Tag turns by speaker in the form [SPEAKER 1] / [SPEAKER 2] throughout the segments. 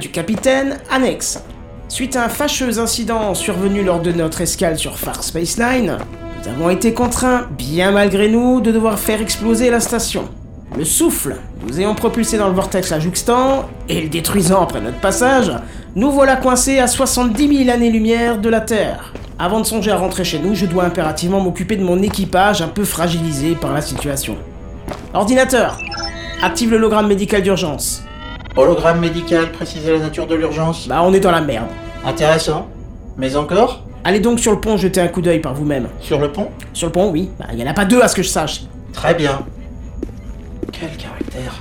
[SPEAKER 1] Du capitaine, annexe. Suite à un fâcheux incident survenu lors de notre escale sur Far Space Line, nous avons été contraints, bien malgré nous, de devoir faire exploser la station. Le souffle, nous ayant propulsé dans le vortex la juxtant, et le détruisant après notre passage, nous voilà coincés à 70 000 années-lumière de la Terre. Avant de songer à rentrer chez nous, je dois impérativement m'occuper de mon équipage un peu fragilisé par la situation. Ordinateur, active l'hologramme médical d'urgence.
[SPEAKER 2] Hologramme médical, préciser la nature de l'urgence.
[SPEAKER 1] Bah on est dans la merde.
[SPEAKER 2] Intéressant. Mais encore?
[SPEAKER 1] Allez donc sur le pont jeter un coup d'œil par vous-même.
[SPEAKER 2] Sur le pont?
[SPEAKER 1] Sur le pont, oui. Bah y en a pas deux à ce que je sache.
[SPEAKER 2] Très bien. Quel caractère.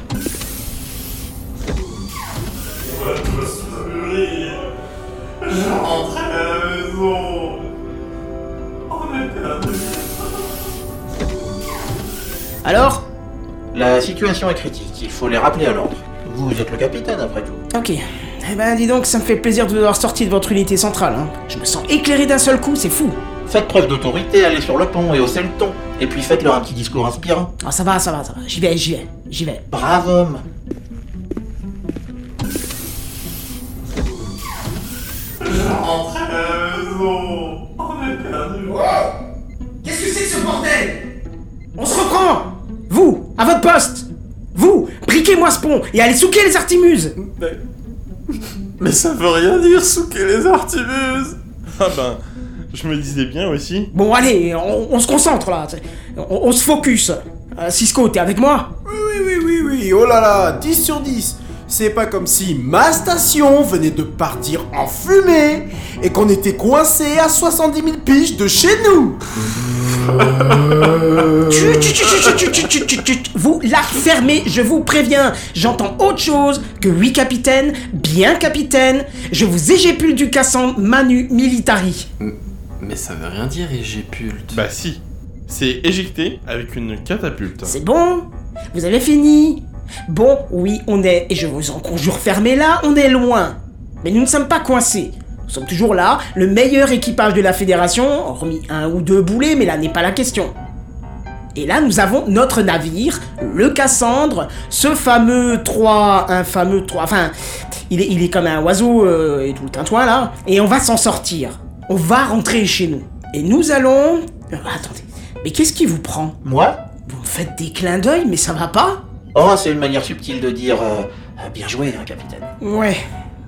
[SPEAKER 1] Alors?
[SPEAKER 2] La situation est critique, il faut les rappeler à l'ordre. Vous êtes le capitaine après tout.
[SPEAKER 1] Ok. Eh ben dis donc, ça me fait plaisir de vous avoir sorti de votre unité centrale. Hein. Je me sens éclairé d'un seul coup, c'est fou.
[SPEAKER 2] Faites preuve d'autorité, allez sur le pont et haussez le ton. Et puis faites-leur un petit discours inspirant.
[SPEAKER 1] Ah ça va, ça va, ça va. J'y vais, j'y vais, j'y vais.
[SPEAKER 2] Brave homme.
[SPEAKER 1] Qu'est-ce que c'est que ce bordel? On se reprend Vous, à votre poste Vous, briquez-moi ce pont et allez souquer les artimuses
[SPEAKER 3] Mais... Mais ça veut rien dire, souquer les artimuses Ah ben, je me disais bien aussi.
[SPEAKER 1] Bon allez, on, on se concentre là. On, on se focus. Euh, Cisco, t'es avec moi?
[SPEAKER 4] Oui, oui, oui, oui, oui, oh là là, 10 sur 10. C'est pas comme si ma station venait de partir en fumée et qu'on était coincé à 70 000 piges de chez nous.
[SPEAKER 1] Vous la fermez. je vous préviens. J'entends autre chose que oui, capitaine, bien capitaine. Je vous égépule du cassant Manu Militari.
[SPEAKER 5] Mais ça veut rien dire égipulte.
[SPEAKER 3] Bah si, c'est éjecté avec une catapulte.
[SPEAKER 1] C'est bon, vous avez fini. Bon, oui, on est, et je vous en conjure, fermez-la, on est loin. Mais nous ne sommes pas coincés. Nous sommes toujours là, le meilleur équipage de la Fédération, hormis un ou deux boulets, mais là n'est pas la question. Et là, nous avons notre navire, le Cassandre, ce fameux 3, un fameux 3, enfin, il est, il est comme un oiseau euh, et tout le tintouin là, et on va s'en sortir. On va rentrer chez nous. Et nous allons... Euh, attendez, mais qu'est-ce qui vous prend?
[SPEAKER 2] Moi?
[SPEAKER 1] Vous me faites des clins d'œil, mais ça va pas?
[SPEAKER 2] Oh, c'est une manière subtile de dire euh, bien joué, hein, capitaine.
[SPEAKER 1] Ouais.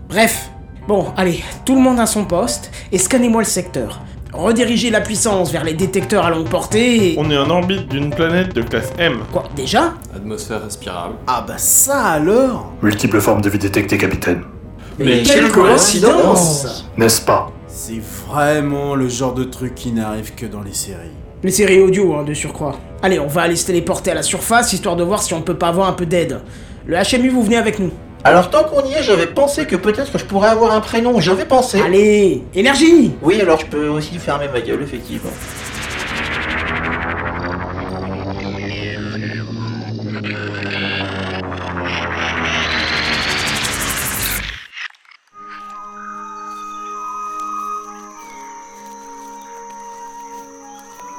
[SPEAKER 1] Bref. Bon, allez, tout le monde à son poste, et scannez-moi le secteur. Redirigez la puissance vers les détecteurs à longue portée et...
[SPEAKER 3] On est en orbite d'une planète de classe M.
[SPEAKER 1] Quoi, déjà?
[SPEAKER 5] Atmosphère respirable.
[SPEAKER 4] Ah bah ça alors?
[SPEAKER 6] Multiples formes de vie détectées, capitaine.
[SPEAKER 1] Mais
[SPEAKER 2] quelle coïncidence
[SPEAKER 6] N'est-ce pas?
[SPEAKER 4] C'est vraiment le genre de truc qui n'arrive que dans les séries.
[SPEAKER 1] Les séries audio, hein, de surcroît. Allez, on va aller se téléporter à la surface, histoire de voir si on peut pas avoir un peu d'aide. Le HMU, vous venez avec nous.
[SPEAKER 2] Alors tant qu'on y est, j'avais pensé que peut-être je pourrais avoir un prénom. J'avais pensé.
[SPEAKER 1] Allez, énergie
[SPEAKER 2] Oui, alors je peux aussi fermer ma gueule, effectivement.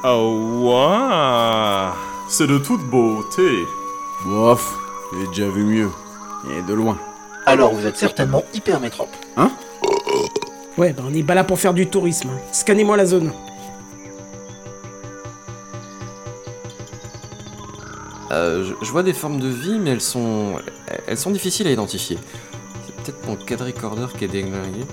[SPEAKER 3] Oh,
[SPEAKER 7] C'est de toute beauté.
[SPEAKER 4] Bof, j'ai déjà vu mieux. Et de loin.
[SPEAKER 2] Alors vous êtes certainement hyper métrope.
[SPEAKER 1] Ouais, bah on est pas là pour faire du tourisme. hein. Scannez-moi la zone.
[SPEAKER 5] Euh, je, je vois des formes de vie, mais elles sont. Elles sont difficiles à identifier. C'est peut-être mon quadricorder qui est déglingué.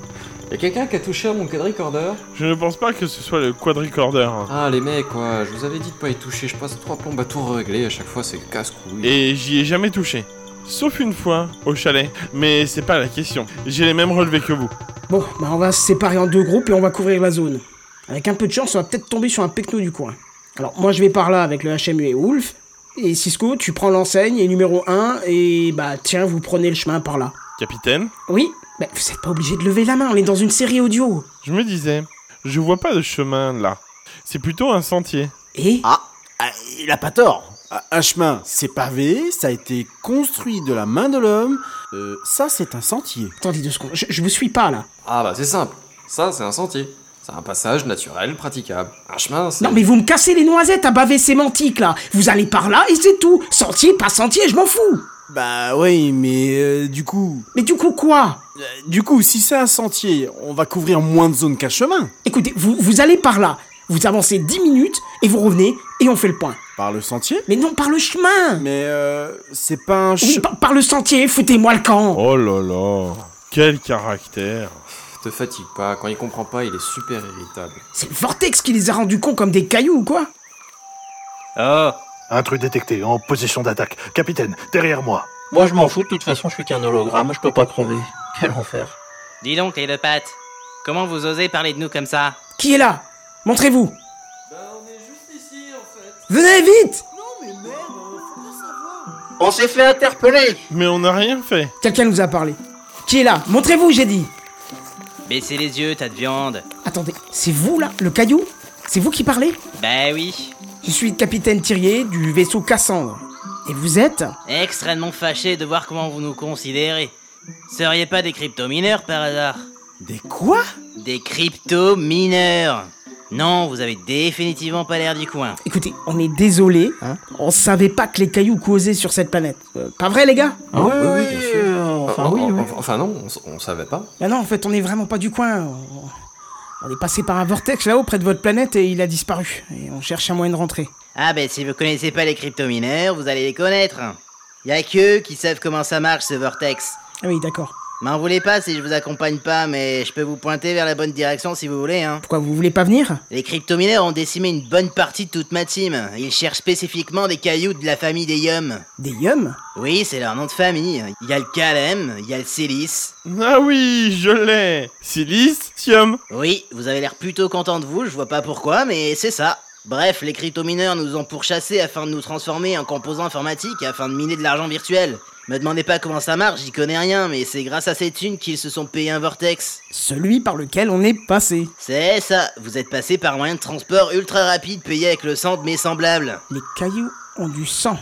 [SPEAKER 5] Y'a quelqu'un qui a touché à mon quadricorder
[SPEAKER 3] Je ne pense pas que ce soit le quadricorder.
[SPEAKER 5] Ah, les mecs, quoi, je vous avais dit de pas y toucher. Je passe trois plombes à tout régler, à chaque fois c'est casse-couille.
[SPEAKER 3] Et j'y ai jamais touché. Sauf une fois, au chalet. Mais c'est pas la question. J'ai les mêmes relevés que vous.
[SPEAKER 1] Bon, bah on va se séparer en deux groupes et on va couvrir la zone. Avec un peu de chance, on va peut-être tomber sur un pecno du coin. Alors, moi je vais par là avec le HMU et Wolf. Et Cisco, tu prends l'enseigne et numéro 1, et bah tiens, vous prenez le chemin par là.
[SPEAKER 3] Capitaine
[SPEAKER 1] Oui Bah vous êtes pas obligé de lever la main, on est dans une série audio.
[SPEAKER 3] Je me disais, je vois pas de chemin là. C'est plutôt un sentier.
[SPEAKER 1] Et
[SPEAKER 4] Ah, ah, il a pas tort. Ah, Un chemin, c'est pavé, ça a été construit de la main de l'homme. Euh, ça, c'est un sentier.
[SPEAKER 1] Attendez deux secondes, je, je vous suis pas là.
[SPEAKER 5] Ah, bah c'est simple. Ça, c'est un sentier. C'est un passage naturel, praticable. Un chemin, c'est.
[SPEAKER 1] Non mais vous me cassez les noisettes à baver sémantique là. Vous allez par là et c'est tout. Sentier, pas sentier, je m'en fous.
[SPEAKER 4] Bah oui, mais euh, du coup...
[SPEAKER 1] Mais du coup quoi?
[SPEAKER 4] Euh, Du coup, si c'est un sentier, on va couvrir moins de zones qu'un chemin.
[SPEAKER 1] Écoutez, vous, vous allez par là, vous avancez 10 minutes et vous revenez et on fait le point.
[SPEAKER 4] Par le sentier?
[SPEAKER 1] Mais non, par le chemin
[SPEAKER 4] Mais euh, c'est pas un
[SPEAKER 1] Oui,
[SPEAKER 4] che...
[SPEAKER 1] par, par le sentier, foutez-moi le camp
[SPEAKER 3] Oh là là, quel caractère.
[SPEAKER 5] Te fatigue pas, quand il comprend pas, il est super irritable.
[SPEAKER 1] C'est le vortex qui les a rendus cons comme des cailloux ou quoi
[SPEAKER 8] Oh,
[SPEAKER 6] Intrus détecté, en position d'attaque. Capitaine, derrière moi.
[SPEAKER 2] Moi, je m'en fous, de toute façon, je suis qu'un hologramme, je peux pas crever. Quel enfer.
[SPEAKER 8] dis donc les deux pattes. Comment vous osez parler de nous comme ça?
[SPEAKER 1] Qui est là? Montrez-vous
[SPEAKER 5] Bah, on est juste ici en fait.
[SPEAKER 1] Venez vite
[SPEAKER 2] On s'est fait interpeller
[SPEAKER 3] Mais on n'a rien fait.
[SPEAKER 1] Quelqu'un nous a parlé. Qui est là? Montrez-vous, j'ai dit
[SPEAKER 8] Baissez les yeux, tas de viande.
[SPEAKER 1] Attendez, c'est vous là, le caillou? C'est vous qui parlez?
[SPEAKER 8] Bah oui.
[SPEAKER 1] Je suis le capitaine Thirier du vaisseau Cassandre. Et vous êtes
[SPEAKER 8] Extrêmement fâché de voir comment vous nous considérez. Seriez pas des crypto-mineurs par hasard
[SPEAKER 4] Des quoi
[SPEAKER 8] Des crypto-mineurs Non, vous avez définitivement pas l'air du coin.
[SPEAKER 1] Écoutez, on est désolé, hein. On savait pas que les cailloux causaient sur cette planète. Euh, pas vrai, les gars
[SPEAKER 2] Ah oui,
[SPEAKER 5] oui, oui, bien sûr.
[SPEAKER 2] euh, enfin oui, oui.
[SPEAKER 5] non, on, on savait pas.
[SPEAKER 1] Bah non, en fait, on est vraiment pas du coin. On, est passé par un vortex là-haut près de votre planète et il a disparu. Et on cherche un moyen de rentrer.
[SPEAKER 8] Ah ben si vous connaissez pas les crypto-mineurs, vous allez les connaître. Y a qu'eux qui savent comment ça marche ce vortex.
[SPEAKER 1] Ah oui, d'accord.
[SPEAKER 8] M'en voulez pas si je vous accompagne pas, mais je peux vous pointer vers la bonne direction si vous voulez, hein.
[SPEAKER 1] Pourquoi vous voulez pas venir?
[SPEAKER 8] Les cryptomineurs ont décimé une bonne partie de toute ma team. Ils cherchent spécifiquement des cailloux de la famille des Yum.
[SPEAKER 1] Des yums
[SPEAKER 8] Oui, c'est leur nom de famille. Il y a le Kalem, il y a le Célis.
[SPEAKER 3] Ah oui, je l'ai. Silicium.
[SPEAKER 8] Oui, vous avez l'air plutôt content de vous, je vois pas pourquoi, mais c'est ça. Bref, les cryptomineurs nous ont pourchassés afin de nous transformer en composants informatiques afin de miner de l'argent virtuel. Me demandez pas comment ça marche, j'y connais rien, mais c'est grâce à ces thunes qu'ils se sont payés un vortex.
[SPEAKER 1] Celui par lequel on est passé.
[SPEAKER 8] C'est ça, vous êtes passé par moyen de transport ultra rapide payé avec le sang de mes semblables.
[SPEAKER 1] Les cailloux ont du sang.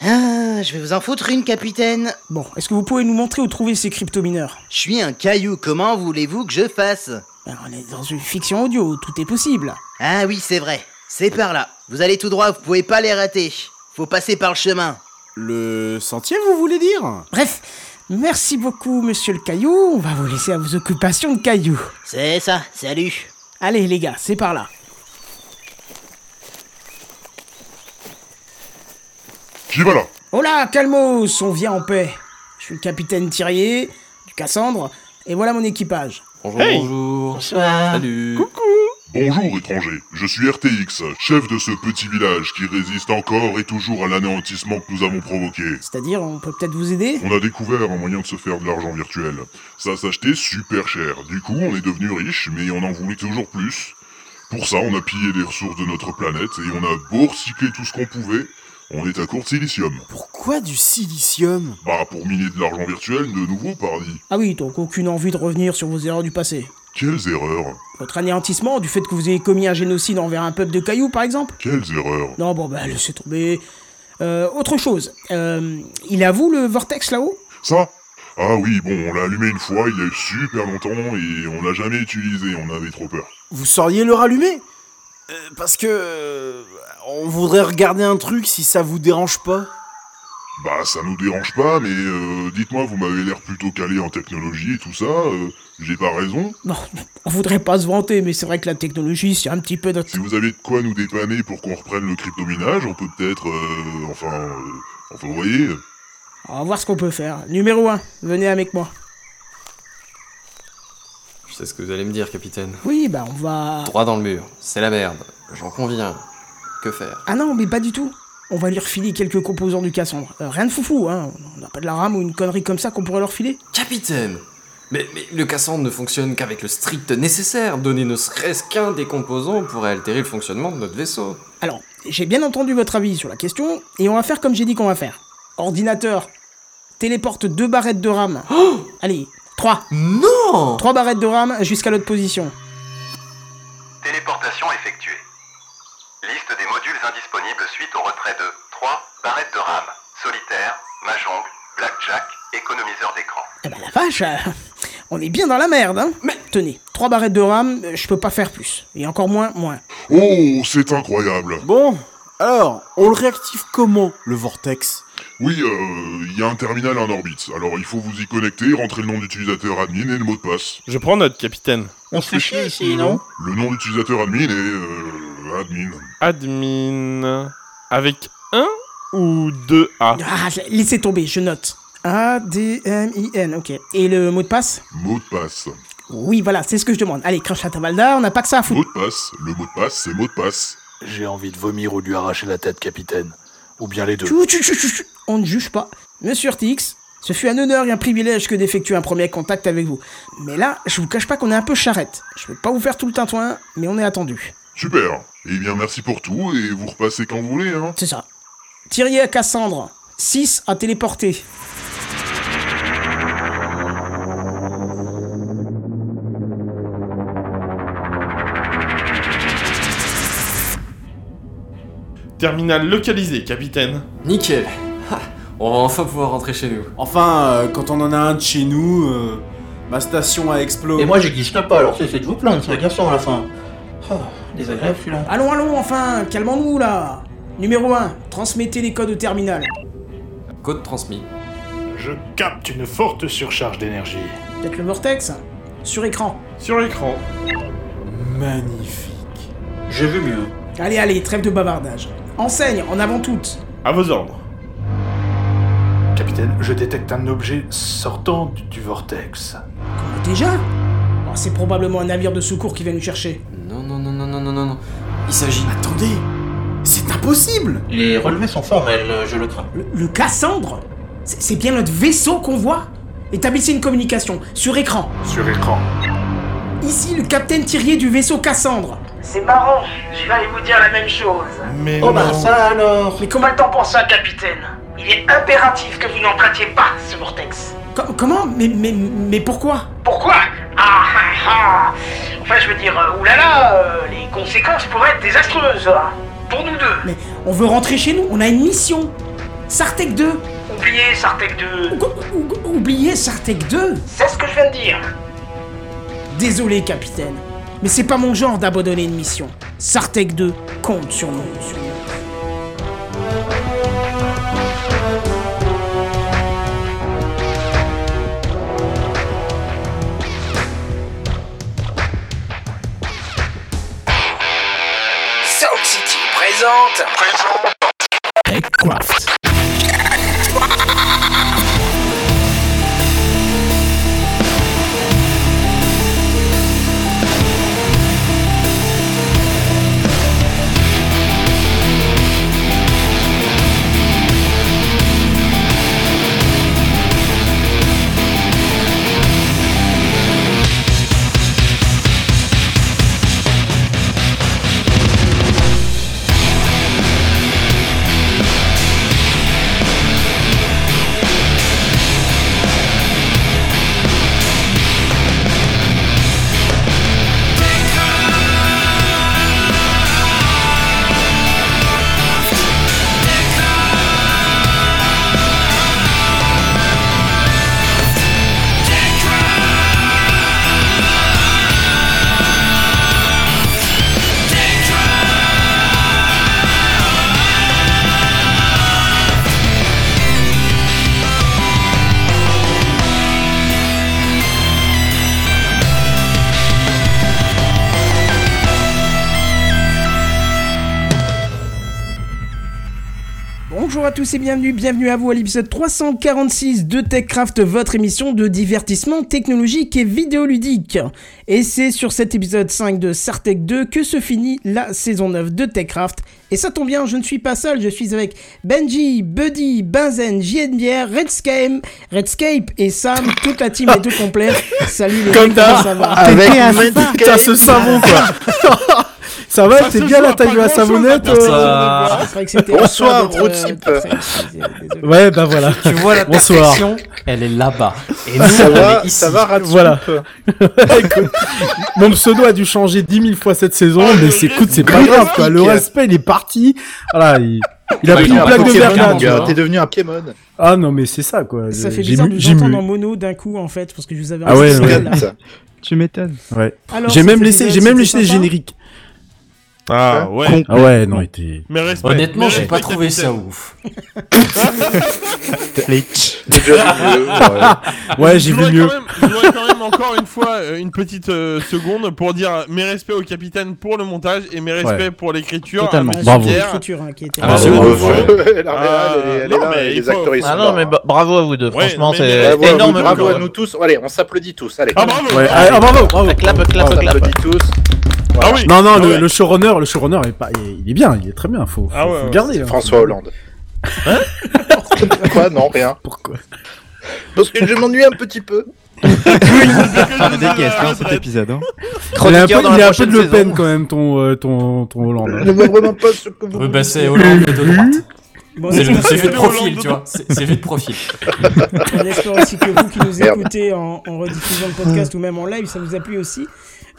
[SPEAKER 8] Ah, je vais vous en foutre une, capitaine.
[SPEAKER 1] Bon, est-ce que vous pouvez nous montrer où trouver ces cryptomineurs?
[SPEAKER 8] Je suis un caillou, comment voulez-vous que je fasse?
[SPEAKER 1] Alors, On est dans une fiction audio, tout est possible.
[SPEAKER 8] Ah oui, c'est vrai. C'est par là. Vous allez tout droit, vous pouvez pas les rater. Faut passer par le chemin.
[SPEAKER 4] Le sentier, vous voulez dire?
[SPEAKER 1] Bref, merci beaucoup, monsieur le caillou. On va vous laisser à vos occupations de caillou.
[SPEAKER 8] C'est ça, salut.
[SPEAKER 1] Allez, les gars, c'est par là.
[SPEAKER 9] Qui va là
[SPEAKER 1] Oh là, calmos, on vient en paix. Je suis le capitaine Thirier, du Cassandre, et voilà mon équipage.
[SPEAKER 5] Bonjour,
[SPEAKER 3] Hey
[SPEAKER 5] bonjour.
[SPEAKER 2] Bonsoir.
[SPEAKER 5] Salut.
[SPEAKER 9] Bonjour étranger, je suis RTX, chef de ce petit village qui résiste encore et toujours à l'anéantissement que nous avons provoqué.
[SPEAKER 1] C'est-à-dire, on peut peut-être vous aider?
[SPEAKER 9] On a découvert un moyen de se faire de l'argent virtuel. Ça s'achetait super cher. Du coup, on est devenu riche, mais on en voulait toujours plus. Pour ça, on a pillé les ressources de notre planète et on a beau recycler tout ce qu'on pouvait. On est à court de silicium.
[SPEAKER 4] Pourquoi du silicium?
[SPEAKER 9] Bah, pour miner de l'argent virtuel, de nouveau, pardi.
[SPEAKER 1] Ah oui, donc aucune envie de revenir sur vos erreurs du passé.
[SPEAKER 9] Quelles erreurs
[SPEAKER 1] Votre anéantissement, du fait que vous ayez commis un génocide envers un peuple de cailloux, par exemple
[SPEAKER 9] Quelles erreurs
[SPEAKER 1] Non, bon, bah, laissez tomber. Euh, autre chose, euh, il est à vous le vortex là-haut
[SPEAKER 9] Ça Ah oui, bon, on l'a allumé une fois, il y a eu super longtemps et on l'a jamais utilisé, on avait trop peur.
[SPEAKER 4] Vous sauriez le rallumer? Euh, Parce que... euh, on voudrait regarder un truc si ça vous dérange pas.
[SPEAKER 9] Bah, ça nous dérange pas, mais euh, dites-moi, vous m'avez l'air plutôt calé en technologie et tout ça, euh, j'ai pas raison
[SPEAKER 1] Non, on voudrait pas se vanter, mais c'est vrai que la technologie, c'est un petit peu notre...
[SPEAKER 9] Si vous avez de quoi nous dépanner pour qu'on reprenne le cryptominage, on peut peut-être... euh, enfin... euh, enfin, vous voyez...
[SPEAKER 1] On va voir ce qu'on peut faire. Numéro 1, venez avec moi.
[SPEAKER 5] Je sais ce que vous allez me dire, capitaine.
[SPEAKER 1] Oui, bah on va...
[SPEAKER 5] Droit dans le mur, c'est la merde. J'en conviens. Que faire?
[SPEAKER 1] Ah non, mais pas du tout. On va lui refiler quelques composants du Cassandre. Euh, rien de foufou, hein. On n'a pas de la rame ou une connerie comme ça qu'on pourrait leur filer.
[SPEAKER 5] Capitaine mais, mais le Cassandre ne fonctionne qu'avec le strict nécessaire. Donner ne serait-ce qu'un des composants pourrait altérer le fonctionnement de notre vaisseau.
[SPEAKER 1] Alors, j'ai bien entendu votre avis sur la question, et on va faire comme j'ai dit qu'on va faire. Ordinateur, téléporte deux barrettes de RAM. Allez, trois.
[SPEAKER 5] Non
[SPEAKER 1] Trois barrettes de RAM jusqu'à l'autre position.
[SPEAKER 10] Téléportation effectuée. Liste des modules indisponibles suite au retrait de 3 barrettes de RAM, solitaire, mahjong, blackjack, économiseur d'écran.
[SPEAKER 1] Eh ben la vache, euh, on est bien dans la merde, hein Mais tenez, trois barrettes de RAM, euh, je peux pas faire plus. Et encore moins, moins.
[SPEAKER 9] Oh, c'est incroyable
[SPEAKER 4] Bon, alors, on le réactive comment, le vortex?
[SPEAKER 9] Oui, euh, il y a un terminal en orbite. Alors il faut vous y connecter, rentrer le nom d'utilisateur admin et le mot de passe.
[SPEAKER 3] Je prends note, capitaine.
[SPEAKER 2] On se fait chier ici, non?
[SPEAKER 9] Le nom d'utilisateur admin est... Euh, admin.
[SPEAKER 3] Admin. Avec un ou deux A?
[SPEAKER 1] Ah, laissez tomber, je note. A-D-M-I-N, ok. Et le mot de passe?
[SPEAKER 9] Mot de passe.
[SPEAKER 1] Oui, voilà, c'est ce que je demande. Allez, crache la Tavalda, on n'a pas que ça à foutre.
[SPEAKER 9] Mot de passe. Le mot de passe, c'est mot de passe.
[SPEAKER 6] J'ai envie de vomir ou de lui arracher la tête, capitaine. Ou bien les deux.
[SPEAKER 1] Chou, chou, chou, chou, chou. On ne juge pas. Monsieur Urtix, ce fut un honneur et un privilège que d'effectuer un premier contact avec vous. Mais là, je vous cache pas qu'on est un peu charrette. Je vais pas vous faire tout le tintouin, mais on est attendu.
[SPEAKER 9] Super. Eh bien, merci pour tout, et vous repassez quand vous voulez, hein.
[SPEAKER 1] C'est ça. Thierry à Cassandre. 6 à téléporter.
[SPEAKER 3] Terminal localisé, capitaine.
[SPEAKER 5] Nickel. Ha, on va enfin pouvoir rentrer chez nous.
[SPEAKER 4] Enfin, euh, quand on en a un de chez nous, euh, ma station a explosé.
[SPEAKER 2] Et moi j'existe pas, alors c'est de vous plaindre, c'est garçon à la fin. Oh, désagréable celui-là.
[SPEAKER 1] Allons, allons, enfin, calmons-nous là. Numéro 1, transmettez les codes au terminal.
[SPEAKER 5] Code transmis.
[SPEAKER 6] Je capte une forte surcharge d'énergie.
[SPEAKER 1] Peut-être le vortex Sur écran.
[SPEAKER 3] Sur l'écran.
[SPEAKER 4] Magnifique.
[SPEAKER 2] J'ai vu mieux.
[SPEAKER 1] Allez, allez, trêve de bavardage. Enseigne, en avant toutes.
[SPEAKER 3] À vos ordres.
[SPEAKER 6] Capitaine, je détecte un objet sortant du, du vortex.
[SPEAKER 1] Comment déjà? Oh, C'est probablement un navire de secours qui vient nous chercher.
[SPEAKER 5] Non, non, non, non, non, non, non, non. Il s'agit.
[SPEAKER 4] Attendez, c'est impossible
[SPEAKER 2] Les relevés sont formels, je le crains.
[SPEAKER 1] Le, le Cassandre C'est bien notre vaisseau qu'on voit? Établissez une communication, sur écran.
[SPEAKER 6] Sur écran.
[SPEAKER 1] Ici le capitaine Thirier du vaisseau Cassandre. C'est marrant, je vais vous dire la même chose.
[SPEAKER 3] Mais
[SPEAKER 2] Oh bah ça alors
[SPEAKER 1] Mais comment le temps pour ça, capitaine? Il est impératif que vous n'empruntiez pas ce vortex. Comment? Mais, mais, mais pourquoi? Pourquoi? Ah ah ah Enfin, je veux dire, euh, oulala, euh, les conséquences pourraient être désastreuses. hein, Pour nous deux. Mais on veut rentrer chez nous, on a une mission. Sartec 2. Oubliez Sartec 2. oubliez Sartec 2 C'est ce que je viens de dire. Désolé, capitaine. Mais c'est pas mon genre d'abandonner une mission. Sartec 2 compte sur nous. Sur nous.
[SPEAKER 11] Techcraft.
[SPEAKER 1] Tous et bienvenue, bienvenue à vous à l'épisode 346 de TechCraft, votre émission de divertissement technologique et vidéoludique. Et c'est sur cet épisode 5 de Sartec 2 que se finit la saison 9 de TechCraft. Et ça tombe bien, je ne suis pas seul, je suis avec Benji, Buddy, Benzen, JNBR, Redscape, Redscape et Sam, toute la team est au complet. Salut les
[SPEAKER 4] Comme d'hab.
[SPEAKER 1] ça va
[SPEAKER 4] Avec
[SPEAKER 1] ça.
[SPEAKER 4] Ce savon, quoi. Ça va,
[SPEAKER 1] Ça
[SPEAKER 4] t'es bien la taille de la savonnette
[SPEAKER 12] Bonsoir, gros type.
[SPEAKER 1] euh,
[SPEAKER 4] Ouais, bah voilà.
[SPEAKER 11] Tu vois la
[SPEAKER 4] Bonsoir.
[SPEAKER 11] perfection, elle est là-bas. Et nous,
[SPEAKER 12] Ça va,
[SPEAKER 11] est ici.
[SPEAKER 12] ça va, Ratsup
[SPEAKER 4] Voilà. Écoute, Mon pseudo a dû changer 10 000 fois cette saison,
[SPEAKER 12] Oh,
[SPEAKER 4] mais c'est écoute, c'est pas grave, quoi. Le respect, il est parti. Voilà, il, il a pris une plaque de vois.
[SPEAKER 12] T'es devenu un Pokémon.
[SPEAKER 4] Ah non, mais c'est ça, quoi.
[SPEAKER 1] Ça fait
[SPEAKER 4] J'ai
[SPEAKER 1] bizarre de
[SPEAKER 4] j'ai
[SPEAKER 1] vous entendre
[SPEAKER 4] mu-
[SPEAKER 1] en mono d'un coup en fait, parce que je vous avais
[SPEAKER 4] Ah ouais. Tu m'étonnes. Ouais.
[SPEAKER 1] Alors,
[SPEAKER 4] J'ai même laissé, j'ai même laissé les génériques.
[SPEAKER 3] Ah ouais.
[SPEAKER 4] Con- Ah ouais, non, il était-
[SPEAKER 3] Mais respect.
[SPEAKER 13] Honnêtement,
[SPEAKER 3] mais
[SPEAKER 13] j'ai pas trouvé ça ouf.
[SPEAKER 4] Ouais, j'ai
[SPEAKER 3] Je
[SPEAKER 4] vu mieux.
[SPEAKER 3] quand même- Je voudrais quand même encore une fois euh, une petite euh, seconde pour dire mes respects au capitaine pour le montage et mes respects
[SPEAKER 4] Ouais.
[SPEAKER 3] pour l'écriture.
[SPEAKER 4] Totalement. Bravo.
[SPEAKER 3] Pierre.
[SPEAKER 1] L'écriture, hein, qui était-
[SPEAKER 3] Ah,
[SPEAKER 4] Bravo, bravo.
[SPEAKER 3] Ah,
[SPEAKER 12] réal, elle est-
[SPEAKER 3] non,
[SPEAKER 12] là,
[SPEAKER 3] mais
[SPEAKER 12] les acteurs, ils sont
[SPEAKER 2] Ah non, mais bra- bravo à vous deux.
[SPEAKER 3] Ouais,
[SPEAKER 2] Franchement, c'est
[SPEAKER 12] Bravo
[SPEAKER 2] énorme.
[SPEAKER 12] bravo
[SPEAKER 2] boulot.
[SPEAKER 12] à nous tous. Allez, on s'applaudit tous. Allez.
[SPEAKER 3] Ah bravo.
[SPEAKER 4] Ouais, ah, ah, bravo, bravo.
[SPEAKER 2] Clap, clap,
[SPEAKER 12] on
[SPEAKER 2] clap.
[SPEAKER 12] s'applaudit tous.
[SPEAKER 3] Ah oui.
[SPEAKER 4] Non, non,
[SPEAKER 3] Ah
[SPEAKER 4] le,
[SPEAKER 3] ouais.
[SPEAKER 4] le showrunner, le showrunner est pas, il est- bien, il est très bien. Faut, faut,
[SPEAKER 3] Ah ouais,
[SPEAKER 4] faut le
[SPEAKER 3] ouais.
[SPEAKER 4] garder. hein.
[SPEAKER 12] François Hollande.
[SPEAKER 3] Hein
[SPEAKER 12] Quoi Non, rien.
[SPEAKER 4] Pourquoi
[SPEAKER 12] Parce que je m'ennuie un petit peu.
[SPEAKER 3] Oui,
[SPEAKER 14] Ah, des guests, hein, cet épisode. Hein.
[SPEAKER 4] Il est un peu,
[SPEAKER 2] Chroniqueur dans
[SPEAKER 4] il est
[SPEAKER 2] la
[SPEAKER 4] un peu de Le Pen quand même, ton, euh, ton, ton Hollande.
[SPEAKER 12] Je ne vois vraiment pas ce que vous.
[SPEAKER 13] Oui, bah c'est Hollande de droite.
[SPEAKER 1] Bon,
[SPEAKER 13] C'est vu de profil, tu vois. C'est vu de profil.
[SPEAKER 1] On espère aussi que vous qui nous écoutez en, en rediffusion de podcast ou même en live, ça vous a plu aussi.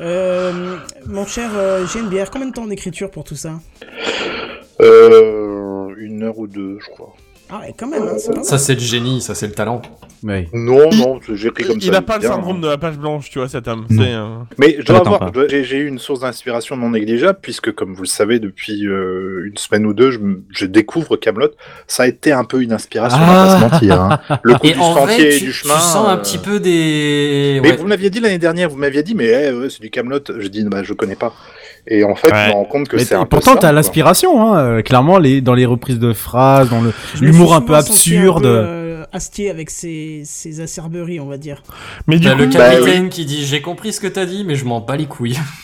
[SPEAKER 1] Euh, mon cher euh, GNBR, combien de temps d'écriture pour tout ça?
[SPEAKER 12] Euh, une heure ou deux, je crois.
[SPEAKER 1] Ah ouais, quand même, hein, c'est pas
[SPEAKER 13] Ça, c'est le génie, ça, c'est le talent.
[SPEAKER 12] Non, non, j'ai pris comme ça.
[SPEAKER 3] Il a pas le
[SPEAKER 12] bien,
[SPEAKER 3] syndrome
[SPEAKER 12] hein.
[SPEAKER 3] de la page blanche, tu vois, cet homme. C'est, euh,
[SPEAKER 12] Mais je dois avoir, j'ai j'ai eu une source d'inspiration non négligeable, puisque comme vous le savez, depuis euh, une semaine ou deux, je, découvre Camelot. Ça a été un peu une inspiration, on va pas se mentir. hein. Le coup
[SPEAKER 13] Et
[SPEAKER 12] du
[SPEAKER 13] en
[SPEAKER 12] sentier
[SPEAKER 13] vrai,
[SPEAKER 12] et
[SPEAKER 13] tu,
[SPEAKER 12] du
[SPEAKER 13] tu
[SPEAKER 12] chemin.
[SPEAKER 13] sens un
[SPEAKER 12] euh,
[SPEAKER 13] petit peu des.
[SPEAKER 12] Mais
[SPEAKER 13] ouais.
[SPEAKER 12] vous me l'aviez dit l'année dernière, vous m'aviez dit, mais eh, ouais, c'est du Camelot. Je dis, bah, je connais pas. Et en fait,
[SPEAKER 3] Ouais.
[SPEAKER 12] je me rends compte que c'est un peu
[SPEAKER 4] pourtant, t'as l'inspiration, hein. euh, Clairement, les, dans les reprises de phrases, dans l'humour un peu absurde.
[SPEAKER 1] Un peu, euh, Astier avec ses, ses acerberies, on va dire.
[SPEAKER 3] Mais du
[SPEAKER 13] T'as
[SPEAKER 3] coup,
[SPEAKER 13] le
[SPEAKER 12] Bah
[SPEAKER 13] capitaine qui dit J'ai compris ce que t'as dit, mais je m'en bats les couilles.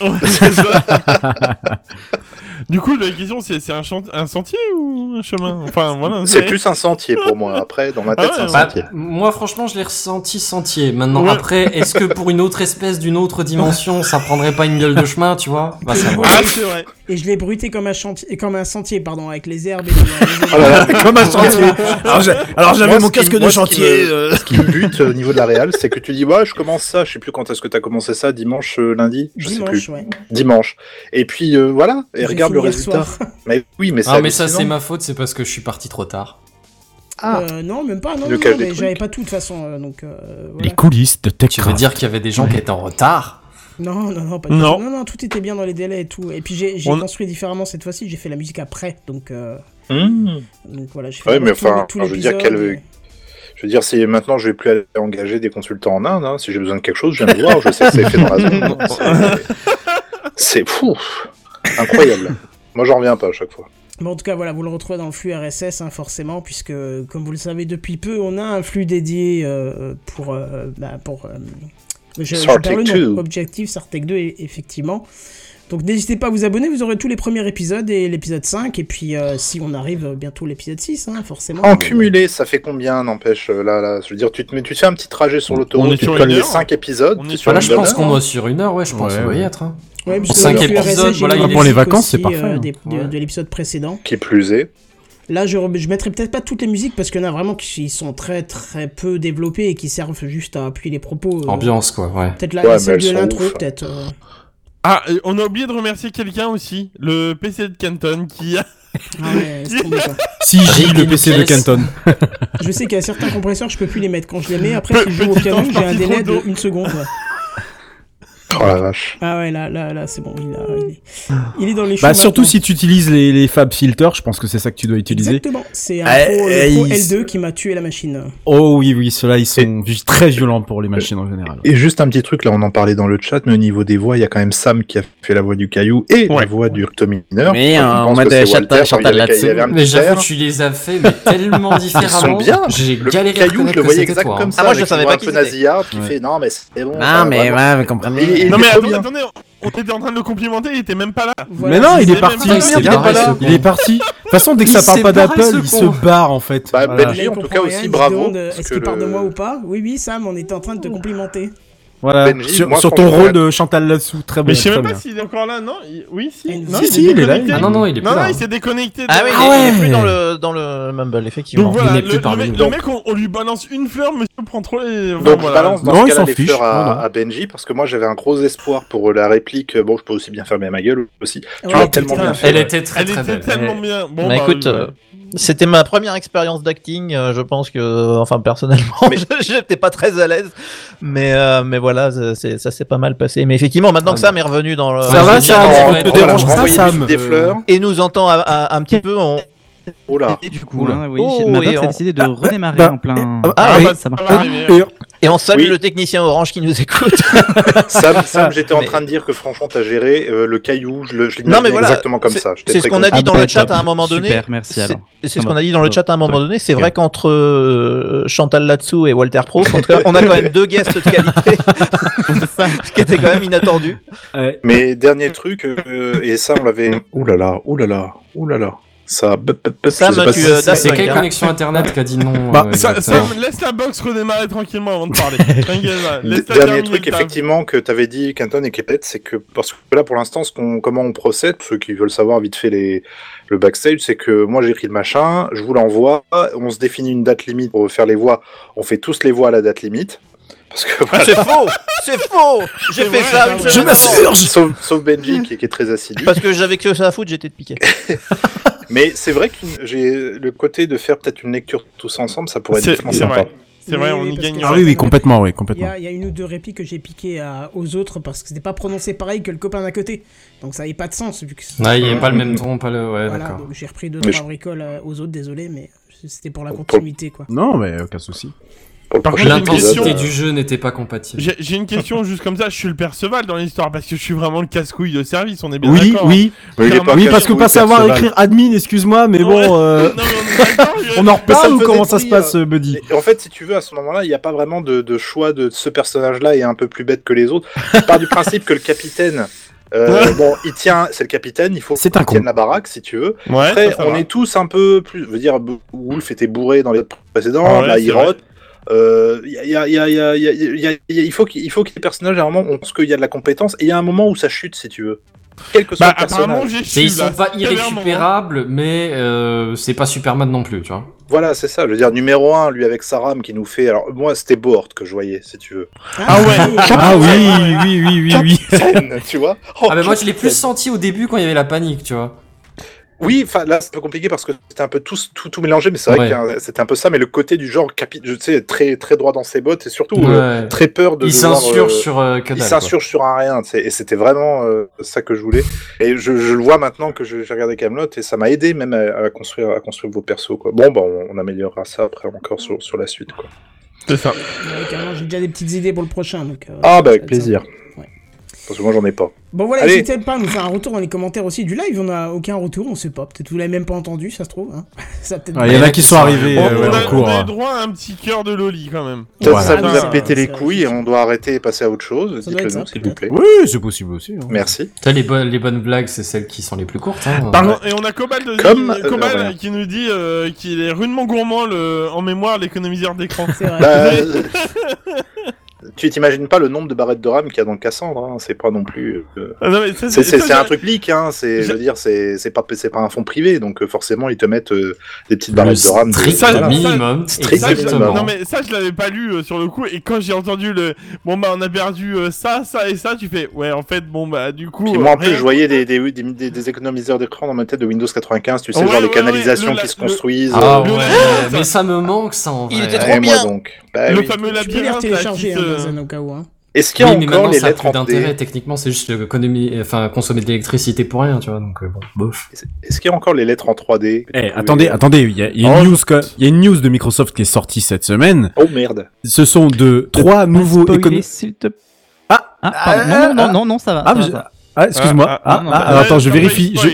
[SPEAKER 3] du coup, la question, c'est c'est un, chan- un sentier ou un chemin? Enfin, voilà.
[SPEAKER 12] C'est plus un sentier pour moi. Après, dans ma tête,
[SPEAKER 3] Ah
[SPEAKER 12] c'est un
[SPEAKER 3] ouais,
[SPEAKER 13] Bah,
[SPEAKER 12] sentier.
[SPEAKER 13] moi, franchement, je l'ai ressenti sentier. Maintenant,
[SPEAKER 3] Ouais.
[SPEAKER 13] après, est-ce que pour une autre espèce d'une autre dimension, ça prendrait pas une gueule de chemin, tu vois? Bah, ça.
[SPEAKER 3] Ah, c'est vrai.
[SPEAKER 1] Et je l'ai bruité comme un, chantier, comme un sentier, pardon, avec les herbes et hein,
[SPEAKER 12] Oh là là.
[SPEAKER 4] Comme un chantier. Alors, j'ai- alors, j'avais
[SPEAKER 12] Moi,
[SPEAKER 4] mon
[SPEAKER 12] qui-
[SPEAKER 4] casque de
[SPEAKER 12] moi, ce qui
[SPEAKER 4] chantier.
[SPEAKER 12] me-
[SPEAKER 4] euh,
[SPEAKER 12] Ce qui me bute au niveau de la réal, c'est que tu dis, ouais, je commence ça, je sais plus quand est-ce que t'as commencé ça, dimanche, euh, lundi? Je sais
[SPEAKER 1] Dimanche,
[SPEAKER 12] plus.
[SPEAKER 1] ouais.
[SPEAKER 12] Dimanche. Et puis, euh, voilà, et
[SPEAKER 1] J'ai
[SPEAKER 12] regarde le résultat. Mais oui, mais c'est
[SPEAKER 13] Ah, mais ça, c'est ma faute, c'est parce que je suis parti trop tard.
[SPEAKER 12] Ah.
[SPEAKER 1] Euh, non, même pas, non, non, non, mais j'avais pas tout de toute façon, euh, donc euh, voilà.
[SPEAKER 4] Les coulisses de
[SPEAKER 13] Tu veux dire qu'il y avait des gens qui étaient en retard?
[SPEAKER 1] Non, non, non, pas du
[SPEAKER 3] Non.
[SPEAKER 1] tout. Non, non, tout était bien dans les délais et tout. Et puis j'ai j'ai
[SPEAKER 3] On-
[SPEAKER 1] construit différemment cette fois-ci, j'ai fait la musique après, donc, euh,
[SPEAKER 12] Mmh.
[SPEAKER 1] donc voilà, j'ai fait
[SPEAKER 12] Ouais, mais enfin,
[SPEAKER 1] tout
[SPEAKER 12] je veux dire, quel-
[SPEAKER 1] et-
[SPEAKER 12] Je veux dire, si maintenant je vais plus aller engager des consultants en Inde, hein, si j'ai besoin de quelque chose, je viens de voir, je sais que c'est fait dans la zone. C'est fou, incroyable. Moi, j'en reviens pas à chaque fois.
[SPEAKER 1] Bon, en tout cas, voilà, vous le retrouvez dans le flux RSS, hein, forcément, puisque, comme vous le savez depuis peu, on a un flux dédié euh, pour. euh, bah, pour euh, je, je perds le nom,
[SPEAKER 12] 2.
[SPEAKER 1] Objectif Sartec 2, e- effectivement. Donc n'hésitez pas à vous abonner, vous aurez tous les premiers épisodes et l'épisode 5, et puis euh, si on arrive bientôt l'épisode 6, hein, forcément.
[SPEAKER 12] En cumulé, ça fait combien, n'empêche, là, là Je veux dire, tu te, mets, tu te fais un petit trajet sur
[SPEAKER 3] On
[SPEAKER 12] l'autoroute,
[SPEAKER 3] est
[SPEAKER 12] tu
[SPEAKER 3] sur
[SPEAKER 12] colles les
[SPEAKER 3] heure
[SPEAKER 12] 5 épisodes.
[SPEAKER 3] On est
[SPEAKER 12] t'es
[SPEAKER 3] sur
[SPEAKER 13] Voilà,
[SPEAKER 12] une
[SPEAKER 13] je pense qu'on est sur une heure, ouais, je pense
[SPEAKER 4] Ouais,
[SPEAKER 13] qu'on doit y être. hein.
[SPEAKER 1] Ouais, parce que
[SPEAKER 13] Cinq
[SPEAKER 1] dans le flux
[SPEAKER 13] épisodes,
[SPEAKER 1] RSS, j'ai
[SPEAKER 13] voilà, il
[SPEAKER 4] Pour les vacances, c'est parfait,
[SPEAKER 1] euh,
[SPEAKER 4] hein.
[SPEAKER 1] des- de, de l'épisode précédent.
[SPEAKER 12] Qui plus est.
[SPEAKER 1] Là, je, je mettrai peut-être pas toutes les musiques parce qu'il y en a vraiment qui sont très très peu développées et qui servent juste à appuyer les propos. euh,
[SPEAKER 13] Ambiance, quoi, ouais.
[SPEAKER 1] Peut-être la,
[SPEAKER 12] Ouais,
[SPEAKER 1] celle de l'intro, peut-être. euh.
[SPEAKER 3] Ah, on a oublié de remercier quelqu'un aussi, le PC de Canton, qui a...
[SPEAKER 1] Ah ouais.
[SPEAKER 4] Si j'ai le PC de. Canton.
[SPEAKER 1] Je sais qu'il y a certains compresseurs, je peux plus les mettre. Quand je les mets, après,
[SPEAKER 3] Pe-
[SPEAKER 1] si je joue au piano, j'ai un délai de une seconde.
[SPEAKER 12] Oh la vache.
[SPEAKER 1] Ah ouais, là, là, là, c'est bon. Il, a- il est, il est dans les choux
[SPEAKER 4] Bah, surtout
[SPEAKER 1] maintenant.
[SPEAKER 4] si tu utilises les, les Fab Filters, je pense que c'est ça que tu dois utiliser.
[SPEAKER 1] Exactement. C'est un pro,
[SPEAKER 4] eh,
[SPEAKER 1] pro
[SPEAKER 4] il-
[SPEAKER 1] L2 qui m'a tué la machine.
[SPEAKER 4] Oh oui, oui, ceux-là, ils sont vi- très violents pour les machines en général.
[SPEAKER 12] Et juste un petit truc, là, on en parlait dans le chat, mais au niveau des voix, il y a quand même Sam qui a fait la voix du caillou et la voix du rectomineur.
[SPEAKER 5] Oui,
[SPEAKER 12] Je
[SPEAKER 5] en mode
[SPEAKER 12] c'est
[SPEAKER 5] Chantal-
[SPEAKER 12] un
[SPEAKER 13] Mais j'avoue tu les as fait mais tellement
[SPEAKER 12] Ils sont
[SPEAKER 13] différemment.
[SPEAKER 12] bien.
[SPEAKER 13] J'ai
[SPEAKER 12] Le
[SPEAKER 13] galéré à
[SPEAKER 12] caillou, je
[SPEAKER 13] reconnaître
[SPEAKER 12] le
[SPEAKER 13] que
[SPEAKER 12] voyais
[SPEAKER 13] c'était toi.
[SPEAKER 12] comme
[SPEAKER 13] hein.
[SPEAKER 12] ça.
[SPEAKER 2] Ah, moi, je savais pas qui
[SPEAKER 12] nasillarde qui fait non, mais c'est bon. Ça,
[SPEAKER 5] mais ouais, vous comprenez.
[SPEAKER 12] Il-
[SPEAKER 3] Non mais attendez, attendez, on était en train de le complimenter, il était même pas là.
[SPEAKER 1] Voilà,
[SPEAKER 4] Mais non, il est parti.
[SPEAKER 1] pas.
[SPEAKER 13] Il
[SPEAKER 12] est
[SPEAKER 4] Il parti. De toute façon, dès que
[SPEAKER 13] Il
[SPEAKER 4] ça parle pas d'Apple, il
[SPEAKER 13] con.
[SPEAKER 4] se barre en fait.
[SPEAKER 12] Bah,
[SPEAKER 4] Voilà.
[SPEAKER 1] Il
[SPEAKER 12] en tout
[SPEAKER 1] comprend
[SPEAKER 12] cas
[SPEAKER 1] rien,
[SPEAKER 12] aussi, bravo.
[SPEAKER 1] euh, Est-ce qu'il parle de moi ou pas? Oui, oui, Sam, on était en train de te complimenter.
[SPEAKER 4] Voilà.
[SPEAKER 12] Benji,
[SPEAKER 4] sur
[SPEAKER 12] moi,
[SPEAKER 4] sur ton rôle de Chantal là-dessous, très bien.
[SPEAKER 3] Mais je sais même pas s'il est encore là, non il- Oui, si.
[SPEAKER 1] Si,
[SPEAKER 3] Non,
[SPEAKER 4] si, il est là, il est
[SPEAKER 13] Ah non, non, il est plus
[SPEAKER 3] Non, non,
[SPEAKER 13] là.
[SPEAKER 3] il s'est déconnecté.
[SPEAKER 2] Ah oui,
[SPEAKER 3] de-
[SPEAKER 2] il est- il est plus
[SPEAKER 4] ouais.
[SPEAKER 2] dans le, dans le Mumble, effectivement.
[SPEAKER 3] Donc voilà,
[SPEAKER 13] n'est
[SPEAKER 3] le,
[SPEAKER 13] plus
[SPEAKER 3] le
[SPEAKER 13] parmi
[SPEAKER 3] mec,
[SPEAKER 13] nous.
[SPEAKER 3] le mec, on, on lui balance une fleur, monsieur prend trop les... enfin,
[SPEAKER 12] Donc
[SPEAKER 3] voilà.
[SPEAKER 12] je balance dans
[SPEAKER 4] Non,
[SPEAKER 12] ce
[SPEAKER 4] il
[SPEAKER 12] cas-là les
[SPEAKER 4] fiche.
[SPEAKER 12] fleurs à, Benji parce que moi j'avais un gros espoir pour la réplique. Bon, je peux aussi bien fermer ma gueule aussi. Tu
[SPEAKER 1] Ouais,
[SPEAKER 12] l'as
[SPEAKER 1] t'es-
[SPEAKER 12] tellement bien fait.
[SPEAKER 13] Elle
[SPEAKER 12] ouais.
[SPEAKER 13] était très
[SPEAKER 3] Elle
[SPEAKER 13] très belle.
[SPEAKER 3] tellement bien. Bon,
[SPEAKER 2] Bah, écoute, euh,
[SPEAKER 3] ouais.
[SPEAKER 2] c'était ma première expérience d'acting. euh, Je pense que, enfin, personnellement, j'étais pas très à l'aise. Mais, euh, mais voilà, ça, c'est- ça s'est pas mal passé. Mais effectivement, maintenant que Sam est revenu dans le.
[SPEAKER 4] Ça va, Sam On Sam
[SPEAKER 12] des fleurs.
[SPEAKER 2] Et nous entend un, un- un petit peu. On...
[SPEAKER 12] Oula.
[SPEAKER 14] Du coup, là, oui,
[SPEAKER 2] Oh,
[SPEAKER 14] ma
[SPEAKER 2] et
[SPEAKER 14] box a
[SPEAKER 2] on-
[SPEAKER 14] décidé de redémarrer
[SPEAKER 4] bah,
[SPEAKER 14] en plein.
[SPEAKER 2] Ah, oui.
[SPEAKER 14] ça marche
[SPEAKER 3] Ah,
[SPEAKER 14] pas.
[SPEAKER 3] mais-
[SPEAKER 2] Et on salue
[SPEAKER 12] Oui.
[SPEAKER 2] le technicien orange qui nous écoute.
[SPEAKER 12] Sam, Sam, j'étais en train de dire que franchement, t'as géré euh, le caillou, je le- je
[SPEAKER 2] Non, mais voilà,
[SPEAKER 12] exactement comme ça. J'étais
[SPEAKER 2] C'est ce qu'on a dit dans
[SPEAKER 14] Ah,
[SPEAKER 2] le chat à un moment donné.
[SPEAKER 14] Super, merci,
[SPEAKER 2] C'est- ce qu'on a dit dans le chat à un moment donné. C'est vrai qu'entre euh, Chantal Latsou et Walter Proof, en tout cas, on a quand même deux guests de qualité. ce qui était quand même inattendu.
[SPEAKER 12] Mais dernier truc, euh, et ça, on l'avait. Ouh là là, ouh là là, ouh là là. Ça. je c'est-
[SPEAKER 13] quelle connexion internet qui a dit non
[SPEAKER 4] Bah,
[SPEAKER 13] euh,
[SPEAKER 3] Ça, laisse la box redémarrer tranquillement avant de parler.
[SPEAKER 12] Dernier truc, effectivement, que tu avais dit, Canton et Kepet, c'est que, parce que là, pour l'instant, comment on procède, ceux qui veulent savoir vite fait les, le backstage, c'est que moi, j'écris le machin, je vous l'envoie, on se définit une date limite pour faire les voix, on fait tous les voix à la date limite. Parce que voilà.
[SPEAKER 2] C'est faux C'est faux J'ai fait ça une semaine avant.
[SPEAKER 12] Sauf, sauf Benji qui, qui est très assidu.
[SPEAKER 2] Parce que j'avais que ça à foutre, j'étais de piqué.
[SPEAKER 12] Mais c'est vrai que j'ai le côté de faire peut-être une lecture tous ensemble, ça pourrait être sympa.
[SPEAKER 3] vrai. C'est vrai, on y gagne.
[SPEAKER 4] Ah oui, oui, complètement, oui,
[SPEAKER 1] Il y,
[SPEAKER 4] complètement.
[SPEAKER 1] a, il y a une ou deux répliques que j'ai piquées à- aux autres parce que c'était pas prononcé pareil que le copain d'à côté. Donc ça n'avait pas de sens. Vu que
[SPEAKER 13] Ouais, il n'y a pas le même ton, pas le. Ouais,
[SPEAKER 1] Voilà, donc j'ai repris deux, trois
[SPEAKER 12] je-
[SPEAKER 1] bricoles euh, aux autres, désolé, mais c'était pour la continuité quoi.
[SPEAKER 4] Non, mais aucun souci.
[SPEAKER 3] Par contre,
[SPEAKER 13] L'intensité du jeu n'était pas compatible.
[SPEAKER 3] J'ai une question juste comme ça, je suis le Perceval dans l'histoire parce que je suis vraiment le casse-couille de service, on est bien
[SPEAKER 4] Oui,
[SPEAKER 3] d'accord.
[SPEAKER 4] oui.
[SPEAKER 12] Il est pas
[SPEAKER 4] Oui, parce que
[SPEAKER 12] oui,
[SPEAKER 4] pas savoir
[SPEAKER 12] Perceval.
[SPEAKER 4] écrire admin, excuse-moi, mais bon, euh,
[SPEAKER 3] Non, mais on est d'accord, je-
[SPEAKER 4] on en reparle
[SPEAKER 12] me
[SPEAKER 4] ou comment ça se passe, euh, Buddy
[SPEAKER 12] Et en fait, si tu veux, à ce moment-là, il n'y a pas vraiment de, de choix de ce personnage-là est un peu plus bête que les autres. Je pars du principe que le capitaine, euh, bon, il tient, c'est le capitaine, il faut
[SPEAKER 4] C'est
[SPEAKER 12] qu'il tienne la baraque, si tu veux.
[SPEAKER 3] Ouais,
[SPEAKER 12] Après, on
[SPEAKER 3] va.
[SPEAKER 12] est tous un peu plus, je veux dire, Wolf était bourré dans les précédents,
[SPEAKER 3] Ah ouais,
[SPEAKER 12] là, il rote. Il faut qu'il il faut que les personnages, à un moment, on pense qu'il y a de la compétence, et il y a un moment où ça chute, si tu veux. Quel que soit
[SPEAKER 3] Bah,
[SPEAKER 12] le personnage.
[SPEAKER 3] apparemment, su
[SPEAKER 13] ils sont pas
[SPEAKER 3] hein.
[SPEAKER 13] irrécupérables, mais euh, c'est pas Superman non plus, tu vois.
[SPEAKER 12] Voilà, c'est ça. Je veux dire, numéro 1, lui avec sa rame qui nous fait. Alors, moi, c'était Board que je voyais, si tu veux.
[SPEAKER 3] Ah ouais.
[SPEAKER 4] Ah oui, oui, oui, oui, oui.
[SPEAKER 12] Scène, tu vois Oh,
[SPEAKER 13] Ah, mais moi je l'ai plus senti au début quand il y avait la panique, tu vois.
[SPEAKER 12] Oui, enfin là c'est un peu compliqué parce que c'était un peu tout, tout, tout mélangé, mais c'est vrai
[SPEAKER 13] Ouais.
[SPEAKER 12] que c'était un peu ça, mais le côté du genre, capi... je sais, très, très droit dans ses bottes et surtout euh, très peur de.
[SPEAKER 13] Il s'insurge
[SPEAKER 12] euh,
[SPEAKER 13] sur euh,
[SPEAKER 12] Il s'insurge sur un rien, tu sais, et c'était vraiment euh, ça que je voulais. Et je, je le vois maintenant que je- j'ai regardé Camelot et ça m'a aidé même à, à construire, à construire vos persos. Quoi. Bon, bah, on, on améliorera ça après encore sur, sur la suite. Quoi.
[SPEAKER 3] C'est ça.
[SPEAKER 1] Carrément, j'ai déjà des petites idées pour le prochain. Donc, euh,
[SPEAKER 12] Ah, bah, avec plaisir. Parce que moi, j'en ai pas.
[SPEAKER 1] Bon voilà, n'hésitez pas à nous faire un retour dans les commentaires aussi du live. On a aucun retour, on sait pas. Peut-être vous l'avez même pas entendu, ça se trouve. Hein. ça a peut-être.
[SPEAKER 4] Ouais, Il y en a qui sont arrivés
[SPEAKER 3] On,
[SPEAKER 4] euh,
[SPEAKER 3] a,
[SPEAKER 4] en cours.
[SPEAKER 3] on a
[SPEAKER 4] hein.
[SPEAKER 3] eu droit à un petit cœur de Loli quand même.
[SPEAKER 12] Peut-être
[SPEAKER 4] Voilà.
[SPEAKER 12] ça vous a
[SPEAKER 1] Ah,
[SPEAKER 12] pété les couilles et on doit arrêter et passer à autre chose. Dites-le nous, s'il vous plaît.
[SPEAKER 4] Oui, c'est possible aussi. hein.
[SPEAKER 12] Merci.
[SPEAKER 13] Les, bonnes, les bonnes blagues, c'est celles qui sont les plus courtes. Hein.
[SPEAKER 3] Et on a Cobalt, de-
[SPEAKER 12] Comme,
[SPEAKER 3] qui, Cobalt
[SPEAKER 12] euh,
[SPEAKER 3] qui nous dit euh, qu'il est rudement gourmand le, en mémoire l'économiseur d'écran.
[SPEAKER 1] C'est vrai.
[SPEAKER 12] Tu t'imagines pas le nombre de barrettes de RAM qu'il y a dans le Cassandre, hein, c'est pas non plus. euh,
[SPEAKER 3] Ah
[SPEAKER 12] C'est un truc leak, hein, c'est, je veux dire, c'est c'est pas, c'est pas un fonds privé, donc euh, forcément ils te mettent euh, des petites
[SPEAKER 13] Le
[SPEAKER 12] barrettes de RAM.
[SPEAKER 13] strict
[SPEAKER 3] Ça,
[SPEAKER 12] voilà.
[SPEAKER 13] minimum,
[SPEAKER 12] Strict
[SPEAKER 3] Ça,
[SPEAKER 13] exactement.
[SPEAKER 3] non mais ça je l'avais pas lu euh, sur le coup et quand j'ai entendu le bon bah on a perdu euh, ça ça et ça tu fais ouais en fait bon bah du coup
[SPEAKER 12] Puis moi en plus je voyais des, des, des, des- des économiseurs d'écran dans ma tête de Windows 95, tu sais,
[SPEAKER 3] Ouais,
[SPEAKER 12] genre les
[SPEAKER 3] ouais,
[SPEAKER 12] canalisations
[SPEAKER 3] ouais, le-
[SPEAKER 12] qui se
[SPEAKER 3] le-
[SPEAKER 12] construisent.
[SPEAKER 13] Ah
[SPEAKER 12] euh,
[SPEAKER 13] mais ça me manque ça en
[SPEAKER 2] Il
[SPEAKER 13] vrai.
[SPEAKER 2] était trop bien.
[SPEAKER 12] donc. Bah,
[SPEAKER 3] le fameux
[SPEAKER 1] les
[SPEAKER 3] labyrinthe là, qui
[SPEAKER 1] télécharger, hein,
[SPEAKER 3] se-
[SPEAKER 1] Benzen, au cas où. Hein.
[SPEAKER 12] Est-ce qu'il y a
[SPEAKER 13] Oui,
[SPEAKER 12] encore les
[SPEAKER 13] ça a
[SPEAKER 12] lettres
[SPEAKER 13] plus
[SPEAKER 12] en
[SPEAKER 13] d'intérêt. Techniquement, c'est juste enfin consommer de l'électricité pour rien, tu vois. Donc euh, bon, bof.
[SPEAKER 12] Est-ce qu'il y a encore les lettres en 3D
[SPEAKER 4] Eh, attendez, attendez, il y a, y a
[SPEAKER 3] Oh,
[SPEAKER 4] une news, que- y a une news de Microsoft qui est sortie cette semaine.
[SPEAKER 12] Oh merde.
[SPEAKER 4] Ce sont de trois nouveaux
[SPEAKER 14] Spoiler,
[SPEAKER 4] économies.
[SPEAKER 14] s'il te
[SPEAKER 4] Ah,
[SPEAKER 14] Ah, pardon. non, non, non, non, non, ça va.
[SPEAKER 4] ah, ah, excuse-moi.
[SPEAKER 3] Ah,
[SPEAKER 4] Ah,
[SPEAKER 3] ah,
[SPEAKER 14] non,
[SPEAKER 4] ah, attends, je vérifie. Je.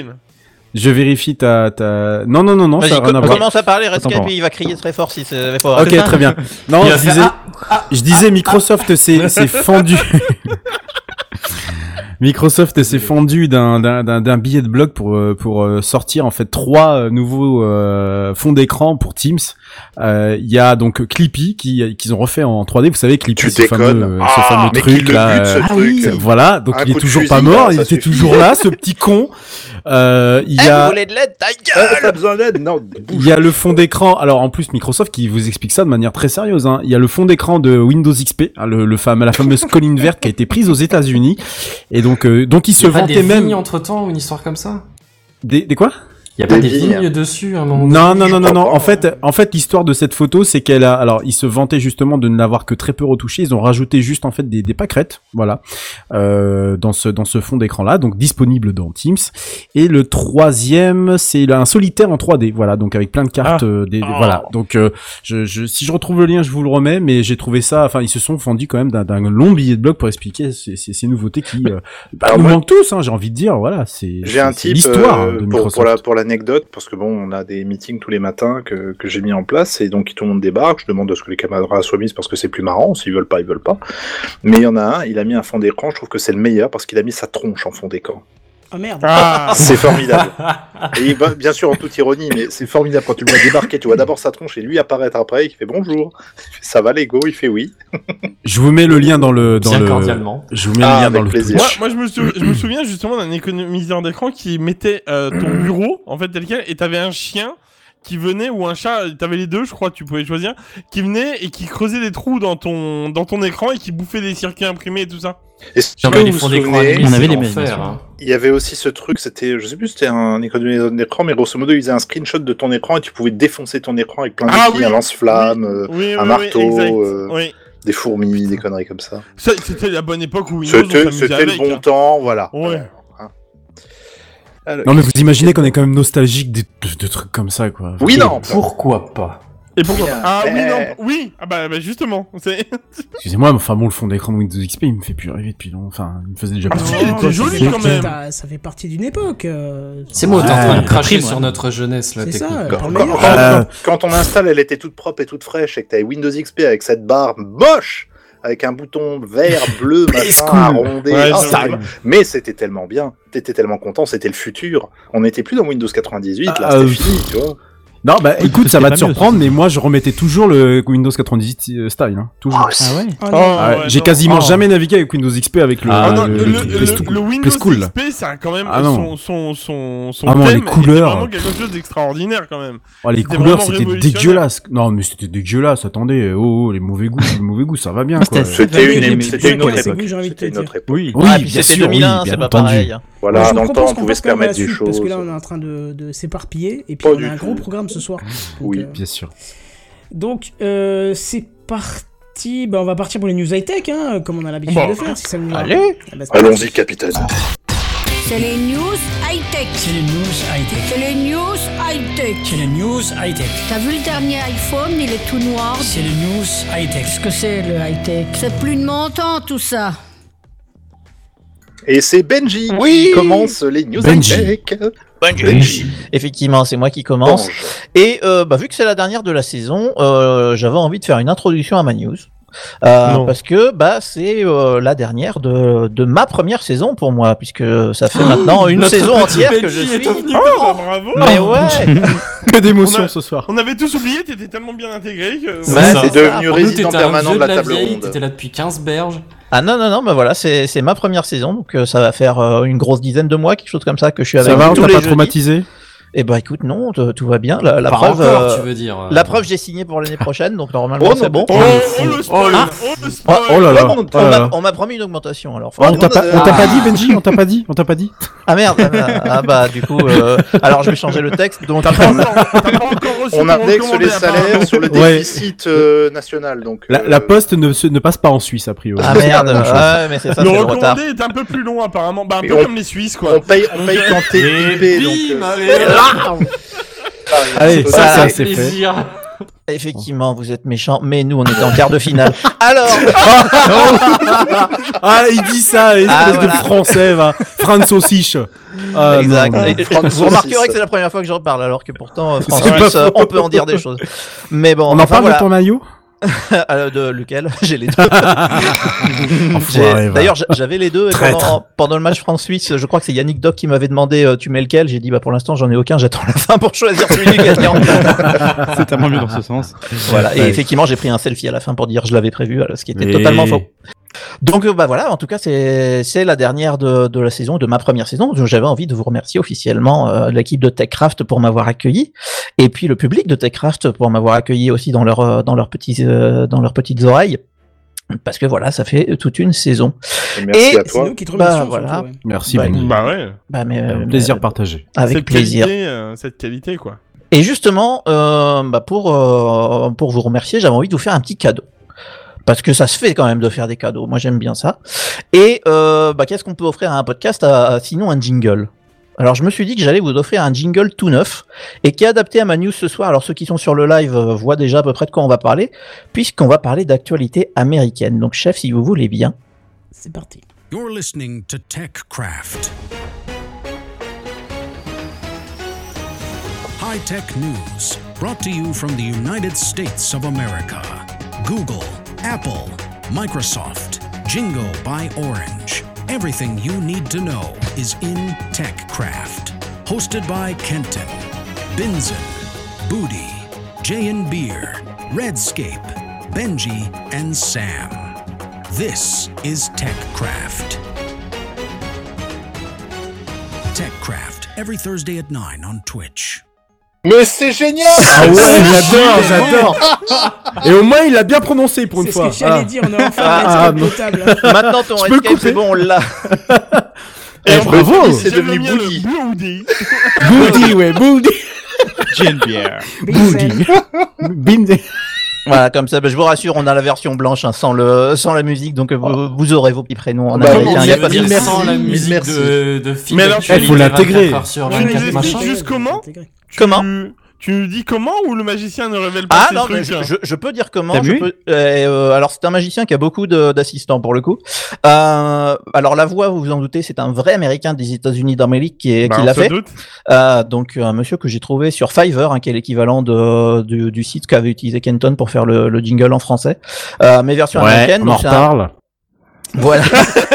[SPEAKER 4] Je vérifie ta, ta. Non, non, non, non, ça rien à voir.
[SPEAKER 2] commence à parler, il va crier très fort si c'est
[SPEAKER 4] Ok, très bien. Non,
[SPEAKER 13] Il
[SPEAKER 4] je
[SPEAKER 13] va faire,
[SPEAKER 4] disais,
[SPEAKER 13] ah,
[SPEAKER 4] je disais Microsoft s'est s'est fendu. Microsoft s'est fendu d'un d'un d'un d'un billet de blog pour euh, pour euh, sortir en fait trois euh, nouveaux euh, fonds d'écran pour Teams. Euh, Il y a donc Clippy qui qu'ils ont refait en 3D. Vous savez Clippy, ce fameux ce
[SPEAKER 12] Ah,
[SPEAKER 4] fameux truc là.
[SPEAKER 12] ce
[SPEAKER 14] Ah oui.
[SPEAKER 4] Voilà, donc
[SPEAKER 12] Un
[SPEAKER 4] il est toujours
[SPEAKER 12] fusil,
[SPEAKER 4] pas mort,
[SPEAKER 12] là,
[SPEAKER 4] il était toujours là, ce petit con. Euh, il y
[SPEAKER 2] Eh,
[SPEAKER 4] a
[SPEAKER 2] vous voulez de l'aide, ta
[SPEAKER 12] Ah,
[SPEAKER 2] gueule
[SPEAKER 12] besoin d'aide Non,
[SPEAKER 4] il y a le fond d'écran. Alors en plus Microsoft qui vous explique ça de manière très sérieuse. Hein. Il y a le fond d'écran de Windows XP, hein, le, le fameux, la fameuse colline verte qui a été prise aux États-Unis et donc euh, donc il se
[SPEAKER 13] Il y a pas des
[SPEAKER 4] vantait même
[SPEAKER 13] entre temps ou une histoire comme ça?
[SPEAKER 4] Des, des quoi?
[SPEAKER 5] Y a pas
[SPEAKER 12] Des vignes.
[SPEAKER 5] dessus à un moment
[SPEAKER 4] Non,
[SPEAKER 5] donné
[SPEAKER 4] non, non, non, non. En fait, en fait, l'histoire de cette photo, c'est qu'elle a, alors, ils se vantaient justement de ne l'avoir que très peu retouché. Ils ont rajouté juste, en fait, des, des pâquerettes, voilà, euh, dans ce, dans ce fond d'écran-là, donc disponible dans Teams. Et le troisième, c'est un solitaire en 3D, voilà, donc avec plein de cartes,
[SPEAKER 3] Ah.
[SPEAKER 4] euh, des, des-
[SPEAKER 3] Oh.
[SPEAKER 4] voilà. Donc, euh, je, je, si je retrouve le lien, je vous le remets, mais j'ai trouvé ça, enfin, ils se sont fendus quand même d'un, d'un long billet de blog pour expliquer ces, ces, ces nouveautés qui, euh, bah,
[SPEAKER 12] Alors
[SPEAKER 4] nous
[SPEAKER 12] moi-
[SPEAKER 4] manquent tous, hein, j'ai envie de dire, voilà, c'est,
[SPEAKER 12] J'ai un
[SPEAKER 4] c'est- c'est
[SPEAKER 12] type
[SPEAKER 4] l'histoire de
[SPEAKER 12] pour,
[SPEAKER 4] Microsoft.
[SPEAKER 12] pour la pour l'anecdote parce que bon on a des meetings tous les matins que, que j'ai mis en place et donc tout le monde débarque je demande à ce que les caméras soient mises parce que c'est plus marrant s'ils veulent pas ils veulent pas. Mais il y en a un il a mis un fond d'écran je trouve que c'est le meilleur parce qu'il a mis sa tronche en fond d'écran
[SPEAKER 1] Oh merde.
[SPEAKER 3] Ah
[SPEAKER 12] c'est formidable et va- bien sûr en toute ironie mais c'est formidable quand tu le vois débarquer tu vois d'abord sa tronche et lui apparaître après il fait bonjour ça va Lego? Il fait oui
[SPEAKER 4] Je vous mets le lien dans le dans
[SPEAKER 5] Bien
[SPEAKER 4] le.
[SPEAKER 5] cordialement.
[SPEAKER 4] Je vous mets
[SPEAKER 12] Ah,
[SPEAKER 4] le lien
[SPEAKER 12] avec
[SPEAKER 4] dans le
[SPEAKER 12] plaisir.
[SPEAKER 3] Moi, moi je, me sou- je me souviens justement d'un économiseur d'écran qui mettait euh, ton bureau, en fait, tel quel, et t'avais un chien qui venait, ou un chat, t'avais les deux, je crois, tu pouvais choisir, qui venait et qui creusait des trous dans ton, dans ton écran et qui bouffait des circuits imprimés et tout ça.
[SPEAKER 12] Est-ce
[SPEAKER 5] J'en
[SPEAKER 12] que vous
[SPEAKER 5] des
[SPEAKER 12] vous souvenez
[SPEAKER 14] On avait sûr.
[SPEAKER 5] hein.
[SPEAKER 12] Il y avait aussi ce truc, c'était, je sais plus, c'était un économiseur d'écran, mais grosso modo, il faisait un screenshot de ton écran et tu pouvais défoncer ton écran avec plein de
[SPEAKER 3] Ah oui.
[SPEAKER 12] un lance-flamme, euh,
[SPEAKER 3] Oui, oui,
[SPEAKER 12] un
[SPEAKER 3] oui,
[SPEAKER 12] marteau, euh,
[SPEAKER 3] Oui.
[SPEAKER 12] des fourmis, des conneries comme ça.
[SPEAKER 3] C'était la bonne époque où Windows
[SPEAKER 12] C'était, le bon
[SPEAKER 3] hein.
[SPEAKER 12] temps, voilà.
[SPEAKER 3] Ouais.
[SPEAKER 12] Alors,
[SPEAKER 4] Non mais vous imaginez qu'on est quand même nostalgique de, de- de trucs comme ça quoi.
[SPEAKER 12] Oui,
[SPEAKER 5] Et
[SPEAKER 12] non.
[SPEAKER 5] Pourquoi pas
[SPEAKER 3] Et pourquoi
[SPEAKER 12] Oui,
[SPEAKER 3] Ah oui, non, oui, ah bah, bah justement.
[SPEAKER 4] Excusez-moi, mais enfin bon, le fond d'écran de Windows XP, il me fait plus rêver depuis longtemps. Enfin, il me faisait déjà
[SPEAKER 3] Ah,
[SPEAKER 4] plus
[SPEAKER 3] si,
[SPEAKER 4] rêver,
[SPEAKER 3] il était
[SPEAKER 4] ça
[SPEAKER 3] joli,
[SPEAKER 4] fait-
[SPEAKER 3] quand même.
[SPEAKER 1] Ça, ça fait partie d'une époque. euh,
[SPEAKER 5] C'est moi, t'es en train de cracher
[SPEAKER 14] Prime,
[SPEAKER 5] sur notre jeunesse, là,
[SPEAKER 1] C'est ça,
[SPEAKER 12] quand-
[SPEAKER 4] Euh.
[SPEAKER 12] quand on installe, elle était toute propre et toute fraîche et que t'avais Windows XP avec cette barre moche, avec un bouton vert, bleu, machin,
[SPEAKER 4] cool.
[SPEAKER 12] arrondé.
[SPEAKER 3] Ouais,
[SPEAKER 12] mais c'était tellement bien. T'étais tellement content, c'était le futur. On n'était plus dans Windows 98, là,
[SPEAKER 4] Ah,
[SPEAKER 12] c'était
[SPEAKER 4] euh,
[SPEAKER 12] fini, tu vois.
[SPEAKER 4] Non, bah écoute, ça va te
[SPEAKER 14] mieux,
[SPEAKER 4] surprendre, mais moi je remettais toujours le Windows 98 euh, style, hein, toujours.
[SPEAKER 14] Ah ouais
[SPEAKER 1] Oh.
[SPEAKER 3] Oh,
[SPEAKER 4] Ah ouais, J'ai quasiment
[SPEAKER 14] Oh.
[SPEAKER 4] jamais navigué avec Windows XP avec le,
[SPEAKER 3] Ah
[SPEAKER 4] le,
[SPEAKER 3] non, le,
[SPEAKER 4] le
[SPEAKER 3] le-
[SPEAKER 4] truc
[SPEAKER 3] le- Windows
[SPEAKER 4] School, là.
[SPEAKER 3] XP, ça a quand même
[SPEAKER 4] Ah non.
[SPEAKER 3] son, son, son, son
[SPEAKER 4] Ah non, les
[SPEAKER 3] thème
[SPEAKER 4] couleurs.
[SPEAKER 3] vraiment quelque chose d'extraordinaire quand même.
[SPEAKER 4] Oh, les
[SPEAKER 3] C'était
[SPEAKER 4] couleurs, c'était dégueulasse. Non, mais c'était dégueulasse. Attendez, oh, oh, les mauvais goûts, le mauvais goût, ça va bien, quoi.
[SPEAKER 14] C'était-
[SPEAKER 12] une, c'était une autre époque. C'était une autre.
[SPEAKER 4] Oui,
[SPEAKER 2] ah, c'était
[SPEAKER 4] sûr,
[SPEAKER 2] 2001,
[SPEAKER 4] oui,
[SPEAKER 2] c'est
[SPEAKER 4] bien
[SPEAKER 2] pas
[SPEAKER 4] entendu.
[SPEAKER 2] pareil. hein.
[SPEAKER 12] Voilà, dans le temps, on pouvait se permettre des choses.
[SPEAKER 1] Parce que là, on est en train de, s'éparpiller. Et puis,
[SPEAKER 12] Pas
[SPEAKER 1] on
[SPEAKER 12] du
[SPEAKER 1] a un gros programme ce soir. Donc,
[SPEAKER 12] Oui.
[SPEAKER 1] euh,
[SPEAKER 4] Bien sûr.
[SPEAKER 1] Donc, euh, c'est parti. Bah, on va partir pour les news high-tech, hein, comme on a l'habitude
[SPEAKER 3] Bon.
[SPEAKER 1] de faire. Si ça nous va.
[SPEAKER 2] Allez.
[SPEAKER 1] Ah bah,
[SPEAKER 12] Allons-y, capitaine.
[SPEAKER 15] C'est les news high-tech.
[SPEAKER 16] C'est les news high-tech.
[SPEAKER 15] C'est les news high-tech.
[SPEAKER 16] C'est les news high-tech.
[SPEAKER 15] T'as vu le dernier iPhone, il est tout noir.
[SPEAKER 16] C'est les news high-tech.
[SPEAKER 15] Qu'est-ce que c'est le high-tech? C'est plus de mon temps tout ça.
[SPEAKER 12] Et c'est Benji
[SPEAKER 2] Oui.
[SPEAKER 12] qui commence les news high-tech.
[SPEAKER 2] Effectivement, c'est moi qui commence. Et euh, bah, vu que c'est la dernière de la saison, euh, j'avais envie de faire une introduction à ma news. Euh, parce que bah c'est euh, la dernière de, de ma première saison pour moi puisque ça fait maintenant une
[SPEAKER 5] Notre
[SPEAKER 2] saison entière que je
[SPEAKER 5] est
[SPEAKER 2] suis.
[SPEAKER 5] devenu
[SPEAKER 3] Oh, bravo
[SPEAKER 2] Mais ouais.
[SPEAKER 4] Que
[SPEAKER 3] On
[SPEAKER 4] d'émotions
[SPEAKER 3] a-
[SPEAKER 4] ce soir.
[SPEAKER 3] On avait tous oublié, t'étais tellement bien intégré que...
[SPEAKER 5] C'est
[SPEAKER 2] Ouais,
[SPEAKER 5] ça.
[SPEAKER 12] C'est devenu résident permanent de la
[SPEAKER 5] la
[SPEAKER 12] table
[SPEAKER 5] vieille,
[SPEAKER 12] ronde.
[SPEAKER 5] T'étais là depuis 15 berges.
[SPEAKER 2] Ah non non non bah voilà c'est c'est ma première saison donc euh, ça va faire euh, une grosse dizaine de mois quelque chose comme ça que je suis avec
[SPEAKER 4] Ça va, on t'a pas
[SPEAKER 2] jeudis.
[SPEAKER 4] traumatisé?
[SPEAKER 2] Eh bah écoute non tout va bien la, la
[SPEAKER 5] Pas
[SPEAKER 2] preuve
[SPEAKER 5] encore,
[SPEAKER 2] euh,
[SPEAKER 5] tu veux dire. euh.
[SPEAKER 2] la preuve j'ai signé pour l'année prochaine donc normalement
[SPEAKER 12] Oh,
[SPEAKER 2] c'est
[SPEAKER 12] non,
[SPEAKER 2] bon.
[SPEAKER 3] Oh, oh, le spoil
[SPEAKER 2] Ah.
[SPEAKER 3] Oh, le spoil
[SPEAKER 4] Oh là là.
[SPEAKER 12] Oh
[SPEAKER 2] On m'a- on promis une augmentation alors.
[SPEAKER 4] On t'a pas, on
[SPEAKER 2] Ah.
[SPEAKER 4] dit, Benji On t'a pas dit On t'a pas dit
[SPEAKER 2] Ah merde ah, bah, ah bah du coup euh, alors je vais changer le texte donc
[SPEAKER 3] pas reçu
[SPEAKER 12] On indexe les salaires sur le
[SPEAKER 4] Ouais.
[SPEAKER 12] déficit euh, national. Donc,
[SPEAKER 4] la,
[SPEAKER 12] euh,
[SPEAKER 4] la poste ne, se- ne passe pas en Suisse, a priori.
[SPEAKER 2] ah merde ouais mais c'est ça
[SPEAKER 3] Le
[SPEAKER 2] c'est le retard.
[SPEAKER 3] recommandé est un peu plus long apparemment, bah un peu
[SPEAKER 12] on-
[SPEAKER 3] comme les Suisses
[SPEAKER 12] on
[SPEAKER 3] quoi.
[SPEAKER 12] paye, on paye quand t'es Euh,
[SPEAKER 5] allez,
[SPEAKER 4] ça, c'est fait.
[SPEAKER 5] plaisir.
[SPEAKER 2] Effectivement vous êtes méchants mais nous on était en quart de finale. Alors
[SPEAKER 4] Ah, il dit ça, espèce
[SPEAKER 2] Ah,
[SPEAKER 4] de
[SPEAKER 2] voilà.
[SPEAKER 4] français, va. Franz Saucisse. Ah,
[SPEAKER 2] exact.
[SPEAKER 4] non, non.
[SPEAKER 2] Vous remarquerez que c'est la première fois que j'en parle alors que pourtant euh, euh,
[SPEAKER 4] faux.
[SPEAKER 2] on peut en dire des choses. Mais bon
[SPEAKER 4] On en
[SPEAKER 2] enfin,
[SPEAKER 4] parle
[SPEAKER 2] voilà.
[SPEAKER 4] de ton maillot?
[SPEAKER 2] Euh, de lequel J'ai les deux. D'ailleurs, j'a- j'avais les deux et pendant, pendant le match France-Suisse, je crois que c'est Yannick Doc qui m'avait demandé euh, tu mets lequel? J'ai dit bah pour l'instant j'en ai aucun, j'attends la fin pour choisir celui du gagnant.
[SPEAKER 14] C'est tellement mieux dans ce sens.
[SPEAKER 2] voilà. Et
[SPEAKER 4] Ouais.
[SPEAKER 2] effectivement, j'ai pris un selfie à la fin pour dire je l'avais prévu, alors, ce qui était
[SPEAKER 4] Et-
[SPEAKER 2] totalement faux. Donc euh, bah voilà, en tout cas c'est c'est la dernière de, de la saison, de ma première saison. J'avais envie de vous remercier officiellement euh, l'équipe de TechCraft pour m'avoir accueilli, et puis le public de TechCraft pour m'avoir accueilli aussi dans leur euh, dans leurs petits euh, dans leurs petites oreilles. Parce que voilà, ça fait toute une saison.
[SPEAKER 12] Et merci à toi.
[SPEAKER 1] C'est nous qui te
[SPEAKER 2] bah, voilà.
[SPEAKER 1] ouais.
[SPEAKER 4] Merci,
[SPEAKER 2] Bah.
[SPEAKER 3] Bah ouais.
[SPEAKER 2] Bah, mais, euh,
[SPEAKER 4] Plaisir
[SPEAKER 2] mais-
[SPEAKER 4] partagé.
[SPEAKER 2] Avec
[SPEAKER 3] cette
[SPEAKER 2] plaisir.
[SPEAKER 3] Qualité, euh, cette qualité, quoi.
[SPEAKER 2] Et justement, euh, bah pour, euh, pour vous remercier, j'avais envie de vous faire un petit cadeau. Parce que ça se fait quand même de faire des cadeaux. Moi, j'aime bien ça. Et euh, bah, qu'est-ce qu'on peut offrir à un podcast à- à- sinon un jingle? Alors je me suis dit que j'allais vous offrir un jingle tout neuf et qui est adapté à ma news ce soir. Alors ceux qui sont sur le live euh, voient déjà à peu près de quoi on va parler, puisqu'on va parler d'actualité américaine. Donc chef, si vous voulez bien.
[SPEAKER 1] C'est parti.
[SPEAKER 17] You're listening to TechCraft. High Tech News, brought to you from the United States of America. Google, Apple, Microsoft, Jingo by Orange. Everything you need to know is in TechCraft. Hosted by Kenton, Binzen, Booty, Jay and Beer, Redscape, Benji, and Sam. This is TechCraft. TechCraft, every Thursday at 9 on Twitch.
[SPEAKER 12] Mais c'est génial
[SPEAKER 4] Ah ouais, j'adore, j'adore. Et au moins, il l'a bien prononcé pour une
[SPEAKER 1] C'est ce
[SPEAKER 4] fois.
[SPEAKER 1] que j'allais
[SPEAKER 4] Ah.
[SPEAKER 1] dire, on a enfin
[SPEAKER 4] Ah,
[SPEAKER 1] un. Redscape potable.
[SPEAKER 2] Maintenant ton
[SPEAKER 4] couper.
[SPEAKER 2] c'est bon, on l'a.
[SPEAKER 4] Eh, bravo.
[SPEAKER 12] C'est devenu Bouli.
[SPEAKER 3] Bouli.
[SPEAKER 4] Boudi, ouais, Boudi.
[SPEAKER 14] Geneviève.
[SPEAKER 4] Boudi. Bindi.
[SPEAKER 2] Voilà, comme ça, bah, je vous rassure, on a la version blanche hein, sans le sans la musique, donc vous, vous aurez vos petits prénoms en
[SPEAKER 12] Bah,
[SPEAKER 2] américain.
[SPEAKER 12] comment
[SPEAKER 2] y a pas de
[SPEAKER 12] merci.
[SPEAKER 5] Sans la musique
[SPEAKER 12] merci.
[SPEAKER 5] de, de film
[SPEAKER 3] Mais alors,
[SPEAKER 4] il faut l'intégrer.
[SPEAKER 5] 24 heures sur
[SPEAKER 3] Tu nous
[SPEAKER 5] 24
[SPEAKER 3] expliques juste comment
[SPEAKER 2] Comment?
[SPEAKER 3] Tu, nous dis comment ou le magicien ne révèle pas
[SPEAKER 2] Ah
[SPEAKER 3] ses
[SPEAKER 2] non,
[SPEAKER 3] trucs
[SPEAKER 2] mais je,
[SPEAKER 3] hein
[SPEAKER 2] je- je peux dire comment. Je peux- euh, alors c'est un magicien qui a beaucoup d'assistants pour le coup. Euh, alors la voix, vous vous en doutez, c'est un vrai Américain des États-Unis d'Amérique qui,
[SPEAKER 3] Bah,
[SPEAKER 2] qui l'a fait.
[SPEAKER 3] doute.
[SPEAKER 2] Euh, donc un monsieur que j'ai trouvé sur Fiverr, hein, qui est l'équivalent de, du, du site qu'avait utilisé Kenton pour faire le, le jingle en français. Euh, mais version
[SPEAKER 4] Ouais,
[SPEAKER 2] américaine.
[SPEAKER 4] on en
[SPEAKER 2] donc
[SPEAKER 4] reparle.
[SPEAKER 2] Voilà.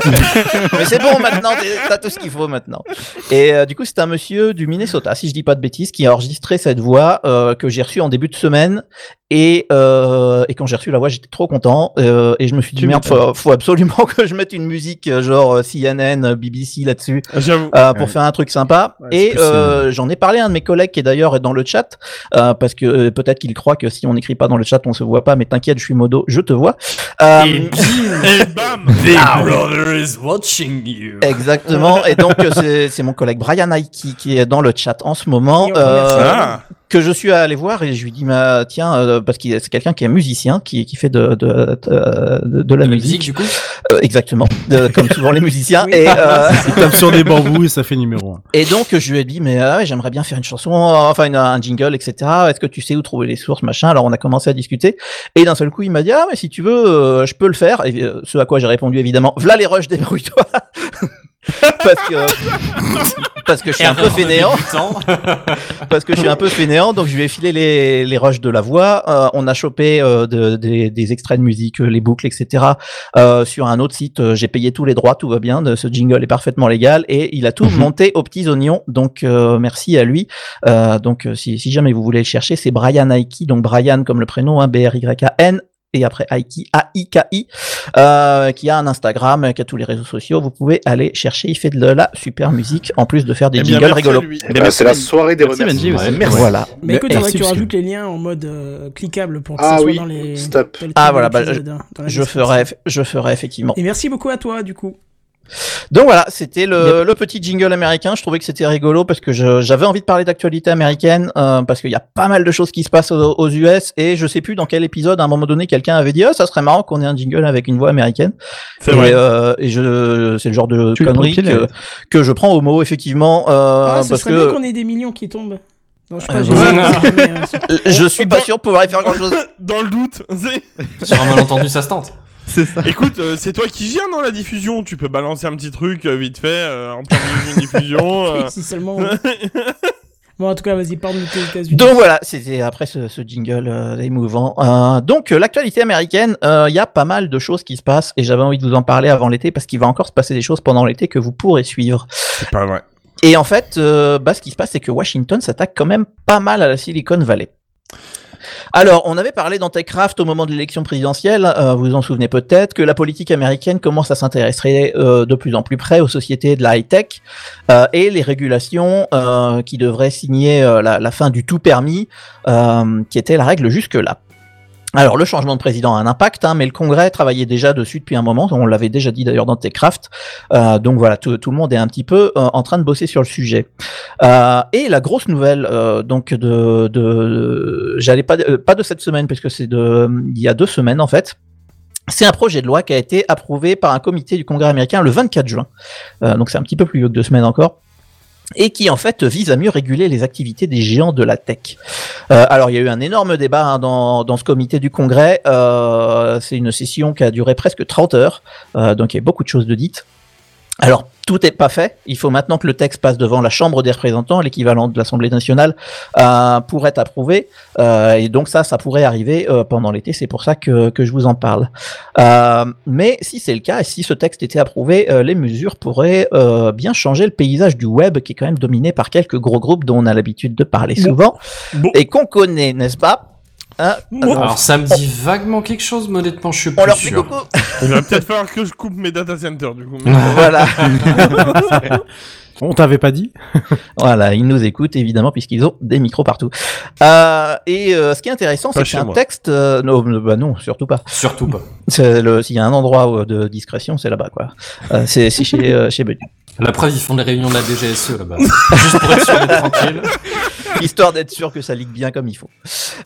[SPEAKER 2] Mais c'est bon maintenant, t'as tout ce qu'il faut maintenant. Et euh, du coup, c'est un monsieur du Minnesota, si je dis pas de bêtises, qui a enregistré cette voix euh, que j'ai reçue en début de semaine. Et, euh, et quand j'ai reçu la voix, j'étais trop content. euh, et je me suis dit,
[SPEAKER 14] Tu
[SPEAKER 2] merde, faut, faut absolument que je mette une musique euh, genre euh, CNN, euh, BBC là-dessus.
[SPEAKER 3] J'avoue.
[SPEAKER 2] Euh, pour
[SPEAKER 4] Ouais.
[SPEAKER 2] faire un truc sympa.
[SPEAKER 4] Ouais,
[SPEAKER 2] et euh, j'en ai parlé à un de mes collègues qui est d'ailleurs dans le chat, euh, parce que euh, peut-être qu'il croit que si on n'écrit pas dans le chat, on se voit pas, mais t'inquiète, je suis modo, je te vois. Euh,
[SPEAKER 5] Et
[SPEAKER 3] bam
[SPEAKER 5] Big Brother is watching you.
[SPEAKER 2] Exactement. Et donc c'est c'est mon collègue Brian Aiki qui est dans le chat en ce moment. Euh,
[SPEAKER 3] Ah.
[SPEAKER 2] Que je suis allé voir et je lui dis bah, tiens euh, parce qu'il c'est quelqu'un qui est musicien qui, qui fait de de, de, de- de la musique,
[SPEAKER 5] musique, du coup
[SPEAKER 2] Euh, exactement. De- comme souvent les musiciens.
[SPEAKER 1] Oui.
[SPEAKER 2] et euh,
[SPEAKER 4] tape sur des bambous et ça fait numéro un.
[SPEAKER 2] et donc je lui ai dit mais ah ouais, j'aimerais bien faire une chanson enfin une- un jingle etc est-ce que tu sais où trouver les sources machin? Alors on a commencé à discuter. Et d'un seul coup il m'a dit ah mais si tu veux euh, je peux le faire. Et euh, ce à quoi j'ai répondu évidemment v'là les rushs débrouille-toi parce que parce que je suis un peu fainéant parce que je suis un peu fainéant, donc je lui ai filé les, les rushs de la voix. Euh, on a chopé euh, de- des, des extraits de musique, euh, les boucles, etc. euh, sur un autre site. J'ai payé tous les droits, tout va bien. Ce jingle est parfaitement légal et il a tout monté aux petits oignons. Donc euh, merci à lui. Euh, donc si, si jamais vous voulez le chercher, c'est Brian Aiki, donc Brian comme le prénom, hein, B R Y A N. Et après Aiki, A-I-K-I, euh, qui a un Instagram, euh, qui a tous les réseaux sociaux. Vous pouvez aller chercher. Il fait de la super musique, en plus de faire des
[SPEAKER 3] Eh
[SPEAKER 2] jingles rigolos.
[SPEAKER 12] Eh ben, c'est la soirée des
[SPEAKER 14] Merci,
[SPEAKER 12] remerciements.
[SPEAKER 14] Benji.
[SPEAKER 12] Merci.
[SPEAKER 2] Voilà.
[SPEAKER 1] Mais écoute, il faudrait que tu rajoutes les liens en mode euh, cliquable pour que
[SPEAKER 12] Ah
[SPEAKER 1] ça soit
[SPEAKER 12] oui,
[SPEAKER 1] dans les.
[SPEAKER 12] stop.
[SPEAKER 1] dans les
[SPEAKER 2] Ah voilà, bah,
[SPEAKER 1] hein, dans la
[SPEAKER 2] je ferai, je ferai effectivement.
[SPEAKER 1] Et merci beaucoup à toi, du coup.
[SPEAKER 2] Donc voilà, c'était le, le petit jingle américain. Je trouvais que c'était rigolo parce que j'avais envie de parler d'actualité américaine euh, parce qu'il y a pas mal de choses qui se passent aux, aux US et je sais plus dans quel épisode à un moment donné quelqu'un avait dit ah ça serait marrant qu'on ait un jingle avec une voix américaine.
[SPEAKER 3] C'est
[SPEAKER 2] Et,
[SPEAKER 3] vrai.
[SPEAKER 2] euh, et je c'est le genre de
[SPEAKER 14] Tu
[SPEAKER 2] connerie que, je prends au mot effectivement euh,
[SPEAKER 1] ah, ce
[SPEAKER 2] parce
[SPEAKER 1] serait bien
[SPEAKER 2] que
[SPEAKER 1] qu'on ait des millions qui tombent. Non, je sais pas, euh,
[SPEAKER 2] je suis pas sûr de pouvoir y faire grand chose.
[SPEAKER 3] Dans le doute. c'est-
[SPEAKER 5] Sur un malentendu, ça se tente.
[SPEAKER 14] C'est ça.
[SPEAKER 3] Écoute, euh, c'est toi qui gères dans la diffusion. Tu peux balancer un petit truc euh, vite fait euh, en milieu d'une diffusion. euh.
[SPEAKER 1] si seulement. Bon, en tout cas, vas-y, parle de tes États-Unis.
[SPEAKER 2] Donc voilà, c'était après ce, ce jingle euh, émouvant. Euh, donc euh, l'actualité américaine, euh, il y a pas mal de choses qui se passent et j'avais envie de vous en parler avant l'été parce qu'il va encore se passer des choses pendant l'été que vous pourrez suivre.
[SPEAKER 3] C'est pas vrai.
[SPEAKER 2] Et en fait, euh, bah, ce qui se passe, c'est que Washington s'attaque quand même pas mal à la Silicon Valley. Alors, on avait parlé dans TechCraft au moment de l'élection présidentielle, euh, vous vous en souvenez peut-être, que la politique américaine commence à s'intéresser euh, de plus en plus près aux sociétés de la high-tech euh, et les régulations qui devraient signer la, fin du tout permis, qui était la règle jusque-là. Alors le changement de président a un impact, hein, mais le Congrès travaillait déjà dessus depuis un moment. On l'avait déjà dit d'ailleurs dans Techcraft. Euh, donc voilà, tout, le monde est un petit peu euh, en train de bosser sur le sujet. Euh, et la grosse nouvelle, euh, donc de, j'allais pas pas de cette semaine puisque c'est de il y a deux semaines en fait. C'est un projet de loi qui a été approuvé par un comité du Congrès américain le 24 juin. Euh, donc c'est un petit peu plus vieux que deux semaines encore et qui en fait vise à mieux réguler les activités des géants de la tech. Euh, alors il y a eu un énorme débat hein, dans, dans ce comité du Congrès. Euh, c'est une session qui a duré presque 30 heures, euh, donc il y a beaucoup de choses de dites. Alors tout n'est pas fait. Il faut maintenant que le texte passe devant la Chambre des représentants, l'équivalent de l'Assemblée nationale, euh, pour être approuvé. Euh, et donc ça, ça pourrait arriver euh, pendant l'été. C'est pour ça que, que je vous en parle. Euh, mais si c'est le cas, et si ce texte était approuvé, euh, les mesures pourraient euh, bien changer le paysage du web, qui est quand même dominé par quelques gros groupes dont on a l'habitude de parler souvent et qu'on connaît, n'est-ce pas? Hein
[SPEAKER 13] Alors, ça me dit vaguement quelque chose, mais honnêtement, je suis
[SPEAKER 2] fait
[SPEAKER 13] sûr.
[SPEAKER 2] coucou.
[SPEAKER 3] Il va peut-être falloir que je coupe mes data centers du coup.
[SPEAKER 2] Voilà.
[SPEAKER 4] On t'avait pas dit
[SPEAKER 2] Voilà, ils nous écoutent évidemment puisqu'ils ont des micros partout. Euh, et euh, ce qui est intéressant,
[SPEAKER 13] Pas
[SPEAKER 2] c'est que c'est un
[SPEAKER 13] moi.
[SPEAKER 2] texte. euh, non, bah non, surtout pas.
[SPEAKER 13] Surtout pas.
[SPEAKER 2] S'il y a un endroit de discrétion, c'est là-bas, quoi. Euh, c'est c'est chez euh, chez Buddy.
[SPEAKER 13] La preuve, ils font des réunions de la DGSE là-bas. Juste pour être sûr d'être tranquille.
[SPEAKER 2] Histoire d'être sûr que ça ligue bien comme il faut.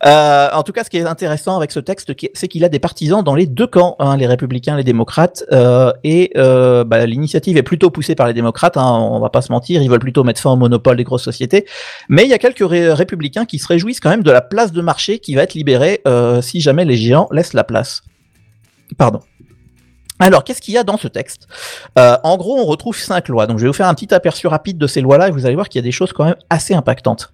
[SPEAKER 2] Euh, en tout cas, ce qui est intéressant avec ce texte, c'est qu'il a des partisans dans les deux camps, hein, les républicains, les démocrates. euh, et euh, bah, l'initiative est plutôt poussée par les démocrates. Hein, on va pas se mentir, ils veulent plutôt mettre fin au monopole des grosses sociétés. Mais il y a quelques ré- républicains qui se réjouissent quand même de la place de marché qui va être libérée euh, si jamais les géants laissent la place. Pardon. Alors, qu'est-ce qu'il y a dans ce texte Euh, En gros, on retrouve cinq lois. Donc, je vais vous faire un petit aperçu rapide de ces lois-là et vous allez voir qu'il y a des choses quand même assez impactantes.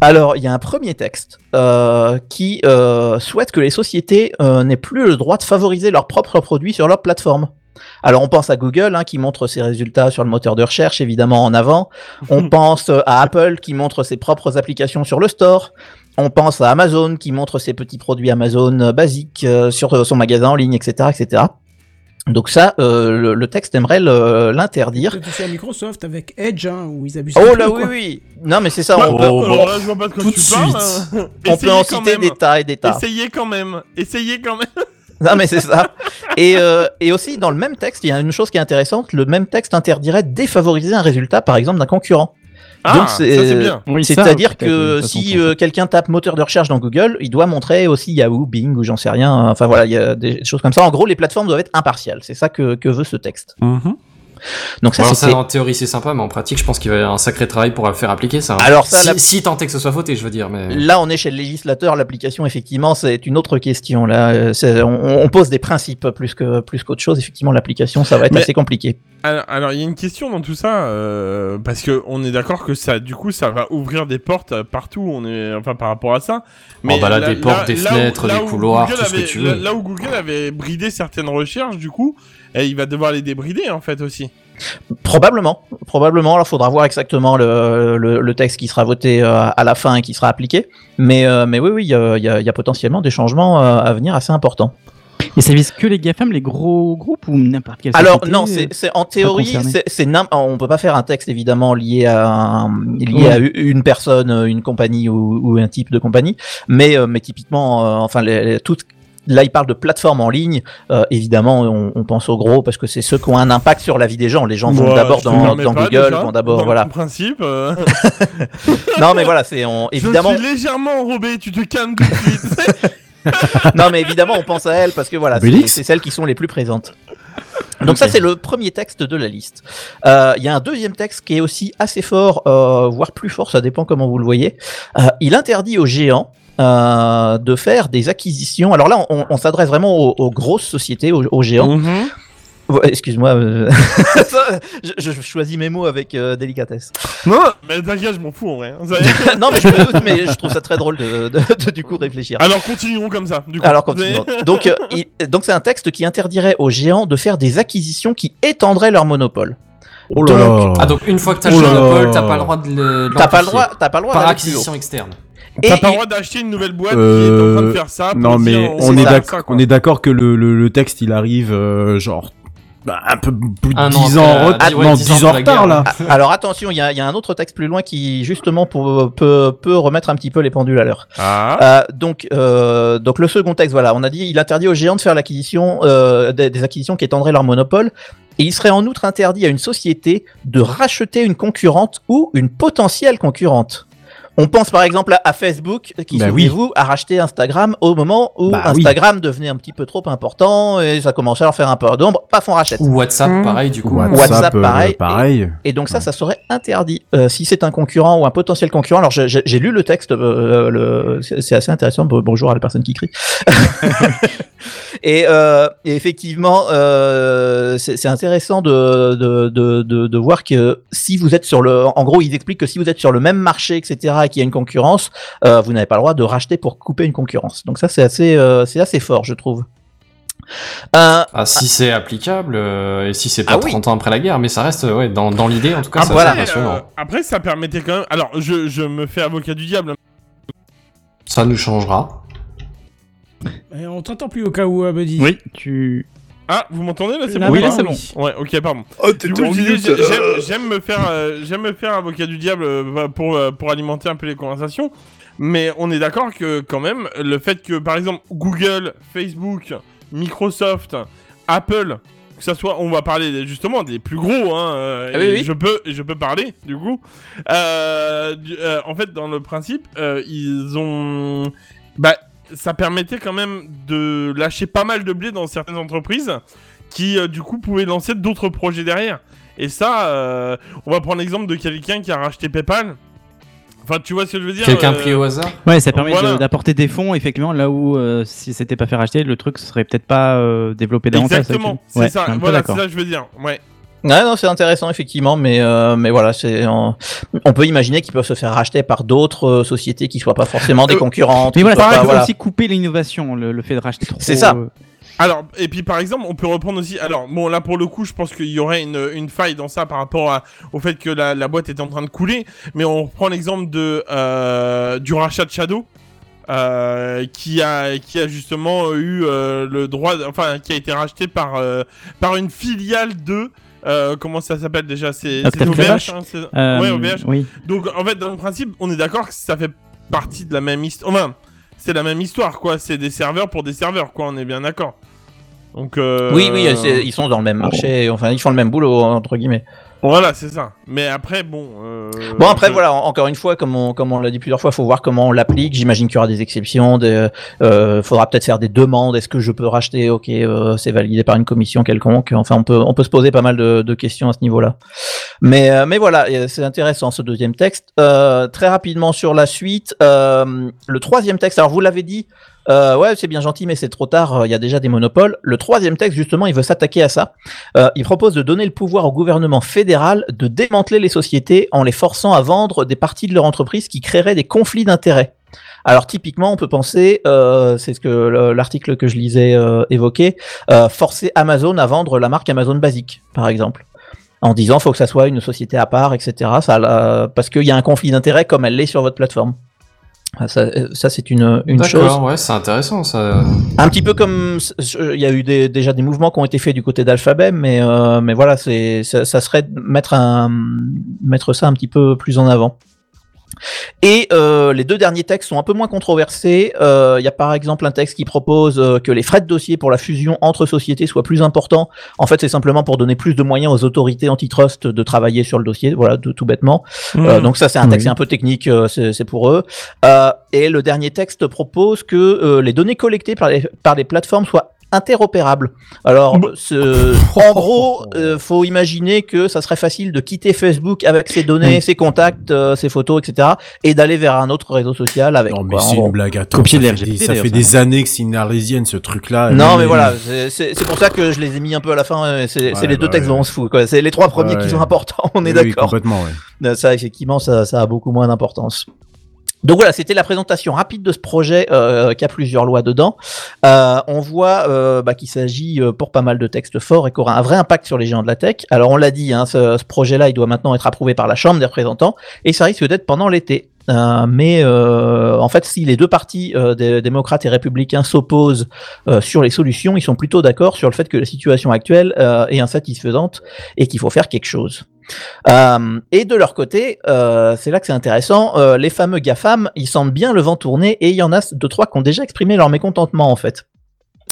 [SPEAKER 2] Alors, il y a un premier texte euh, qui euh, souhaite que les sociétés euh, n'aient plus le droit de favoriser leurs propres produits sur leur plateforme. Alors, on pense à Google hein, qui montre ses résultats sur le moteur de recherche, évidemment en avant. On pense à Apple qui montre ses propres applications sur le store. On pense à Amazon qui montre ses petits produits Amazon basiques euh, sur son magasin en ligne, etc., etc. Donc ça, euh, le, le texte aimerait le- l'interdire.
[SPEAKER 1] C'est aussi à Microsoft avec Edge, hein, où ils abusent.
[SPEAKER 2] Oh là oui
[SPEAKER 1] quoi.
[SPEAKER 2] oui Non mais c'est ça,
[SPEAKER 3] Bah,
[SPEAKER 2] on
[SPEAKER 3] bah,
[SPEAKER 2] peut,
[SPEAKER 3] alors là, je vois pas de quoi
[SPEAKER 2] tout
[SPEAKER 3] tu
[SPEAKER 2] de
[SPEAKER 3] parles,
[SPEAKER 2] suite. On peut en citer
[SPEAKER 3] même.
[SPEAKER 2] des tas et des tas.
[SPEAKER 3] Essayez quand même. Essayez quand même.
[SPEAKER 2] Non mais c'est ça. Et, euh, et aussi dans le même texte, il y a une chose qui est intéressante, le même texte interdirait défavoriser un résultat par exemple d'un concurrent.
[SPEAKER 3] Ah, ça, c'est bien. Oui,
[SPEAKER 2] c'est-à-dire
[SPEAKER 3] peut-être,
[SPEAKER 2] que si euh, quelqu'un tape moteur de recherche dans Google, il doit montrer aussi Yahoo, Bing ou j'en sais rien. Enfin voilà, il y a des choses comme ça. En gros, les plateformes doivent être impartiales. C'est ça que, que veut ce texte. Donc ça,
[SPEAKER 13] Alors,
[SPEAKER 2] c'est
[SPEAKER 13] ça, en théorie, c'est sympa, mais en pratique, je pense qu'il va y avoir un sacré travail pour le faire appliquer, ça. hein.
[SPEAKER 2] Alors ça,
[SPEAKER 13] si,
[SPEAKER 2] la-
[SPEAKER 13] si tant est que ce soit voté, je veux dire, mais.
[SPEAKER 2] Là, on est chez le législateur. L'application, effectivement, c'est une autre question. Là, Euh, on, on pose des principes plus que plus qu'autre chose. Effectivement, l'application, ça va être
[SPEAKER 3] Mais-
[SPEAKER 2] assez compliqué.
[SPEAKER 3] Alors, il y a une question dans tout ça, euh, parce que on est d'accord que ça, du coup, ça va ouvrir des portes euh, partout. On est, enfin, par rapport à ça.
[SPEAKER 13] Oh, bah là, des portes, des
[SPEAKER 3] où-
[SPEAKER 13] fenêtres, des
[SPEAKER 3] où
[SPEAKER 13] couloirs,
[SPEAKER 3] Google
[SPEAKER 13] tout ce que
[SPEAKER 3] avait-
[SPEAKER 13] tu veux.
[SPEAKER 3] Là, là où Google avait bridé certaines recherches, du coup, et il va devoir les débrider en fait aussi.
[SPEAKER 2] Probablement, probablement. Alors, faudra voir exactement le, le, le texte qui sera voté euh, à la fin et qui sera appliqué. Mais, euh, mais oui, oui, il y a, il y a- y a potentiellement des changements euh, à venir assez importants.
[SPEAKER 18] Et ça vise que les GAFAM, les gros groupes ou n'importe quelle
[SPEAKER 2] Alors
[SPEAKER 18] société,
[SPEAKER 2] non, c'est c'est- en théorie, c'est c'est nim- on peut pas faire un texte évidemment lié à un- lié
[SPEAKER 18] Ouais.
[SPEAKER 2] à une personne, une compagnie ou, ou un type de compagnie, mais mais typiquement, euh, enfin les, les- toutes Là, il parle de plateformes en ligne. Euh, évidemment, on, on pense aux gros parce que c'est ceux qui ont un impact sur la vie des gens. Les gens vont d'abord dans,
[SPEAKER 3] permets
[SPEAKER 2] dans
[SPEAKER 3] pas,
[SPEAKER 2] Google,
[SPEAKER 3] déjà,
[SPEAKER 2] vont d'abord voilà.
[SPEAKER 3] le principe. euh,
[SPEAKER 2] Non, mais voilà, c'est on- évidemment.
[SPEAKER 3] Je suis légèrement enrobé. Tu te calmes tout de suite.
[SPEAKER 2] non, mais évidemment, on pense à elles parce que voilà, c'est celles qui sont les plus présentes. Donc ça, c'est le premier texte de la liste. Euh, Il y a un deuxième texte qui est aussi assez fort, euh, voire plus fort, ça dépend comment vous le voyez. Euh, il interdit aux géants euh, de faire des acquisitions. Alors là, on, on s'adresse vraiment aux, aux grosses sociétés, aux, aux géants. Ouais, Excuse-moi, euh, je, je choisis mes mots avec euh, délicatesse.
[SPEAKER 3] Non, mais t'inquiète, je m'en fous en vrai. hein.
[SPEAKER 2] Non, mais je, me doute, mais je trouve ça très drôle de, de- de, du coup réfléchir.
[SPEAKER 3] Alors continuons comme ça. Du coup.
[SPEAKER 2] Alors continuons. Donc, euh, il- donc c'est un texte qui interdirait aux géants de faire des acquisitions qui étendraient leur monopole.
[SPEAKER 13] Oh là là. Ah, donc une fois que t'as le
[SPEAKER 2] Oh là
[SPEAKER 13] monopole, t'as pas le droit de le.
[SPEAKER 2] T'as pas le droit, t'as pas le droit
[SPEAKER 13] Par acquisition externe.
[SPEAKER 3] T'as
[SPEAKER 2] Et
[SPEAKER 3] pas le droit d'acheter une nouvelle boîte qui est en train de
[SPEAKER 4] Euh,
[SPEAKER 3] faire ça. pour
[SPEAKER 4] non, mais
[SPEAKER 3] on
[SPEAKER 4] on est
[SPEAKER 3] ça,
[SPEAKER 4] on est d'accord que le, le, le texte il arrive euh, genre Bah, un peu plus de
[SPEAKER 2] Un
[SPEAKER 4] 10
[SPEAKER 2] an
[SPEAKER 4] ans en retard. non,
[SPEAKER 2] 10
[SPEAKER 4] 10
[SPEAKER 2] ans
[SPEAKER 4] en retard, là.
[SPEAKER 2] Ah, Alors attention, il y a, il y a un autre texte plus loin qui justement pour, peut, peut remettre un petit peu les pendules à l'heure.
[SPEAKER 3] Ah.
[SPEAKER 2] Euh, donc, euh, donc le second texte, voilà, on a dit il interdit aux géants de faire l'acquisition euh, des, des acquisitions qui étendraient leur monopole. Et il serait en outre interdit à une société de racheter une concurrente ou une potentielle concurrente. On pense par exemple à, à Facebook qui,
[SPEAKER 4] Bah oui.
[SPEAKER 2] souvenez-vous, a racheté Instagram au moment où
[SPEAKER 4] Bah oui.
[SPEAKER 2] Instagram devenait un petit peu trop important et ça commençait à leur faire un peu d'ombre. Paf, on rachète.
[SPEAKER 5] Ou WhatsApp, pareil, du coup.
[SPEAKER 4] WhatsApp,
[SPEAKER 2] WhatsApp,
[SPEAKER 4] euh,
[SPEAKER 2] pareil. Et donc ça, ça serait interdit euh, si c'est un concurrent ou un potentiel concurrent. Alors j'ai lu le texte, euh, le, c'est assez intéressant. Bon- Bonjour à la personne qui crie. et, euh, et effectivement, euh, c'est c'est intéressant de, de, de, de, de voir que si vous êtes sur le, en gros, ils expliquent que si vous êtes sur le même marché, etc., et qu'il y a une concurrence, euh, vous n'avez pas le droit de racheter pour couper une concurrence. Donc ça, c'est assez, euh, c'est assez fort, je trouve. Euh,
[SPEAKER 5] Ah, si c'est applicable, euh, et si c'est pas
[SPEAKER 2] Ah oui.
[SPEAKER 5] 30 ans après la guerre, mais ça reste, ouais, dans, dans l'idée, en tout cas,
[SPEAKER 3] Après,
[SPEAKER 5] ça
[SPEAKER 3] euh,
[SPEAKER 5] c'est impressionnant.
[SPEAKER 3] après, ça permettait quand même. Alors, je, je me fais avocat du diable.
[SPEAKER 5] Ça nous changera.
[SPEAKER 16] Et on t'entend plus au cas où, Buddy.
[SPEAKER 18] Oui, tu.
[SPEAKER 3] Ah, vous m'entendez là C'est
[SPEAKER 16] Là,
[SPEAKER 3] bon
[SPEAKER 16] oui,
[SPEAKER 3] ou
[SPEAKER 16] là, c'est bon.
[SPEAKER 3] Ouais, ok, pardon.
[SPEAKER 12] Oh,
[SPEAKER 3] j'aime- me faire, euh, j'aime me faire avocat du diable euh, pour euh, pour alimenter un peu les conversations. Mais on est d'accord que quand même le fait que par exemple Google, Facebook, Microsoft, Apple, que ça soit, on va parler justement des plus gros. Hein, euh,
[SPEAKER 2] Ah oui,
[SPEAKER 3] et
[SPEAKER 2] oui.
[SPEAKER 3] Je peux, je peux parler du coup. Euh, du- euh, en fait, dans le principe, euh, ils ont, bah, ça permettait quand même de lâcher pas mal de blé dans certaines entreprises qui euh, du coup pouvaient lancer d'autres projets derrière. Et ça, euh, on va prendre l'exemple de quelqu'un qui a racheté PayPal. Enfin, tu vois ce que je veux dire
[SPEAKER 5] Quelqu'un
[SPEAKER 3] euh,
[SPEAKER 5] pris au hasard
[SPEAKER 18] Ouais, ça permet
[SPEAKER 3] Voilà.
[SPEAKER 18] d'apporter des fonds, effectivement, là où euh, si c'était pas fait racheter, le truc serait peut-être pas euh, développé davantage.
[SPEAKER 3] Exactement,
[SPEAKER 18] ça, ouais,
[SPEAKER 3] c'est ça. Voilà, c'est ça que je veux dire. Ouais.
[SPEAKER 2] Ouais, non, c'est intéressant effectivement, mais euh, mais voilà, c'est on, on peut imaginer qu'ils peuvent se faire racheter par d'autres euh, sociétés qui soient pas forcément des
[SPEAKER 3] Euh,
[SPEAKER 2] concurrentes.
[SPEAKER 18] Mais voilà, ça
[SPEAKER 2] voilà.
[SPEAKER 18] aussi couper l'innovation, le, le fait de racheter trop.
[SPEAKER 2] C'est ça.
[SPEAKER 18] euh,
[SPEAKER 3] Alors, et puis par exemple, on peut reprendre aussi. Alors, bon, là pour le coup, je pense qu'il y aurait une, une faille dans ça par rapport à- au fait que la, la boîte était en train de couler. Mais on reprend l'exemple de euh, du rachat de Shadow. euh, qui a qui a justement eu euh, le droit enfin qui a été racheté par euh, par une filiale de euh, comment ça s'appelle déjà c'est OVH, hein,
[SPEAKER 18] Euh,
[SPEAKER 3] ouais OVH
[SPEAKER 18] oui.
[SPEAKER 3] donc en fait dans le principe on est d'accord que ça fait partie de la même histoire enfin c'est la même histoire quoi c'est des serveurs pour des serveurs quoi on est bien d'accord donc euh,
[SPEAKER 2] Oui, oui, ils sont dans le même marché, enfin ils font le même boulot entre guillemets.
[SPEAKER 3] Voilà, c'est ça. Mais après, bon. euh,
[SPEAKER 2] Bon après
[SPEAKER 3] je-
[SPEAKER 2] voilà, en- encore une fois, comme on, comme on l'a dit plusieurs fois, faut voir comment on l'applique. J'imagine qu'il y aura des exceptions. Des, euh, faudra peut-être faire des demandes. Est-ce que je peux racheter? Ok, euh, c'est validé par une commission quelconque. Enfin, on peut on peut se poser pas mal de, de questions à ce niveau-là. Mais euh, mais voilà, et c'est intéressant ce deuxième texte. Euh, très rapidement sur la suite, euh, le troisième texte. Alors vous l'avez dit. Euh, ouais, c'est bien gentil, mais c'est trop tard. euh, Il y a déjà des monopoles. Le troisième texte, justement, il veut s'attaquer à ça. Euh, il propose de donner le pouvoir au gouvernement fédéral de démanteler les sociétés en les forçant à vendre des parties de leur entreprise qui créeraient des conflits d'intérêts. Alors typiquement, on peut penser, euh, c'est ce que le- l'article que je lisais euh, évoquait, euh, forcer Amazon à vendre la marque Amazon Basic, par exemple, en disant faut que ça soit une société à part, etc. Ça, euh, parce qu'il y a un conflit d'intérêts comme elle l'est sur votre plateforme. Ah, Ça, euh, ça c'est une, une chose.
[SPEAKER 5] D'accord, ouais, c'est intéressant ça.
[SPEAKER 2] Un petit peu comme il y a eu des- déjà des mouvements qui ont été faits du côté d'Alphabet, mais euh, mais voilà, c'est ça, ça serait de mettre un mettre ça un petit peu plus en avant. Et euh, les deux derniers textes sont un peu moins controversés. Euh, Il y a par exemple un texte qui propose euh, que les frais de dossier pour la fusion entre sociétés soient plus importants. En fait, c'est simplement pour donner plus de moyens aux autorités antitrust de travailler sur le dossier. Voilà, tout, tout bêtement.
[SPEAKER 18] Mmh.
[SPEAKER 2] Euh, donc ça, c'est un texte
[SPEAKER 18] Oui.
[SPEAKER 2] un peu technique, euh, c'est c'est pour eux. Euh, et le dernier texte propose que les données collectées par les, par les plateformes soient interopérables. Alors, ce- en gros, euh, faut imaginer que ça serait facile de quitter Facebook avec ses données, ses contacts, euh, ses photos, etc., et d'aller vers un autre réseau social avec.
[SPEAKER 4] Non, mais c'est une blague. Attends,
[SPEAKER 18] Copier
[SPEAKER 4] ça fait, des, ça fait des
[SPEAKER 18] ça.
[SPEAKER 4] années que c'est une arlésienne ce truc-là.
[SPEAKER 2] Non, mais voilà, c'est- c'est c'est pour ça que je les ai mis un peu à la fin. euh, C'est
[SPEAKER 4] Ouais,
[SPEAKER 2] les deux
[SPEAKER 4] bah
[SPEAKER 2] textes
[SPEAKER 4] ouais.
[SPEAKER 2] dont on se fout. quoi. C'est les trois premiers
[SPEAKER 4] Ouais.
[SPEAKER 2] qui sont importants. On est
[SPEAKER 4] Oui, oui,
[SPEAKER 2] d'accord.
[SPEAKER 4] complètement, ouais.
[SPEAKER 2] Euh, Ça, effectivement, ça, ça a beaucoup moins d'importance. Donc voilà, c'était la présentation rapide de ce projet euh, qui a plusieurs lois dedans. Euh, on voit euh, bah, qu'il s'agit pour pas mal de textes forts et qui aura un vrai impact sur les géants de la tech. Alors on l'a dit, hein, ce, projet-là, il doit maintenant être approuvé par la Chambre des représentants et ça risque d'être pendant l'été. Mais en fait, si les deux partis, démocrates et républicains, s'opposent sur les solutions, ils sont plutôt d'accord sur le fait que la situation actuelle est insatisfaisante et qu'il faut faire quelque chose. Euh, et de leur côté, euh, c'est là que c'est intéressant, euh, les fameux GAFAM, ils sentent bien le vent tourner et il y en a deux, trois qui ont déjà exprimé leur mécontentement en fait.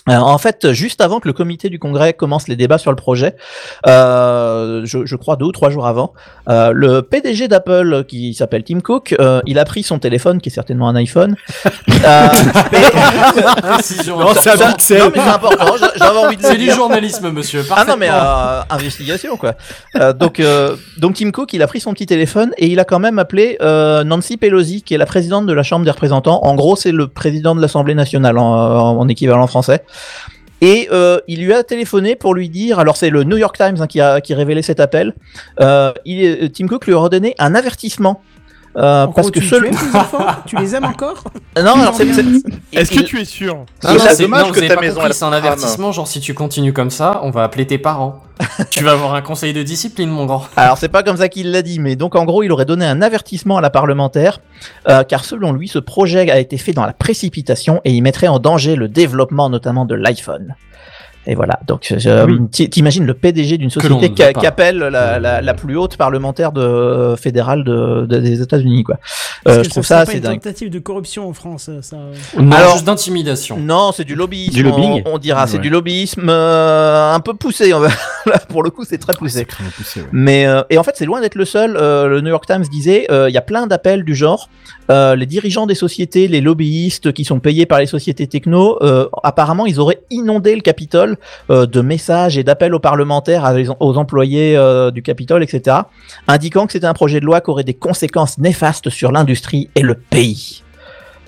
[SPEAKER 2] Euh, en fait, juste avant que le comité du Congrès commence les débats sur le projet, euh, je, je crois deux ou trois jours avant, euh, le PDG d'Apple, qui s'appelle Tim Cook, euh, il a pris son téléphone, qui est certainement un iPhone. euh,
[SPEAKER 13] Précision
[SPEAKER 2] Non, c'est. Non, mais c'est important, j'a- j'avais envie de
[SPEAKER 13] C'est du journalisme, monsieur.
[SPEAKER 2] Ah non mais euh, investigation quoi. Euh, donc euh, donc Tim Cook il a pris son petit téléphone et il a quand même appelé euh, Nancy Pelosi qui est la présidente de la Chambre des représentants. En gros c'est le président de l'Assemblée nationale en, en- en équivalent français. Et euh, il lui a téléphoné pour lui dire, alors c'est le New York Times hein, qui a révélé cet appel. Euh, est- Tim Cook lui a redonné un avertissement. Euh, parce
[SPEAKER 16] gros,
[SPEAKER 2] que
[SPEAKER 16] tu,
[SPEAKER 2] seul...
[SPEAKER 16] tu aimes tes enfants? Tu les aimes encore?
[SPEAKER 2] Non, alors c'est...
[SPEAKER 3] Est-ce que tu es sûr?
[SPEAKER 13] Non,
[SPEAKER 12] C'est
[SPEAKER 13] non, c'est
[SPEAKER 12] dommage
[SPEAKER 13] non,
[SPEAKER 12] que ta maison,
[SPEAKER 13] c'est un
[SPEAKER 12] crame.
[SPEAKER 13] avertissement, genre si tu continues comme ça, on va appeler tes parents. tu vas avoir un conseil de discipline, mon grand.
[SPEAKER 2] Alors c'est pas comme ça qu'il l'a dit, mais donc en gros il aurait donné un avertissement à la parlementaire, euh, car selon lui ce projet a été fait dans la précipitation et il mettrait en danger le développement notamment de l'iPhone. Et voilà, donc
[SPEAKER 18] Oui.
[SPEAKER 2] t'i- t'imagines le PDG d'une société qui, appelle la, la, la plus haute parlementaire de, fédérale de, de- des États-Unis quoi. Euh, je trouve ça
[SPEAKER 16] une
[SPEAKER 2] dingue.
[SPEAKER 16] tentative de corruption en France, ça.
[SPEAKER 13] Non,
[SPEAKER 2] Alors-
[SPEAKER 13] juste d'intimidation.
[SPEAKER 2] Non, c'est du lobbyisme.
[SPEAKER 18] Du lobbying
[SPEAKER 2] on, on dira, c'est du lobbyisme euh, un peu poussé. on va- Là, pour le coup, c'est très poussé.
[SPEAKER 4] Ouais.
[SPEAKER 2] Mais euh, et en fait, c'est loin d'être le seul. Euh, le New York Times disait, euh, il y a plein d'appels du genre. Euh, les dirigeants des sociétés, les lobbyistes qui sont payés par les sociétés techno, euh, apparemment, ils auraient inondé le Capitole euh, de messages et d'appels aux parlementaires, à aux employés euh, du Capitole, etc., indiquant que c'était un projet de loi qui aurait des conséquences néfastes sur l'industrie et le pays.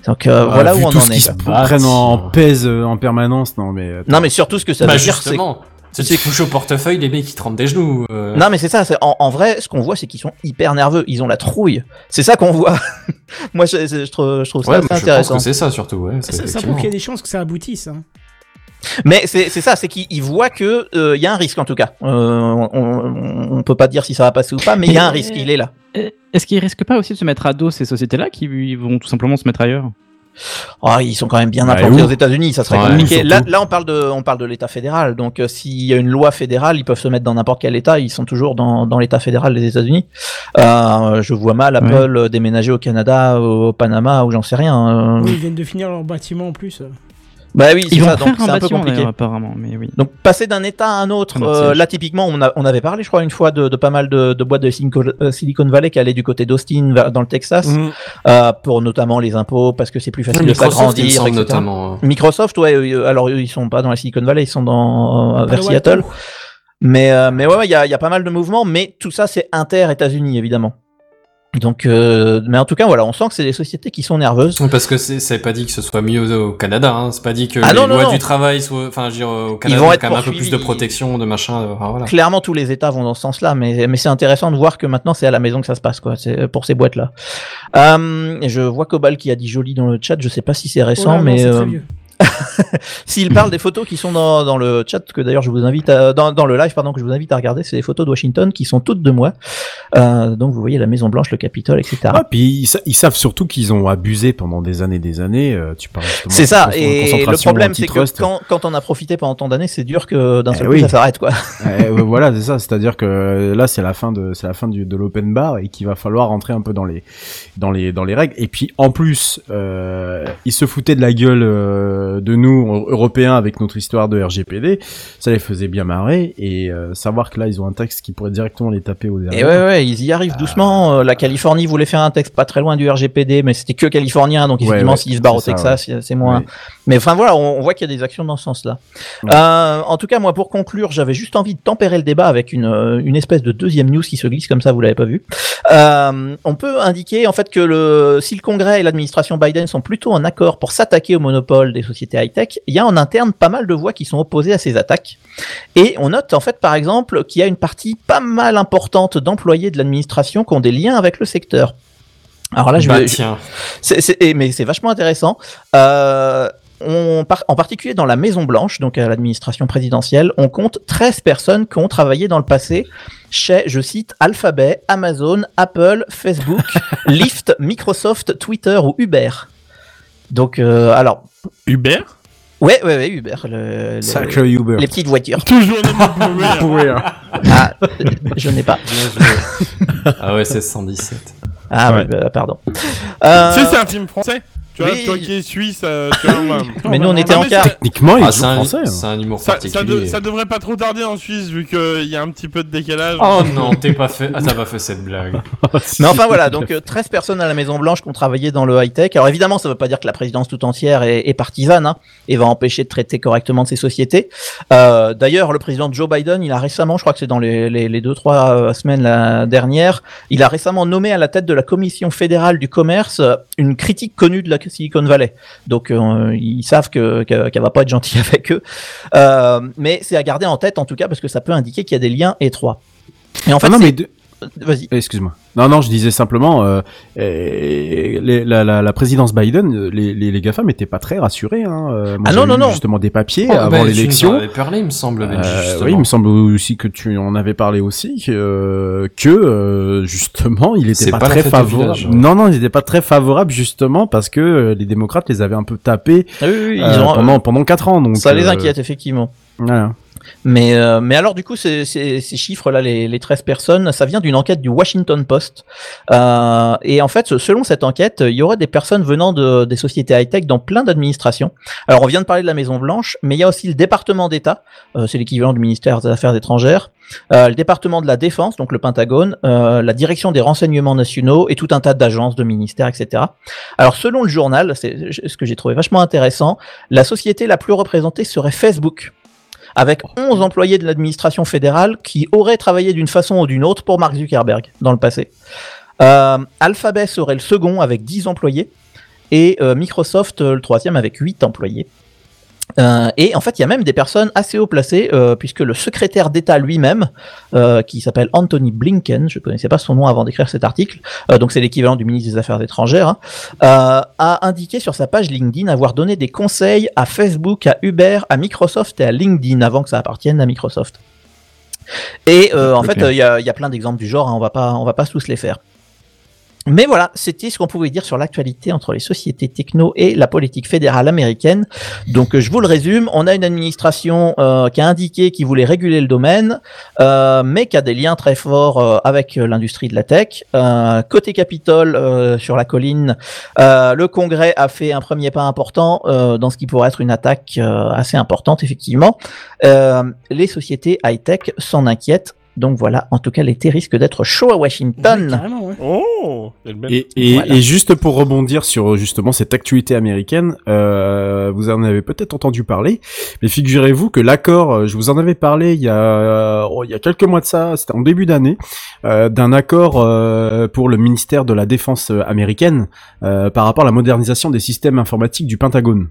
[SPEAKER 2] Donc euh,
[SPEAKER 4] Ah,
[SPEAKER 2] voilà
[SPEAKER 4] vu
[SPEAKER 2] où on
[SPEAKER 4] tout
[SPEAKER 2] en
[SPEAKER 4] ce
[SPEAKER 2] est.
[SPEAKER 4] qui se prennent en pèse euh, en permanence, non mais. attends.
[SPEAKER 2] Non, mais surtout ce que ça
[SPEAKER 13] bah
[SPEAKER 2] veut dire, c'est
[SPEAKER 13] justement, tu te couches au portefeuille, les mecs te rentrent des genoux. euh.
[SPEAKER 2] Non mais c'est ça, c'est- en, en vrai, ce qu'on voit, c'est qu'ils sont hyper nerveux, ils ont la trouille. C'est ça qu'on voit. Moi, je, je- je trouve, je trouve ça
[SPEAKER 13] Ouais,
[SPEAKER 2] assez
[SPEAKER 13] moi, je pense
[SPEAKER 2] intéressant.
[SPEAKER 13] que c'est ça surtout. Ouais, c'est
[SPEAKER 16] Ça, ça prouve qu'il y a des chances que ça aboutisse. Hein.
[SPEAKER 2] Mais c'est c'est ça, c'est qu'ils ils voient que euh, il y a un risque en tout cas. Euh, on, on, on peut pas dire si ça va passer ou pas, mais il y a un risque, il est là.
[SPEAKER 18] Euh, Est-ce qu'ils risquent pas aussi de se mettre à dos ces sociétés-là qui vont tout simplement se mettre ailleurs?
[SPEAKER 2] Oh, ils sont quand même bien
[SPEAKER 4] Bah,
[SPEAKER 2] implantés
[SPEAKER 4] où
[SPEAKER 2] aux États-Unis, ça serait
[SPEAKER 13] Ouais,
[SPEAKER 2] compliqué. Là, là, on parle de, on parle de l'État fédéral. Donc, euh, s'il y a une loi fédérale, ils peuvent se mettre dans n'importe quel État. Ils sont toujours dans, dans l'État fédéral des États-Unis. Euh, je vois mal Apple euh, déménager au Canada, au Panama, ou j'en sais rien. euh.
[SPEAKER 16] Oui, ils viennent de finir leur bâtiment en plus.
[SPEAKER 2] Bah oui, c'est
[SPEAKER 18] Ils vont
[SPEAKER 2] ça. Donc, c'est un peu compliqué.
[SPEAKER 18] apparemment, mais oui.
[SPEAKER 2] Donc passer d'un état à un autre, euh, là typiquement on, a- on avait parlé je crois une fois de, de pas mal de, de boîtes de Silicon, euh, Valley qui allaient du côté d'Austin dans le Texas
[SPEAKER 3] Mhm.
[SPEAKER 2] euh, pour notamment les impôts parce que c'est plus facile de
[SPEAKER 13] Microsoft, me
[SPEAKER 2] s'agrandir,
[SPEAKER 13] notamment.
[SPEAKER 2] Microsoft ouais euh, alors eux, ils sont pas dans la Silicon Valley ils sont dans euh, vers Seattle mais euh, mais ouais ouais, il y a, il y a pas mal de mouvements mais tout ça c'est inter États-Unis évidemment donc euh, mais en tout cas voilà on sent que c'est des sociétés qui sont nerveuses
[SPEAKER 13] Parce que c'est c'est pas dit que ce soit mieux au, Canada, hein. c'est pas dit que
[SPEAKER 2] Ah
[SPEAKER 13] les
[SPEAKER 2] non,
[SPEAKER 13] lois
[SPEAKER 2] non.
[SPEAKER 13] du travail soient, enfin, je veux dire, au Canada,
[SPEAKER 2] vont
[SPEAKER 13] il y a
[SPEAKER 2] être
[SPEAKER 13] quand même un peu plus de protection, de machin, euh, enfin, voilà.
[SPEAKER 2] Clairement, tous les États vont dans ce sens-là, mais, mais c'est intéressant de voir que maintenant c'est à la maison que ça se passe, quoi. C'est pour ces boîtes-là. Euh, je vois Cobal qui a dit joli dans le chat. Je sais pas si c'est
[SPEAKER 16] Oh
[SPEAKER 2] récent,
[SPEAKER 16] là, non,
[SPEAKER 2] mais s'il parle des photos qui sont dans, dans le chat, que d'ailleurs je vous invite à, dans, dans le live, pardon, que je vous invite à regarder, c'est des photos de Washington qui sont toutes de moi. Euh, donc vous voyez la Maison Blanche, le Capitole, etc.
[SPEAKER 4] Ah, puis ils, sa- ils savent surtout qu'ils ont abusé pendant des années, des années. euh, tu parles
[SPEAKER 2] C'est ça. Et le problème, c'est que quand, quand on a profité pendant tant d'années, c'est dur que d'un
[SPEAKER 4] Eh
[SPEAKER 2] seul
[SPEAKER 4] oui.
[SPEAKER 2] coup ça s'arrête, quoi.
[SPEAKER 4] Eh, voilà, c'est ça. C'est-à-dire que là, c'est la fin de, c'est la fin du, de l'open bar et qu'il va falloir rentrer un peu dans les, dans les, dans les règles. Et puis, en plus, euh, ils se foutaient de la gueule euh, de nous, Européens, avec notre histoire de RGPD. Ça les faisait bien marrer et euh, savoir que là, ils ont un texte qui pourrait directement les taper au derrière.
[SPEAKER 2] Et ouais, ouais, ils y arrivent doucement. Euh, La Californie voulait faire un texte pas très loin du RGPD, mais c'était que californien, donc
[SPEAKER 4] Ouais, ouais,
[SPEAKER 2] s'ils se barrent au Texas,
[SPEAKER 4] ouais.
[SPEAKER 2] c'est moins. Mais enfin voilà, on, on voit qu'il y a des actions dans ce sens-là. Euh, en tout cas, moi, pour conclure, j'avais juste envie de tempérer le débat avec une, une espèce de deuxième news qui se glisse comme ça, vous l'avez pas vu. On peut indiquer en fait que le, si le Congrès et l'administration Biden sont plutôt en accord pour s'attaquer au monopole des sociétés high-tech, il y a en interne pas mal de voix qui sont opposées à ces attaques. Et on note en fait par exemple qu'il y a une partie pas mal importante d'employés de l'administration qui ont des liens avec le secteur. Alors là, je
[SPEAKER 5] Bah,
[SPEAKER 2] vais.
[SPEAKER 5] tiens.
[SPEAKER 2] et- mais c'est vachement intéressant. Euh, on par- en particulier dans la Maison Blanche, donc à l'administration présidentielle, on compte 13 personnes qui ont travaillé dans le passé chez, je cite, Alphabet, Amazon, Apple, Facebook, Lyft, Microsoft, Twitter ou Uber. Donc, euh, alors.
[SPEAKER 3] Uber
[SPEAKER 2] Ouais, ouais, ouais, Uber. Le,
[SPEAKER 4] Uber.
[SPEAKER 2] Les petites voitures.
[SPEAKER 3] Toujours le même
[SPEAKER 4] Pourrir.
[SPEAKER 2] Ah, je n'ai pas.
[SPEAKER 5] Ah ouais, c'est 117.
[SPEAKER 2] Ah ouais,
[SPEAKER 3] Ouais.
[SPEAKER 2] bah, pardon. Euh,
[SPEAKER 3] Tu sais, c'est un film français. Tu vois,
[SPEAKER 2] oui.
[SPEAKER 3] toi qui es suisse, euh, tu vois, bah,
[SPEAKER 2] Mais nous, on était en
[SPEAKER 3] mais
[SPEAKER 2] quart.
[SPEAKER 3] ça-
[SPEAKER 4] Techniquement, il est
[SPEAKER 5] Ah, c'est un,
[SPEAKER 4] français. hein.
[SPEAKER 5] c'est un humour
[SPEAKER 3] Ça, ça,
[SPEAKER 5] particulier.
[SPEAKER 3] de- ça devrait pas trop tarder en Suisse vu qu'il y a un petit peu de décalage.
[SPEAKER 5] Oh non, t'es pas fait. Ah, t'as pas fait cette blague.
[SPEAKER 2] Mais enfin voilà, donc euh, 13 personnes à la Maison Blanche qui ont travaillé dans le high-tech. Alors évidemment, ça ne veut pas dire que la présidence tout entière est, est partisane hein, et va empêcher de traiter correctement de ces sociétés. Euh, D'ailleurs, le président Joe Biden, il a récemment, je crois que c'est dans les, les, les deux trois euh, semaines la dernière, il a récemment nommé à la tête de la Commission fédérale du commerce euh, une critique connue de la Silicon Valley. Donc euh, ils savent que que- qu'elle va pas être gentille avec eux. Euh, mais c'est à garder en tête en tout cas parce que ça peut indiquer qu'il y a des liens étroits. Et en fait,
[SPEAKER 4] Ah non, mais de-
[SPEAKER 2] Vas-y.
[SPEAKER 4] Excuse-moi. Non, non, je disais simplement, euh, les- la, la, la présidence Biden, euh, les, les, les GAFAM n'étaient pas très rassurés. Hein. Euh, moi,
[SPEAKER 2] Ah non, non, non.
[SPEAKER 4] Justement des papiers
[SPEAKER 5] Oh,
[SPEAKER 4] avant
[SPEAKER 5] bah, tu nous en
[SPEAKER 4] l'élection.
[SPEAKER 5] avais parlé, il me semble,
[SPEAKER 4] Euh, oui, il me semble aussi que tu en avais parlé aussi, euh, que euh, justement, il était pas, très favorable.
[SPEAKER 5] village, ouais.
[SPEAKER 4] Non, non, il était pas très favorable justement parce que les démocrates les avaient un peu tapés
[SPEAKER 2] Ah oui, oui, ils
[SPEAKER 4] euh,
[SPEAKER 2] ont-
[SPEAKER 4] pendant pendant quatre ans. Donc
[SPEAKER 2] ça les
[SPEAKER 4] euh,
[SPEAKER 2] inquiète effectivement.
[SPEAKER 4] Voilà.
[SPEAKER 2] Mais, euh, mais alors du coup, ces, ces, ces chiffres-là, les, les 13 personnes, ça vient d'une enquête du Washington Post. Euh, et en fait, selon cette enquête, il y aurait des personnes venant de, des sociétés high-tech dans plein d'administrations. Alors on vient de parler de la Maison Blanche, mais il y a aussi le département d'État, euh, c'est l'équivalent du ministère des Affaires étrangères, euh, le département de la Défense, donc le Pentagone, euh, la direction des renseignements nationaux et tout un tas d'agences, de ministères, etc. Alors selon le journal, c'est ce que j'ai trouvé vachement intéressant, la société la plus représentée serait Facebook avec 11 employés de l'administration fédérale qui auraient travaillé d'une façon ou d'une autre pour Mark Zuckerberg dans le passé. Euh, Alphabet serait le second avec 10 employés et euh, Microsoft euh, le troisième avec 8 employés. Euh, et en fait, il y a même des personnes assez haut placées, euh, puisque le secrétaire d'État lui-même, euh, qui s'appelle Anthony Blinken, je ne connaissais pas son nom avant d'écrire cet article, donc c'est l'équivalent du ministre des Affaires étrangères, hein, a indiqué sur sa page LinkedIn avoir donné des conseils à Facebook, à Uber, à Microsoft et à LinkedIn avant que ça appartienne à Microsoft. Et en fait, il y, a, il y a plein d'exemples du genre, hein, on va pas, on va pas tous les faire. Mais voilà, c'était ce qu'on pouvait dire sur l'actualité entre les sociétés techno et la politique fédérale américaine. Donc euh, je vous le résume, on a une administration euh, qui a indiqué qu'il voulait réguler le domaine, euh, mais qui a des liens très forts avec l'industrie de la tech. Côté Capitole, sur la colline, le Congrès a fait un premier pas important dans ce qui pourrait être une attaque assez importante, effectivement. Les sociétés high-tech s'en inquiètent. Donc voilà, en tout cas, l'été risque d'être chaud à Washington.
[SPEAKER 3] Oh
[SPEAKER 4] Et, et,
[SPEAKER 2] Voilà.
[SPEAKER 4] et juste pour rebondir sur justement cette actualité américaine, euh, vous en avez peut-être entendu parler, mais figurez-vous que l'accord, euh, je vous en avais parlé il y a, oh, il y a quelques mois de ça, c'était en début d'année, euh, d'un accord euh, pour le ministère de la Défense américaine euh, par rapport à la modernisation des systèmes informatiques du Pentagone.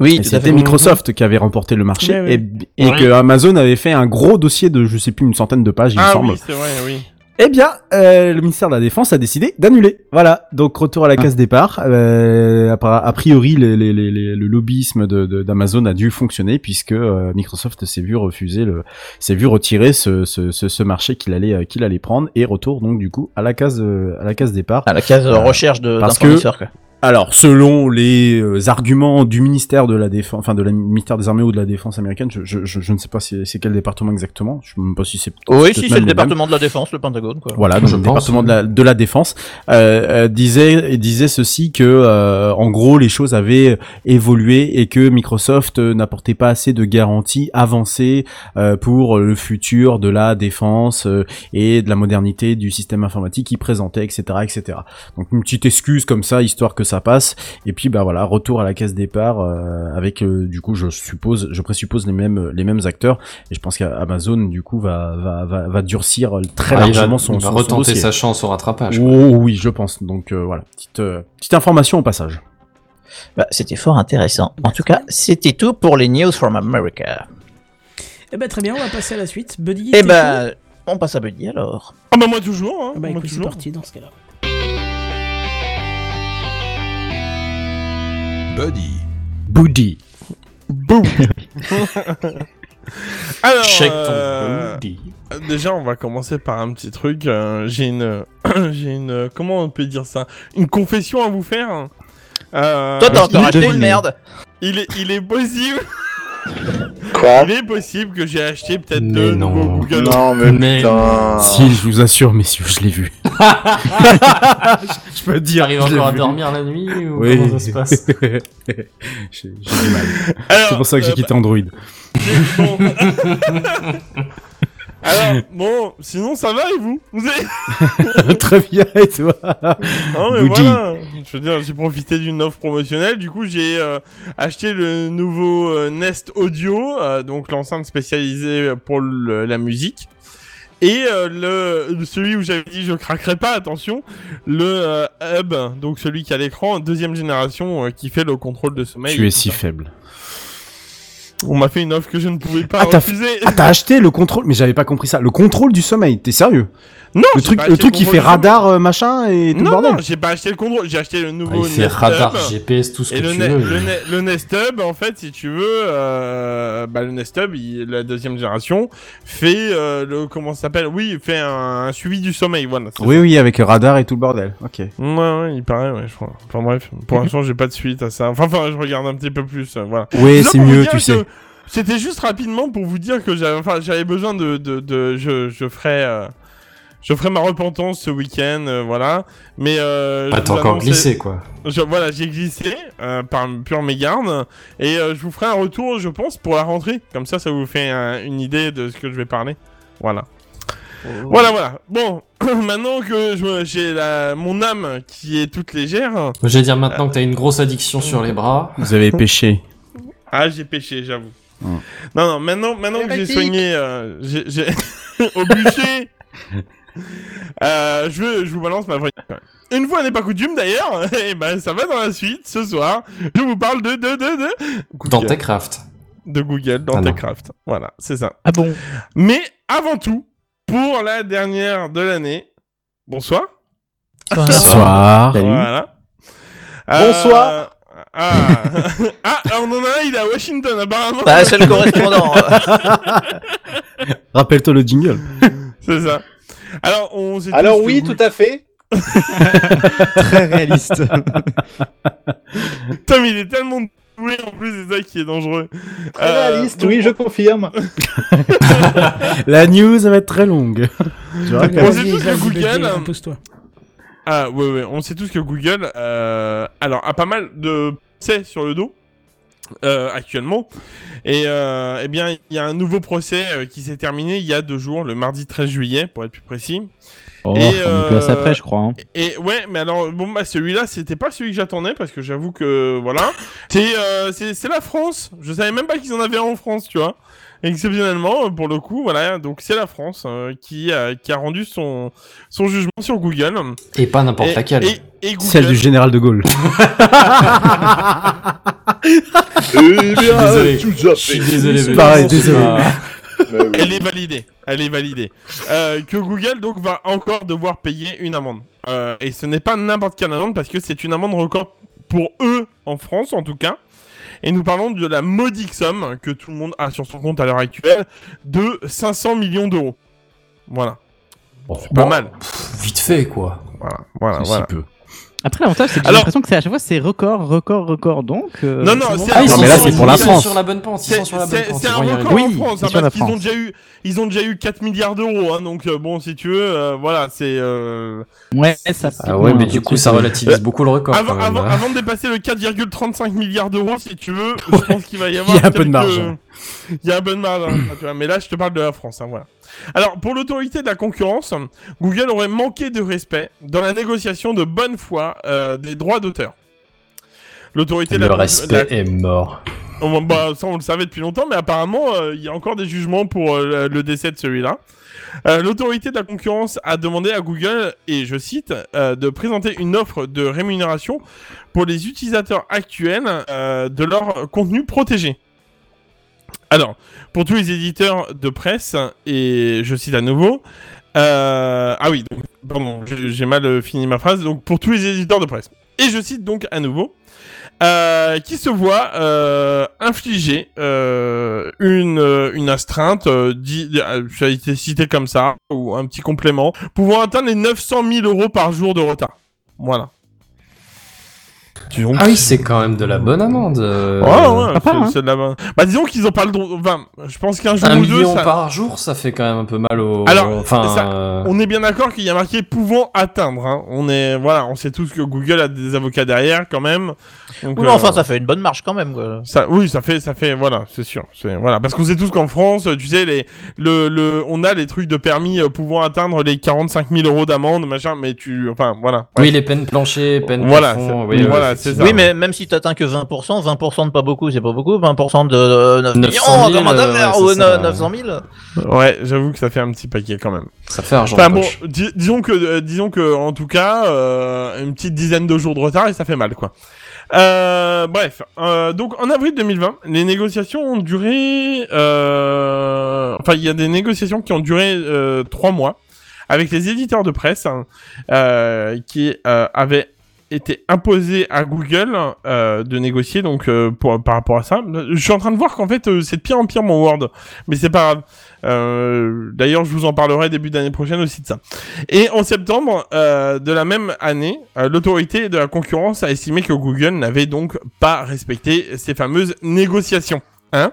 [SPEAKER 2] Oui,
[SPEAKER 4] c'était Microsoft qui avait remporté le marché et, et
[SPEAKER 3] Oui.
[SPEAKER 4] que Amazon avait fait un gros dossier de je sais plus une centaine de pages, il me
[SPEAKER 3] Ah
[SPEAKER 4] semble.
[SPEAKER 3] oui, c'est vrai, oui.
[SPEAKER 4] Eh bien, euh, le ministère de la Défense a décidé d'annuler. Voilà, donc retour à la case départ. Euh, a, a priori, les- les- les- les- le lobbyisme de- de- d'Amazon a dû fonctionner puisque euh, Microsoft s'est vu refuser le, s'est vu retirer ce, ce, ce, ce marché qu'il allait euh, qu'il allait prendre et retour donc du coup à la case à la case départ.
[SPEAKER 2] À la case euh, recherche de- d'un
[SPEAKER 4] parce que
[SPEAKER 2] quoi.
[SPEAKER 4] Alors, selon les euh, arguments du ministère de la défense, enfin de la ministère des armées ou de la défense américaine, je, je, je, je ne sais pas si c'est quel département exactement. Je ne sais même pas si c'est.
[SPEAKER 2] Oui, si, c'est le
[SPEAKER 4] mêmes.
[SPEAKER 2] département de la défense, le Pentagone, quoi.
[SPEAKER 4] Voilà, donc le département de la, de la défense euh, euh, disait disait ceci que euh, en gros les choses avaient évolué et que Microsoft n'apportait pas assez de garanties avancées euh, pour le futur de la défense euh, et de la modernité du système informatique qu'il présentait, etc., etc. Donc une petite excuse comme ça histoire que ça passe et puis bah voilà retour à la case départ euh, avec euh, du coup je suppose je présuppose les mêmes les mêmes acteurs et je pense qu'Amazon du coup va va va, va durcir très
[SPEAKER 5] Ah, il va-
[SPEAKER 4] largement son,
[SPEAKER 5] il va
[SPEAKER 4] son-
[SPEAKER 5] retenter sa chance au rattrapage,
[SPEAKER 4] Oh, oui, je pense. Donc euh, voilà, petite euh, petite information au passage.
[SPEAKER 2] Bah, c'était fort intéressant. En tout cas, c'était tout pour les news from America.
[SPEAKER 16] Eh ben très bien, on va passer à la suite. Buddy,
[SPEAKER 2] Eh ben, on passe à Buddy alors.
[SPEAKER 3] Ah bah moi toujours, hein.
[SPEAKER 16] Ah bah
[SPEAKER 3] moi
[SPEAKER 16] écoute, c'est
[SPEAKER 3] toujours.
[SPEAKER 16] parti dans ce cas-là.
[SPEAKER 17] Buddy.
[SPEAKER 4] Booty.
[SPEAKER 3] Alors,
[SPEAKER 5] Check ton
[SPEAKER 3] euh,
[SPEAKER 5] booty.
[SPEAKER 3] euh, déjà, on va commencer par un petit truc. euh, j'ai une, j'ai une, comment on peut dire ça, une confession à vous faire. Euh,
[SPEAKER 2] Toi, t'as encore
[SPEAKER 3] po-
[SPEAKER 2] une merde.
[SPEAKER 3] Il est, il est possible.
[SPEAKER 12] Quoi
[SPEAKER 3] Il est possible que j'ai acheté peut-être deux
[SPEAKER 5] non.
[SPEAKER 3] nouveaux Google
[SPEAKER 12] Non, mais,
[SPEAKER 5] Mais-
[SPEAKER 12] putain.
[SPEAKER 4] Si, je vous assure, messieurs, je l'ai vu. je peux dire.
[SPEAKER 5] T'arrives encore à dormir la nuit ou
[SPEAKER 4] Oui.
[SPEAKER 5] comment ça se passe
[SPEAKER 4] J'ai du mal. C'est pour ça que j'ai
[SPEAKER 3] euh,
[SPEAKER 4] quitté Android.
[SPEAKER 3] Bon. Alors, bon, sinon ça va et vous? Vous avez-
[SPEAKER 4] Très bien, et toi?
[SPEAKER 3] Non mais
[SPEAKER 4] Bougie.
[SPEAKER 3] voilà, je veux dire, j'ai profité d'une offre promotionnelle, du coup j'ai euh, acheté le nouveau euh, Nest Audio, euh, donc l'enceinte spécialisée pour le- la musique. Et le celui où j'avais dit je craquerai pas, attention, le Hub, donc celui qui a l'écran, deuxième génération, qui fait le contrôle de sommeil.
[SPEAKER 4] Tu es si
[SPEAKER 3] ça.
[SPEAKER 4] faible.
[SPEAKER 3] On m'a fait une offre que je ne pouvais pas
[SPEAKER 4] Ah,
[SPEAKER 3] refuser.
[SPEAKER 4] Ah, t'as acheté le contrôle, mais j'avais pas compris ça. Le contrôle du sommeil, t'es sérieux?
[SPEAKER 3] Non,
[SPEAKER 4] Le truc, le truc qui fait radar, euh, machin, et tout
[SPEAKER 3] non,
[SPEAKER 4] le bordel.
[SPEAKER 3] non, j'ai pas acheté le contrôle, j'ai acheté le nouveau
[SPEAKER 5] Ah, il fait
[SPEAKER 3] Nest
[SPEAKER 5] radar,
[SPEAKER 3] Hub.
[SPEAKER 5] GPS, tout ce
[SPEAKER 3] Et
[SPEAKER 5] que
[SPEAKER 3] le,
[SPEAKER 5] tu
[SPEAKER 3] ne-
[SPEAKER 5] veux.
[SPEAKER 3] le, ne- le Nest Hub, en fait, si tu veux, euh, bah, le Nest Hub, il- la deuxième génération, fait euh, le comment ça s'appelle? Oui, il fait un, un suivi du sommeil, voilà.
[SPEAKER 4] Oui, oui, avec radar et tout le bordel. Ok.
[SPEAKER 3] ça. Ouais, ouais, il paraît, ouais, je crois. Enfin bref, pour l'instant, j'ai pas de suite à ça. Enfin, enfin, je regarde un petit peu plus, euh, voilà.
[SPEAKER 4] Oui, c'est mieux, tu
[SPEAKER 3] que
[SPEAKER 4] sais.
[SPEAKER 3] C'était juste rapidement pour vous dire que j'avais, enfin, j'avais besoin de, de, de- je, je ferai, euh, je ferai ma repentance ce week-end, euh, voilà. Mais euh,
[SPEAKER 5] Ah, t'as encore glissé, quoi.
[SPEAKER 3] je- voilà, j'ai glissé euh, par pure mégarde et euh, je vous ferai un retour, je pense, pour la rentrée. Comme ça, ça vous fait euh, une idée de ce que je vais parler. Voilà. Voilà, voilà. Bon, maintenant que j'ai la- mon âme qui est toute légère.
[SPEAKER 5] J'allais dire maintenant que t'as une grosse addiction sur les bras.
[SPEAKER 4] Vous avez pêché.
[SPEAKER 3] Ah, j'ai péché, j'avoue. Non, non, maintenant, maintenant que j'ai soigné euh, j'ai- j'ai- au bûcher, euh, je, je vous balance ma vraie. Une fois n'est pas coutume d'ailleurs, et ben ça va dans la suite. Ce soir, je vous parle de de de de
[SPEAKER 5] Dans
[SPEAKER 3] Google.
[SPEAKER 5] Techcraft.
[SPEAKER 3] de Google dans
[SPEAKER 5] Ah.
[SPEAKER 3] Techcraft. Voilà, c'est ça.
[SPEAKER 18] Ah bon?
[SPEAKER 3] Mais avant tout, pour la dernière de l'année, bonsoir.
[SPEAKER 4] Bonsoir.
[SPEAKER 3] Voilà.
[SPEAKER 12] Bonsoir.
[SPEAKER 3] Euh, ah. ah, on en a un, il est à Washington apparemment.
[SPEAKER 2] Bah, c'est le correspondant.
[SPEAKER 4] Rappelle-toi le jingle.
[SPEAKER 3] C'est ça. Alors, on
[SPEAKER 12] Alors oui, tout à fait.
[SPEAKER 14] Très réaliste.
[SPEAKER 3] Mais il est tellement doué en plus, c'est ça qui est dangereux.
[SPEAKER 12] Très
[SPEAKER 3] Euh,
[SPEAKER 12] réaliste,
[SPEAKER 3] donc,
[SPEAKER 12] oui, je confirme.
[SPEAKER 4] La news va être très longue. Je
[SPEAKER 3] On sait tous que Google.
[SPEAKER 16] vas-y.
[SPEAKER 3] Ah, ouais, ouais, on sait tous que Google, euh, alors, a pas mal de procès sur le dos. Euh, actuellement. Et euh, eh bien il y a un nouveau procès euh, qui s'est terminé il y a deux jours le mardi 13 juillet pour être plus précis
[SPEAKER 18] Oh,
[SPEAKER 3] Et, euh,
[SPEAKER 18] après, je crois. hein.
[SPEAKER 3] Et ouais, mais alors bon bah celui-là c'était pas celui que j'attendais parce que j'avoue que voilà, c'est euh, c'est la France. Je savais même pas qu'ils en avaient un en France, tu vois. Exceptionnellement euh, pour le coup, voilà. Donc c'est la France euh, qui a qui a rendu son son jugement sur Google.
[SPEAKER 5] Et pas n'importe laquelle.
[SPEAKER 3] Et, et Google.
[SPEAKER 4] Celle du général de Gaulle.
[SPEAKER 12] Eh bien,
[SPEAKER 5] désolé.
[SPEAKER 12] tout à
[SPEAKER 5] Je suis
[SPEAKER 12] fait.
[SPEAKER 5] désolé.
[SPEAKER 4] Pareil, désolé.
[SPEAKER 5] C'est
[SPEAKER 12] Mais oui.
[SPEAKER 3] Elle est validée. Elle est validée. Euh, que Google donc va encore devoir payer une amende. Euh, et ce n'est pas n'importe quelle amende parce que c'est une amende record pour eux en France en tout cas. Et nous parlons de la modique somme que tout le monde a sur son compte à l'heure actuelle de 500 millions d'euros. Voilà.
[SPEAKER 5] Bon,
[SPEAKER 3] C'est pas
[SPEAKER 5] bon,
[SPEAKER 3] mal.
[SPEAKER 5] pff, Vite fait, quoi.
[SPEAKER 3] Voilà, voilà,
[SPEAKER 4] Si
[SPEAKER 3] voilà.
[SPEAKER 4] peu.
[SPEAKER 18] Après, l'avantage, c'est que j'ai
[SPEAKER 3] Alors-
[SPEAKER 18] l'impression que c'est à chaque fois c'est record, record, record. Donc. euh,
[SPEAKER 3] Non, non,
[SPEAKER 18] bon.
[SPEAKER 3] c'est
[SPEAKER 5] Ah,
[SPEAKER 4] Non, mais là, c'est pour la France.
[SPEAKER 5] sur la bonne pente. Ils sont sur la bonne pente.
[SPEAKER 3] c'est un record en
[SPEAKER 18] Oui,
[SPEAKER 3] France hein, parce qu'ils ont déjà eu ils ont déjà eu 4 milliards d'euros hein, donc euh, bon si tu veux euh, voilà c'est euh,
[SPEAKER 18] Ouais, ça.
[SPEAKER 5] Ah ouais, mais du coup, ça relativise beaucoup le record.
[SPEAKER 3] Avant,
[SPEAKER 5] quand même,
[SPEAKER 3] avant,
[SPEAKER 5] hein.
[SPEAKER 3] avant de dépasser le 4,35 milliards d'euros, si tu veux, je pense qu'il va y avoir.
[SPEAKER 4] Il y a un peu de marge, hein.
[SPEAKER 3] Il y a un peu de marge. hein, tu vois, mais là, je te parle de la France. hein, voilà. Alors, pour l'autorité de la concurrence, Google aurait manqué de respect dans la négociation de bonne foi euh, des droits d'auteur. L'autorité de
[SPEAKER 5] Le
[SPEAKER 3] la
[SPEAKER 5] respect
[SPEAKER 3] la-
[SPEAKER 5] est mort.
[SPEAKER 3] Oh, bah, ça, on le savait depuis longtemps, mais apparemment, euh, il y a encore des jugements pour euh, le décès de celui-là. Euh, L'autorité de la concurrence a demandé à Google, et je cite, de présenter une offre de rémunération pour les utilisateurs actuels de leur contenu protégé. Alors, pour tous les éditeurs de presse, et je cite à nouveau, euh, ah oui, donc, pardon, j'ai mal euh, fini ma phrase, donc pour tous les éditeurs de presse. Et je cite donc à nouveau, euh, qui se voit euh, infliger euh, une euh, une astreinte, euh, ça a été cité comme ça ou un petit complément, pouvant atteindre les 900 000 euros par jour de retard. Voilà. Disons
[SPEAKER 5] Ah oui, c'est quand même de la bonne amende. euh,
[SPEAKER 3] Ouais, ouais,
[SPEAKER 5] pas
[SPEAKER 3] c'est-
[SPEAKER 5] mal, hein.
[SPEAKER 3] c'est de la bonne- Bah disons qu'ils ont pas le droit. Enfin, je pense qu'un jour
[SPEAKER 5] Un
[SPEAKER 3] ou deux,
[SPEAKER 5] million
[SPEAKER 3] ça...
[SPEAKER 5] par jour, ça fait quand même un peu mal au.
[SPEAKER 3] Alors,
[SPEAKER 5] enfin,
[SPEAKER 3] ça-
[SPEAKER 5] euh,
[SPEAKER 3] on est bien d'accord qu'il y a marqué pouvant atteindre. Hein. On est, voilà, on sait tous que Google a des avocats derrière quand même. Donc,
[SPEAKER 2] Oui, mais
[SPEAKER 3] euh,
[SPEAKER 2] enfin, ça fait une bonne marche quand même. Quoi.
[SPEAKER 3] ça, oui, ça fait, ça fait, voilà, c'est sûr. C'est, voilà, parce qu'on sait tous qu'en France, tu sais, les, le, le, on a les trucs de permis euh, pouvant atteindre les 45 000 euros d'amende, machin, mais tu, enfin, voilà.
[SPEAKER 5] Oui, les peines planchées, peines
[SPEAKER 3] Voilà,
[SPEAKER 5] plafond,
[SPEAKER 3] c'est-
[SPEAKER 5] oui,
[SPEAKER 3] voilà, c'est ça.
[SPEAKER 2] Oui, mais même si t'atteins que 20%, 20% de pas beaucoup, c'est pas beaucoup. 20% de 9
[SPEAKER 5] 900 000,
[SPEAKER 2] millions, comment
[SPEAKER 5] euh,
[SPEAKER 2] faire,
[SPEAKER 5] ouais,
[SPEAKER 2] ou
[SPEAKER 5] c'est ça.
[SPEAKER 2] 900 000
[SPEAKER 3] Ouais, j'avoue que ça fait un petit paquet quand même.
[SPEAKER 5] Ça fait argent.
[SPEAKER 3] Enfin bon, disons que, euh, disons que, en tout cas, euh, une petite dizaine de jours de retard et ça fait mal, quoi. Euh, bref, euh, donc en avril 2020, les négociations ont duré, euh, enfin il y a des négociations qui ont duré euh, trois mois avec les éditeurs de presse hein, euh, qui euh, avaient été imposés à Google euh, de négocier donc euh, par rapport à ça. Je suis en train de voir qu'en fait euh, c'est de pire en pire mon Word, mais c'est pas grave. D'ailleurs, je vous en parlerai début d'année prochaine aussi de ça. Et en septembre de la même année, l'autorité de la concurrence a estimé que Google n'avait donc pas respecté ces fameuses négociations. Hein?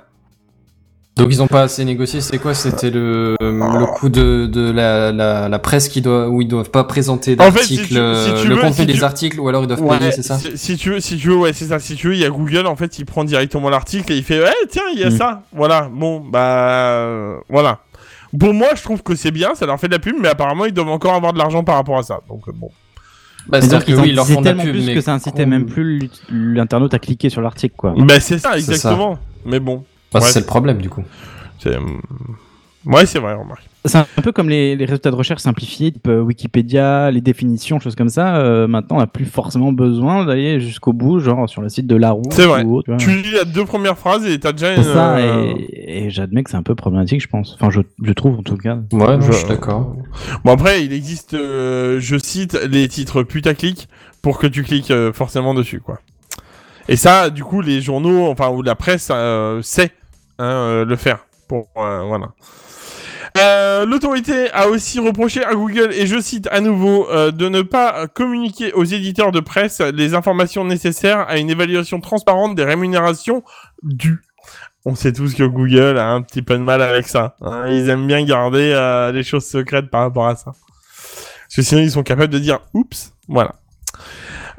[SPEAKER 5] Donc ils ont pas assez négocié. C'est quoi? C'était le le coût de, de la, la, la presse qui doit où ils doivent pas présenter
[SPEAKER 3] En fait,
[SPEAKER 5] d'articles,
[SPEAKER 3] si tu- si
[SPEAKER 5] euh,
[SPEAKER 3] tu
[SPEAKER 5] le
[SPEAKER 3] veux-
[SPEAKER 5] contenu
[SPEAKER 3] si
[SPEAKER 5] des
[SPEAKER 3] tu-
[SPEAKER 5] articles ou alors ils doivent
[SPEAKER 3] Ouais,
[SPEAKER 5] payer, c'est ça?
[SPEAKER 3] si, tu veux, si tu veux, ouais, c'est ça. Si tu veux, il y a Google en fait, il prend directement l'article et il fait, ouais, tiens, il y a
[SPEAKER 5] Mm.
[SPEAKER 3] ça. Voilà. Bon, bah, voilà. Pour moi, je trouve que c'est bien, ça leur fait de la pub, mais apparemment, ils doivent encore avoir de l'argent par rapport à ça. Donc euh, bon.
[SPEAKER 5] Bah,
[SPEAKER 18] C'est-à-dire
[SPEAKER 5] que oui, ils leur font de la
[SPEAKER 18] tellement
[SPEAKER 5] pub,
[SPEAKER 18] plus
[SPEAKER 5] mais
[SPEAKER 18] que ça incitait même plus l'internaute à cliquer sur l'article, quoi.
[SPEAKER 3] Bah c'est ça,
[SPEAKER 5] C'est ça.
[SPEAKER 3] exactement. Mais bon.
[SPEAKER 5] C'est le problème du coup.
[SPEAKER 3] C'est, euh, Ouais, c'est vrai, remarque.
[SPEAKER 18] C'est un peu comme les, les résultats de recherche simplifiés, type euh, Wikipédia, les définitions, choses comme ça. euh, maintenant, on n'a plus forcément besoin d'aller jusqu'au bout, genre sur le site de la roue.
[SPEAKER 3] C'est vrai.
[SPEAKER 18] ou autre, tu
[SPEAKER 3] lis les deux premières phrases et t'as déjà une.
[SPEAKER 18] C'est ça,
[SPEAKER 3] euh,
[SPEAKER 18] et, et j'admets que c'est un peu problématique, je pense. Enfin, je, je trouve en tout cas.
[SPEAKER 5] Ouais, je suis d'accord.
[SPEAKER 3] Bon après, il existe, euh, je cite, les titres putaclic pour que tu cliques euh, forcément dessus, quoi. Et ça, du coup, les journaux, enfin ou la presse euh, sait hein, euh, le faire. Pour euh, voilà. L'autorité a aussi reproché à Google, et je cite à nouveau, de ne pas communiquer aux éditeurs de presse les informations nécessaires à une évaluation transparente des rémunérations dues. On sait tous que Google a un petit peu de mal avec ça. hein. Ils aiment bien garder les choses secrètes par rapport à ça. Parce que sinon, ils sont capables de dire oups, voilà.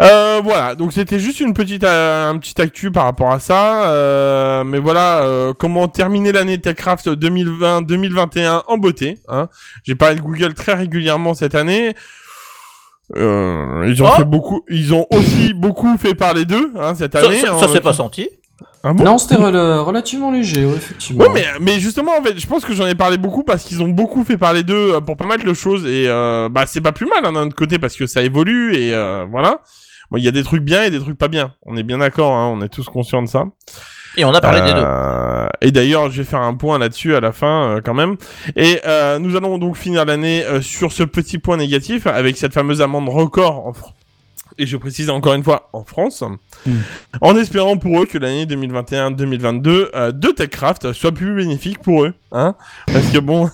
[SPEAKER 3] Euh, voilà, donc c'était juste une petite, euh, un petit actu par rapport à ça. Euh, mais voilà, euh, comment terminer l'année TechCraft 2020-2021 en beauté. Hein. J'ai parlé de Google très régulièrement cette année. Euh, ils ont
[SPEAKER 2] Oh
[SPEAKER 3] fait beaucoup, ils ont aussi beaucoup fait parler d'eux hein, cette
[SPEAKER 2] Ça-
[SPEAKER 3] année.
[SPEAKER 2] ça-
[SPEAKER 3] hein.
[SPEAKER 2] ça s'est pas senti.
[SPEAKER 3] Ah bon?
[SPEAKER 5] Non, c'était rel- relativement léger, ouais, effectivement.
[SPEAKER 3] Ouais, mais, mais justement, en fait, je pense que j'en ai parlé beaucoup parce qu'ils ont beaucoup fait parler d'eux pour pas mal de choses et euh, bah c'est pas plus mal hein, d'un autre côté parce que ça évolue et euh, voilà. Bon, il y a des trucs bien et des trucs pas bien. On est bien d'accord, hein, on est tous conscients de ça.
[SPEAKER 2] Et on a parlé des deux.
[SPEAKER 3] Euh, Et d'ailleurs, je vais faire un point là-dessus à la fin, euh, quand même. Et euh, nous allons donc finir l'année euh, sur ce petit point négatif avec cette fameuse amende record en France. Et je précise encore une fois en France, en espérant pour eux que l'année 2021-2022 euh, de TechCraft soit plus bénéfique pour eux, hein Parce que bon,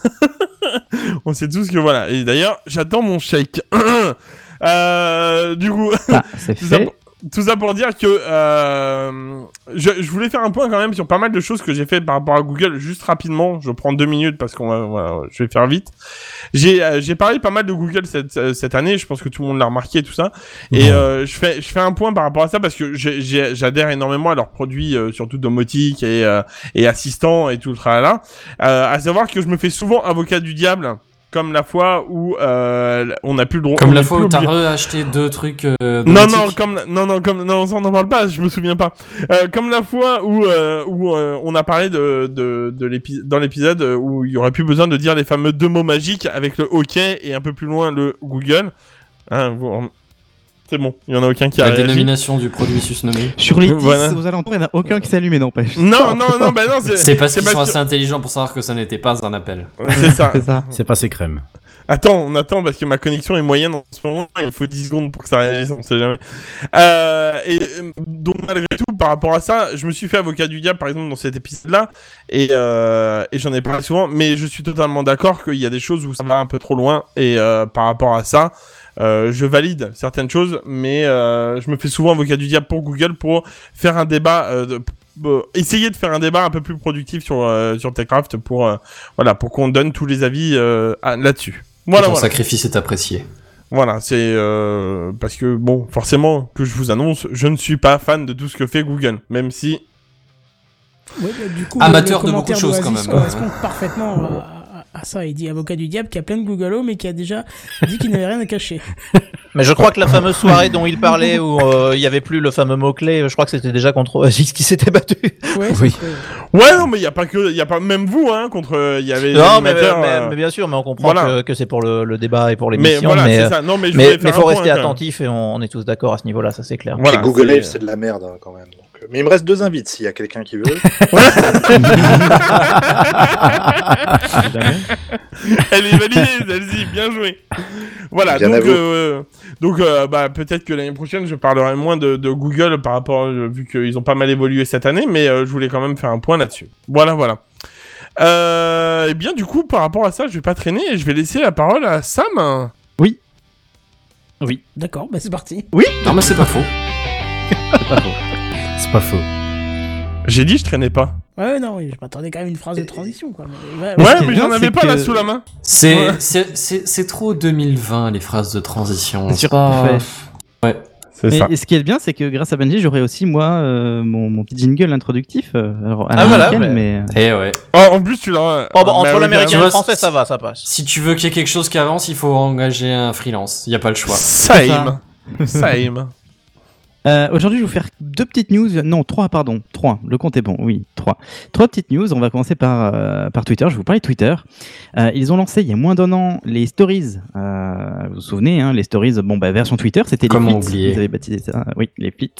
[SPEAKER 3] on sait tous que voilà. Et d'ailleurs, j'attends mon chèque. euh, du coup,
[SPEAKER 18] c'est
[SPEAKER 3] ça
[SPEAKER 18] fait.
[SPEAKER 3] pour, tout ça pour dire que euh, je, je voulais faire un point quand même sur pas mal de choses que j'ai fait par rapport à Google, juste rapidement. Je prends deux minutes parce qu'on va, voilà, je vais faire vite. J'ai euh, j'ai parlé pas mal de Google cette, euh, cette année. Je pense que tout le monde l'a remarqué et tout ça. Et euh, je fais je fais un point par rapport à ça parce que j'adhère énormément à leurs produits, euh, surtout domotique et euh, et assistants et tout le tralala. Euh, à savoir que je me fais souvent avocat du diable. Comme la fois où euh, on n'a plus le droit.
[SPEAKER 5] Comme la fois où t'as reacheté deux trucs. euh,
[SPEAKER 3] non, non, comme non, non, comme non, ça on n'en parle pas. Je me souviens pas. Euh, comme la fois où euh, où euh, on a parlé de de, de l'épi- dans l'épisode euh, où il y aurait plus besoin de dire les fameux deux mots magiques avec le OK et un peu plus loin le Google. Hein, vous- c'est bon, il y en a aucun qui a
[SPEAKER 5] La
[SPEAKER 3] réagi.
[SPEAKER 5] dénomination du produit susnommé.
[SPEAKER 18] Sur les 10
[SPEAKER 3] Voilà.
[SPEAKER 18] aux alentours, il n'y en a aucun qui s'allume, n'empêche.
[SPEAKER 3] Non, non, non, bah non, c'est
[SPEAKER 5] C'est parce qu'ils sont assez intelligents pour savoir que ça n'était pas un appel.
[SPEAKER 3] C'est ça.
[SPEAKER 18] C'est ça.
[SPEAKER 4] C'est pas ses crèmes.
[SPEAKER 3] Attends, on attend parce que ma connexion est moyenne en ce moment. Il faut 10 secondes pour que ça réagisse, on sait jamais. Euh, et euh, donc malgré tout, par rapport à ça, je me suis fait avocat du diable par exemple dans cet épisode-là, et, euh, et j'en ai parlé souvent. Mais je suis totalement d'accord qu'il y a des choses où ça va un peu trop loin, et euh, par rapport à ça. Euh, je valide certaines choses, mais euh, je me fais souvent avocat du diable pour Google pour faire un débat, euh, de- euh, essayer de faire un débat un peu plus productif sur euh, sur Techcraft pour euh, voilà pour qu'on donne tous les avis euh, là-dessus. Voilà,
[SPEAKER 5] Ton
[SPEAKER 3] voilà.
[SPEAKER 5] sacrifice est apprécié.
[SPEAKER 3] Voilà, c'est euh, parce que bon, forcément que je vous annonce, je ne suis pas fan de tout ce que fait Google, même si
[SPEAKER 16] Ouais, bah, du coup,
[SPEAKER 5] Amateur de beaucoup de choses, quand même.
[SPEAKER 16] correspond parfaitement à ça. Il dit avocat du diable qui a plein de Google et qui a déjà dit qu'il n'avait rien à cacher.
[SPEAKER 2] Mais je crois que la fameuse soirée dont il parlait où euh, il y avait plus le fameux mot-clé, je crois que c'était déjà contre Oasis qui s'était battu.
[SPEAKER 16] Ouais,
[SPEAKER 4] Oui.
[SPEAKER 3] ouais non mais il y a pas que il y a pas même vous hein contre il y avait
[SPEAKER 2] Non, mais, mais-
[SPEAKER 3] euh,
[SPEAKER 2] mais bien sûr, mais on comprend
[SPEAKER 3] voilà.
[SPEAKER 2] que, que c'est pour le, le débat et pour
[SPEAKER 3] Mais
[SPEAKER 2] l'émission.
[SPEAKER 3] voilà, c'est
[SPEAKER 2] euh,
[SPEAKER 3] ça. Non, mais je
[SPEAKER 2] mais,
[SPEAKER 3] faire
[SPEAKER 2] mais faut
[SPEAKER 3] point,
[SPEAKER 2] rester attentif et on, on est tous d'accord à ce niveau-là, ça c'est clair.
[SPEAKER 3] Voilà,
[SPEAKER 12] Et Google
[SPEAKER 3] c'est-
[SPEAKER 12] Live, c'est de la merde hein, quand même. Mais il me reste deux invites s'il y a quelqu'un qui veut.
[SPEAKER 3] Elle est validée, celle-ci, bien joué. Voilà,
[SPEAKER 12] Bien
[SPEAKER 3] donc, euh, donc euh, bah, peut-être que l'année prochaine, je parlerai moins de, de Google par rapport, euh, vu qu'ils ont pas mal évolué cette année, mais euh, je voulais quand même faire un point là-dessus. Voilà, voilà. Euh, et bien, du coup, par rapport à ça, je vais pas traîner et je vais laisser la parole à Sam.
[SPEAKER 16] Oui. Oui. D'accord, bah c'est parti.
[SPEAKER 2] Oui.
[SPEAKER 5] Non, mais c'est pas faux.
[SPEAKER 18] C'est pas faux.
[SPEAKER 4] C'est pas faux.
[SPEAKER 3] J'ai dit, je traînais pas.
[SPEAKER 16] Ouais, non, oui, je m'attendais quand même une phrase de transition, quoi. Mais, ouais,
[SPEAKER 18] Mais
[SPEAKER 3] Ouais, mais j'en avais pas là sous la main.
[SPEAKER 5] C'est
[SPEAKER 3] Ouais.
[SPEAKER 5] c'est- c'est- c'est trop 2020 les phrases de transition.
[SPEAKER 18] C'est
[SPEAKER 5] pas. Ouais.
[SPEAKER 3] C'est
[SPEAKER 18] Mais-
[SPEAKER 3] ça.
[SPEAKER 18] et ce qui est bien, c'est que grâce à Benji, j'aurai aussi moi euh, mon, mon petit jingle introductif. euh, alors, à
[SPEAKER 2] Ah, voilà,
[SPEAKER 18] l'américaine, mais...
[SPEAKER 5] Eh ouais.
[SPEAKER 3] Oh, en plus, tu l'as.
[SPEAKER 2] Oh, bah, entre l'américain et le français, ça va, ça passe.
[SPEAKER 5] Si tu veux qu'il y ait quelque chose qui avance, il faut engager un freelance. Il y a pas le choix.
[SPEAKER 3] Same. Same.
[SPEAKER 18] Euh, Aujourd'hui, je vais vous faire deux petites news. Non, trois, pardon. Trois. Le compte est bon. Oui, trois. Trois petites news. On va commencer par, euh, par Twitter. Je vais vous parler de Twitter. Euh, ils ont lancé il y a moins d'un an les stories. Euh, vous vous souvenez, hein, les stories, bon, bah, version Twitter, c'était les flits. Ils avaient baptisé ça. Oui, les flits.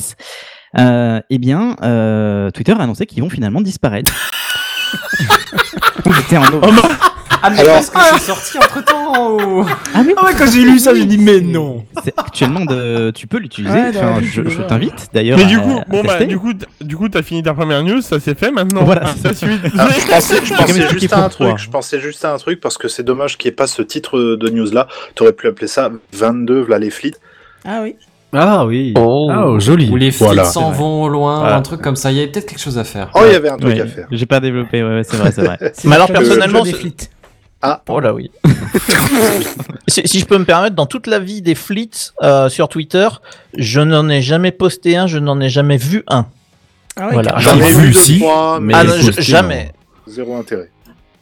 [SPEAKER 18] Euh, eh bien, euh, Twitter a annoncé qu'ils vont finalement disparaître. C'était en novembre.
[SPEAKER 5] Ah, mais
[SPEAKER 12] Alors-
[SPEAKER 5] est-ce que c'est sorti entre temps
[SPEAKER 18] Ah oui,
[SPEAKER 4] Ah ouais, quand j'ai lu ça, j'ai dit mais non.
[SPEAKER 18] c'est actuellement de... tu peux l'utiliser.
[SPEAKER 16] Ouais,
[SPEAKER 18] Enfin, je t'invite d'ailleurs.
[SPEAKER 3] Mais du coup,
[SPEAKER 18] à
[SPEAKER 3] bon bah, du coup, du coup, t'as fini ta première news, ça c'est fait maintenant.
[SPEAKER 18] Voilà,
[SPEAKER 3] Ah, la suite.
[SPEAKER 12] Ah, je pensais, je juste à un truc. Je pensais juste à un truc parce que c'est dommage qu'il n'y ait pas ce titre de news là. T'aurais pu appeler ça 22 v'là les flits.
[SPEAKER 16] Ah oui.
[SPEAKER 4] Ah oui.
[SPEAKER 5] Oh.
[SPEAKER 4] Ah, oh, joli.
[SPEAKER 5] Les flics
[SPEAKER 12] Voilà.
[SPEAKER 5] s'en vont au loin,
[SPEAKER 4] Voilà.
[SPEAKER 5] un truc comme ça. Il y avait peut-être quelque chose à faire.
[SPEAKER 12] Oh, il y avait un truc
[SPEAKER 18] Ouais,
[SPEAKER 12] à faire.
[SPEAKER 18] J'ai pas développé, ouais, ouais, c'est vrai, c'est vrai.
[SPEAKER 2] Mais alors personnellement, ce-
[SPEAKER 16] flits.
[SPEAKER 2] Oh là oui. si, si je peux me permettre, dans toute la vie des flits euh, sur Twitter, je n'en ai jamais posté un, je n'en ai jamais vu un.
[SPEAKER 16] Ah ouais,
[SPEAKER 2] Voilà.
[SPEAKER 16] carrément.
[SPEAKER 12] J'en ai
[SPEAKER 4] vu, si,
[SPEAKER 12] trois,
[SPEAKER 4] mais-
[SPEAKER 12] mais
[SPEAKER 2] Ah non, je-
[SPEAKER 4] posté,
[SPEAKER 2] jamais.
[SPEAKER 12] zéro intérêt.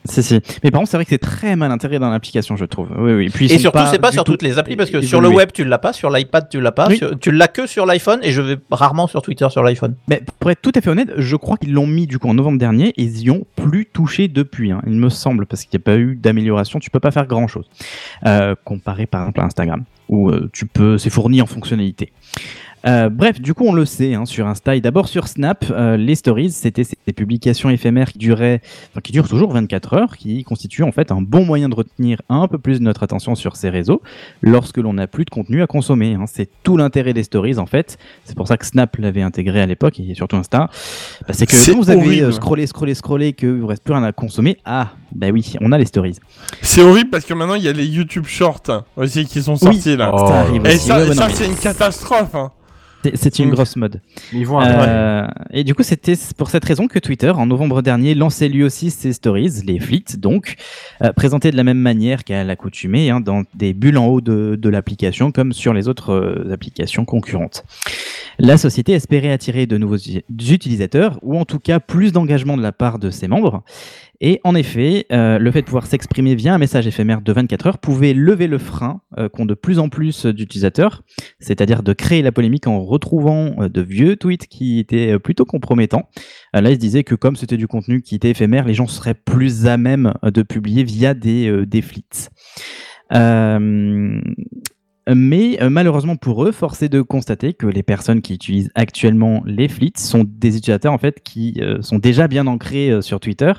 [SPEAKER 18] Si, si. Mais par contre, c'est vrai que c'est très mal intégré dans l'application, je trouve. Oui, oui. Puis,
[SPEAKER 2] Et surtout, c'est pas sur
[SPEAKER 18] tout
[SPEAKER 2] toutes les applis parce que sur le web tu l'as pas, sur l'iPad tu l'as pas,
[SPEAKER 18] Oui.
[SPEAKER 2] sur- tu l'as que sur l'iPhone et je vais rarement sur Twitter sur l'iPhone.
[SPEAKER 18] Mais pour être tout à fait honnête, je crois qu'ils l'ont mis du coup en novembre dernier et ils y ont plus touché depuis, hein, il me semble, parce qu'il n'y a pas eu d'amélioration. Tu peux pas faire grand chose. Euh, comparé par exemple à Instagram, où euh, tu peux, c'est fourni en fonctionnalité. Euh, bref, du coup, on le sait hein, sur Insta et d'abord sur Snap, euh, les stories, c'était ces ces publications éphémères qui duraient, enfin, qui durent toujours 24 heures, qui constituent en fait un bon moyen de retenir un peu plus notre attention sur ces réseaux lorsque l'on n'a plus de contenu à consommer. hein. C'est tout l'intérêt des stories en fait. C'est pour ça que Snap l'avait intégré à l'époque et surtout Insta. Bah, c'est que quand vous avez euh, scrollé, scrollé, scrollé, que vous reste plus rien à consommer, ah, bah oui, on a les stories.
[SPEAKER 3] C'est horrible parce que maintenant il y a les YouTube Shorts aussi qui sont
[SPEAKER 18] Oui.
[SPEAKER 3] sortis là.
[SPEAKER 18] Oh, ça
[SPEAKER 3] Et
[SPEAKER 18] aussi.
[SPEAKER 3] ça,
[SPEAKER 18] Ouais,
[SPEAKER 3] ça, c'est une catastrophe. hein.
[SPEAKER 18] C'est- une grosse mode.
[SPEAKER 4] Ils vont.
[SPEAKER 18] Euh, et du coup, c'était pour cette raison que Twitter, en novembre dernier, lançait lui aussi ses stories, les flits, donc, euh, présentés de la même manière qu'à l'accoutumée, hein, dans des bulles en haut de, de l'application, comme sur les autres euh, applications concurrentes. La société espérait attirer de nouveaux utilisateurs, ou en tout cas plus d'engagement de la part de ses membres. Et en effet, euh, le fait de pouvoir s'exprimer via un message éphémère de 24 heures pouvait lever le frein euh, qu'ont de plus en plus d'utilisateurs, c'est-à-dire de créer la polémique en retrouvant euh, de vieux tweets qui étaient plutôt compromettants. Là, ils se disaient que comme c'était du contenu qui était éphémère, les gens seraient plus à même de publier via des, des flits. Mais malheureusement pour eux, force est de constater que les personnes qui utilisent actuellement les flits sont des utilisateurs en fait qui sont déjà bien ancrés sur Twitter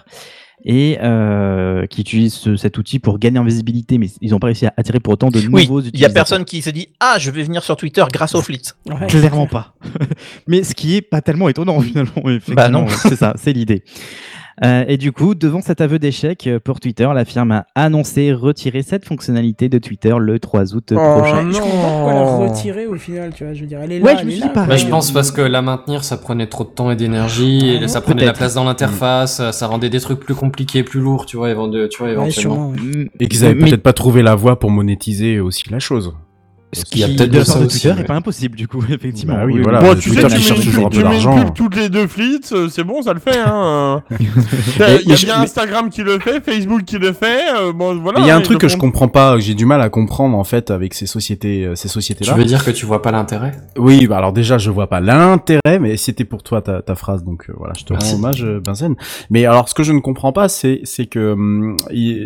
[SPEAKER 18] et euh, qui utilisent ce- cet outil pour gagner en visibilité, mais ils n'ont pas réussi à attirer pour autant de
[SPEAKER 2] Oui,
[SPEAKER 18] nouveaux
[SPEAKER 2] il y a
[SPEAKER 18] utilisateurs.
[SPEAKER 2] personne qui se dit Ah, je vais venir sur Twitter grâce au Fleet.
[SPEAKER 18] Clairement pas. Mais ce qui est pas tellement étonnant finalement.
[SPEAKER 2] Bah non.
[SPEAKER 18] c'est ça, c'est l'idée. Euh, et du coup, devant cet aveu d'échec euh, pour Twitter, la firme a annoncé retirer cette fonctionnalité de Twitter le 3 août prochain.
[SPEAKER 16] Je comprends pas pourquoi la retirer au final, tu vois. Je veux dire, elle est là.
[SPEAKER 18] Ouais, je
[SPEAKER 16] elle
[SPEAKER 18] me
[SPEAKER 16] est
[SPEAKER 18] suis
[SPEAKER 16] là,
[SPEAKER 18] dit pareil.
[SPEAKER 5] Bah, je pense parce que la maintenir, ça prenait trop de temps et d'énergie, et ça prenait la place dans l'interface, ça rendait des trucs plus compliqués, plus lourds, tu vois, tu vois éventuellement.
[SPEAKER 4] Et qu'ils avaient
[SPEAKER 18] Mais-
[SPEAKER 4] peut-être pas trouvé la voie pour monétiser aussi la chose.
[SPEAKER 18] Ce
[SPEAKER 5] qu'il y a
[SPEAKER 18] qui,
[SPEAKER 5] peut-être
[SPEAKER 18] de
[SPEAKER 5] de
[SPEAKER 18] la part
[SPEAKER 5] ça
[SPEAKER 18] de
[SPEAKER 5] aussi,
[SPEAKER 18] Twitter
[SPEAKER 5] ouais.
[SPEAKER 18] est pas impossible du coup, effectivement.
[SPEAKER 4] Bah oui, voilà.
[SPEAKER 3] Bon, tu
[SPEAKER 4] Twitter
[SPEAKER 3] sais, tu
[SPEAKER 4] qui cherche toujours un peu d'argent.
[SPEAKER 3] toutes les deux flits, euh, c'est bon, ça le fait. Hein. euh. Il y a, bien Instagram qui le fait, Facebook qui le fait. euh, bon, voilà.
[SPEAKER 4] Il y a un truc que je comprends pas, que j'ai du mal à comprendre en fait avec ces sociétés, euh, ces sociétés-là.
[SPEAKER 5] Tu veux dire que tu vois pas l'intérêt?
[SPEAKER 4] Oui, bah alors déjà je vois pas l'intérêt, mais c'était pour toi ta, ta phrase, donc euh, voilà, je te rends hommage, Benzen. Mais alors ce que je ne comprends pas, c'est c'est que hum,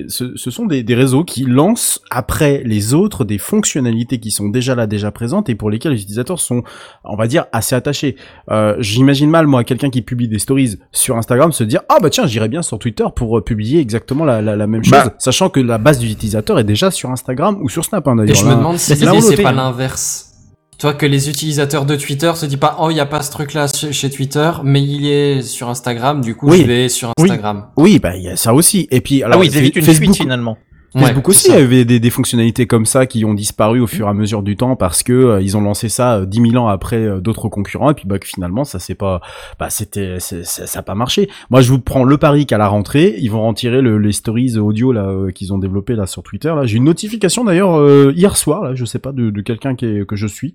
[SPEAKER 4] ce sont des, des réseaux qui lancent après les autres des fonctionnalités qui sont déjà là, déjà présentes et pour lesquelles les utilisateurs sont, on va dire, assez attachés. Euh, J'imagine mal moi quelqu'un qui publie des stories sur Instagram se dire ah bah tiens j'irai bien sur Twitter pour euh, publier exactement la, la, la même chose,
[SPEAKER 5] Bah.
[SPEAKER 4] sachant que la base d'utilisateurs est déjà sur Instagram ou sur Snap hein,
[SPEAKER 5] Et
[SPEAKER 4] d'ailleurs.
[SPEAKER 5] je me
[SPEAKER 4] Là-
[SPEAKER 5] demande si
[SPEAKER 4] là
[SPEAKER 5] c'est pas l'inverse. Toi, que les utilisateurs de Twitter se disent pas, oh, il n'y a pas ce truc-là chez chez Twitter, mais il est sur Instagram, du coup,
[SPEAKER 4] Oui.
[SPEAKER 5] je vais sur
[SPEAKER 4] Oui.
[SPEAKER 5] Instagram.
[SPEAKER 4] Oui, bah il y a ça aussi. Et puis alors
[SPEAKER 2] ah oui, ils évitent une
[SPEAKER 4] Facebook,
[SPEAKER 2] fuite finalement.
[SPEAKER 4] Facebook
[SPEAKER 5] Ouais,
[SPEAKER 4] aussi avait des, des fonctionnalités comme ça qui ont disparu au fur et à mesure du temps parce que euh, ils ont lancé ça euh, 10 000 ans après euh, d'autres concurrents et puis bah que finalement ça c'est pas bah c'était ça a pas marché. Moi je vous prends le pari qu'à la rentrée ils vont retirer le, les stories audio là euh, qu'ils ont développé là sur Twitter là. J'ai une notification d'ailleurs euh, hier soir là je sais pas de, de quelqu'un qui est, que je suis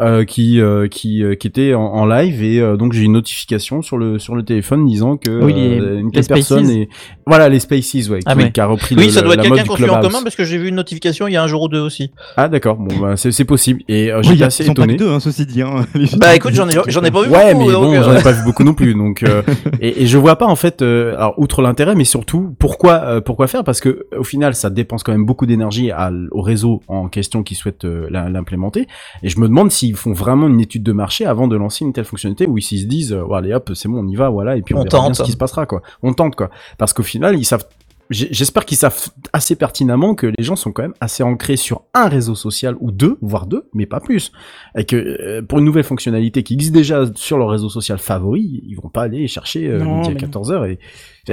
[SPEAKER 4] euh, qui euh, qui euh, qui était en, en live et euh, donc j'ai une notification sur le sur le téléphone disant que
[SPEAKER 18] Oui, les-
[SPEAKER 4] euh, une telle personne voilà les Spaces ouais,
[SPEAKER 2] Ah
[SPEAKER 4] qui,
[SPEAKER 2] ouais.
[SPEAKER 4] qui a repris
[SPEAKER 2] Oui,
[SPEAKER 4] le-
[SPEAKER 2] ça doit
[SPEAKER 4] la
[SPEAKER 2] être
[SPEAKER 4] mode du
[SPEAKER 2] en commun parce que j'ai vu une notification il y a un jour ou deux aussi.
[SPEAKER 4] Ah d'accord, bon bah c'est c'est possible et euh,
[SPEAKER 18] Oui,
[SPEAKER 4] j'étais
[SPEAKER 18] ils
[SPEAKER 4] assez
[SPEAKER 18] sont pas que
[SPEAKER 4] étonné.
[SPEAKER 18] deux, hein, ceci dit. Hein.
[SPEAKER 2] Bah écoute, j'en ai, j'en ai pas vu
[SPEAKER 4] Ouais,
[SPEAKER 2] beaucoup.
[SPEAKER 4] mais bon,
[SPEAKER 2] euh,
[SPEAKER 4] j'en ai pas vu beaucoup non plus, donc euh, et, et je vois pas en fait, euh, alors outre l'intérêt, mais surtout pourquoi euh, pourquoi faire? Parce que au final ça dépense quand même beaucoup d'énergie au réseau en question qui souhaite euh, l'implémenter et je me demande s'ils font vraiment une étude de marché avant de lancer une telle fonctionnalité ou s'ils se disent ouais, allez hop c'est bon on y va voilà et puis on,
[SPEAKER 2] On
[SPEAKER 4] verra bien ce qui se passera quoi, on tente quoi parce qu'au final ils savent J'espère qu'ils savent assez pertinemment que les gens sont quand même assez ancrés sur un réseau social ou deux, voire deux, mais pas plus. Et que euh, pour une nouvelle fonctionnalité qui existe déjà sur leur réseau social favori, ils vont pas aller chercher euh,
[SPEAKER 16] Non,
[SPEAKER 4] midi à
[SPEAKER 16] mais non.
[SPEAKER 4] 14h et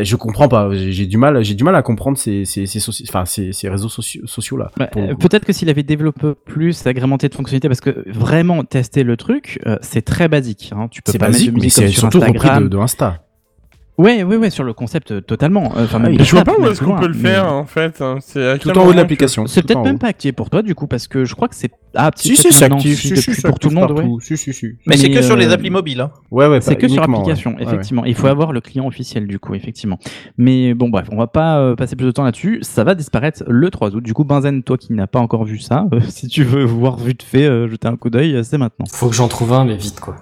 [SPEAKER 4] je comprends pas. J'ai du mal, j'ai du mal à comprendre ces ces ces, soci- enfin, ces, ces réseaux sociaux, sociaux là.
[SPEAKER 18] Ouais, euh, Peut-être que s'il avait développé plus, agrémenté de fonctionnalités, parce que vraiment tester le truc, euh, c'est très basique. Hein. Tu peux pas
[SPEAKER 4] basique,
[SPEAKER 18] mettre de
[SPEAKER 4] mais
[SPEAKER 18] musique comme
[SPEAKER 4] c'est
[SPEAKER 18] sur
[SPEAKER 4] surtout repris
[SPEAKER 18] Instagram.
[SPEAKER 4] de, de Insta.
[SPEAKER 18] Ouais, ouais, ouais, sur le concept euh, totalement. Euh, Enfin, même
[SPEAKER 3] Mais
[SPEAKER 18] de
[SPEAKER 3] je vois pas où
[SPEAKER 18] même
[SPEAKER 3] est-ce qu'on peut le
[SPEAKER 18] mais-
[SPEAKER 3] faire en fait. hein. C'est
[SPEAKER 4] Tout en haut de l'application.
[SPEAKER 18] C'est
[SPEAKER 4] tout
[SPEAKER 18] peut-être même pas activé pour toi du coup parce que je crois que c'est ah
[SPEAKER 4] Si si c'est actif,
[SPEAKER 18] pour tout le monde
[SPEAKER 4] partout.
[SPEAKER 18] ouais.
[SPEAKER 4] Si si si.
[SPEAKER 2] Mais c'est que sur les
[SPEAKER 18] euh,
[SPEAKER 2] applis mobiles. Hein.
[SPEAKER 4] Ouais ouais.
[SPEAKER 18] C'est que sur
[SPEAKER 4] uniquement,
[SPEAKER 18] application,
[SPEAKER 4] ouais. Ouais, ouais.
[SPEAKER 18] effectivement. Il faut avoir le client officiel du coup, effectivement. Mais bon, bref, on va pas euh, passer plus de temps là-dessus. Ça va disparaître le 3 août. Du coup, Benzen, toi qui n'as pas encore vu ça, euh, si tu veux voir vite fait, jeter un coup d'œil, c'est maintenant.
[SPEAKER 5] Faut que j'en trouve un, mais vite, quoi.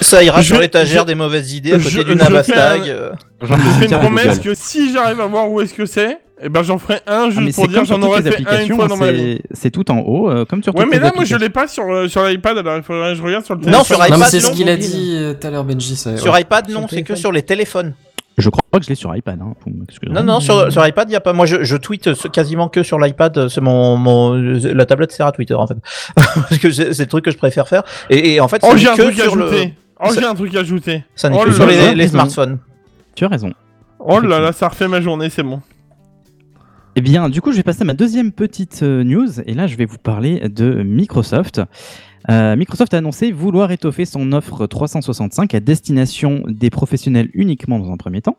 [SPEAKER 2] Ça. Ira
[SPEAKER 3] Je-
[SPEAKER 2] sur l'étagère des mauvaises idées à côté
[SPEAKER 3] je-
[SPEAKER 2] du
[SPEAKER 3] je
[SPEAKER 2] Navastag.
[SPEAKER 3] fais un-. Je fais une promesse que si j'arrive à voir où est-ce que c'est, eh ben j'en ferai un
[SPEAKER 18] Ah,
[SPEAKER 3] juste
[SPEAKER 18] mais
[SPEAKER 3] pour
[SPEAKER 18] c'est
[SPEAKER 3] dire j'en aurais fait un une
[SPEAKER 18] applications,
[SPEAKER 3] fois
[SPEAKER 18] hein,
[SPEAKER 3] dans ma vie.
[SPEAKER 18] c'est- tout en haut, euh, comme sur
[SPEAKER 3] Ouais, mais là, moi, je l'ai pas sur, euh, sur l'iPad, alors il faudrait que je regarde sur le téléphone.
[SPEAKER 2] Non, sur iPad,
[SPEAKER 5] c'est ce qu'il a dit euh, tout à l'heure, Benji.
[SPEAKER 2] Sur iPad, non, c'est que sur les téléphones.
[SPEAKER 18] Je crois que je l'ai sur iPad. Hein.
[SPEAKER 2] Non, non, sur, sur iPad, il y a pas. Moi, je, je tweete quasiment que sur l'iPad. C'est mon, mon, la tablette sert à Twitter en fait, parce que c'est le truc que je préfère faire. Et, et en fait,
[SPEAKER 3] Oh, j'ai un
[SPEAKER 2] que
[SPEAKER 3] truc à
[SPEAKER 2] sur le,
[SPEAKER 3] ajouter. Oh,
[SPEAKER 2] ça-
[SPEAKER 3] j'ai un truc à ajouter.
[SPEAKER 2] ça n'est
[SPEAKER 3] Oh
[SPEAKER 2] que sur les, les smartphones.
[SPEAKER 18] Tu as raison.
[SPEAKER 3] Oh là là, ça refait ma journée, c'est bon.
[SPEAKER 18] Eh bien, du coup, je vais passer à ma deuxième petite euh, news, et là, je vais vous parler de Microsoft. Euh, Microsoft a annoncé vouloir étoffer son offre 365 à destination des professionnels uniquement dans un premier temps.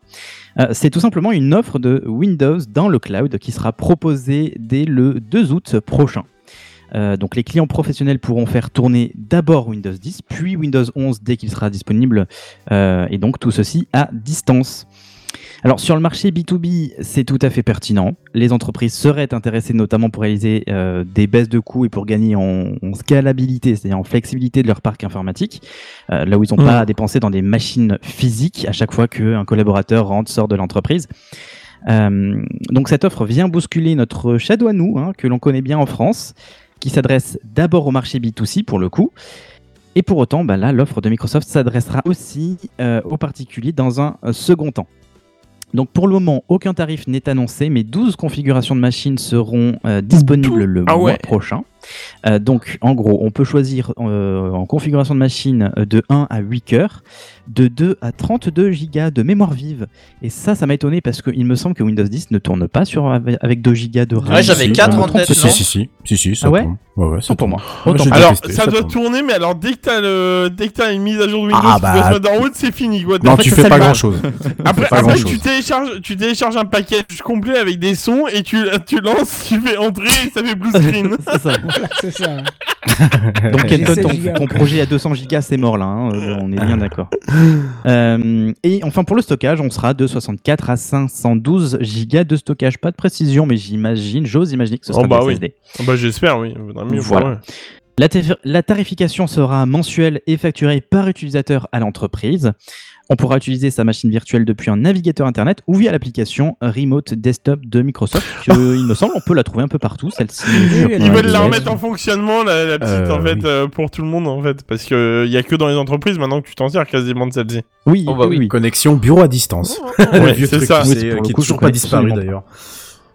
[SPEAKER 18] Euh, C'est tout simplement une offre de Windows dans le cloud qui sera proposée dès le 2 août prochain. Euh, donc les clients professionnels pourront faire tourner d'abord Windows 10, puis Windows 11 dès qu'il sera disponible, et donc tout ceci à distance. Alors sur le marché B2B, c'est tout à fait pertinent. Les entreprises seraient intéressées notamment pour réaliser euh, des baisses de coûts et pour gagner en, en scalabilité, c'est-à-dire en flexibilité de leur parc informatique, euh, là où ils n'ont pas à dépenser dans des machines physiques à chaque fois qu'un collaborateur rentre, sort de l'entreprise. Euh, donc cette offre vient bousculer notre shadow à nous, hein, que l'on connaît bien en France, qui s'adresse d'abord au marché B2C pour le coup. Et pour autant, bah là, l'offre de Microsoft s'adressera aussi aux particuliers dans un second temps. Donc pour le moment, aucun tarif n'est annoncé, mais 12 configurations de machines seront euh, disponibles le
[SPEAKER 3] Ah
[SPEAKER 18] mois
[SPEAKER 3] ouais.
[SPEAKER 18] prochain. Euh, donc en gros, on peut choisir euh, en configuration de machine de 1 à 8 cœurs, de 2 à 32 gigas de mémoire vive. Et ça, ça m'a étonné parce qu'il me semble que Windows 10 ne tourne pas sur, avec 2 gigas de RAM.
[SPEAKER 2] Ouais, j'avais
[SPEAKER 18] Si,
[SPEAKER 2] quatre
[SPEAKER 18] je me
[SPEAKER 2] en
[SPEAKER 18] trompe,
[SPEAKER 2] tête,
[SPEAKER 4] Si, si, si, si, si, ça
[SPEAKER 18] Ah ouais
[SPEAKER 4] tourne. Ouais, ouais, ça
[SPEAKER 18] pour moi.
[SPEAKER 3] Alors, ça, doit
[SPEAKER 4] tourne.
[SPEAKER 3] tourner, mais alors dès que t'as le, dès que t'as une mise à jour de Windows
[SPEAKER 4] Ah,
[SPEAKER 3] qui doit
[SPEAKER 4] bah,
[SPEAKER 3] se mettre en route, c'est fini, quoi.
[SPEAKER 4] Non,
[SPEAKER 3] En fait,
[SPEAKER 4] tu fais pas grand chose.
[SPEAKER 3] Après, après
[SPEAKER 4] grand
[SPEAKER 3] tu télécharges, tu télécharges un package complet avec des sons et tu, tu lances, tu fais entrer et ça fait blue screen.
[SPEAKER 18] C'est ça.
[SPEAKER 16] C'est ça.
[SPEAKER 18] Donc
[SPEAKER 16] J'ai
[SPEAKER 18] Kenton,
[SPEAKER 16] 16
[SPEAKER 18] ton, ton projet à 200 gigas, c'est mort là, hein, euh, on est bien d'accord. Euh, et enfin pour le stockage, on sera de 64 à 512 gigas de stockage. Pas de précision, mais j'imagine, j'ose imaginer que ce sera
[SPEAKER 3] Oh bah oui. Oh bah j'espère, oui. Mieux,
[SPEAKER 18] Voilà.
[SPEAKER 3] ouais.
[SPEAKER 18] La, la tarification sera mensuelle et facturée par utilisateur à l'entreprise. On pourra utiliser sa machine virtuelle depuis un navigateur internet ou via l'application Remote Desktop de Microsoft. que, il me semble, on peut la trouver un peu partout. Celle-ci.
[SPEAKER 3] Ils veulent la
[SPEAKER 18] 10.
[SPEAKER 3] remettre en fonctionnement, la, la petite,
[SPEAKER 18] Euh,
[SPEAKER 3] en fait,
[SPEAKER 18] oui.
[SPEAKER 3] euh, pour tout le monde, en fait. Parce que y a que dans les entreprises maintenant que tu t'en sers quasiment de celle-ci.
[SPEAKER 18] Oui,
[SPEAKER 4] Oh, bah oui. Connexion bureau à distance.
[SPEAKER 3] Ouais, c'est ça. Oui,
[SPEAKER 4] qui est toujours pas disparu d'ailleurs.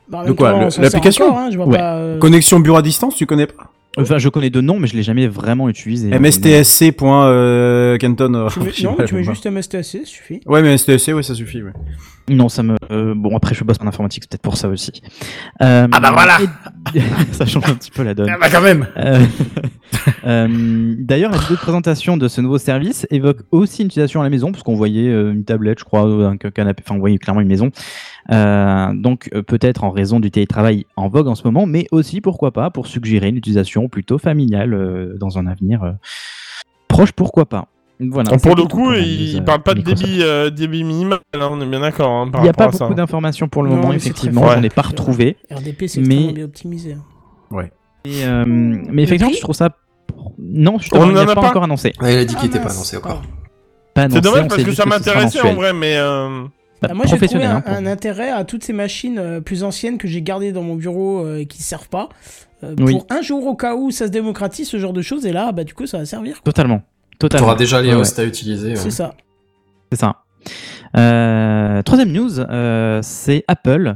[SPEAKER 16] Bah,
[SPEAKER 4] De quoi L'application
[SPEAKER 16] hein,
[SPEAKER 4] Ouais.
[SPEAKER 16] pas, euh,
[SPEAKER 4] Connexion bureau à distance, tu connais pas?
[SPEAKER 18] Enfin, je connais de nom, mais je l'ai jamais vraiment utilisé.
[SPEAKER 4] MSTSC.Kenton. euh, sais
[SPEAKER 16] non, tu mets juste MSTSC, ça suffit.
[SPEAKER 4] Ouais, mais MSTSC, ouais, ça suffit. Ouais.
[SPEAKER 18] Non, ça me. euh, bon, après, je bosse en informatique, c'est peut-être pour ça aussi. Euh,
[SPEAKER 4] Ah bah voilà
[SPEAKER 18] et- Ça change un petit peu la donne.
[SPEAKER 4] Ah bah quand même
[SPEAKER 18] Euh, D'ailleurs, la vidéo de présentation de ce nouveau service évoque aussi une utilisation à la maison, parce qu'on voyait une tablette, je crois, un canapé, enfin, on voyait clairement une maison. Donc, peut-être en raison du télétravail en vogue en ce moment, mais aussi, pourquoi pas, pour suggérer une utilisation plutôt familiale dans un avenir proche, pourquoi pas. Voilà,
[SPEAKER 3] pour
[SPEAKER 18] c'est
[SPEAKER 3] le coup, il, il parle pas de débit, euh, débit minimal, on est bien d'accord. Hein,
[SPEAKER 18] Il n'y a pas beaucoup d'informations pour le
[SPEAKER 16] Non,
[SPEAKER 18] moment, effectivement, j'en ai pas retrouvé.
[SPEAKER 16] RDP, c'est
[SPEAKER 18] mais
[SPEAKER 16] bien optimisé. hein.
[SPEAKER 4] Ouais.
[SPEAKER 18] Et, euh, mais effectivement, je trouve ça. Non, justement,
[SPEAKER 3] On
[SPEAKER 18] il n'est
[SPEAKER 3] a
[SPEAKER 18] pas,
[SPEAKER 3] pas
[SPEAKER 18] encore annoncé.
[SPEAKER 13] Il a dit qu'il
[SPEAKER 16] Ah,
[SPEAKER 13] était pas annoncé encore.
[SPEAKER 18] Pas annoncé,
[SPEAKER 3] C'est dommage
[SPEAKER 18] on
[SPEAKER 3] parce que ça m'intéressait en vrai, mais. euh,
[SPEAKER 18] Bah,
[SPEAKER 16] Ah, moi, j'ai trouvé un,
[SPEAKER 18] hein,
[SPEAKER 16] intérêt à toutes ces machines euh, plus anciennes que j'ai gardées dans mon bureau euh, et qui servent pas. euh,
[SPEAKER 18] Oui.
[SPEAKER 16] Pour un jour au cas où ça se démocratise, ce genre de choses, et là, bah, du coup, ça va servir.
[SPEAKER 18] Totalement. Totalement.
[SPEAKER 13] T'auras déjà les
[SPEAKER 18] Ouais,
[SPEAKER 13] hosts à utiliser.
[SPEAKER 16] C'est ça.
[SPEAKER 18] C'est ça. Euh, troisième news, euh, c'est Apple.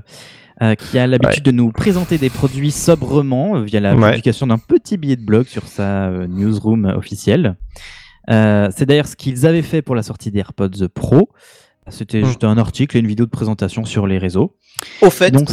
[SPEAKER 18] euh, qui a l'habitude de nous présenter des produits sobrement euh, via la
[SPEAKER 3] Ouais.
[SPEAKER 18] publication d'un petit billet de blog sur sa euh, newsroom officielle. Euh, c'est d'ailleurs ce qu'ils avaient fait pour la sortie des AirPods Pro. C'était juste un article et une vidéo de présentation sur les réseaux.
[SPEAKER 2] Au fait.
[SPEAKER 18] Donc,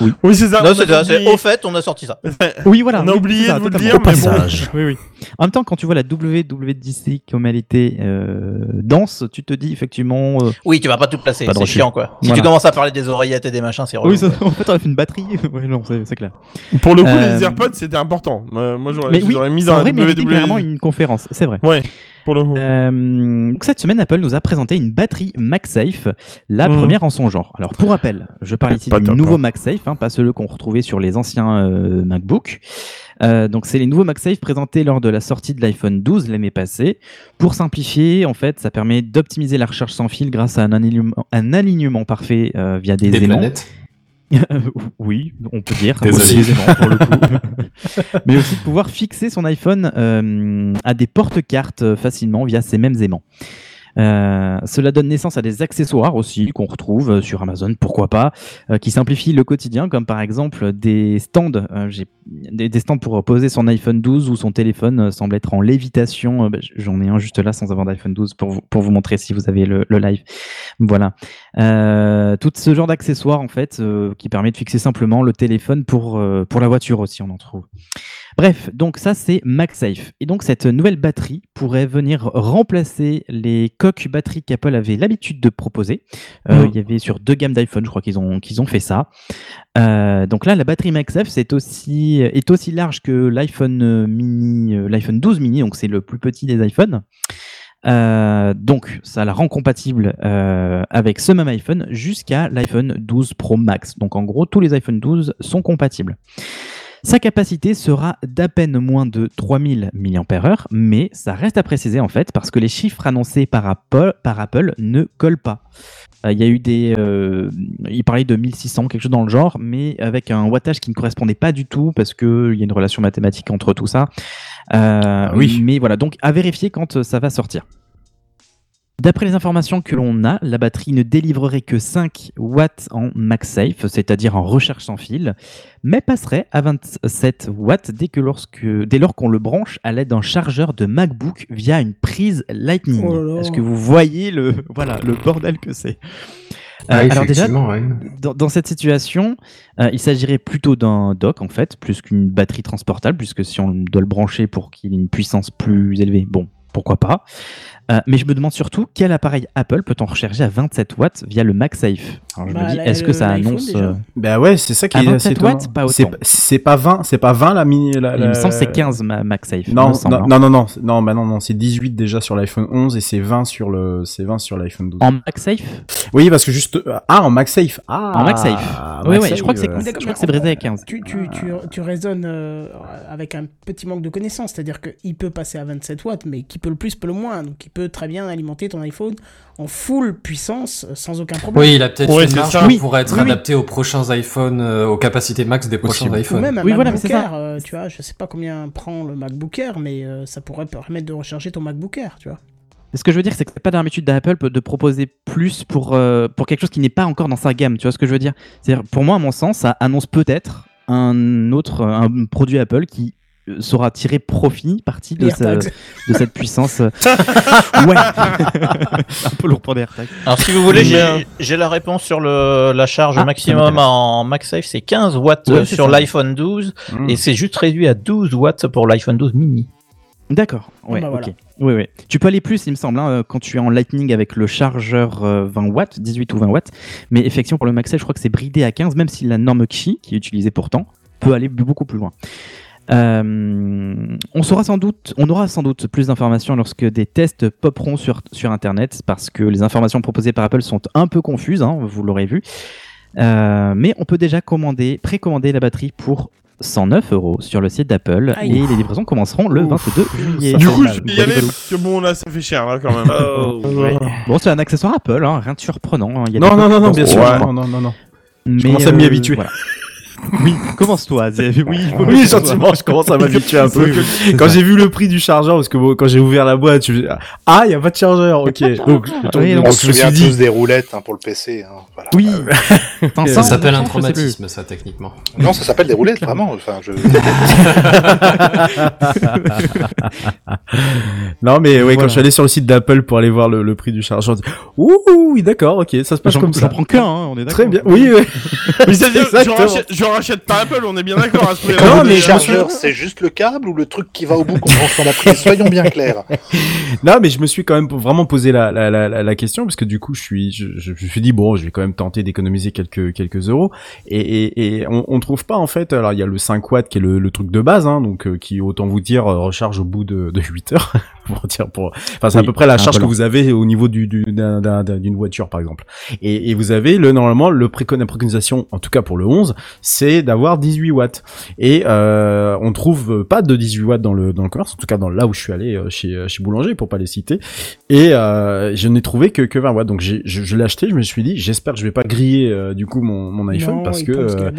[SPEAKER 18] oui.
[SPEAKER 3] Oui, c'est ça.
[SPEAKER 2] Non, c'est ça, c'est
[SPEAKER 3] oublié.
[SPEAKER 2] au fait, on a sorti ça.
[SPEAKER 18] Oui, voilà.
[SPEAKER 3] On a oublié
[SPEAKER 18] ça,
[SPEAKER 3] de vous le dire, mais bon.
[SPEAKER 18] Oui, oui. En même temps, quand tu vois la WWDC comme elle était euh, dense, tu te dis effectivement. euh,
[SPEAKER 2] Oui, tu vas pas tout placer, c'est chiant quoi. Si
[SPEAKER 18] Voilà.
[SPEAKER 2] tu commences à parler des oreillettes et des machins, c'est relou.
[SPEAKER 18] Oui, ça- en fait, on a fait une batterie. ouais, non, c'est c'est clair.
[SPEAKER 3] Pour le coup,
[SPEAKER 18] Euh,
[SPEAKER 3] les AirPods, c'était important. Euh, moi, j'aurais
[SPEAKER 18] Mais oui,
[SPEAKER 3] j'aurais mis dans la
[SPEAKER 18] vraiment une conférence, c'est vrai.
[SPEAKER 3] Ouais, pour le coup.
[SPEAKER 18] Euh, donc cette semaine, Apple nous a présenté une batterie MagSafe, la
[SPEAKER 3] Mhm.
[SPEAKER 18] première en son genre. Alors pour rappel, je parle ici
[SPEAKER 3] Pas
[SPEAKER 18] du
[SPEAKER 3] top,
[SPEAKER 18] nouveau
[SPEAKER 3] hein.
[SPEAKER 18] MagSafe, hein, pas celui qu'on retrouvait sur les anciens euh, MacBook. Euh, donc c'est les nouveaux MagSafe présentés lors de la sortie de l'iPhone 12 l'année passée. Pour simplifier, en fait, ça permet d'optimiser la recharge sans fil grâce à un alignement, un alignement parfait euh, via des,
[SPEAKER 13] Des
[SPEAKER 18] aimants.
[SPEAKER 13] planètes.
[SPEAKER 18] oui, on peut dire. Aussi pour le coup. Mais aussi de pouvoir fixer son iPhone euh, à des porte-cartes euh, facilement via ces mêmes aimants. Euh, cela donne naissance à des accessoires aussi qu'on retrouve euh, sur Amazon, pourquoi pas, euh, qui simplifient le quotidien, comme par exemple des stands, des, stands pour poser son iPhone 12 où son téléphone semble être en lévitation. Bah, J'en ai un juste là sans avoir d'iPhone 12 pour vous, montrer si vous avez le, live. Voilà. Tout ce genre d'accessoires en fait qui permet de fixer simplement le téléphone pour la voiture aussi, on en trouve. Bref, donc ça c'est MagSafe. Et donc cette nouvelle batterie pourrait venir remplacer les coques batteries qu'Apple avait l'habitude de proposer. Euh,
[SPEAKER 3] Mhm.
[SPEAKER 18] Il y avait sur deux gammes d'iPhone, je crois qu'ils ont, qu'ils ont fait ça. Euh, donc là, la batterie MagSafe c'est aussi, est aussi large que l'iPhone euh, mini, l'iPhone 12 mini, donc c'est le plus petit des iPhones. Euh, donc, ça la rend compatible euh, avec ce même iPhone jusqu'à l'iPhone 12 Pro Max. Donc, en gros, tous les iPhone 12 sont compatibles. Sa capacité sera d'à peine moins de 3000 mAh, mais ça reste à préciser en fait parce que les chiffres annoncés par Apple, par Apple ne collent pas. Euh, Il y a eu des. euh, il parlait de 1600, quelque chose dans le genre, mais avec un wattage qui ne correspondait pas du tout parce qu'il y a une relation mathématique entre tout ça. Euh,
[SPEAKER 4] oui.
[SPEAKER 18] Mais voilà, donc à vérifier quand ça va sortir. D'après les informations que l'on a, la batterie ne délivrerait que 5 watts en MagSafe, c'est-à-dire en recherche sans fil, mais passerait à 27 watts dès, que lorsque, dès lors qu'on le branche à l'aide d'un chargeur de MacBook via une prise Lightning.
[SPEAKER 5] Oh.
[SPEAKER 18] Est-ce que vous voyez le, voilà, le bordel que c'est?
[SPEAKER 5] Ah,
[SPEAKER 18] alors déjà,
[SPEAKER 5] effectivement, ouais.
[SPEAKER 18] dans, dans cette situation, euh, il s'agirait plutôt d'un dock en fait, plus qu'une batterie transportable, puisque si on doit le brancher pour qu'il ait une puissance plus élevée, bon, pourquoi pas. Euh, mais je me demande surtout quel appareil Apple peut-on recharger à 27 watts via le MagSafe Alors je
[SPEAKER 16] Bah,
[SPEAKER 18] me dis,
[SPEAKER 16] la-
[SPEAKER 18] est-ce que ça annonce euh,
[SPEAKER 4] Bah ouais, c'est ça qui
[SPEAKER 18] À
[SPEAKER 4] est
[SPEAKER 18] 27
[SPEAKER 4] assez
[SPEAKER 18] watts, pas
[SPEAKER 4] C'est
[SPEAKER 18] autant.
[SPEAKER 4] C'est pas 20, c'est pas 20 la mini. La,
[SPEAKER 18] Il me
[SPEAKER 4] la-
[SPEAKER 18] semble que c'est 15 ma- MagSafe.
[SPEAKER 4] Non,
[SPEAKER 18] semble,
[SPEAKER 4] non,
[SPEAKER 18] hein.
[SPEAKER 4] non, non, non, non, bah non, non, c'est 18 déjà sur l'iPhone 11 et c'est 20 sur le, c'est 20 sur l'iPhone 12.
[SPEAKER 18] En MagSafe?
[SPEAKER 4] Oui, parce que juste, ah, en MagSafe. Ah,
[SPEAKER 18] En MagSafe. Oui, oui, je crois que c'est
[SPEAKER 4] euh,
[SPEAKER 18] je crois que c'est brisé à 15.
[SPEAKER 16] Tu, tu, tu, tu raisonnes euh, avec un petit manque de connaissances, c'est-à-dire qu'il peut passer à 27 watts, mais qui peut le plus peut le moins. Donc il peut très bien alimenter ton iPhone en full puissance euh, sans aucun problème.
[SPEAKER 5] Oui, il a peut-être
[SPEAKER 3] Ouais,
[SPEAKER 5] une marge
[SPEAKER 3] ça.
[SPEAKER 5] qui pourrait être
[SPEAKER 16] Oui, oui.
[SPEAKER 5] adapté aux prochains iPhones, euh, aux capacités max des prochains
[SPEAKER 16] Ou
[SPEAKER 5] iPhones.
[SPEAKER 16] même un
[SPEAKER 18] Oui, voilà, mais
[SPEAKER 16] MacBook
[SPEAKER 18] c'est ça.
[SPEAKER 16] Air, euh, tu vois, je sais pas combien prend le MacBook Air, mais euh, ça pourrait permettre de recharger ton MacBook Air, tu vois.
[SPEAKER 18] Ce que je veux dire, c'est que c'est pas dans l'habitude d'Apple de proposer plus pour, euh, pour quelque chose qui n'est pas encore dans sa gamme. Tu vois ce que je veux dire? C'est-à-dire, pour moi, à mon sens, ça annonce peut-être un autre un produit Apple qui saura tirer profit, parti de, cette puissance. euh. ouais, un peu lourd pour des AirTags.
[SPEAKER 2] Alors si vous voulez, j'ai
[SPEAKER 18] euh,
[SPEAKER 2] j'ai la réponse sur le, la charge
[SPEAKER 18] Ah,
[SPEAKER 2] maximum en MagSafe, c'est 15 watts
[SPEAKER 18] Ouais,
[SPEAKER 2] euh, sur l'iPhone 12
[SPEAKER 4] Mm.
[SPEAKER 2] et c'est juste réduit à 12 watts pour l'iPhone 12 mini.
[SPEAKER 18] D'accord. Ouais,
[SPEAKER 16] Bah, voilà.
[SPEAKER 18] ok. Oui, oui. Tu peux aller plus, il me semble, hein, euh, quand tu es en Lightning avec le chargeur euh, 20 watts, 18 ou 20 watts. Mais effectivement, pour le MagSafe, je crois que c'est bridé à 15, même si la norme Qi, qui est utilisée pourtant, peut aller beaucoup plus loin. Euh, on saura sans doute, on aura sans doute plus d'informations lorsque des tests popperont sur, sur Internet, parce que les informations proposées par Apple sont un peu confuses, hein, vous l'aurez vu. Euh, mais on peut déjà commander, précommander la batterie pour 109 euros sur le site d'Apple et les livraisons commenceront le 22 juillet.
[SPEAKER 3] Du coup, je vais y aller parce que bon, là, ça fait cher, là, quand même.
[SPEAKER 18] Ouais. Bon, c'est un accessoire Apple, hein, rien de surprenant. hein, il y a
[SPEAKER 4] Non, non, non, non, bien sûr. Non, non, non, non.
[SPEAKER 18] Mais,
[SPEAKER 4] Je commence à m'y
[SPEAKER 18] euh,
[SPEAKER 4] habituer.
[SPEAKER 18] voilà. Oui, commence-toi. Oui,
[SPEAKER 4] Oui, gentiment, je commence à m'habituer un peu. Quand j'ai vu le prix du chargeur, parce que bon, quand j'ai ouvert la boîte, je me suis dit, ah, il n'y a pas de chargeur, ok. Donc,
[SPEAKER 18] Oui,
[SPEAKER 4] donc,
[SPEAKER 12] On se souvient
[SPEAKER 4] dit,
[SPEAKER 12] tous des roulettes hein, pour le PC. hein, voilà.
[SPEAKER 18] Oui.
[SPEAKER 5] Ça
[SPEAKER 18] Attends, ça,
[SPEAKER 5] s'appelle un traumatisme, ça, techniquement.
[SPEAKER 12] Non, ça s'appelle des roulettes, vraiment. Enfin, je...
[SPEAKER 4] non, mais oui,
[SPEAKER 18] Voilà.
[SPEAKER 4] quand je suis allé sur le site d'Apple pour aller voir le, le prix du chargeur, je me suis dit, ouh, oui, d'accord, ok, ça se passe
[SPEAKER 18] J'en-
[SPEAKER 4] comme
[SPEAKER 18] j'en
[SPEAKER 4] ça.
[SPEAKER 18] prends qu'un, hein, on est d'accord.
[SPEAKER 4] Très bien, oui, oui.
[SPEAKER 3] Je
[SPEAKER 4] Exactement.
[SPEAKER 3] rachète, je rachète pas Apple, on est bien d'accord à ce prix-là.
[SPEAKER 4] Non,
[SPEAKER 12] Non,
[SPEAKER 4] mais
[SPEAKER 12] chargeur, c'est juste le câble ou le truc qui va au bout qu'on branche dans la prise Soyons bien clairs.
[SPEAKER 4] Non, mais je me suis quand même vraiment posé la, la, la, la- la question parce que du coup, je suis, je, je, je me suis dit bon, je vais quand même tenter d'économiser quelques quelques euros et, et, et on, on trouve pas en fait. Alors il y a le 5 watts qui est le, le truc de base, hein, donc euh, qui autant vous dire euh, recharge au bout de, de 8 heures pour dire pour. Enfin, c'est à peu près la charge que vous avez au niveau du du- d'un- d'un- d'un- d'une voiture par exemple. Et, et vous avez le normalement le précon la préconisation, en tout cas pour le 11, c'est d'avoir 18 watts. Et euh, on trouve pas de 18 watts dans le dans le commerce, en tout cas dans là où je suis allé euh, chez euh, chez Boulanger pour pas les citer. Et euh, je n'ai trouvé que que 20 watts. Donc j'ai je, je l'ai acheté, je me suis dit j'espère que je vais pas griller euh, du coup mon mon iPhone
[SPEAKER 16] Non,
[SPEAKER 4] parce que
[SPEAKER 16] a
[SPEAKER 4] euh.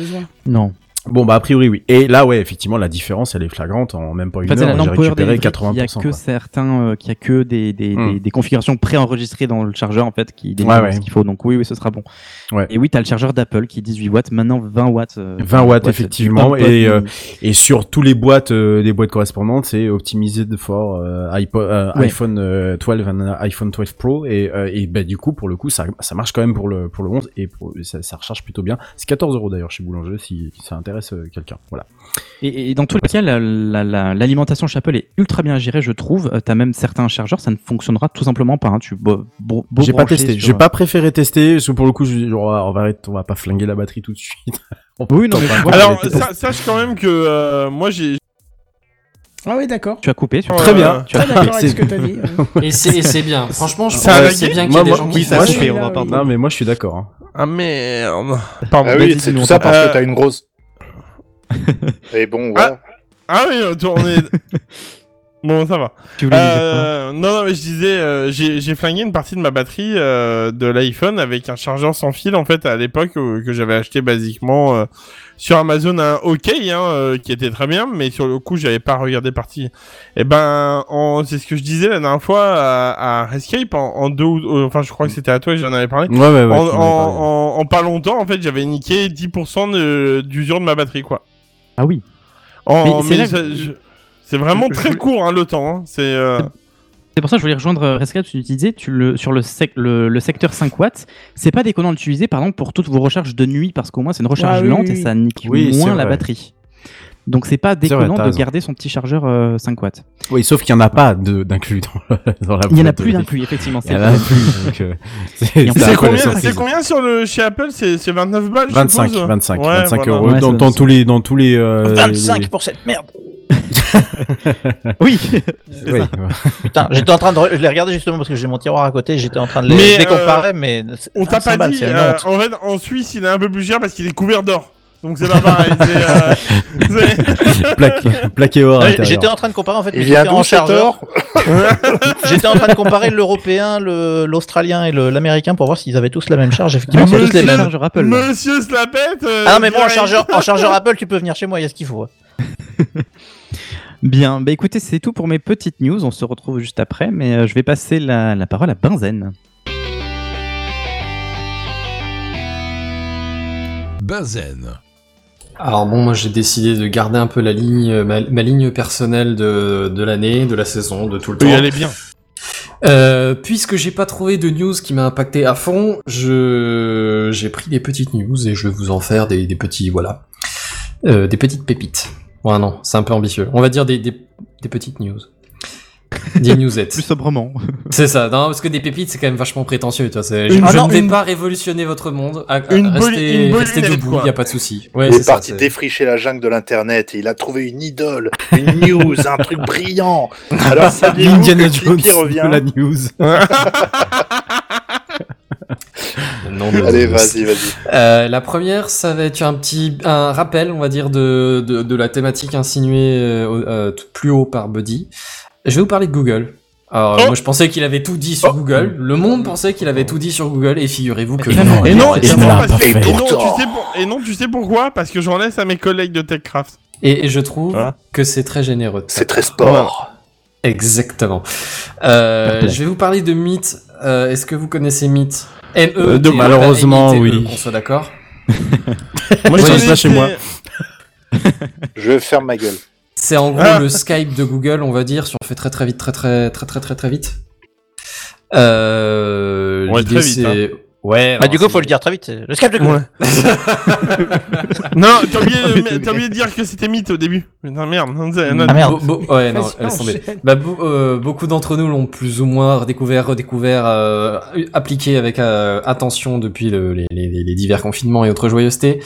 [SPEAKER 18] Non.
[SPEAKER 4] Bon bah a priori oui. Et là ouais effectivement la différence elle est flagrante en même pas une
[SPEAKER 18] En fait,
[SPEAKER 4] heure j'ai récupéré
[SPEAKER 18] Delivery qui a
[SPEAKER 4] 80%.
[SPEAKER 18] que
[SPEAKER 4] quoi.
[SPEAKER 18] certains, euh, qui a que des, des,
[SPEAKER 4] Hmm.
[SPEAKER 18] des, des configurations préenregistrées dans le chargeur en fait qui
[SPEAKER 4] Ouais, ouais.
[SPEAKER 18] ce qu'il faut. Donc oui, oui, ce sera bon.
[SPEAKER 4] Ouais.
[SPEAKER 18] Et oui, t'as le chargeur d'Apple qui est 18 watts, maintenant 20 watts. euh,
[SPEAKER 4] 20 watts
[SPEAKER 18] du
[SPEAKER 4] effectivement et euh, et sur tous les boîtes euh, les boîtes correspondantes c'est optimisé for euh, iPod, euh, iPhone euh, 12 et euh, iPhone 12 Pro et euh, et bah du coup pour le coup ça ça marche quand même pour le pour le 11 et pour, ça, ça recharge plutôt bien c'est 14 euros d'ailleurs chez Boulanger si, si ça intéresse euh, quelqu'un voilà
[SPEAKER 18] Et, et dans tous les cas, la- la- la- l'alimentation chez Apple est ultra bien gérée, je trouve. Euh, T'as même certains chargeurs, ça ne fonctionnera tout simplement pas. hein. Tu
[SPEAKER 4] j'ai pas testé
[SPEAKER 18] sur-
[SPEAKER 4] j'ai pas préféré tester parce que pour le coup je, on va on va arrêter- on va pas flinguer la batterie tout de suite
[SPEAKER 18] Oui, non, mais tu vois,
[SPEAKER 3] Alors, sache quand même que euh, moi, j'ai.
[SPEAKER 16] Ah oui, d'accord.
[SPEAKER 18] Tu as coupé. Tu as
[SPEAKER 4] Très bien.
[SPEAKER 18] Tu as
[SPEAKER 16] Très d'accord avec ce que t'as dit.
[SPEAKER 5] Et c'est bien. Franchement, je
[SPEAKER 3] lagué
[SPEAKER 5] c'est bien qu'il y
[SPEAKER 4] Moi,
[SPEAKER 5] ait des
[SPEAKER 4] moi,
[SPEAKER 5] gens
[SPEAKER 4] oui,
[SPEAKER 5] qui
[SPEAKER 4] ça
[SPEAKER 16] on va
[SPEAKER 4] non mais moi je suis d'accord hein.
[SPEAKER 3] Ah merde. Pardon.
[SPEAKER 12] Ah oui, c'est tout ça parce
[SPEAKER 3] Euh,
[SPEAKER 12] que t'as une grosse. Et bon, voilà.
[SPEAKER 3] Ah oui, euh, tu- on est. Bon, ça va.
[SPEAKER 18] Tu voulais nous dire
[SPEAKER 3] Euh, non, non, mais je disais, euh, j'ai flingué une partie de ma batterie euh, de l'iPhone avec un chargeur sans fil, en fait, à l'époque, euh, que j'avais acheté basiquement euh, sur Amazon, un OK, hein, euh, qui était très bien, mais sur le coup, j'avais pas regardé partie. Et ben, en- c'est ce que je disais la dernière fois à, à Rescape, en, en deux ou... enfin, je crois que c'était à toi, j'en avais parlé.
[SPEAKER 4] Ouais, ouais, ouais,
[SPEAKER 3] En,
[SPEAKER 4] tu m'en avais
[SPEAKER 3] en-
[SPEAKER 4] parlé.
[SPEAKER 3] en- en pas longtemps, en fait, j'avais niqué 10% de- d'usure de ma batterie, quoi.
[SPEAKER 18] Ah oui.
[SPEAKER 3] En-
[SPEAKER 18] Mais c'est
[SPEAKER 3] mais je- vraiment très court, hein, le temps. hein. C'est... euh,
[SPEAKER 18] C'est pour ça que je voulais rejoindre euh, Rescap, tu disais, tu le, sur le, sec- le, le secteur 5 watts, c'est pas déconnant de l'utiliser par exemple pour toutes vos recharges de nuit parce qu'au moins c'est une recharge
[SPEAKER 16] Ah oui,
[SPEAKER 18] lente
[SPEAKER 16] oui,
[SPEAKER 18] et ça nique
[SPEAKER 4] Oui,
[SPEAKER 18] moins la batterie. Donc c'est pas
[SPEAKER 4] vrai,
[SPEAKER 18] déconnant de garder son petit chargeur euh, 5 watts.
[SPEAKER 4] Oui, sauf qu'il n'y en a pas d'inclus dans, dans la
[SPEAKER 18] Il y en a plus d'inclus, effectivement,
[SPEAKER 4] Il y en
[SPEAKER 18] c'est
[SPEAKER 4] euh,
[SPEAKER 3] combien, combien sur le chez Apple? C'est c'est 29 balles, je
[SPEAKER 4] 25,
[SPEAKER 3] suppose
[SPEAKER 4] 25,
[SPEAKER 3] Ouais,
[SPEAKER 4] 25
[SPEAKER 3] voilà.
[SPEAKER 4] euros
[SPEAKER 18] Ouais,
[SPEAKER 4] dans, tous les, dans tous les. euh,
[SPEAKER 2] 25
[SPEAKER 4] les-
[SPEAKER 2] pour cette merde.
[SPEAKER 18] Oui.
[SPEAKER 4] Oui,
[SPEAKER 2] Putain, j'étais en train de, re- je l'ai regardé justement parce que j'ai mon tiroir à côté, j'étais en train de les,
[SPEAKER 3] Mais,
[SPEAKER 2] les
[SPEAKER 3] euh,
[SPEAKER 2] comparer, mais
[SPEAKER 3] On t'a
[SPEAKER 2] 500
[SPEAKER 3] pas dit, euh, en fait, en Suisse, il est un peu plus cher parce qu'il est couvert d'or. Donc c'est pas pareil. c'est, euh,
[SPEAKER 4] plaqué, plaqué or à
[SPEAKER 2] Ouais. J'étais en train de comparer en fait.
[SPEAKER 12] Il d'où cet
[SPEAKER 2] chargeurs.
[SPEAKER 12] or
[SPEAKER 2] J'étais en train de comparer l'européen, le- l'australien et l'américain pour voir s'ils avaient tous la même charge. Effectivement, c'est tous les mêmes.
[SPEAKER 18] chargeur Apple.
[SPEAKER 3] Monsieur Slapette euh,
[SPEAKER 2] Ah non, mais moi en chargeur, en chargeur Apple, tu peux venir chez moi, il y a ce qu'il faut.
[SPEAKER 18] Bien, bah écoutez, c'est tout pour mes petites news. On se retrouve juste après, mais euh, je vais passer la, la parole à Benzen.
[SPEAKER 17] Benzen.
[SPEAKER 5] Alors bon, moi j'ai décidé de garder un peu la ligne, euh, ma, ma ligne personnelle de, de l'année, de la saison, de tout le temps.
[SPEAKER 3] Oui, elle est bien.
[SPEAKER 5] Euh, puisque j'ai pas trouvé de news qui m'a impacté à fond, je j'ai pris des petites news et je vais vous en faire des, des petits voilà, Euh, des petites pépites. Ouais non, c'est un peu ambitieux. On va dire des, des, des petites news. Des newsettes.
[SPEAKER 18] Plus sobrement.
[SPEAKER 5] C'est ça, non, parce que des pépites, c'est quand même vachement prétentieux, vois. c'est- Je,
[SPEAKER 3] Une-
[SPEAKER 5] je
[SPEAKER 3] Ah non,
[SPEAKER 5] ne vais
[SPEAKER 3] une-
[SPEAKER 5] pas révolutionner votre monde. À, à-
[SPEAKER 3] Une
[SPEAKER 5] restez,
[SPEAKER 3] une
[SPEAKER 5] restez debout,
[SPEAKER 3] quoi.
[SPEAKER 5] y a pas de souci. Ouais,
[SPEAKER 12] il est
[SPEAKER 5] ça,
[SPEAKER 12] parti défricher la jungle de l'internet et il a trouvé une idole, une news, un truc brillant. Alors saviez-vous
[SPEAKER 4] Indiana
[SPEAKER 12] que
[SPEAKER 4] Jones
[SPEAKER 12] Clippy revient
[SPEAKER 4] de la news.
[SPEAKER 5] Non, mais-
[SPEAKER 12] Allez, vas-y, vas-y.
[SPEAKER 5] Euh, la première, ça va être un petit un rappel, on va dire, de, de, de la thématique insinuée euh, euh, plus haut par Buddy. Je vais vous parler de Google. Alors,
[SPEAKER 3] Oh
[SPEAKER 5] moi, je pensais qu'il avait tout dit sur Google. Le monde pensait qu'il avait tout dit sur Google, et figurez-vous que.
[SPEAKER 3] Et non, et non,
[SPEAKER 4] ne
[SPEAKER 3] tu sais pour- et non, tu sais pourquoi? Parce que j'en laisse à mes collègues de TechCraft.
[SPEAKER 5] Et, et je trouve
[SPEAKER 3] Voilà.
[SPEAKER 5] que c'est très généreux.
[SPEAKER 12] C'est très sport.
[SPEAKER 5] Exactement. Euh, je vais vous parler de Meet. Euh, Est-ce que vous connaissez Meet? M E
[SPEAKER 4] Euh, donc, malheureusement, oui.
[SPEAKER 5] Qu'on soit d'accord.
[SPEAKER 3] Moi,
[SPEAKER 4] je
[SPEAKER 3] ai
[SPEAKER 4] pas chez moi.
[SPEAKER 12] Je ferme ma gueule.
[SPEAKER 5] C'est en gros
[SPEAKER 3] Ah.
[SPEAKER 5] le Skype de Google, on va dire, si on fait très très vite, très très très très très très vite. Euh,
[SPEAKER 3] Ouais,
[SPEAKER 5] l'idée,
[SPEAKER 3] très vite,
[SPEAKER 5] c'est- Ouais.
[SPEAKER 2] Bah, du coup, faut le dire très vite. Le Skype de Google.
[SPEAKER 3] Non, t'as oublié, t'as oublié de dire que c'était mythe au début. Non, merde. non,
[SPEAKER 2] Ah, merde.
[SPEAKER 5] Bo- bo- ouais, non. Bah, bo- euh, beaucoup d'entre nous l'ont plus ou moins redécouvert, redécouvert, euh, appliqué avec euh, attention depuis le- les, les- les divers confinements et autres joyeusetés.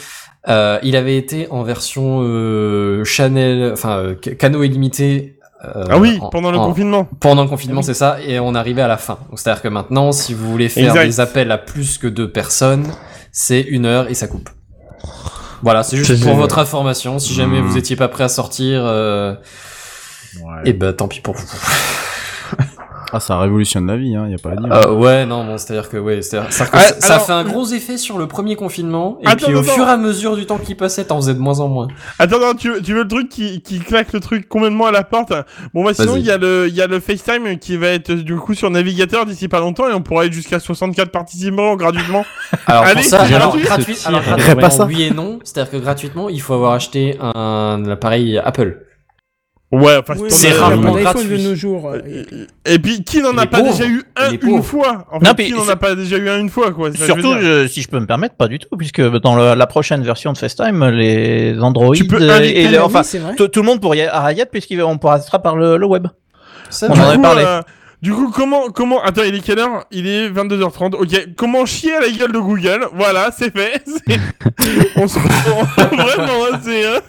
[SPEAKER 5] Euh, il avait été en version euh, Chanel, enfin euh, ca- canaux illimité. euh,
[SPEAKER 3] Ah oui,
[SPEAKER 5] en-
[SPEAKER 3] pendant le
[SPEAKER 5] en-
[SPEAKER 3] confinement.
[SPEAKER 5] Pendant le confinement, c'est ça, et on arrivait à la fin. Donc, C'est-à-dire que maintenant, si vous voulez faire
[SPEAKER 3] Exact.
[SPEAKER 5] des appels à plus que deux personnes, c'est une heure et ça coupe. Voilà, c'est juste pour votre information. Si jamais
[SPEAKER 4] Mmh.
[SPEAKER 5] vous étiez pas prêt à sortir, euh, et ben tant pis pour vous.
[SPEAKER 4] Ah, ça révolutionne la vie, hein, y a pas à dire.
[SPEAKER 5] Euh, ouais, non, bon, c'est-à-dire que ouais, c'est-à-dire
[SPEAKER 3] Ah,
[SPEAKER 5] ça,
[SPEAKER 3] alors-
[SPEAKER 5] fait un gros effet sur le premier confinement, et
[SPEAKER 3] Attends,
[SPEAKER 5] puis au
[SPEAKER 3] attends.
[SPEAKER 5] fur et à mesure du temps qui passait, t'en faisais de moins en moins.
[SPEAKER 3] Attends, non, tu, veux- tu veux le truc qui, qui claque le truc complètement à la porte? Bon, bah sinon, il y, a le- il y a le FaceTime qui va être du coup sur navigateur d'ici pas longtemps et on pourra être jusqu'à 64 participants gratuitement.
[SPEAKER 5] Alors
[SPEAKER 3] Allez,
[SPEAKER 5] pour ça, alors,
[SPEAKER 3] gratuit.
[SPEAKER 5] gratuit, alors gratuitement,
[SPEAKER 4] pas ça.
[SPEAKER 5] oui et non, c'est-à-dire que gratuitement, il faut avoir acheté un, un appareil Apple.
[SPEAKER 3] Ouais, enfin,
[SPEAKER 16] Oui,
[SPEAKER 5] c'est rarement gratuit.
[SPEAKER 16] de nos jours.
[SPEAKER 3] Et, et puis, qui n'en a pas
[SPEAKER 5] pauvres.
[SPEAKER 3] déjà eu un une fois? En
[SPEAKER 2] Non,
[SPEAKER 3] fait, qui n'en a pas déjà eu un une fois, quoi ça
[SPEAKER 2] Surtout, je- si je peux me permettre, pas du tout, puisque dans le- la prochaine version de FaceTime, les Android
[SPEAKER 3] Tu peux inviter-
[SPEAKER 2] et les- enfin,
[SPEAKER 16] c'est vrai.
[SPEAKER 2] tout le monde pourrait y arriver puisqu'on passera par le, le web.
[SPEAKER 5] C'est
[SPEAKER 2] On en
[SPEAKER 5] vrai.
[SPEAKER 2] avait parlé.
[SPEAKER 3] euh, du coup, comment, comment, attends, il est quelle heure? Il est 22h30. Ok, comment chier à la gueule de Google? Voilà, c'est fait. On se retrouve vraiment, hein, c'est, hein,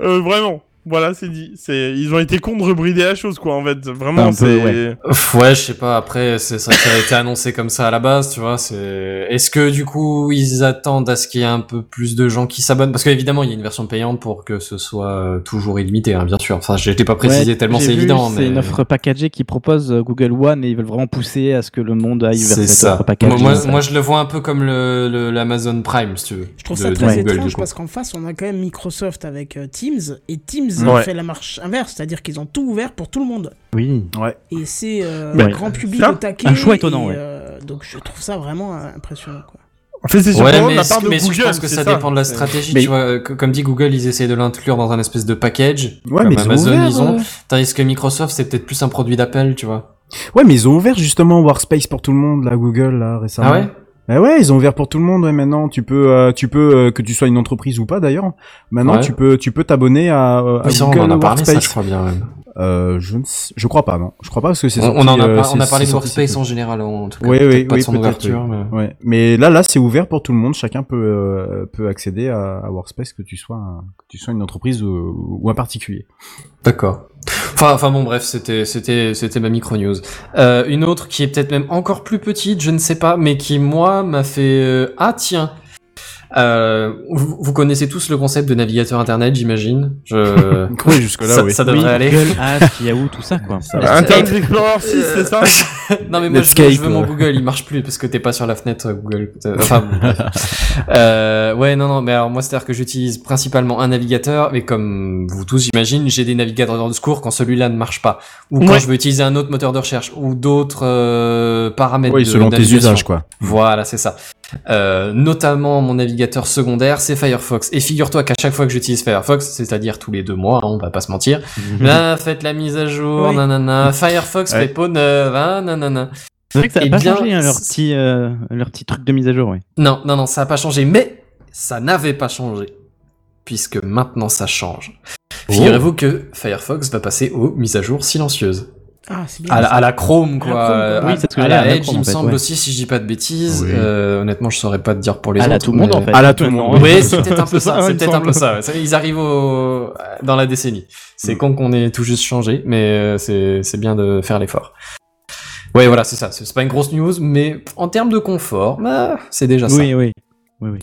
[SPEAKER 3] euh, vraiment. Voilà, c'est dit. C'est, ils ont été cons de rebrider la chose, quoi, en fait. Vraiment,
[SPEAKER 5] Un
[SPEAKER 3] c'est.
[SPEAKER 5] peu, ouais. Ouais, je sais pas. Après, c'est ça, a été annoncé comme ça à la base, tu vois. C'est. Est-ce que du coup, ils attendent à ce qu'il y ait un peu plus de gens qui s'abonnent? Parce qu'évidemment, il y a une version payante pour que ce soit euh, toujours illimité, hein, bien sûr. Enfin, je l'ai pas précisé
[SPEAKER 18] Ouais,
[SPEAKER 5] tellement c'est
[SPEAKER 18] vu,
[SPEAKER 5] évident. mais...
[SPEAKER 18] C'est une offre packagée qui propose euh, Google One et ils veulent vraiment pousser à ce que le monde aille vers
[SPEAKER 5] C'est
[SPEAKER 18] cette
[SPEAKER 5] ça.
[SPEAKER 18] offre packagée.
[SPEAKER 5] Moi, moi, je le vois un peu comme le, le- l'Amazon Prime, si tu veux.
[SPEAKER 16] Je trouve
[SPEAKER 5] de-
[SPEAKER 16] ça très
[SPEAKER 5] Google,
[SPEAKER 16] étrange parce qu'en face, on a quand même Microsoft avec euh, Teams et Teams
[SPEAKER 5] Ouais.
[SPEAKER 16] fait la marche inverse, c'est-à-dire qu'ils ont tout ouvert pour tout le monde.
[SPEAKER 18] Oui.
[SPEAKER 4] Ouais.
[SPEAKER 16] Et c'est euh,
[SPEAKER 18] Ouais.
[SPEAKER 16] le grand public au taquet.
[SPEAKER 18] un choix étonnant,
[SPEAKER 16] et,
[SPEAKER 18] ouais.
[SPEAKER 16] euh, donc je trouve ça vraiment euh, impressionnant. Quoi.
[SPEAKER 3] En fait, c'est
[SPEAKER 5] Ouais,
[SPEAKER 3] surprenant de
[SPEAKER 5] mais,
[SPEAKER 3] la part de
[SPEAKER 5] mais
[SPEAKER 3] Google.
[SPEAKER 5] je pense que ça, dépend de la stratégie,
[SPEAKER 3] Mais-
[SPEAKER 5] tu vois. euh, Comme dit Google, ils essayent de l'inclure dans un espèce de package.
[SPEAKER 4] Ouais,
[SPEAKER 5] comme
[SPEAKER 4] mais ils ont
[SPEAKER 5] Amazon,
[SPEAKER 4] ouvert,
[SPEAKER 5] ils ont.
[SPEAKER 4] euh.
[SPEAKER 5] Tandis que Microsoft, c'est peut-être plus un produit d'appel, tu vois.
[SPEAKER 4] Ouais, mais ils ont ouvert justement Workspace pour tout le monde, là, Google, là, récemment.
[SPEAKER 5] Ah ouais?
[SPEAKER 4] Bah ouais, ils ont ouvert pour tout le monde, ouais, maintenant. Tu peux, euh, tu peux, euh, que tu sois une entreprise ou pas d'ailleurs. Maintenant,
[SPEAKER 5] Ouais.
[SPEAKER 4] tu peux, tu peux t'abonner à, euh, à
[SPEAKER 5] on
[SPEAKER 4] Google
[SPEAKER 5] en a parlé, ça, je crois bien, même.
[SPEAKER 4] Euh, je ne sais- je crois pas, non. Je crois pas parce que c'est
[SPEAKER 5] On- on en a
[SPEAKER 4] euh,
[SPEAKER 5] pas- on a parlé de Workspace en général, en tout cas.
[SPEAKER 4] Oui, oui,
[SPEAKER 5] pas de
[SPEAKER 4] oui,
[SPEAKER 5] son
[SPEAKER 4] peut-être,
[SPEAKER 5] ouverture,
[SPEAKER 4] oui.
[SPEAKER 5] mais-
[SPEAKER 4] Ouais. Mais là, là, c'est ouvert pour tout le monde. Chacun peut, euh, peut accéder à, à Workspace, que tu sois, un- que tu sois une entreprise ou, ou un particulier.
[SPEAKER 5] D'accord. Enfin, enfin bon, bref, c'était, c'était, c'était ma micro news. Euh, une autre qui est peut-être même encore plus petite, je ne sais pas, mais qui moi m'a fait euh, ah tiens. Euh, vous, vous connaissez tous le concept de navigateur internet, j'imagine. Je...
[SPEAKER 4] Oui, jusque-là,
[SPEAKER 5] ça,
[SPEAKER 4] oui.
[SPEAKER 5] ça devrait
[SPEAKER 18] Oui,
[SPEAKER 5] aller.
[SPEAKER 18] Google, Ask, Yahoo, tout ça, quoi.
[SPEAKER 3] Internet Explorer 6, c'est ça
[SPEAKER 5] non mais moi je je veux mon. Google, il marche plus parce que t'es pas sur la fenêtre euh, Google. Euh, Enfin euh, ouais non non mais alors moi c'est à dire que j'utilise principalement un navigateur mais comme vous tous j'imagine j'ai des navigateurs de secours quand celui-là ne marche pas ou quand
[SPEAKER 4] Ouais.
[SPEAKER 5] je veux utiliser un autre moteur de recherche ou d'autres euh, paramètres.
[SPEAKER 4] Oui,
[SPEAKER 5] de
[SPEAKER 4] selon tes usages, quoi.
[SPEAKER 5] Voilà c'est ça. Euh, notamment mon navigateur secondaire c'est Firefox et figure-toi qu'à chaque fois que j'utilise Firefox c'est-à-dire tous les deux mois hein, on va pas se mentir là faites la mise à jour
[SPEAKER 18] Oui.
[SPEAKER 5] nanana Firefox
[SPEAKER 18] Ouais.
[SPEAKER 5] fait peau neuve hein, nanana
[SPEAKER 18] C'est vrai que ça n'a
[SPEAKER 5] Eh
[SPEAKER 18] pas
[SPEAKER 5] bien,
[SPEAKER 18] changé hein, leur, petit, euh, leur petit truc de mise à jour, oui.
[SPEAKER 5] Non, non, non, ça n'a pas changé, mais ça n'avait pas changé. Puisque maintenant ça change. Figurez-vous que Firefox va passer aux mises à jour silencieuses.
[SPEAKER 16] Ah, c'est bien.
[SPEAKER 5] À la, à la Chrome,
[SPEAKER 16] À
[SPEAKER 5] quoi.
[SPEAKER 16] la Chrome, quoi.
[SPEAKER 5] Euh,
[SPEAKER 18] Oui,
[SPEAKER 5] à-
[SPEAKER 18] c'est ce que
[SPEAKER 5] à la
[SPEAKER 18] à
[SPEAKER 5] Edge,
[SPEAKER 18] Chrome,
[SPEAKER 5] il me
[SPEAKER 18] en fait,
[SPEAKER 5] semble
[SPEAKER 18] ouais.
[SPEAKER 5] aussi, si je dis pas de bêtises.
[SPEAKER 4] Oui.
[SPEAKER 5] Euh, honnêtement, je saurais pas te dire pour les
[SPEAKER 18] À
[SPEAKER 5] autres.
[SPEAKER 18] la tout le monde, en fait.
[SPEAKER 4] À la tout le monde.
[SPEAKER 5] Oui, c'est peut-être un peu ça. C'est peut-être un peu ça. Ils arrivent au... dans la décennie. C'est con qu'on ait tout juste changé, mais euh, c'est c'est bien de faire l'effort. Ouais, voilà, c'est ça. C'est c'est pas une grosse news, mais en termes de confort, bah, c'est déjà ça.
[SPEAKER 18] Oui, oui. Oui, oui.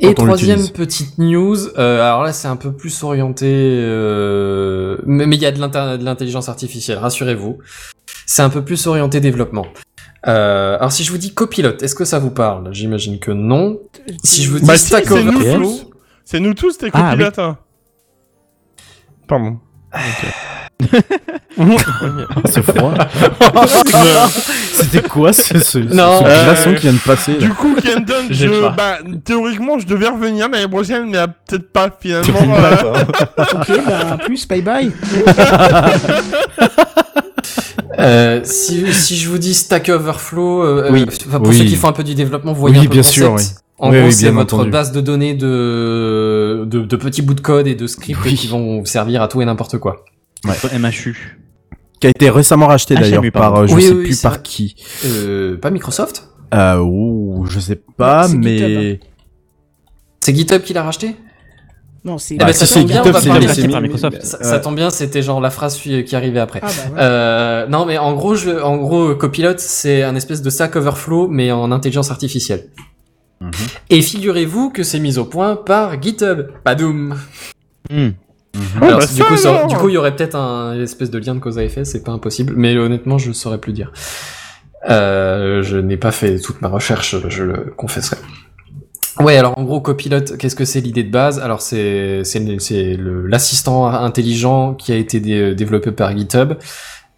[SPEAKER 5] Et troisième petite news, euh, alors là c'est un peu plus orienté, euh, mais mais il y a de l'intelligence artificielle, rassurez-vous. C'est un peu plus orienté développement. Euh, alors si je vous dis copilote, est-ce que ça vous parle? J'imagine que non. Si je vous dis
[SPEAKER 3] Bah si,
[SPEAKER 5] Stack
[SPEAKER 3] c'est nous
[SPEAKER 5] Overflow,
[SPEAKER 3] tous. C'est nous tous, tes
[SPEAKER 18] Ah,
[SPEAKER 3] copilotes. hein. Pardon.
[SPEAKER 4] C'est froid. C'était quoi ce, ce,
[SPEAKER 5] Non,
[SPEAKER 4] ce
[SPEAKER 3] euh,
[SPEAKER 4] glaçon qui vient de passer
[SPEAKER 3] Du coup, Kendon, je, bah, théoriquement, je devais revenir l'année prochaine, mais ah, peut-être pas finalement. euh,
[SPEAKER 16] Ok, bah, plus, bye bye.
[SPEAKER 5] euh, si, si je vous dis Stack Overflow, euh,
[SPEAKER 4] Oui.
[SPEAKER 5] euh, enfin, pour
[SPEAKER 4] Oui.
[SPEAKER 5] ceux qui font un peu du développement, vous voyez
[SPEAKER 4] Oui,
[SPEAKER 5] un peu
[SPEAKER 4] bien
[SPEAKER 5] le
[SPEAKER 4] sûr,
[SPEAKER 5] concept.
[SPEAKER 4] oui.
[SPEAKER 5] En
[SPEAKER 4] Oui,
[SPEAKER 5] gros,
[SPEAKER 4] oui,
[SPEAKER 5] c'est votre
[SPEAKER 4] entendu.
[SPEAKER 5] base de données de, de, de petits bouts de code et de scripts
[SPEAKER 4] Oui.
[SPEAKER 5] qui vont vous servir à tout et n'importe quoi.
[SPEAKER 18] MHU.
[SPEAKER 4] Qui a été récemment racheté
[SPEAKER 18] HMU,
[SPEAKER 4] d'ailleurs par, euh, je
[SPEAKER 5] Oui,
[SPEAKER 4] sais
[SPEAKER 5] oui,
[SPEAKER 4] plus par
[SPEAKER 5] vrai.
[SPEAKER 4] qui.
[SPEAKER 5] Euh, pas Microsoft?
[SPEAKER 4] Euh, ouh, je sais pas, mais.
[SPEAKER 5] C'est GitHub qui l'a racheté?
[SPEAKER 16] Non, c'est.
[SPEAKER 5] Eh ben,
[SPEAKER 4] Bah,
[SPEAKER 5] ça
[SPEAKER 4] si
[SPEAKER 5] tombe
[SPEAKER 4] c'est
[SPEAKER 5] bien,
[SPEAKER 4] GitHub, c'est
[SPEAKER 18] c'est par Microsoft.
[SPEAKER 5] Ça, tombe bien, c'était genre la phrase qui arrivait après.
[SPEAKER 16] Ah, bah, ouais.
[SPEAKER 5] Euh, non, mais en gros, je, en gros, Copilot, c'est un espèce de Stack Overflow, mais en intelligence artificielle.
[SPEAKER 4] Mhm.
[SPEAKER 5] Et figurez-vous que c'est mis au point par GitHub. Padoum.
[SPEAKER 18] Hmm.
[SPEAKER 5] Alors,
[SPEAKER 3] bah,
[SPEAKER 5] du, coup, ça-
[SPEAKER 3] alors.
[SPEAKER 5] du coup, il y aurait peut-être un une espèce de lien de cause à effet, c'est pas impossible, mais honnêtement, je saurais plus dire. Euh, je n'ai pas fait toute ma recherche, je le confesserai. Ouais, alors en gros, Copilot, qu'est-ce que c'est l'idée de base? Alors c'est l'assistant intelligent qui a été dé- développé par GitHub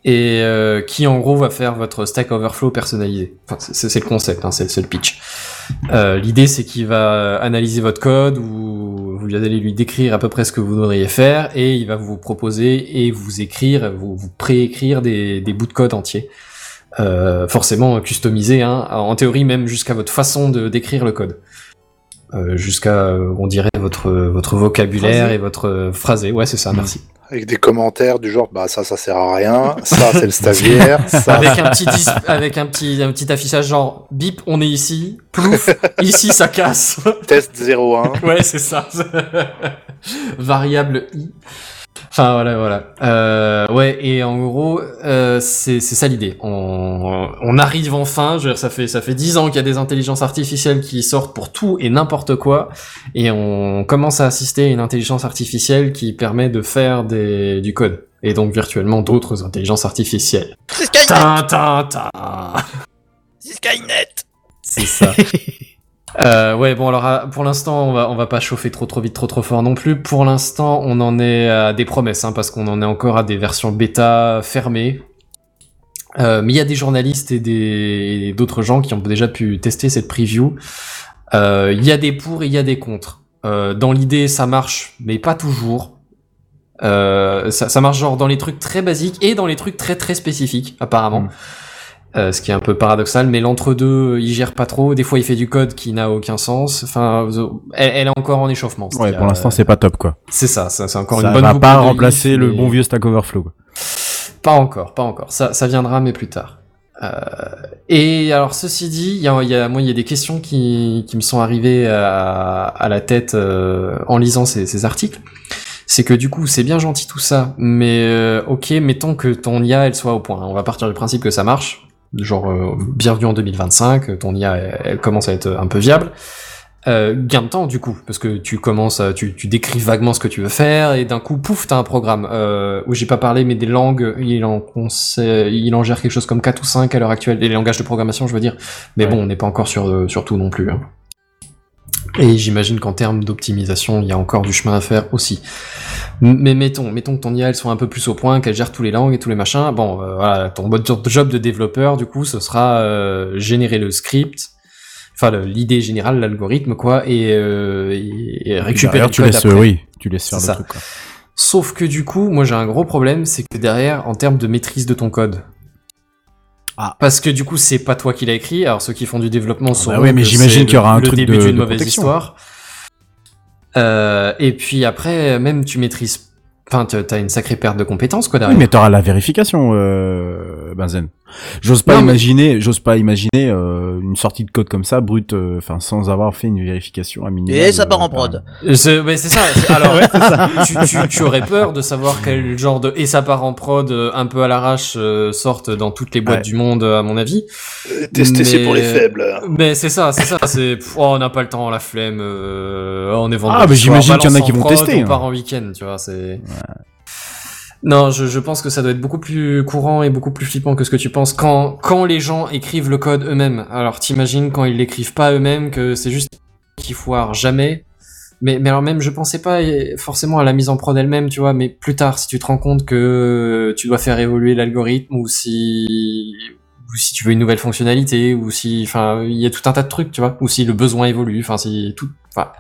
[SPEAKER 5] et euh, qui en gros va faire votre Stack Overflow personnalisé. Enfin, c'est le concept, hein, c'est c'est le pitch. Euh, L'idée c'est qu'il va analyser votre code ou vous allez lui décrire à peu près ce que vous devriez faire et il va vous proposer et vous écrire, vous, vous préécrire des, des bouts de code entiers. Euh, forcément customisés, hein, en théorie même jusqu'à votre façon de décrire le code. Euh, jusqu'à, euh, on dirait, votre, votre vocabulaire
[SPEAKER 16] Phrasé.
[SPEAKER 5] et votre phrasé. Ouais, c'est ça, merci.
[SPEAKER 12] avec des commentaires du genre bah ça ça sert à rien, ça c'est le stagiaire, ça
[SPEAKER 5] avec un petit dis- avec un petit un petit affichage genre bip on est ici, plouf ici ça casse.
[SPEAKER 12] test 01.
[SPEAKER 5] ouais c'est ça. Variable i. Enfin voilà voilà. Euh, ouais et en gros euh, c'est c'est ça l'idée. On, on arrive enfin. Je veux dire ça fait ça fait dix ans qu'il y a des intelligences artificielles qui sortent pour tout et n'importe quoi et on commence à assister à une intelligence artificielle qui permet de faire des du code et donc virtuellement d'autres intelligences artificielles.
[SPEAKER 2] C'est Skynet. C'est Skynet
[SPEAKER 5] C'est ça. Euh, ouais, bon alors à- pour l'instant on va on va pas chauffer trop trop vite trop trop fort non plus. Pour l'instant on en est à des promesses hein, parce qu'on en est encore à des versions bêta fermées. Euh, mais il y a des journalistes et d'autres gens qui ont déjà pu tester cette preview. Euh, Il y a des pour et il y a des contre. Euh, dans l'idée ça marche mais pas toujours. Euh, ça, ça marche genre dans les trucs très basiques et dans les trucs très très spécifiques apparemment. Euh, ce qui est un peu paradoxal, mais l'entre-deux, il gère pas trop. Des fois, il fait du code qui n'a aucun sens. Enfin, elle, elle est encore en échauffement.
[SPEAKER 4] Ouais, pour l'instant,
[SPEAKER 5] euh,
[SPEAKER 4] c'est pas top, quoi.
[SPEAKER 5] C'est ça, ça c'est encore
[SPEAKER 4] ça
[SPEAKER 5] une bonne
[SPEAKER 4] va
[SPEAKER 5] boucle
[SPEAKER 4] pas remplacer le
[SPEAKER 5] mais-
[SPEAKER 4] bon vieux Stack Overflow. quoi.
[SPEAKER 5] Pas encore, pas encore. Ça, ça viendra, mais plus tard. Euh, et alors, ceci dit, il y a, y a, moi, il y a des questions qui, qui me sont arrivées à, à la tête euh, en lisant ces, ces articles. C'est que du coup, c'est bien gentil tout ça, mais euh, ok, mettons que ton IA, elle soit au point. On va partir du principe que ça marche. Genre, euh, bienvenue en 2025, ton IA, elle, elle commence à être un peu viable. Euh, gain de temps du coup, parce que tu commences, à- tu, tu décris vaguement ce que tu veux faire, et d'un coup, pouf, t'as un programme euh, où j'ai pas parlé, mais des langues, il en, il en gère quelque chose comme 4 ou 5 à l'heure actuelle, les langages de programmation, je veux dire. Mais bon, on n'est pas encore sur, euh, sur tout non plus. hein. Et j'imagine qu'en termes d'optimisation, il y a encore du chemin à faire aussi. Mais mettons, mettons que ton IA elle soit un peu plus au point, qu'elle gère tous les langues et tous les machins. Bon, euh, voilà, ton job de développeur, du coup, ce sera euh, générer le script, enfin l'idée générale, l'algorithme, quoi, et, euh, et, et récupérer
[SPEAKER 4] derrière,
[SPEAKER 5] le
[SPEAKER 4] tu
[SPEAKER 5] code
[SPEAKER 4] laisses,
[SPEAKER 5] après.
[SPEAKER 4] oui, tu laisses faire le
[SPEAKER 5] ça.
[SPEAKER 4] truc, quoi.
[SPEAKER 5] Sauf que du coup, moi j'ai un gros problème, c'est que derrière, en termes de maîtrise de ton code.
[SPEAKER 4] Ah.
[SPEAKER 5] Parce que du coup, c'est pas toi qui l'as écrit. Alors ceux qui font du développement sont.
[SPEAKER 4] bah oui, mais j'imagine qu'il y aura un
[SPEAKER 5] le
[SPEAKER 4] truc
[SPEAKER 5] début
[SPEAKER 4] de-
[SPEAKER 5] d'une mauvaise
[SPEAKER 4] protection.
[SPEAKER 5] histoire. Euh, et puis après, même tu maîtrises. Enfin, t'as une sacrée perte de compétences quoi
[SPEAKER 4] Oui,
[SPEAKER 5] derrière.
[SPEAKER 4] mais t'auras la vérification, euh, Benzen. J'ose pas
[SPEAKER 5] Non, mais-
[SPEAKER 4] imaginer, j'ose pas imaginer euh, une sortie de code comme ça, brute, euh, enfin sans avoir fait une vérification à minimum.
[SPEAKER 2] Et ça part en prod.
[SPEAKER 5] C'est mais c'est ça. Alors,
[SPEAKER 2] Ouais, ça.
[SPEAKER 5] tu, tu, tu aurais peur de savoir quel genre de et ça part en prod euh, un peu à l'arrache euh, sortent dans toutes les boîtes
[SPEAKER 12] Ouais.
[SPEAKER 5] du monde à mon avis.
[SPEAKER 12] tester, c'est pour les faibles.
[SPEAKER 5] Mais c'est ça, c'est ça. C'est oh, on n'a pas le temps, la flemme. euh, on est vendredi
[SPEAKER 4] Ah, mais j'imagine qu'il y en a qui vont
[SPEAKER 5] prod,
[SPEAKER 4] tester,
[SPEAKER 5] On
[SPEAKER 4] hein.
[SPEAKER 5] part en week-end, tu vois. C'est. Non, je, je pense que ça doit être beaucoup plus courant et beaucoup plus flippant que ce que tu penses quand quand les gens écrivent le code eux-mêmes. Alors t'imagines quand ils l'écrivent pas eux-mêmes que c'est juste qu'ils foirent jamais. Mais mais alors même je pensais pas forcément à la mise en prod elle-même, tu vois. Mais plus tard, si tu te rends compte que tu dois faire évoluer l'algorithme ou si ou si tu veux une nouvelle fonctionnalité ou si enfin il y a tout un tas de trucs, tu vois. Ou si le besoin évolue, enfin si tout, enfin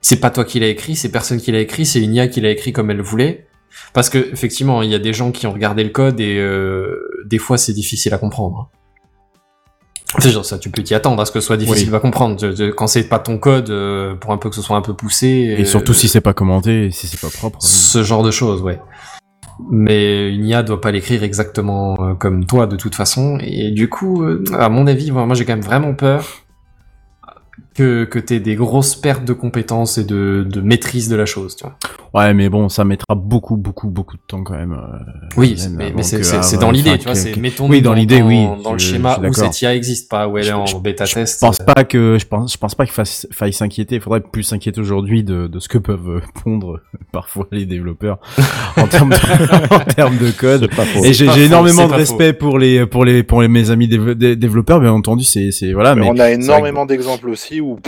[SPEAKER 5] c'est pas toi qui l'as écrit, c'est personne qui l'a écrit, c'est une IA qui l'a écrit comme elle voulait. Parce que effectivement, il y a des gens qui ont regardé le code et euh, des fois c'est difficile à comprendre. C'est genre ça, tu peux t'y attendre à ce que ce soit difficile
[SPEAKER 4] Oui.
[SPEAKER 5] à comprendre. Quand c'est pas ton code, euh, pour un peu que ce soit un peu poussé.
[SPEAKER 4] Et
[SPEAKER 5] euh,
[SPEAKER 4] surtout si c'est pas commenté, si c'est pas propre.
[SPEAKER 5] ce genre de choses, ouais. Mais une IA doit pas l'écrire exactement comme toi de toute façon. Et du coup, à mon avis, moi moi, j'ai quand même vraiment peur que, que t'aies des grosses pertes de compétences et de, de maîtrise de la chose, tu vois.
[SPEAKER 4] Ouais, mais bon, ça mettra beaucoup, beaucoup, beaucoup de temps quand même. euh,
[SPEAKER 5] Oui, mais, c'est dans l'idée, tu vois,
[SPEAKER 4] que-
[SPEAKER 5] c'est
[SPEAKER 4] que-
[SPEAKER 5] mettons
[SPEAKER 4] oui, dans l'idée, oui.
[SPEAKER 5] dans le
[SPEAKER 4] je-
[SPEAKER 5] schéma
[SPEAKER 4] je
[SPEAKER 5] où cette IA existe, pas où elle est en bêta test.
[SPEAKER 4] Je pense
[SPEAKER 5] euh,
[SPEAKER 4] pas que je pense je pense pas qu'il fasse- faille s'inquiéter. Il faudrait plus s'inquiéter aujourd'hui de, de ce que peuvent pondre parfois les développeurs en termes de, en termes de code. Et j'ai énormément de respect pour les pour les pour les mes amis dév- dé- développeurs. Bien entendu, c'est c'est voilà.
[SPEAKER 12] Mais
[SPEAKER 4] Mais
[SPEAKER 12] on a énormément d'exemples aussi où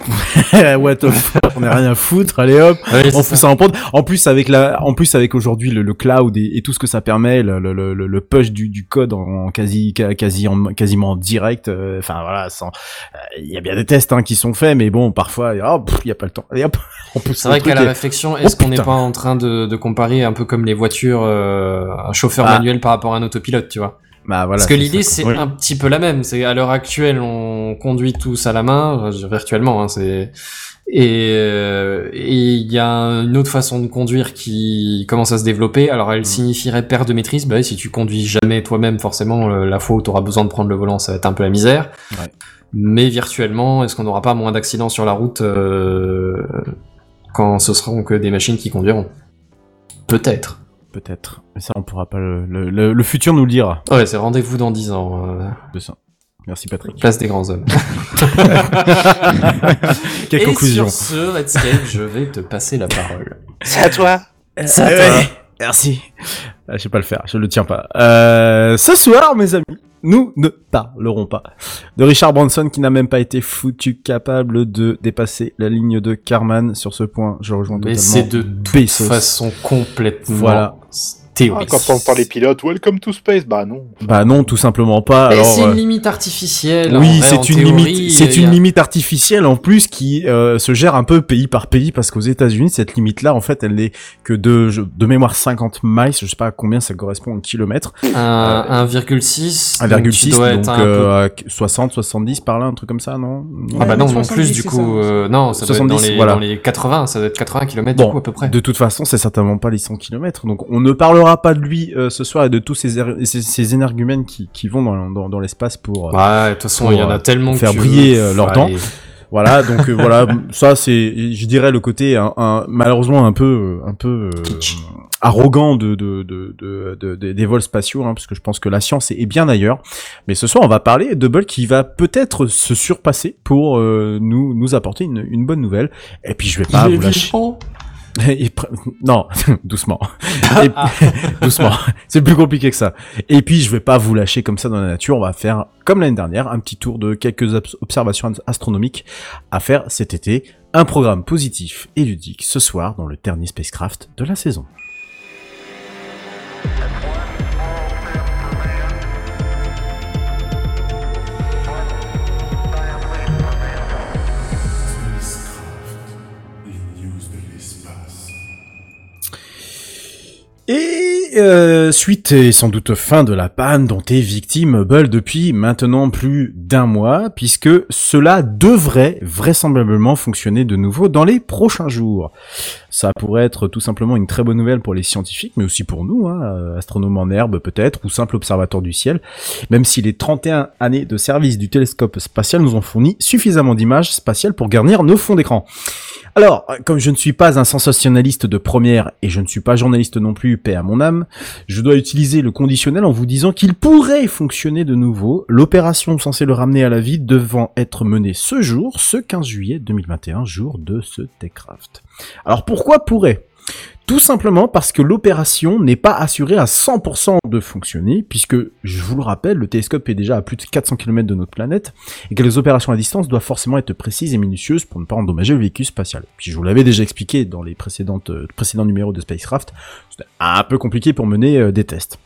[SPEAKER 4] What the fuck, on a rien à foutre, allez hop,
[SPEAKER 5] Ouais,
[SPEAKER 4] on fout
[SPEAKER 5] ça.
[SPEAKER 4] ça en prod. En plus avec la, en plus avec aujourd'hui le, le cloud et, et tout ce que ça permet, le, le, le, le push du, du code en, en quasi, quasi en, quasiment en direct. euh, Enfin voilà, sans, euh, il y a bien des tests hein, qui sont faits, mais bon parfois, oh, il y a pas le temps. Et hop, on pousse
[SPEAKER 5] C'est vrai qu'à la réflexion,
[SPEAKER 4] Oh,
[SPEAKER 5] est-ce qu'on n'est pas en train de, de comparer un peu comme les voitures, euh, un chauffeur
[SPEAKER 4] Ah.
[SPEAKER 5] manuel par rapport à un autopilote, tu vois?
[SPEAKER 4] Bah voilà.
[SPEAKER 5] Parce que l'idée c'est.
[SPEAKER 4] Oui.
[SPEAKER 5] un petit peu la même. C'est à l'heure actuelle on conduit tous à la main, virtuellement. Hein, c'est et euh, et il y a une autre façon de conduire qui commence à se développer. Alors
[SPEAKER 4] Mm.
[SPEAKER 5] elle signifierait perte de maîtrise. Bah si tu conduis jamais toi-même, forcément la fois où tu auras besoin de prendre le volant, ça va être un peu la misère.
[SPEAKER 4] Ouais.
[SPEAKER 5] Mais virtuellement, est-ce qu'on n'aura pas moins d'accidents sur la route euh, quand ce seront que des machines qui conduiront? Peut-être.
[SPEAKER 4] Peut-être. Mais ça, on pourra pas le, le, le- le futur nous le dira.
[SPEAKER 5] Ouais, c'est rendez-vous dans 10 ans. euh,
[SPEAKER 4] De ça. Merci Patrick.
[SPEAKER 5] Place des grands hommes.
[SPEAKER 4] Quelle
[SPEAKER 5] Et
[SPEAKER 4] conclusion.
[SPEAKER 5] sur ce, Redscape, je vais te passer la parole.
[SPEAKER 12] C'est à toi.
[SPEAKER 5] C'est à
[SPEAKER 4] Euh,
[SPEAKER 5] toi.
[SPEAKER 4] ouais, Merci. Ah, je sais pas le faire, je le tiens pas. Euh, ce soir, mes amis, nous ne parlerons pas de Richard Branson qui n'a même pas été foutu capable de dépasser la ligne de Carman. Sur ce point, je rejoins
[SPEAKER 5] Mais
[SPEAKER 4] totalement.
[SPEAKER 5] c'est de toute
[SPEAKER 4] Bezos.
[SPEAKER 5] façon complètement
[SPEAKER 4] Voilà.
[SPEAKER 12] Ah, quand on entend les pilotes, welcome to space, bah non.
[SPEAKER 4] Bah non, tout simplement pas.
[SPEAKER 5] Mais
[SPEAKER 4] Alors,
[SPEAKER 5] c'est
[SPEAKER 4] euh,
[SPEAKER 5] une limite artificielle.
[SPEAKER 4] Oui, c'est une
[SPEAKER 5] théorie,
[SPEAKER 4] limite, c'est une
[SPEAKER 5] a-
[SPEAKER 4] limite artificielle en plus qui euh, se gère un peu pays par pays parce qu'aux États-Unis cette limite-là en fait elle n'est que de de mémoire 50 miles, je sais pas à combien ça correspond en kilomètres.
[SPEAKER 5] Un 1,6. donc
[SPEAKER 4] 1,6
[SPEAKER 5] tu dois
[SPEAKER 4] donc
[SPEAKER 5] être un peu-
[SPEAKER 4] euh, à 60 70 par là un truc comme ça non?
[SPEAKER 5] Ah bah non, non plus du coup. euh, non, ça doit être dans
[SPEAKER 4] 70,
[SPEAKER 5] les,
[SPEAKER 4] voilà.
[SPEAKER 5] dans les 80, ça doit être 80 km
[SPEAKER 4] Bon,
[SPEAKER 5] du coup à peu près.
[SPEAKER 4] de toute façon, c'est certainement pas les 100 km. Donc, on ne parlera pas de lui euh, ce soir et de tous ces, er- ces, ces énergumènes qui, qui vont dans, dans, dans l'espace pour. euh,
[SPEAKER 5] Ouais, de toute façon,
[SPEAKER 4] pour,
[SPEAKER 5] il y en a
[SPEAKER 4] euh,
[SPEAKER 5] tellement que
[SPEAKER 4] faire briller
[SPEAKER 5] veux.
[SPEAKER 4] leur dents. Voilà, donc euh, voilà, ça c'est, je dirais le côté un, un- malheureusement un peu, un peu euh, arrogant de, de, de, de, de- de- des vols spatiaux, hein, parce que je pense que la science est, bien ailleurs. Mais ce soir, on va parler de Hubble qui va peut-être se surpasser pour euh, nous nous apporter une, une bonne nouvelle. Et puis je vais pas vous lâcher.
[SPEAKER 5] vivant
[SPEAKER 4] Et non, doucement. Et- doucement. C'est plus compliqué que ça. Et puis, je vais pas vous lâcher comme ça dans la nature. On va faire, comme l'année dernière, un petit tour de quelques obs- observations astronomiques à faire cet été. Un programme positif et ludique ce soir dans le dernier spacecraft de la saison. Et euh, suite et sans doute fin de la panne dont est victime Hubble depuis maintenant plus d'un mois, puisque cela devrait vraisemblablement fonctionner de nouveau dans les prochains jours. Ça pourrait être tout simplement une très bonne nouvelle pour les scientifiques, mais aussi pour nous, hein, astronomes en herbe peut-être, ou simples observateurs du ciel, même si les 31 années de service du télescope spatial nous ont fourni suffisamment d'images spatiales pour garnir nos fonds d'écran. Alors, comme je ne suis pas un sensationnaliste de première et je ne suis pas journaliste non plus, paix à mon âme, je dois utiliser le conditionnel en vous disant qu'il pourrait fonctionner de nouveau, l'opération censée le ramener à la vie devant être menée ce jour, ce 15 juillet 2021, jour de ce Techcraft. Alors pourquoi pourrait tout simplement parce que l'opération n'est pas assurée à 100% de fonctionner, puisque, je vous le rappelle, le télescope est déjà à plus de 400 km de notre planète, et que les opérations à distance doivent forcément être précises et minutieuses pour ne pas endommager le véhicule spatial. Puis je vous l'avais déjà expliqué dans les précédentes, euh, précédents numéros de Spacecraft, c'était un peu compliqué pour mener euh, des tests.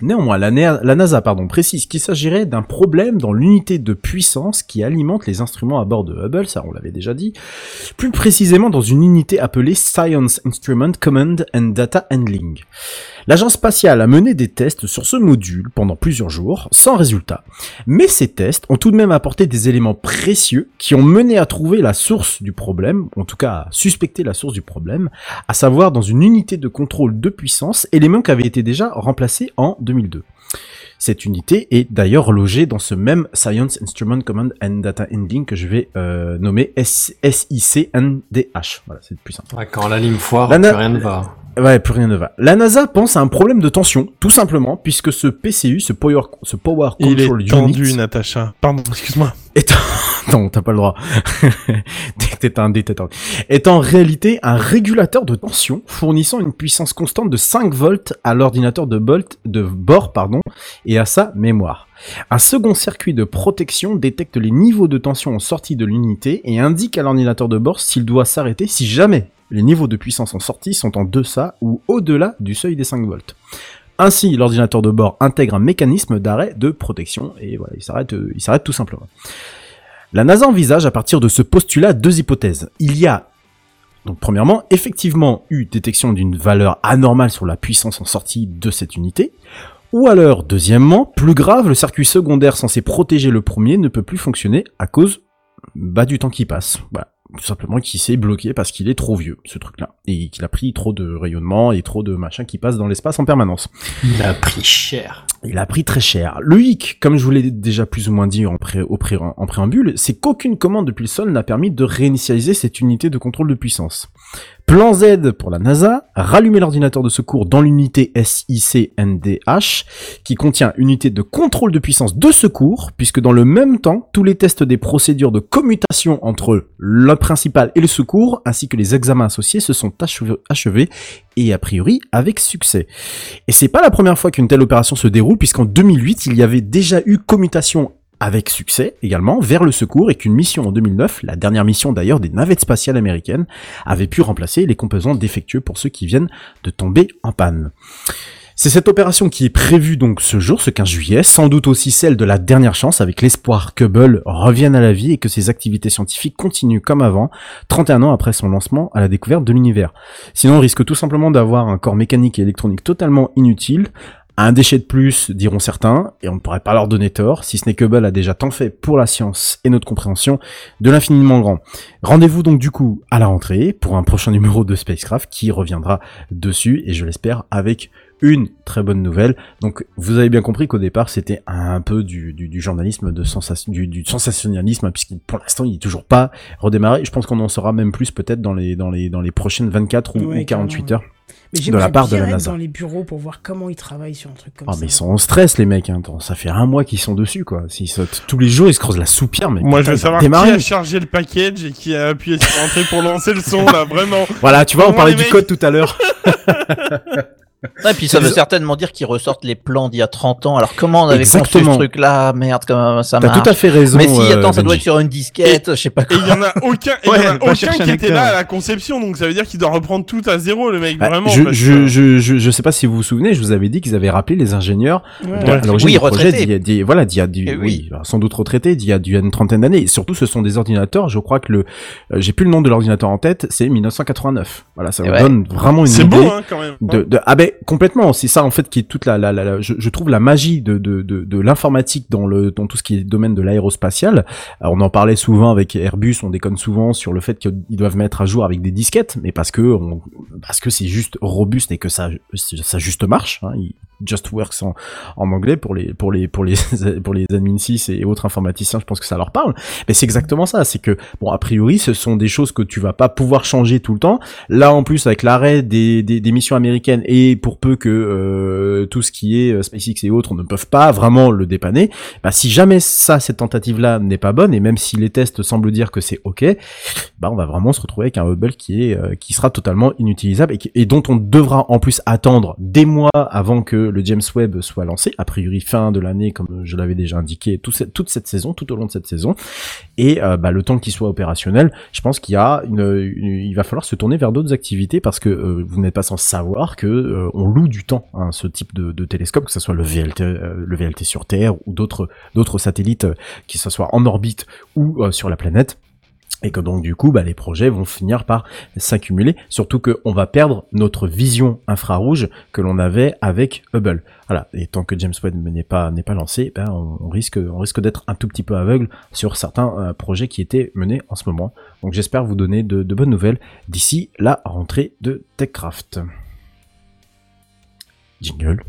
[SPEAKER 4] Néanmoins, la, Na- la NASA pardon, précise qu'il s'agirait d'un problème dans l'unité de puissance qui alimente les instruments à bord de Hubble, ça on l'avait déjà dit, plus précisément dans une unité appelée Science Instrument Command and Data Handling. L'agence spatiale a mené des tests sur ce module pendant plusieurs jours, sans résultat, mais ces tests ont tout de même apporté des éléments précieux qui ont mené à trouver la source du problème, en tout cas à suspecter la source du problème, à savoir dans une unité de contrôle de puissance, élément qui avait été déjà remplacé en 2002. Cette unité est d'ailleurs logée dans ce même Science Instrument Command and Data Handling que je vais euh, nommer SICNDH. Voilà, c'est plus simple.
[SPEAKER 5] Ouais, quand la ligne foire,
[SPEAKER 4] La na-
[SPEAKER 5] plus rien ne va.
[SPEAKER 4] Ouais, plus rien ne va. La NASA pense à un problème de tension, tout simplement, puisque ce PCU, ce Power, ce Power
[SPEAKER 3] Il est
[SPEAKER 4] Control
[SPEAKER 3] tendu,
[SPEAKER 4] Unit,
[SPEAKER 3] Natacha. Pardon, excuse-moi.
[SPEAKER 4] est non, t'as pas le droit. T'es un détecteur. Est en réalité un régulateur de tension fournissant une puissance constante de 5 volts à l'ordinateur de, Bolt, de bord pardon, et à sa mémoire. Un second circuit de protection détecte les niveaux de tension en sortie de l'unité et indique à l'ordinateur de bord s'il doit s'arrêter si jamais les niveaux de puissance en sortie sont en deçà ou au-delà du seuil des 5 volts. Ainsi, l'ordinateur de bord intègre un mécanisme d'arrêt de protection et voilà, il s'arrête, euh, il s'arrête tout simplement. La NASA envisage à partir de ce postulat deux hypothèses. Il y a donc premièrement, effectivement eu détection d'une valeur anormale sur la puissance en sortie de cette unité, Ou alors, deuxièmement, plus grave, le circuit secondaire censé protéger le premier ne peut plus fonctionner à cause bah, du temps qui passe. Tout simplement qu'il s'est bloqué parce qu'il est trop vieux, ce truc-là. Et qu'il a pris trop de rayonnement et trop de machin qui passe dans l'espace en permanence.
[SPEAKER 5] Il a pris cher.
[SPEAKER 4] Il a pris très cher. Le hic, comme je vous l'ai déjà plus ou moins dit en, pré- au pré- en préambule, c'est qu'aucune commande depuis le sol n'a permis de réinitialiser cette unité de contrôle de puissance. Plan Z pour la NASA, rallumer l'ordinateur de secours dans l'unité SICNDH, qui contient unité de contrôle de puissance de secours, puisque dans le même temps, tous les tests des procédures de commutation entre le principal et le secours, ainsi que les examens associés, se sont achevés, et a priori avec succès. Et c'est pas la première fois qu'une telle opération se déroule, puisqu'en 2008, il y avait déjà eu commutation avec succès également vers le secours et qu'une mission en 2009, la dernière mission d'ailleurs des navettes spatiales américaines, avait pu remplacer les composants défectueux pour ceux qui viennent de tomber en panne. C'est cette opération qui est prévue donc ce jour, ce 15 juillet, sans doute aussi celle de la dernière chance avec l'espoir que Hubble revienne à la vie et que ses activités scientifiques continuent comme avant, 31 ans après son lancement à la découverte de l'univers. Sinon on risque tout simplement d'avoir un corps mécanique et électronique totalement inutile, un déchet de plus, diront certains, et on ne pourrait pas leur donner tort, si ce n'est que Hubble a déjà tant fait pour la science et notre compréhension de l'infiniment grand. Rendez-vous donc du coup à la rentrée pour un prochain numéro de Spacecraft qui reviendra dessus, et je l'espère avec une très bonne nouvelle. Donc vous avez bien compris qu'au départ c'était un peu du, du, du journalisme de sensation, du, du sensationnalisme, hein, puisqu'il pour l'instant il est toujours pas redémarré. Je pense qu'on en saura même plus peut-être dans les, dans, les, dans les prochaines 24 ou,
[SPEAKER 16] Ouais,
[SPEAKER 4] ou 48
[SPEAKER 16] carrément,
[SPEAKER 4] heures.
[SPEAKER 16] Mais
[SPEAKER 4] de la part de la NASA.
[SPEAKER 16] dans les bureaux pour voir comment ils travaillent sur un truc comme
[SPEAKER 4] Ah
[SPEAKER 16] ça.
[SPEAKER 4] mais ils sont en stress les mecs, hein. Ça fait un mois qu'ils sont dessus quoi. S'ils sautent tous les jours, ils se creusent la soupière, mais
[SPEAKER 3] Moi, je veux savoir
[SPEAKER 4] démarrer.
[SPEAKER 3] qui a chargé le package et qui a appuyé sur entrée pour lancer le son, là, vraiment.
[SPEAKER 4] Voilà, tu vois, on parlait du code tout à l'heure.
[SPEAKER 2] Ouais, puis ça veut certainement dire qu'ils ressortent les plans d'il y a 30 ans. Alors comment on avait
[SPEAKER 4] Exactement.
[SPEAKER 2] ce truc-là? Merde, comment ça
[SPEAKER 4] T'as
[SPEAKER 2] marche?
[SPEAKER 4] tout à fait raison,
[SPEAKER 2] Mais si,
[SPEAKER 4] euh,
[SPEAKER 2] attends, ça doit être sur une disquette, je sais pas
[SPEAKER 3] Et
[SPEAKER 2] quoi.
[SPEAKER 3] il y en a aucun, et il y en a aucun
[SPEAKER 2] chercher
[SPEAKER 3] qui était là à la conception, donc ça veut dire qu'il doit reprendre tout à zéro, le mec,
[SPEAKER 4] Bah,
[SPEAKER 3] vraiment.
[SPEAKER 4] je,
[SPEAKER 3] parce
[SPEAKER 4] je,
[SPEAKER 3] que-
[SPEAKER 4] je, je, je sais pas si vous vous souvenez, je vous avais dit qu'ils avaient rappelé les ingénieurs
[SPEAKER 3] Ouais.
[SPEAKER 4] de- à l'origine
[SPEAKER 3] Oui,
[SPEAKER 4] du projet
[SPEAKER 3] retraités.
[SPEAKER 4] d'il y a, d'il- voilà, d'il y a du,
[SPEAKER 3] Eh
[SPEAKER 4] oui,
[SPEAKER 3] oui.
[SPEAKER 4] alors, sans doute retraités d'il y a, d'il y a une trentaine d'années. Et surtout, ce sont des ordinateurs. Je crois que le, euh, j'ai plus le nom de l'ordinateur en tête, c'est 1989. Voilà, ça vous donne vraiment une
[SPEAKER 3] C'est
[SPEAKER 4] idée.
[SPEAKER 3] beau, hein, quand même.
[SPEAKER 4] De, ah ben complètement. C'est ça en fait qui est toute la, la, la, la- je, je trouve la magie de, de, de, de l'informatique dans le, dans tout ce qui est domaine de l'aérospatial. On en parlait souvent avec Airbus, on déconne souvent sur le fait qu'ils doivent mettre à jour avec des disquettes, mais parce que on, parce que c'est juste robuste et que ça, ça juste marche. Hein, just works en, en anglais pour les, pour les, pour les, pour les admin 6 et autres informaticiens. Je pense que ça leur parle. Mais c'est exactement ça. C'est que bon, a priori, ce sont des choses que tu vas pas pouvoir changer tout le temps. Là, en plus, avec l'arrêt des, des, des missions américaines et pour peu que euh, tout ce qui est euh, SpaceX et autres ne peuvent pas vraiment le dépanner, bah, si jamais ça, cette tentative-là n'est pas bonne, et même si les tests semblent dire que c'est ok, bah, on va vraiment se retrouver avec un Hubble qui est, euh, qui sera totalement inutilisable et, dont on devra en plus attendre des mois avant que le James Webb soit lancé, a priori fin de l'année, comme je l'avais déjà indiqué, tout toute cette saison, tout au long de cette saison. Et bah, le temps qu'il soit opérationnel, je pense qu'il y a il va falloir se tourner vers d'autres activités parce que vous n'êtes pas sans savoir que on loue du temps hein, ce type de, de télescope, que ce soit le VLT, euh, le VLT sur Terre ou d'autres satellites, euh, qui ce soit en orbite ou euh, sur la planète. Et que donc du coup, bah, les projets vont finir par s'accumuler, surtout qu'on va perdre notre vision infrarouge que l'on avait avec Hubble. Voilà. Et tant que James Webb n'est pas n'est pas lancé, ben on, risque d'être un tout petit peu aveugle sur certains euh, projets qui étaient menés en ce moment. Donc j'espère vous donner de, de bonnes nouvelles d'ici la rentrée de TechCraft. Jingle.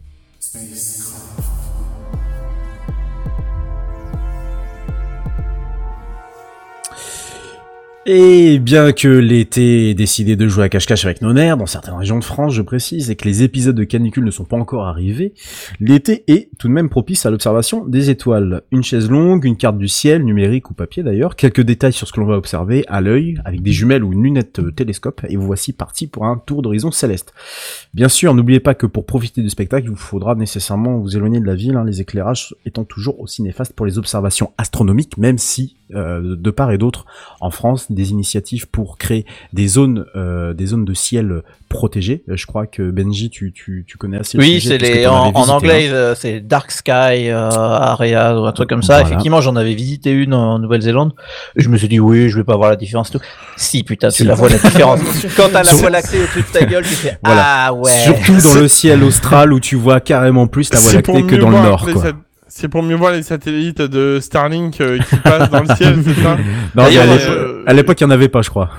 [SPEAKER 4] Et bien que l'été ait décidé de jouer à cache-cache avec nos nerfs, dans certaines régions de France, je précise, et que les épisodes de canicule ne sont pas encore arrivés, l'été est tout de même propice à l'observation des étoiles. Une chaise longue, une carte du ciel, numérique ou papier d'ailleurs, quelques détails sur ce que l'on va observer à l'œil, avec des jumelles ou une lunette télescope, et vous voici parti pour un tour d'horizon céleste. Bien sûr, n'oubliez pas que pour profiter du spectacle, il vous faudra nécessairement vous éloigner de la ville, hein, les éclairages étant toujours aussi néfastes pour les observations astronomiques, même si euh, de part et d'autre en France des initiatives pour créer des zones, euh, des zones de ciel protégées. Euh, Je crois que Benji, tu, tu, tu connais assez. le
[SPEAKER 2] Oui,
[SPEAKER 4] sujet que
[SPEAKER 2] les en,
[SPEAKER 4] avais
[SPEAKER 2] en
[SPEAKER 4] visité
[SPEAKER 2] anglais, euh, c'est Dark Sky euh, Area ou un truc comme ça.
[SPEAKER 4] Voilà.
[SPEAKER 2] Effectivement, j'en avais visité une en Nouvelle-Zélande. Je me suis dit oui, je vais pas voir la différence. et Tout. Si putain, tu la vois la différence. Quand t'as la voie lactée au-dessus de ta gueule, tu fais
[SPEAKER 4] Voilà.
[SPEAKER 2] ah ouais.
[SPEAKER 4] Surtout dans le ciel austral où tu vois carrément plus la voie lactée que dans le nord. Quoi.
[SPEAKER 3] C'est pour mieux voir les satellites de Starlink euh, qui passent dans le ciel, c'est ça
[SPEAKER 4] Non, à l'époque-
[SPEAKER 3] euh,
[SPEAKER 4] à l'époque, il n'y en avait pas, je crois.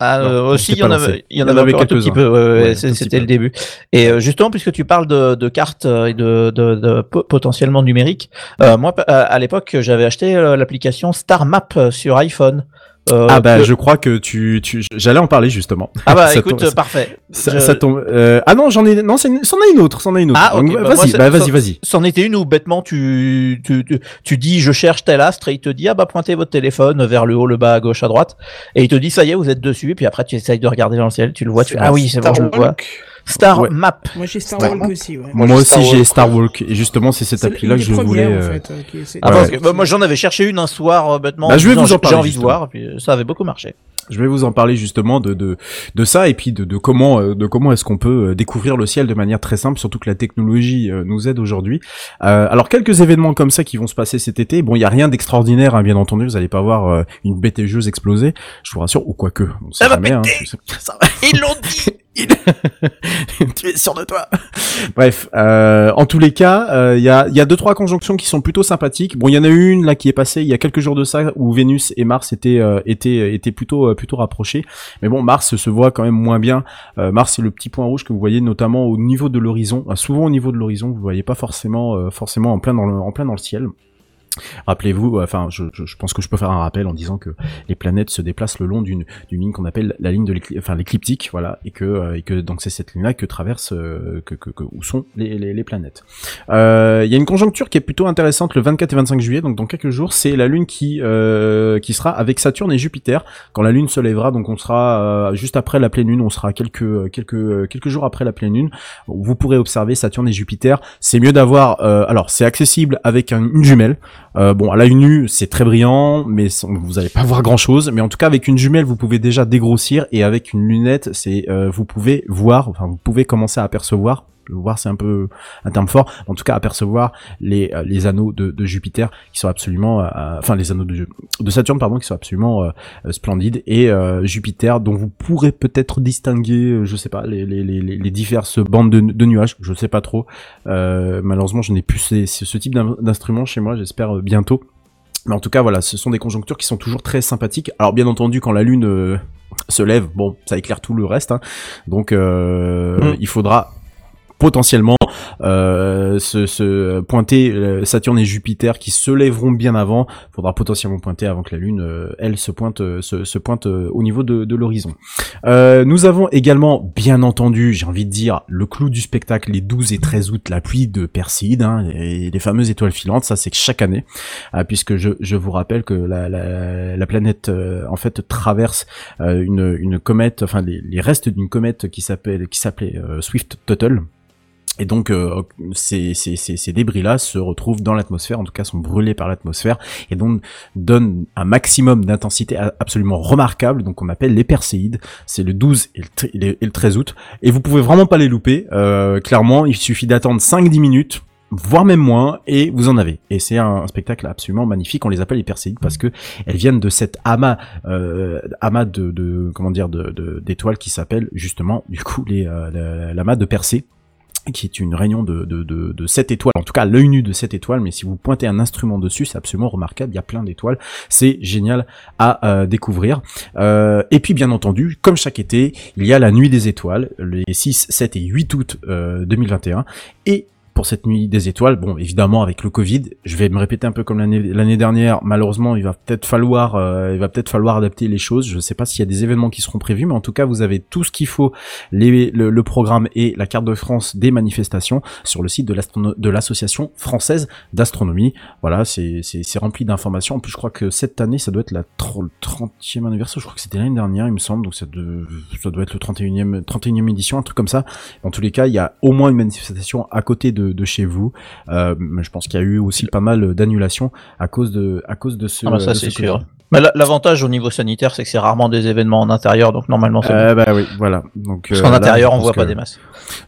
[SPEAKER 2] Ah, euh,
[SPEAKER 4] Non,
[SPEAKER 2] aussi, il y en avait, il y en avait encore un petit peu. ouais, ouais, c'était
[SPEAKER 4] peu.
[SPEAKER 2] le début. Et euh, justement, puisque tu parles de, de cartes et de, de, de po- potentiellement numériques, euh, moi, à l'époque, j'avais acheté l'application Star Map sur iPhone. Euh,
[SPEAKER 4] ah bah
[SPEAKER 2] que-
[SPEAKER 4] je crois que tu, tu j'allais en parler justement.
[SPEAKER 2] Ah bah,
[SPEAKER 4] Ça
[SPEAKER 2] écoute,
[SPEAKER 4] tombe-
[SPEAKER 2] parfait.
[SPEAKER 4] Ça,
[SPEAKER 2] Je-
[SPEAKER 4] ça tombe. euh, ah non j'en ai non c'est une- c'en a une autre c'en a une autre.
[SPEAKER 2] Ah, ok.
[SPEAKER 4] Donc,
[SPEAKER 2] bah,
[SPEAKER 4] vas-y bah, vas-y
[SPEAKER 2] c'en-
[SPEAKER 4] vas-y.
[SPEAKER 2] C'en était une où bêtement tu, tu, tu, tu dis je cherche tel astre et il te dit ah bah pointez votre téléphone vers le haut, le bas, à gauche, à droite et il te dit ça y est vous êtes dessus et puis après tu essayes de regarder dans le ciel, tu le vois, tu fais ah oui c'est bon je le vois. Star
[SPEAKER 4] Ouais.
[SPEAKER 2] Map.
[SPEAKER 16] Moi j'ai Star
[SPEAKER 4] Star
[SPEAKER 16] Walk aussi, ouais.
[SPEAKER 4] Moi, aussi j'ai Star Walk et justement c'est cette
[SPEAKER 16] C'est
[SPEAKER 4] appli là
[SPEAKER 16] une
[SPEAKER 4] que je voulais.
[SPEAKER 16] en
[SPEAKER 4] euh,
[SPEAKER 16] fait, euh,
[SPEAKER 2] Ah, parce que, bah, moi j'en avais cherché une un soir euh, bêtement.
[SPEAKER 4] Bah, je vais vous en
[SPEAKER 2] J'ai
[SPEAKER 4] parler,
[SPEAKER 2] envie de voir puis ça avait beaucoup marché.
[SPEAKER 4] Je vais vous en parler justement de de, de ça et puis de, de comment euh, de comment est-ce qu'on peut euh, découvrir le ciel de manière très simple, surtout que la technologie euh, nous aide aujourd'hui. Euh, alors quelques événements comme ça qui vont se passer cet été. Bon, il y a rien d'extraordinaire, hein, bien entendu. Vous allez pas voir euh, une BTGeuse exploser, je vous rassure, ou quoique. On sait
[SPEAKER 2] Ça va
[SPEAKER 4] jamais, hein,
[SPEAKER 2] péter.
[SPEAKER 4] je sais- ça
[SPEAKER 2] Ils l'ont dit.
[SPEAKER 4] tu es sûr de toi Bref, euh, en tous les cas, euh, il y, a, y a deux trois conjonctions qui sont plutôt sympathiques. Bon, il y en a une là qui est passée il y a quelques jours de ça où Vénus et Mars étaient euh, étaient étaient plutôt euh, plutôt rapprochés. Mais bon, Mars se voit quand même moins bien. Euh, Mars c'est le petit point rouge que vous voyez notamment au niveau de l'horizon. Souvent au niveau de l'horizon, vous voyez pas forcément euh, forcément en plein en plein dans le ciel. Rappelez-vous, enfin, je, je, je pense que je peux faire un rappel en disant que les planètes se déplacent le long d'une ligne qu'on appelle la ligne de l'écliptique, enfin voilà, et que euh, et que donc c'est cette ligne-là que traverse euh, que, que, que où sont les, les, les planètes. Euh, Il y a une conjoncture qui est plutôt intéressante le 24 et 25 juillet, donc dans quelques jours, c'est la Lune qui euh, qui sera avec Saturne et Jupiter quand la Lune se lèvera, donc on sera euh, juste après la pleine Lune, on sera quelques quelques quelques jours après la pleine Lune. Vous pourrez observer Saturne et Jupiter. C'est mieux d'avoir, euh, alors c'est accessible avec un- une jumelle. Euh, bon, à l'œil nu, c'est très brillant, mais vous allez pas voir grand chose. Mais en tout cas, avec une jumelle, vous pouvez déjà dégrossir et avec une lunette, c'est, euh, vous pouvez voir, enfin, vous pouvez commencer à apercevoir. Voir, c'est un peu un terme fort. En tout cas, apercevoir les euh, les anneaux de, de Jupiter qui sont absolument, euh, enfin les anneaux de, de Saturne, pardon, qui sont absolument euh, euh, splendides et euh, Jupiter, dont vous pourrez peut-être distinguer, euh, je sais pas, les les les, les- diverses bandes de, de nuages. Je sais pas trop. Euh, malheureusement, je n'ai plus ces- ce, type d'in- d'instrument chez moi. J'espère euh, bientôt. Mais en tout cas, voilà, ce sont des conjonctures qui sont toujours très sympathiques. Alors, bien entendu, quand la Lune euh, se lève, bon, ça éclaire tout le reste. hein. Donc, euh,
[SPEAKER 3] Mm.
[SPEAKER 4] il faudra potentiellement euh, se, se pointer euh, Saturne et Jupiter qui se lèveront bien avant. Faudra potentiellement pointer avant que la Lune, euh, elle, se pointe, euh, se, se pointe euh, au niveau de, de l'horizon. Nous avons également, bien entendu, j'ai envie de dire, le clou du spectacle, les 12 et 13 août, la pluie de Perséide, hein, les, les fameuses étoiles filantes, ça c'est chaque année, puisque je, je vous rappelle que la, la, la planète, en fait, traverse une, une comète, enfin les, les restes d'une comète qui s'appelle, qui s'appelait Swift Tuttle, et donc euh, ces, ces, ces, débris-là se retrouvent dans l'atmosphère, en tout cas sont brûlés par l'atmosphère, et donc donnent un maximum d'intensité absolument remarquable, donc on appelle les Perséides, c'est le 12 et le, tr- et le- et le 13 août, et vous pouvez vraiment pas les louper, euh, clairement il suffit d'attendre 5-10 minutes, voire même moins, et vous en avez. Et c'est un, spectacle absolument magnifique. On les appelle les Perséides parce que elles viennent de cet amas, euh, amas de, de comment dire, d'étoiles qui s'appelle justement du coup les euh, la- l'amas de Persée qui est une réunion de, de, de, de 7 étoiles, en tout cas l'œil nu de 7 étoiles, mais si vous pointez un instrument dessus, c'est absolument remarquable, il y a plein d'étoiles, c'est génial à euh, découvrir. Euh, et puis bien entendu, comme chaque été, il y a la nuit des étoiles, les 6, 7 et 8 août euh, 2021, et pour cette nuit des étoiles, bon évidemment avec le Covid, je vais me répéter un peu comme l'année dernière, malheureusement il va peut-être falloir euh, il va peut-être falloir adapter les choses, je sais pas s'il y a des événements qui seront prévus, mais en tout cas vous avez tout ce qu'il faut, les, le, le programme et la carte de France des manifestations sur le site de l'association française d'astronomie. Voilà, c'est rempli d'informations. En plus je crois que cette année ça doit être la tr- le 30e anniversaire, je crois que c'était l'année dernière il me semble, donc ça, de- ça doit être le 31e 31e édition, un truc comme ça. En tous les cas, il y a au moins une manifestation à côté de, de chez vous. Euh, je pense qu'il y a eu aussi pas mal d'annulations à cause de à cause de ce.
[SPEAKER 2] Ah bah ça, c'est
[SPEAKER 4] ce
[SPEAKER 2] sûr. Mais la- l'avantage au niveau sanitaire, c'est que c'est rarement des événements en intérieur, donc normalement c'est
[SPEAKER 4] Euh,
[SPEAKER 2] bon.
[SPEAKER 4] bah oui, voilà. Donc
[SPEAKER 2] Parce
[SPEAKER 4] euh,
[SPEAKER 2] qu'en intérieur, on voit pas des masses.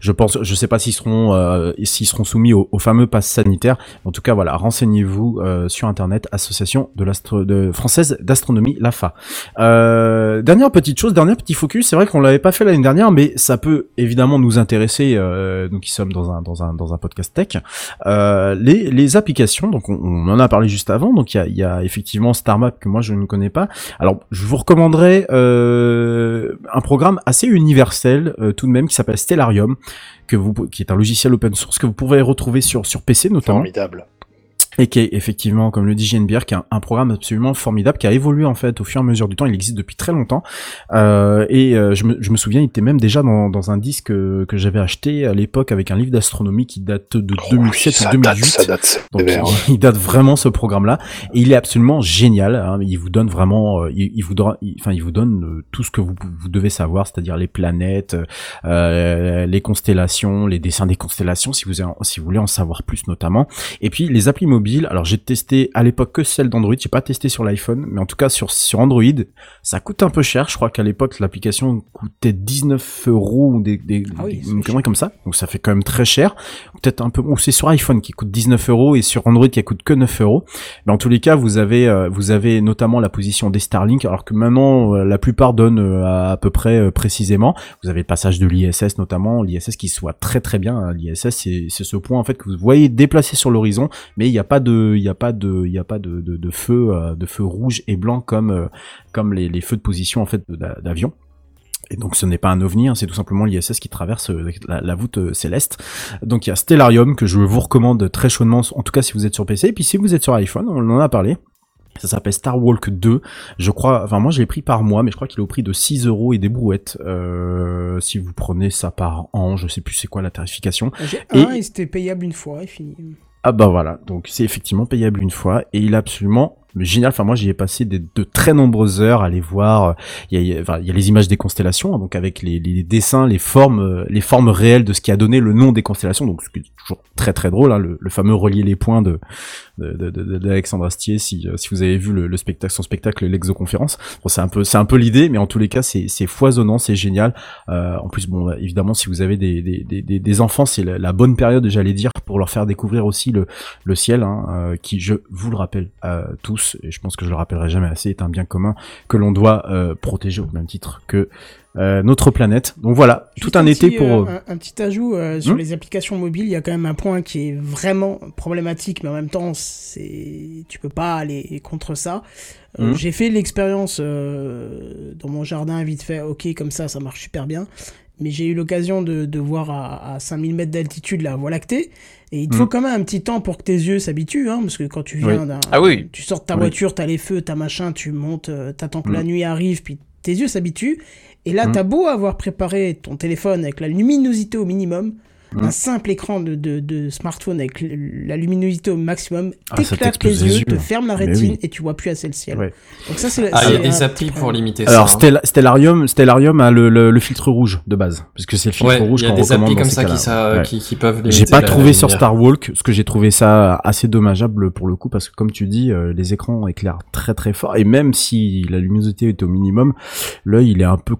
[SPEAKER 4] Je pense, je sais pas s'ils seront, euh, s'ils seront soumis au, au fameux pass sanitaire. En tout cas, voilà, renseignez-vous euh, sur internet, association de l'astro, de française d'astronomie, l'AFA. Euh, dernière petite chose, dernier petit focus. C'est vrai qu'on l'avait pas fait l'année dernière, mais ça peut évidemment nous intéresser. Euh, nous qui sommes dans un dans un dans un podcast tech, euh, les les applications. Donc on, on en a parlé juste avant. Donc il y a, y a effectivement StarMap que moi je ne connais pas. Alors je vous recommanderais euh, un programme assez universel euh, tout de même qui s'appelle Stellarium, qui est un logiciel open source que vous pouvez retrouver sur sur PC notamment
[SPEAKER 12] Formidable.
[SPEAKER 4] Et qui est effectivement, comme le dit JNBR, qui est un, un programme absolument formidable, qui a évolué en fait au fur et à mesure du temps. Il existe depuis très longtemps. Euh, et euh, je, me, je me souviens, il était même déjà dans, dans un disque que j'avais acheté à l'époque avec un livre d'astronomie qui date de 2007
[SPEAKER 12] ça
[SPEAKER 4] ou 2008.
[SPEAKER 12] date, ça date
[SPEAKER 4] Donc
[SPEAKER 12] ouais.
[SPEAKER 4] il, il date vraiment ce programme-là. Et il est absolument génial. hein. Il vous donne vraiment, euh, il, il vous donne, enfin il vous donne euh, tout ce que vous, vous devez savoir, c'est-à-dire les planètes, euh, les constellations, les dessins des constellations, si vous, si vous voulez en savoir plus notamment. Et puis les applis mobiles. Alors j'ai testé à l'époque que celle d'Android. J'ai pas testé sur l'iPhone, mais en tout cas sur sur Android, ça coûte un peu cher. Je crois qu'à l'époque l'application coûtait 19 euros ou des, des,
[SPEAKER 1] Ah oui,
[SPEAKER 4] des- comme ça. Donc ça fait quand même très cher. Peut-être un peu. Ou c'est sur iPhone qui coûte 19 euros et sur Android qui coûte que 9 euros. Mais en tous les cas, vous avez euh, vous avez notamment la position des Starlink, alors que maintenant euh, la plupart donnent euh, à, à peu près précisément. Vous avez le passage de l'ISS notamment, l'ISS qui soit très très bien. L'ISS c'est c'est ce point en fait que vous voyez déplacer sur l'horizon, mais il n'y a pas de il y a pas de il y a pas de de, de feu euh, de feu rouge et blanc comme euh, comme les, les feux de position en fait d'a- d'avion. Et donc ce n'est pas un ovni, hein, c'est tout simplement l'ISS qui traverse euh, la, la voûte céleste. Donc il y a Stellarium que je vous recommande très chaudement, en tout cas si vous êtes sur PC. Et puis si vous êtes sur iPhone, on en a parlé. Ça s'appelle Star Walk 2. Je crois, enfin moi je l'ai pris par mois, mais je crois qu'il est au prix de 6 euros et des brouettes. Euh, si vous prenez ça par an, je sais plus c'est quoi la tarification.
[SPEAKER 1] J'ai
[SPEAKER 4] Et-
[SPEAKER 1] un et c'était payable une fois et fini.
[SPEAKER 4] Ah bah voilà, donc c'est effectivement payable une fois et il est absolument génial. Enfin moi j'y ai passé des- de très nombreuses heures à aller voir. euh, Il y a, il y a- les images des constellations, hein, donc avec les, les dessins, les formes, euh, les formes réelles de ce qui a donné le nom des constellations. Donc ce qui est toujours très très drôle, hein, le, le fameux relier les points de de- de- de- d'Alexandre Astier. Si, euh, si vous avez vu le, le spectacle, son spectacle, l'exoconférence, bon, c'est un peu c'est un peu l'idée, mais en tous les cas c'est foisonnant, c'est génial. Euh, en plus bon évidemment si vous avez des des, des, enfants, c'est la, bonne période j'allais dire pour leur faire découvrir aussi le le ciel, hein, qui, je vous le rappelle tous, et je pense que je le rappellerai jamais assez, est un bien commun que l'on doit euh, protéger au même titre que euh, notre planète. Donc voilà,
[SPEAKER 1] Juste
[SPEAKER 4] tout un, été
[SPEAKER 1] petit,
[SPEAKER 4] pour...
[SPEAKER 1] euh,
[SPEAKER 4] euh,
[SPEAKER 1] un, un petit ajout sur
[SPEAKER 4] Hmm
[SPEAKER 1] les applications mobiles, il y a quand même un point qui est vraiment problématique, mais en même temps, c'est tu peux pas aller contre ça.
[SPEAKER 4] Hmm.
[SPEAKER 1] J'ai fait l'expérience dans mon jardin vite fait, ok, comme ça, ça marche super bien. Mais j'ai eu l'occasion de, de voir à, à 5000 mètres d'altitude la Voie lactée. Et il te faut quand même un petit temps pour que tes yeux s'habituent, hein, parce que quand tu viens
[SPEAKER 2] Oui.
[SPEAKER 1] d'un.
[SPEAKER 2] Ah oui.
[SPEAKER 1] Tu sors de ta
[SPEAKER 2] Oui.
[SPEAKER 1] voiture, t'as les feux, t'as machin, tu montes, euh, t'attends que la
[SPEAKER 2] Hmm.
[SPEAKER 1] nuit arrive, puis tes yeux s'habituent. Et là,
[SPEAKER 2] Hmm.
[SPEAKER 1] t'as beau avoir préparé ton téléphone avec la luminosité au minimum,
[SPEAKER 4] Hmm.
[SPEAKER 1] un simple écran de, de, de smartphone avec la luminosité au maximum
[SPEAKER 4] Ah,
[SPEAKER 1] les yeux, te ferme la rétine
[SPEAKER 4] oui.
[SPEAKER 1] et tu vois plus assez le ciel.
[SPEAKER 4] Ouais.
[SPEAKER 1] Donc ça, c'est
[SPEAKER 5] Ah, il y a
[SPEAKER 1] c'est
[SPEAKER 5] des applis pour limiter
[SPEAKER 4] Alors
[SPEAKER 5] ça. hein.
[SPEAKER 4] Stella- Stellarium, Stellarium a le, le, le filtre rouge de base, parce que c'est le filtre
[SPEAKER 5] Ouais,
[SPEAKER 4] rouge
[SPEAKER 5] il y a
[SPEAKER 4] qu'on
[SPEAKER 5] des
[SPEAKER 4] recommande
[SPEAKER 5] applis comme ça qui ça- qui- qui peuvent
[SPEAKER 4] J'ai pas
[SPEAKER 5] la
[SPEAKER 4] trouvé sur
[SPEAKER 5] lumière.
[SPEAKER 4] Star Walk, parce que j'ai trouvé ça assez dommageable pour le coup, parce que comme tu dis, euh, les écrans éclairent très très fort, et même si la luminosité est au minimum, l'œil il est un peu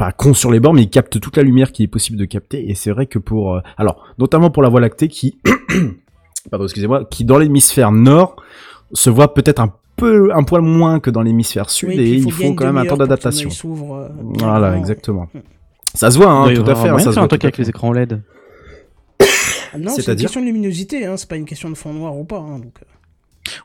[SPEAKER 4] pas con sur les bords, mais il capte toute la lumière qui est possible de capter. Et c'est vrai que pour, euh, alors, notamment pour la Voie lactée, qui, pardon, excusez-moi, qui dans l'hémisphère nord se voit peut-être un peu, un poil moins que dans l'hémisphère sud,
[SPEAKER 1] Oui,
[SPEAKER 4] et il faut quand même un temps d'adaptation.
[SPEAKER 1] euh,
[SPEAKER 4] Voilà, exactement. Ça se voit, hein,
[SPEAKER 18] Il
[SPEAKER 4] tout à fait. hein, ça se
[SPEAKER 18] faire
[SPEAKER 4] voit
[SPEAKER 18] un truc avec les écrans LED.
[SPEAKER 1] Ah non, c'est une question de luminosité, hein, c'est pas une question de fond noir ou pas. hein, donc, euh.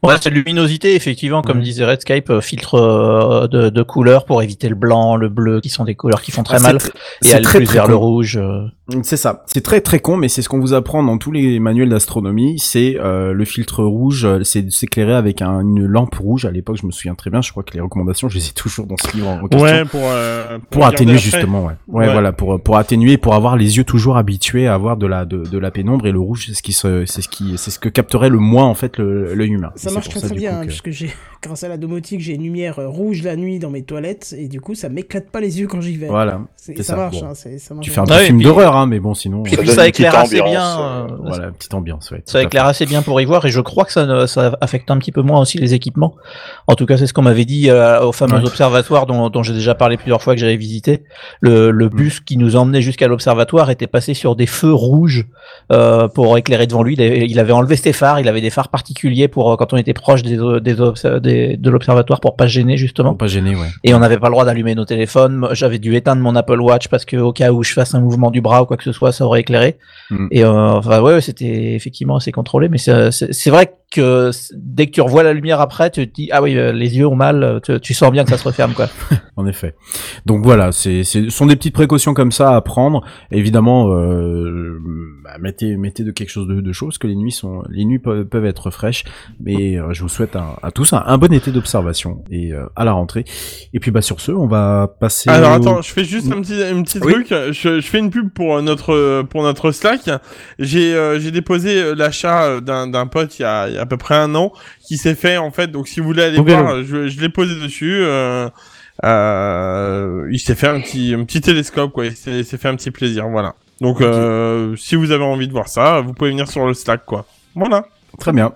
[SPEAKER 2] Ouais, c'est luminosité, effectivement, comme disait Redscape, euh, filtre euh, de, de couleurs pour éviter le blanc, le bleu, qui sont des couleurs qui font très
[SPEAKER 4] Ah,
[SPEAKER 2] mal,
[SPEAKER 4] tr-
[SPEAKER 2] et aller
[SPEAKER 4] très,
[SPEAKER 2] plus
[SPEAKER 4] très
[SPEAKER 2] vers le rouge. euh.
[SPEAKER 4] C'est ça. C'est très très con, mais c'est ce qu'on vous apprend dans tous les manuels d'astronomie. C'est euh, le filtre rouge, euh, c'est de s'éclairer avec un- une lampe rouge. À l'époque, je me souviens très bien. Je crois que les recommandations, je les ai toujours dans ce livre en question.
[SPEAKER 3] Ouais, pour, euh, pour
[SPEAKER 4] atténuer justement. Ouais. ouais,
[SPEAKER 3] Ouais.
[SPEAKER 4] voilà, pour pour atténuer, pour avoir les yeux toujours habitués à avoir de la de, de la pénombre et le rouge, c'est ce qui se, c'est ce qui, c'est ce que capterait le moins en fait l'œil humain.
[SPEAKER 16] Ça marche très
[SPEAKER 4] ça,
[SPEAKER 16] très bien,
[SPEAKER 4] coup,
[SPEAKER 16] hein,
[SPEAKER 4] que-
[SPEAKER 16] puisque j'ai, grâce à la domotique, j'ai une lumière euh, rouge la nuit dans mes toilettes, et du coup, ça m'éclate pas les yeux quand j'y vais.
[SPEAKER 4] Voilà,
[SPEAKER 16] C'est-
[SPEAKER 4] c'est
[SPEAKER 16] ça,
[SPEAKER 4] ça,
[SPEAKER 16] marche,
[SPEAKER 4] bon.
[SPEAKER 16] hein, c'est- ça marche
[SPEAKER 4] Tu fais un
[SPEAKER 16] bien.
[SPEAKER 4] petit
[SPEAKER 2] Ouais,
[SPEAKER 4] film
[SPEAKER 2] puis-
[SPEAKER 4] d'horreur, hein, mais bon, sinon.
[SPEAKER 2] Et puis ça éclaire assez bien. euh,
[SPEAKER 4] Voilà, petite ambiance, ouais.
[SPEAKER 2] Ça éclaire assez bien pour y voir et je crois que ça, ne- ça affecte un petit peu moins aussi les équipements. En tout cas, c'est ce qu'on m'avait dit euh, au fameux
[SPEAKER 4] Ouais.
[SPEAKER 2] observatoire dont, dont j'ai déjà parlé plusieurs fois que j'avais visité. Le, le bus qui nous emmenait jusqu'à l'observatoire était passé sur des feux rouges euh, pour éclairer devant lui. Il avait, enlevé ses phares, il avait des phares particuliers pour euh, quand on était proche des, des, de l'observatoire pour pas gêner justement.
[SPEAKER 4] Pas gêné, ouais.
[SPEAKER 2] Et on n'avait pas le droit d'allumer nos téléphones. J'avais dû éteindre mon Apple Watch parce que au cas où je fasse un mouvement du bras ou quoi que ce soit, ça aurait éclairé.
[SPEAKER 4] Mm.
[SPEAKER 2] Et euh, enfin ouais, c'était effectivement assez contrôlé. Mais c'est vrai que dès que tu revois la lumière après, tu te dis ah oui, euh, les yeux ont mal. euh, Tu, tu sens bien que ça se referme quoi.
[SPEAKER 4] en effet. Donc voilà, c'est, c'est, ce sont des petites précautions comme ça à prendre. Évidemment, euh, bah, mettez, mettez de quelque chose de, de chaud, parce que les nuits sont, les nuits peuvent, peuvent être fraîches. Mais euh, je vous souhaite un- à tous un, un bon été d'observation et euh, à la rentrée. Et puis bah sur ce, on va passer.
[SPEAKER 3] Alors
[SPEAKER 4] au-
[SPEAKER 3] attends, je fais juste un petit, un petit
[SPEAKER 4] Oui.
[SPEAKER 3] truc. Je, je fais une pub pour notre, pour notre Slack. J'ai, euh, j'ai déposé l'achat d'un, d'un pote il y, a, il y a à peu près un an qui s'est fait en fait. Donc si vous voulez aller voir, je, je l'ai posé dessus. Euh, euh, il s'est fait un petit, un petit télescope quoi. Il s'est, fait un petit plaisir, voilà. Donc euh, si vous avez envie de voir ça, vous pouvez venir sur le Slack quoi. Voilà.
[SPEAKER 4] Très bien.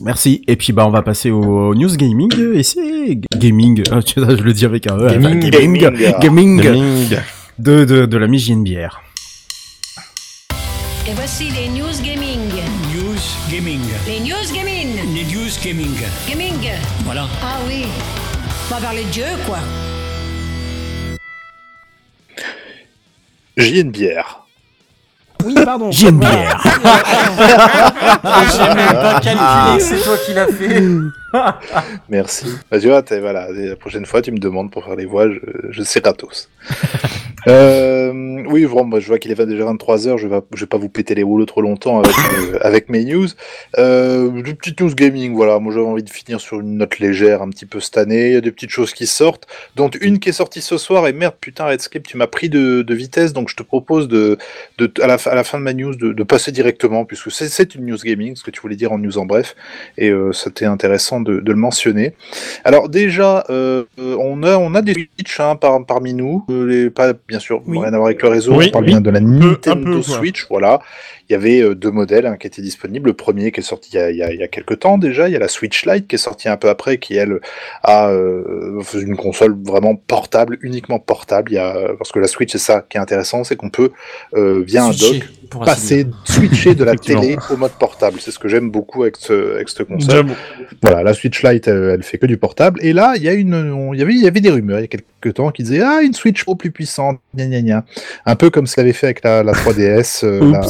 [SPEAKER 4] Merci. Et puis bah on va passer au news gaming et c'est gaming. Ah, tu sais, je le dis avec un E.
[SPEAKER 3] Gaming.
[SPEAKER 4] enfin, gaming,
[SPEAKER 3] Gaming.
[SPEAKER 4] gaming,
[SPEAKER 3] Gaming.
[SPEAKER 4] de de de la.
[SPEAKER 15] Et voici les news gaming.
[SPEAKER 19] Gaming.
[SPEAKER 15] Gaming.
[SPEAKER 19] Voilà.
[SPEAKER 15] Ah oui. On va parler de Dieu, quoi.
[SPEAKER 12] JNBR.
[SPEAKER 16] Oui, pardon.
[SPEAKER 4] JNBR.
[SPEAKER 12] J'ai même pas calculé que c'est
[SPEAKER 13] toi qui l'as fait.
[SPEAKER 12] Merci. Bah, tu vois, t'es- voilà, la prochaine fois, tu me demandes pour faire les voix, je, je sais gratos. euh, oui, moi, je vois qu'il est déjà 23h, je je vais pas vous péter les rouleaux trop longtemps avec, euh, avec mes news. Euh, des petites news gaming, voilà, moi j'avais envie de finir sur une note légère un petit peu cette année, il y a des petites choses qui sortent, dont une qui est sortie ce soir, et merde, putain, Redscape, tu m'as pris de, de vitesse, donc je te propose de, de à, la, fin- à la fin de ma news de, de passer directement, puisque c'est- une news gaming, ce que tu voulais dire en news en bref, et euh, c'était intéressant de, le mentionner. Alors déjà, on a on a des Switch hein, par, parmi nous, les, pas bien sûr, rien à voir avec le réseau,
[SPEAKER 3] Oui,
[SPEAKER 12] on parle
[SPEAKER 3] oui.
[SPEAKER 12] bien de la
[SPEAKER 3] peu,
[SPEAKER 12] Nintendo
[SPEAKER 3] quoi.
[SPEAKER 12] Switch, voilà. Il y avait euh, deux modèles hein, qui étaient disponibles. Le premier qui est sorti il y, a, il, y a, il y a quelques temps déjà, il y a la Switch Lite qui est sortie un peu après, qui elle a euh, une console vraiment portable, uniquement portable. Il y a, parce que la Switch, c'est ça qui est intéressant, c'est qu'on peut euh, via
[SPEAKER 13] Switcher,
[SPEAKER 12] un dock passer, switcher de la télé au mode portable. C'est ce que j'aime beaucoup avec, ce, avec cette console. Voilà, la Switch Lite, euh, elle fait que du portable. Et là, il y a une, on- il y avait, il y avait des rumeurs il y a quelques temps qui disaient ah une Switch Pro plus puissante, gna gna gna. Un peu comme ce qu'avait fait avec la, la 3DS, euh, la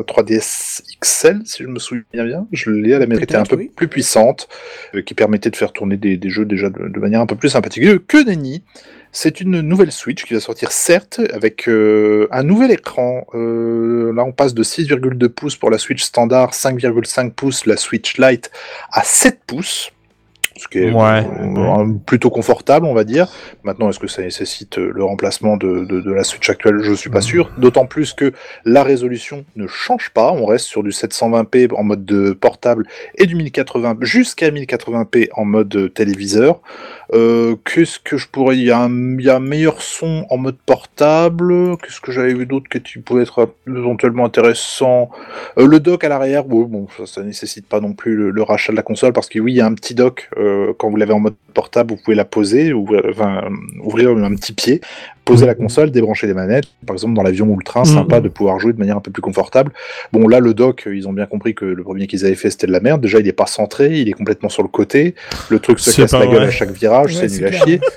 [SPEAKER 12] 3DS XL, si je me souviens bien. Je l'ai, elle était un peu plus puissante, euh, qui permettait de faire tourner des, des jeux déjà de, de manière un peu plus sympathique. Que nenni. C'est une nouvelle Switch qui va sortir certes avec euh, un nouvel écran. Euh, là, on passe de 6,2 pouces pour la Switch standard, 5,5 pouces la Switch Lite à 7 pouces. Ce qui est
[SPEAKER 3] Ouais.
[SPEAKER 12] euh, plutôt confortable, on va dire. Maintenant, est-ce que ça nécessite euh, le remplacement de, de- de la Switch actuelle? Je suis pas sûr. D'autant plus que la résolution ne change pas. On reste sur du 720p en mode de portable et du 1080 jusqu'à 1080p en mode euh, téléviseur. Euh, Qu'est-ce que je pourrais il y, a un, y a meilleur son en mode portable. Qu'est-ce que j'avais vu d'autre qui pouvait être éventuellement intéressant? Euh, Le dock à l'arrière, bon, ça, ça nécessite pas non plus le, le rachat de la console parce que oui, il y a un petit dock euh, quand vous l'avez en mode portable, vous pouvez la poser, ouvrir, enfin, ouvrir un petit pied, poser la console, débrancher les manettes. Par exemple, dans l'avion ou le train,
[SPEAKER 4] Mhm.
[SPEAKER 12] sympa de pouvoir jouer de manière un peu plus confortable. Bon, là, le dock, ils ont bien compris que le premier qu'ils avaient fait, c'était de la merde. Déjà, il est pas centré, il est complètement sur le côté. Le truc se
[SPEAKER 3] C'est
[SPEAKER 12] casse la gueule
[SPEAKER 3] vrai.
[SPEAKER 12] à chaque virage,
[SPEAKER 3] Ouais,
[SPEAKER 12] c'est nul à chier.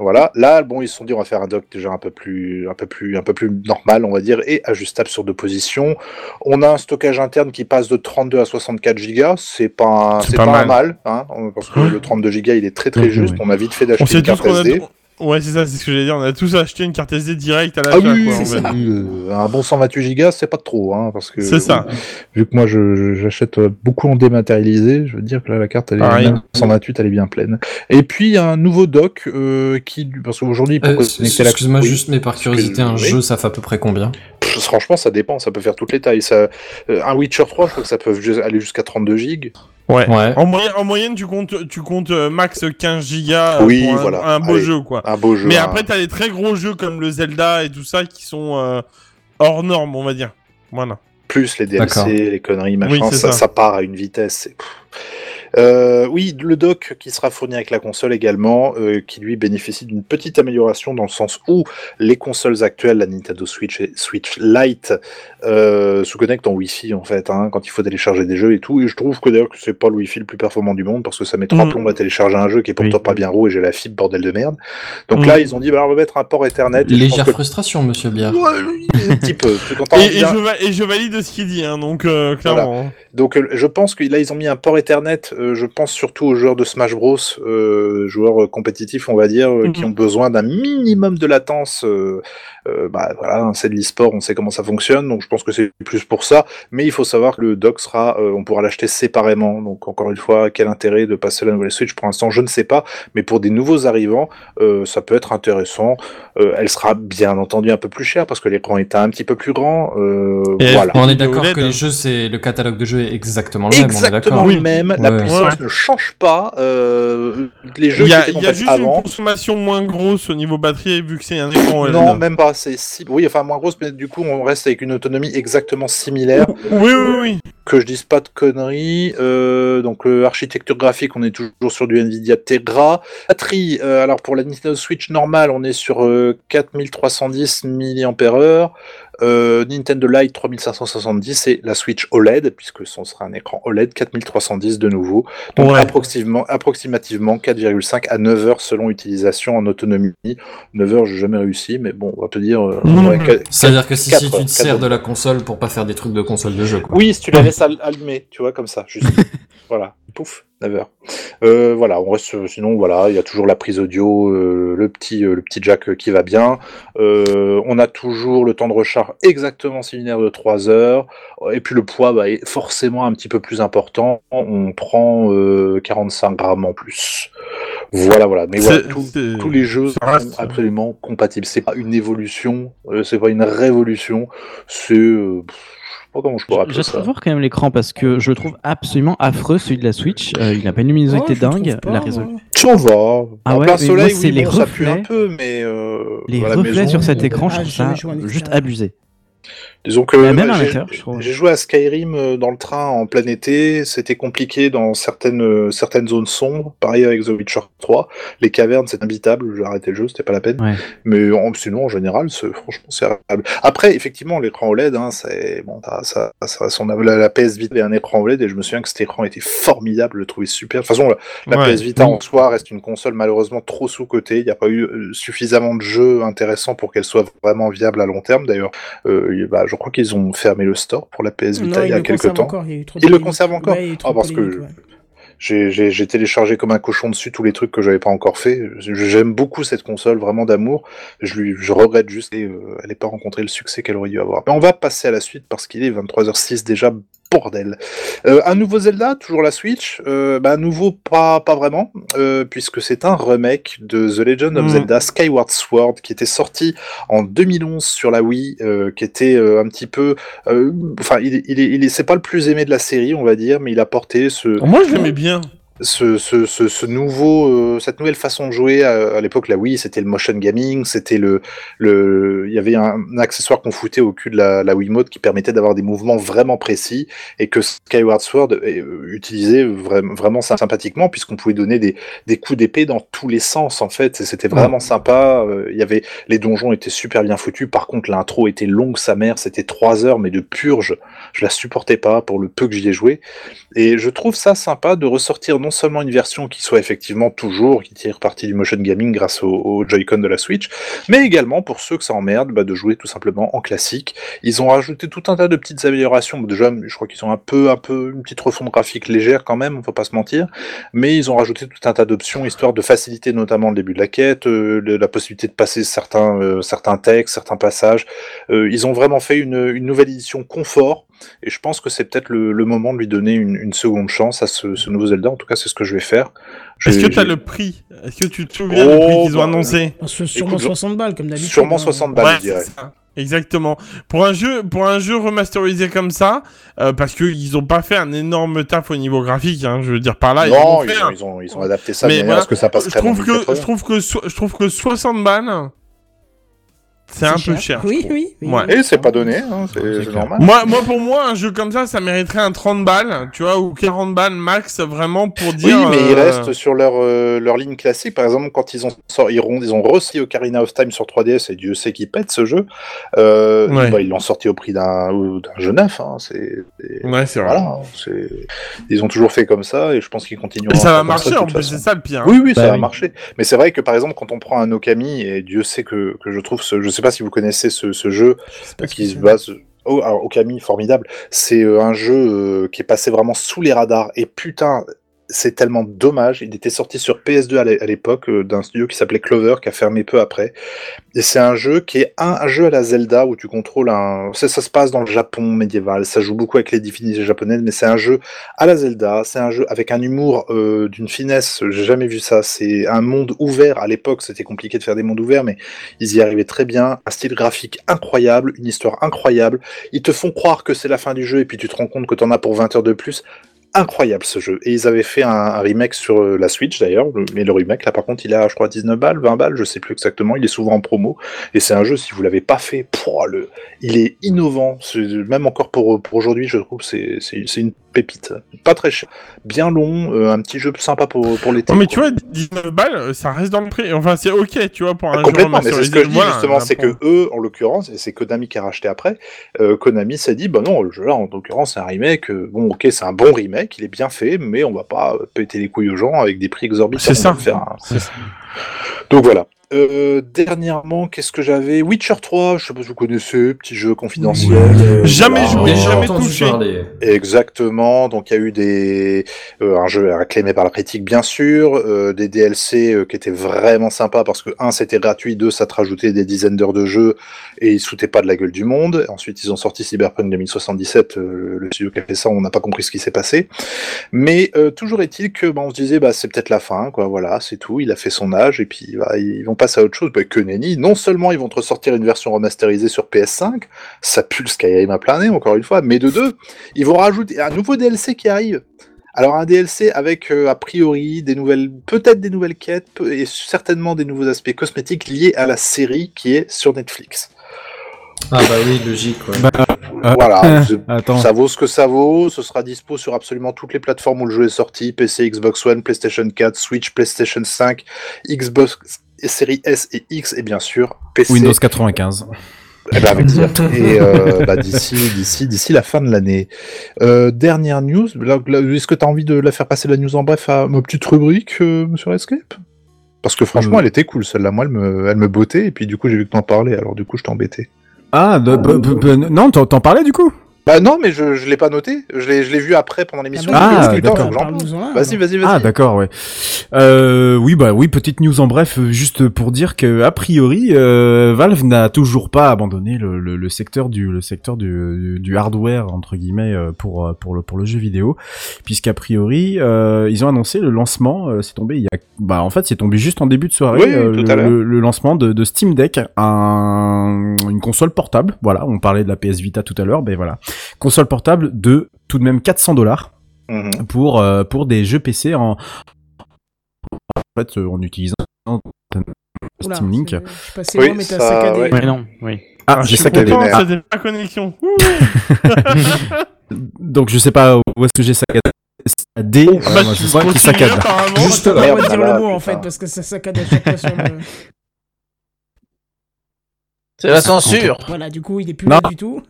[SPEAKER 12] Voilà, là, bon, ils se sont dit, on va faire un dock déjà un peu plus, un peu plus, un peu plus normal, on va dire, et ajustable sur deux positions. On a un stockage interne qui passe de 32 à 64 gigas. C'est pas,
[SPEAKER 3] C'est
[SPEAKER 12] c'est
[SPEAKER 3] pas
[SPEAKER 12] pas,
[SPEAKER 3] mal.
[SPEAKER 12] mal, hein, parce que le 32 gigas, il est très très juste. On a vite fait d'acheter une carte
[SPEAKER 3] a. Ouais, c'est ça, c'est ce que j'allais dire. On a tous acheté une carte SD direct à
[SPEAKER 12] Ah
[SPEAKER 3] l'achat.
[SPEAKER 12] oui,
[SPEAKER 3] quoi.
[SPEAKER 12] Euh, un bon 128 gigas, c'est pas trop, hein, parce que
[SPEAKER 3] C'est ça.
[SPEAKER 12] Vu que moi, je- j'achète euh, beaucoup en dématérialisé, je veux dire que là, la carte, elle est même 128, elle est bien pleine. Et puis, il y a un nouveau dock euh, qui, parce qu'aujourd'hui, pour
[SPEAKER 5] Euh,
[SPEAKER 12] connecter la
[SPEAKER 5] Excuse-moi
[SPEAKER 12] oui.
[SPEAKER 5] juste, mais par curiosité, un
[SPEAKER 12] Oui.
[SPEAKER 5] jeu, ça fait à peu près combien?
[SPEAKER 12] Franchement, ça dépend, ça peut faire toutes les tailles. Ça, euh, un Witcher 3, je crois que ça peut aller jusqu'à 32 gigs.
[SPEAKER 3] Ouais.
[SPEAKER 5] Ouais.
[SPEAKER 3] En, moyenne, en moyenne, tu comptes, tu comptes euh, max 15 gigas
[SPEAKER 12] Oui,
[SPEAKER 3] pour un,
[SPEAKER 12] voilà.
[SPEAKER 3] un beau
[SPEAKER 12] Allez,
[SPEAKER 3] jeu, quoi.
[SPEAKER 12] un beau jeu,
[SPEAKER 3] Mais
[SPEAKER 12] un-
[SPEAKER 3] après, t'as des très gros jeux comme le Zelda et tout ça qui sont euh, hors normes, on va dire. Voilà.
[SPEAKER 12] Plus les. DLC, les conneries, machin,
[SPEAKER 3] Oui, c'est
[SPEAKER 12] ça,
[SPEAKER 3] ça.
[SPEAKER 12] ça part à une vitesse. Euh, oui, le dock qui sera fourni avec la console également, euh, qui lui bénéficie d'une petite amélioration dans le sens où les consoles actuelles, la Nintendo Switch et Switch Lite, euh, se connectent en Wi-Fi en fait, hein, quand il faut télécharger des jeux et tout. Et je trouve que d'ailleurs que c'est pas le Wi-Fi le plus performant du monde parce que ça met trois
[SPEAKER 3] Mm.
[SPEAKER 12] plombs à télécharger un jeu qui est pourtant pas bien roux et j'ai la fibre bordel de merde. Donc
[SPEAKER 3] Mm.
[SPEAKER 12] là, ils ont dit bah, on va mettre un port Ethernet.
[SPEAKER 5] Légère
[SPEAKER 12] que-
[SPEAKER 5] frustration, monsieur Biard.
[SPEAKER 12] un petit peu.
[SPEAKER 3] Et, je, va- et je valide ce qu'il dit, hein, donc euh,
[SPEAKER 12] Voilà.
[SPEAKER 3] clairement. hein.
[SPEAKER 12] Donc euh, je pense que là ils ont mis un port Ethernet. Euh, je pense surtout aux joueurs de Smash Bros, euh, joueurs euh, compétitifs on va dire, euh, qui
[SPEAKER 3] Mhm.
[SPEAKER 12] ont besoin d'un minimum de latence. euh, euh, bah voilà, hein, c'est de l'e-sport, on sait comment ça fonctionne, donc je pense que c'est plus pour ça. Mais il faut savoir que le dock sera, euh, on pourra l'acheter séparément. Donc encore une fois, quel intérêt de passer la nouvelle Switch? Pour l'instant, je ne sais pas. Mais pour des nouveaux arrivants, euh, ça peut être intéressant. Euh, elle sera bien entendu un peu plus chère parce que l'écran est un petit peu plus grand. Euh, voilà.
[SPEAKER 5] On est d'accord que les jeux, c'est le catalogue de jeux est exactement le même. on est
[SPEAKER 12] Exactement le même, la
[SPEAKER 5] Ouais.
[SPEAKER 12] Ne change pas. euh, les jeux
[SPEAKER 3] Il y a, il y a juste
[SPEAKER 12] avant.
[SPEAKER 3] une consommation moins grosse au niveau batterie vu que c'est un écran OLED.
[SPEAKER 12] Non, même pas. C'est si... oui, enfin moins grosse, mais du coup on reste avec une autonomie exactement similaire.
[SPEAKER 3] Oui, oui, oui.
[SPEAKER 12] Que je dise pas de conneries. Euh, donc euh, architecture graphique, on est toujours sur du Nvidia Tegra. Batterie, euh, alors pour la Nintendo Switch normale, on est sur euh, 4310 mAh. Euh, Nintendo Lite 3570 et la Switch OLED, puisque ce sera un écran OLED 4310 de nouveau. Donc
[SPEAKER 3] Ouais.
[SPEAKER 12] approximativement, approximativement 4,5 à 9 heures selon utilisation en autonomie. 9 heures, j'ai jamais réussi, mais bon, on va te dire. euh, ouais,
[SPEAKER 5] C'est-à-dire que si, si tu te sers de la console pour pas faire des trucs de console de jeu, quoi.
[SPEAKER 12] Oui, si tu la laisses all- allumer, tu vois, comme ça, juste. voilà, pouf, 9 heures. Euh, voilà, on reste, sinon, voilà, il y a toujours la prise audio, euh, le, petit, euh, le petit jack euh, qui va bien. Euh, on a toujours le temps de recharge exactement similaire de 3 heures. Et puis le poids bah, est forcément un petit peu plus important. On prend euh, 45 grammes en plus. Voilà, voilà. Mais voilà, tout- tous les jeux sont absolument compatibles. C'est pas une évolution, euh, c'est pas une révolution, c'est. Pff, je pas je pourrais ça.
[SPEAKER 18] trop voir quand même l'écran parce que je le trouve absolument affreux celui de la Switch. Euh, il n'a pas une luminosité
[SPEAKER 12] Oh, je le
[SPEAKER 18] dingue.
[SPEAKER 12] trouve
[SPEAKER 18] la
[SPEAKER 12] pas,
[SPEAKER 18] résolution.
[SPEAKER 12] Ça va.
[SPEAKER 18] Ah
[SPEAKER 12] en
[SPEAKER 18] ouais,
[SPEAKER 12] plein
[SPEAKER 18] mais
[SPEAKER 12] soleil,
[SPEAKER 18] moi, c'est
[SPEAKER 12] oui,
[SPEAKER 18] les
[SPEAKER 12] bon, ça pue un
[SPEAKER 18] reflets.
[SPEAKER 12] peu, mais euh,
[SPEAKER 18] Les
[SPEAKER 12] la
[SPEAKER 18] reflets
[SPEAKER 12] maison,
[SPEAKER 18] sur cet écran, je trouve ça juste abusé.
[SPEAKER 12] Disons que j'ai- joué à Skyrim euh, dans le train en plein été, c'était compliqué dans certaines, euh, certaines zones sombres, pareil avec The Witcher 3, les cavernes c'est imbitable, j'ai arrêté le jeu, c'était pas la peine, mais en- sinon en général, franchement c'est agréable. Après, effectivement, l'écran OLED, hein, c'est bon, ça, ça, son- la, la PS Vita avait un écran OLED et je me souviens que cet écran était formidable, je le trouvais super. De toute façon, la, la
[SPEAKER 3] Ouais.
[SPEAKER 12] PS Vita en soi reste une console malheureusement trop sous-cotée, il n'y a pas eu euh, suffisamment de jeux intéressants pour qu'elle soit vraiment viable à long terme. D'ailleurs, euh, bah, je crois qu'ils ont fermé le store pour la PS Vita
[SPEAKER 16] Non,
[SPEAKER 12] il y a quelques temps.
[SPEAKER 16] encore, il y a eu trop de
[SPEAKER 12] Ils le conservent encore
[SPEAKER 16] Ouais,
[SPEAKER 12] Ah, parce que
[SPEAKER 16] ouais.
[SPEAKER 12] j'ai- téléchargé comme un cochon dessus tous les trucs que j'avais pas encore fait. J'aime beaucoup cette console, vraiment d'amour. Je, lui, je regrette juste qu'elle n'ait pas rencontré le succès qu'elle aurait dû avoir. Mais on va passer à la suite parce qu'il est 23h06 déjà. Bordel. Euh, un nouveau Zelda, toujours la Switch. Euh, bah, un nouveau, pas, pas vraiment, euh, puisque c'est un remake de The Legend of
[SPEAKER 3] Mm.
[SPEAKER 12] Zelda Skyward Sword qui était sorti en 2011 sur la Wii, euh, qui était euh, un petit peu, euh, enfin, il, il, il est- c'est pas le plus aimé de la série, on va dire, mais il a porté ce.
[SPEAKER 3] Moi, je l'aimais bien.
[SPEAKER 12] Ce, ce, ce, ce nouveau, euh, cette nouvelle façon de jouer à, à l'époque, la Wii, c'était le motion gaming, c'était le, le, il y avait un, un accessoire qu'on foutait au cul de la, la Wiimote qui permettait d'avoir des mouvements vraiment précis et que Skyward Sword euh, utilisait vra- vraiment sy- sympathiquement puisqu'on pouvait donner des, des coups d'épée dans tous les sens en fait. C'était vraiment sympa. Euh, Il y avait les donjons étaient super bien foutus. Par contre, l'intro était longue sa mère. C'était trois heures mais de purge. Je la supportais pas pour le peu que j'y ai joué. Et je trouve ça sympa de ressortir non seulement une version qui soit effectivement toujours, qui tire parti du motion gaming grâce au, Joy-Con de la Switch, mais également pour ceux que ça emmerde, bah, de jouer tout simplement en classique. Ils ont rajouté tout un tas de petites améliorations. Déjà, je crois qu'ils ont un peu, un peu une petite refonte graphique légère quand même, on faut pas se mentir, mais ils ont rajouté tout un tas d'options histoire de faciliter notamment le début de la quête, euh, la possibilité de passer certains, euh, certains textes, certains passages. Euh, ils ont vraiment fait une, une nouvelle édition confort. Et je pense que c'est peut-être le, le moment de lui donner une, une seconde chance à ce, ce nouveau Zelda. En tout cas, c'est ce que je vais faire.
[SPEAKER 3] Est-ce que tu as le prix Est-ce que tu te souviens du prix
[SPEAKER 12] Oh,
[SPEAKER 3] qu'ils ont
[SPEAKER 12] bah,
[SPEAKER 3] annoncé
[SPEAKER 16] Sûrement
[SPEAKER 12] Écoute,
[SPEAKER 16] 60 balles, comme d'habitude.
[SPEAKER 12] Sûrement
[SPEAKER 16] hein.
[SPEAKER 12] 60 balles,
[SPEAKER 3] Ouais,
[SPEAKER 12] je dirais.
[SPEAKER 3] Exactement. Pour un jeu, pour un jeu remasterisé comme ça, euh, parce qu'ils ont pas fait un énorme taf au niveau graphique, hein, je veux dire par là.
[SPEAKER 12] Non,
[SPEAKER 3] ont
[SPEAKER 12] ils ont-
[SPEAKER 3] un-
[SPEAKER 12] ils ont- ils ont adapté ça de
[SPEAKER 3] Mais
[SPEAKER 12] manière
[SPEAKER 3] voilà,
[SPEAKER 12] à ce que ça passe
[SPEAKER 3] je
[SPEAKER 12] très bien
[SPEAKER 3] trouve
[SPEAKER 12] en
[SPEAKER 3] que,
[SPEAKER 12] 1080.
[SPEAKER 3] je trouve que, so- je trouve que 60 balles, c'est un peu cher.
[SPEAKER 16] Oui, oui, oui.
[SPEAKER 3] Ouais.
[SPEAKER 12] Et c'est pas donné, hein, c'est normal.
[SPEAKER 3] Moi, moi, pour moi, un jeu comme ça, ça mériterait un 30 balles, tu vois, ou 40 balles max, vraiment pour
[SPEAKER 12] Oui,
[SPEAKER 3] dire.
[SPEAKER 12] mais ils
[SPEAKER 3] euh,
[SPEAKER 12] restent sur leur, euh, leur ligne classique. Par exemple, quand ils ont sorti, ils ont, ils ont re-sorti Ocarina of Time sur 3DS, et Dieu sait qu'ils pète ce jeu, euh,
[SPEAKER 3] Ouais.
[SPEAKER 12] bah, ils l'ont sorti au prix d'un jeu neuf. Hein, c'est,
[SPEAKER 3] Ouais, c'est vrai.
[SPEAKER 12] Voilà, ils ont toujours fait comme ça, et je pense qu'ils continueront.
[SPEAKER 3] Et ça va marcher, en plus, c'est ça le pire. hein.
[SPEAKER 12] Oui, oui, ça
[SPEAKER 3] Bah
[SPEAKER 12] va
[SPEAKER 3] oui.
[SPEAKER 12] marcher. Mais c'est vrai que par exemple, quand on prend un Okami, et Dieu sait que, que je trouve ce, je sais pas si vous connaissez ce, ce jeu qui se base. Oh, alors, Okami, formidable. C'est euh, un jeu euh, qui est passé vraiment sous les radars. Et putain, c'est tellement dommage. Il était sorti sur PS2 à l'é- à l'époque euh, d'un studio qui s'appelait Clover, qui a fermé peu après. Et c'est un jeu qui est un, jeu à la Zelda où tu contrôles un. Ça, se passe dans le Japon médiéval. Ça joue beaucoup avec les divinités japonaises, mais c'est un jeu à la Zelda. C'est un jeu avec un humour euh, d'une finesse. J'ai jamais vu ça. C'est un monde ouvert. À l'époque, c'était compliqué de faire des mondes ouverts, mais ils y arrivaient très bien. Un style graphique incroyable, une histoire incroyable. Ils te font croire que c'est la fin du jeu et puis tu te rends compte que t'en as pour 20 heures de plus. Incroyable ce jeu. Et ils avaient fait un, remake sur euh, la Switch d'ailleurs, le- mais le remake là par contre il a je crois 19 balles, 20 balles, je sais plus exactement, il est souvent en promo. Et c'est un jeu, si vous l'avez pas fait, pouah, le, il est innovant, même encore pour, pour aujourd'hui je trouve c'est une pépite. Pas très cher, bien long, euh, un petit jeu sympa pour, pour l'été.
[SPEAKER 3] Non, mais tu vois, 19 balles, euh, ça reste dans le prix. Enfin, c'est ok, tu vois, pour un jeu
[SPEAKER 12] Ah, Complètement, mais c'est ce que je dis.
[SPEAKER 3] Voilà,
[SPEAKER 12] justement, c'est que eux, en l'occurrence, et c'est Konami qui a racheté après, euh, Konami s'est dit, bah non, le jeu là, en l'occurrence, c'est un remake, bon, ok, c'est un bon remake, il est bien fait, mais on va pas péter les couilles aux gens avec des prix exorbitants.
[SPEAKER 3] C'est ça.
[SPEAKER 12] faire un- Donc voilà. Euh, dernièrement, qu'est-ce que j'avais? Witcher 3, je sais pas si vous connaissez, petit jeu confidentiel. euh,
[SPEAKER 3] Jamais
[SPEAKER 12] voilà.
[SPEAKER 3] joué, jamais touché.
[SPEAKER 12] Exactement. Donc il y a eu des euh, un jeu acclamé par la critique bien sûr, euh, des DLC euh, qui étaient vraiment sympas parce que un c'était gratuit, deux ça te rajoutait des dizaines d'heures de jeu et ils se foutaient pas de la gueule du monde. Ensuite ils ont sorti Cyberpunk 2077, euh, le studio qui a fait ça, on n'a pas compris ce qui s'est passé. Mais euh, toujours est-il que bah, on se disait bah c'est peut-être la fin quoi, voilà c'est tout. Il a fait son âge et puis bah, ils vont passer à autre chose. Bah, que nenni. Non seulement ils vont te ressortir une version remasterisée sur PS5, ça pue le Skyrim à plein nez encore une fois, mais de deux ils vont rajouter un nouveau DLC qui arrive. Alors un DLC avec euh, a priori des nouvelles, peut-être des nouvelles quêtes et certainement des nouveaux aspects cosmétiques liés à la série qui est sur Netflix.
[SPEAKER 5] Ah bah oui, logique. Ouais.
[SPEAKER 4] Euh,
[SPEAKER 12] voilà,
[SPEAKER 4] attends.
[SPEAKER 12] ça vaut ce que ça vaut. Ce sera dispo sur absolument toutes les plateformes où le jeu est sorti PC, Xbox One, PlayStation 4, Switch, PlayStation 5, Xbox série S et X et bien sûr PC.
[SPEAKER 4] Windows 95.
[SPEAKER 12] Eh ben, avec. Et euh, bah, d'ici, d'ici, d'ici la fin de l'année. Euh, dernière news. Est-ce que tu as envie de la faire passer la news en bref à ma petite rubrique, euh, Monsieur Escape Parce que franchement,
[SPEAKER 4] Euh.
[SPEAKER 12] elle était cool celle-là. Moi, elle me, elle me bottait et puis du coup, j'ai vu que t'en parlais. Alors du coup, je t'embêtais.
[SPEAKER 4] Ah, de- b- b- b- non, t'en parlais du coup?
[SPEAKER 12] Bah non, mais je, je l'ai pas noté. Je l'ai, je l'ai vu après pendant l'émission.
[SPEAKER 4] Ah, d'accord.
[SPEAKER 12] parle. Vas-y, vas-y, vas-y.
[SPEAKER 4] Ah d'accord ouais. Euh, oui bah oui petite news en bref euh, juste pour dire que a priori euh, Valve n'a toujours pas abandonné le, le, le secteur du le secteur du, du hardware entre guillemets euh, pour pour le pour le jeu vidéo puisqu'a priori euh, ils ont annoncé le lancement euh, c'est tombé il y a bah en fait c'est tombé juste en début de soirée
[SPEAKER 12] Oui,
[SPEAKER 4] euh,
[SPEAKER 12] tout
[SPEAKER 4] le,
[SPEAKER 12] à l'heure.
[SPEAKER 4] le- le lancement de, de Steam Deck un une console portable voilà on parlait de la PS Vita tout à l'heure ben voilà console portable de tout de même 400 dollars
[SPEAKER 12] Mhm.
[SPEAKER 4] pour euh, pour des jeux PC en en fait euh, en utilisant
[SPEAKER 16] Oula,
[SPEAKER 4] Steam Link.
[SPEAKER 16] je suis passé loin, mais t'as saccadé.
[SPEAKER 18] Ouais, non, oui.
[SPEAKER 4] Ah, j'ai saccadé.
[SPEAKER 3] c'était ma connexion.
[SPEAKER 4] Donc je sais pas où est-ce que j'ai saccadé. Saccadé,
[SPEAKER 3] Bah,
[SPEAKER 4] ouais, moi,
[SPEAKER 3] tu
[SPEAKER 4] c'est moi qui saccade.
[SPEAKER 3] apparemment.
[SPEAKER 4] Juste
[SPEAKER 16] On va
[SPEAKER 4] là.
[SPEAKER 16] dire le mot en fait parce que ça saccade à chaque fois sur le.
[SPEAKER 2] C'est la censure.
[SPEAKER 16] Voilà, du coup, il est plus là du tout.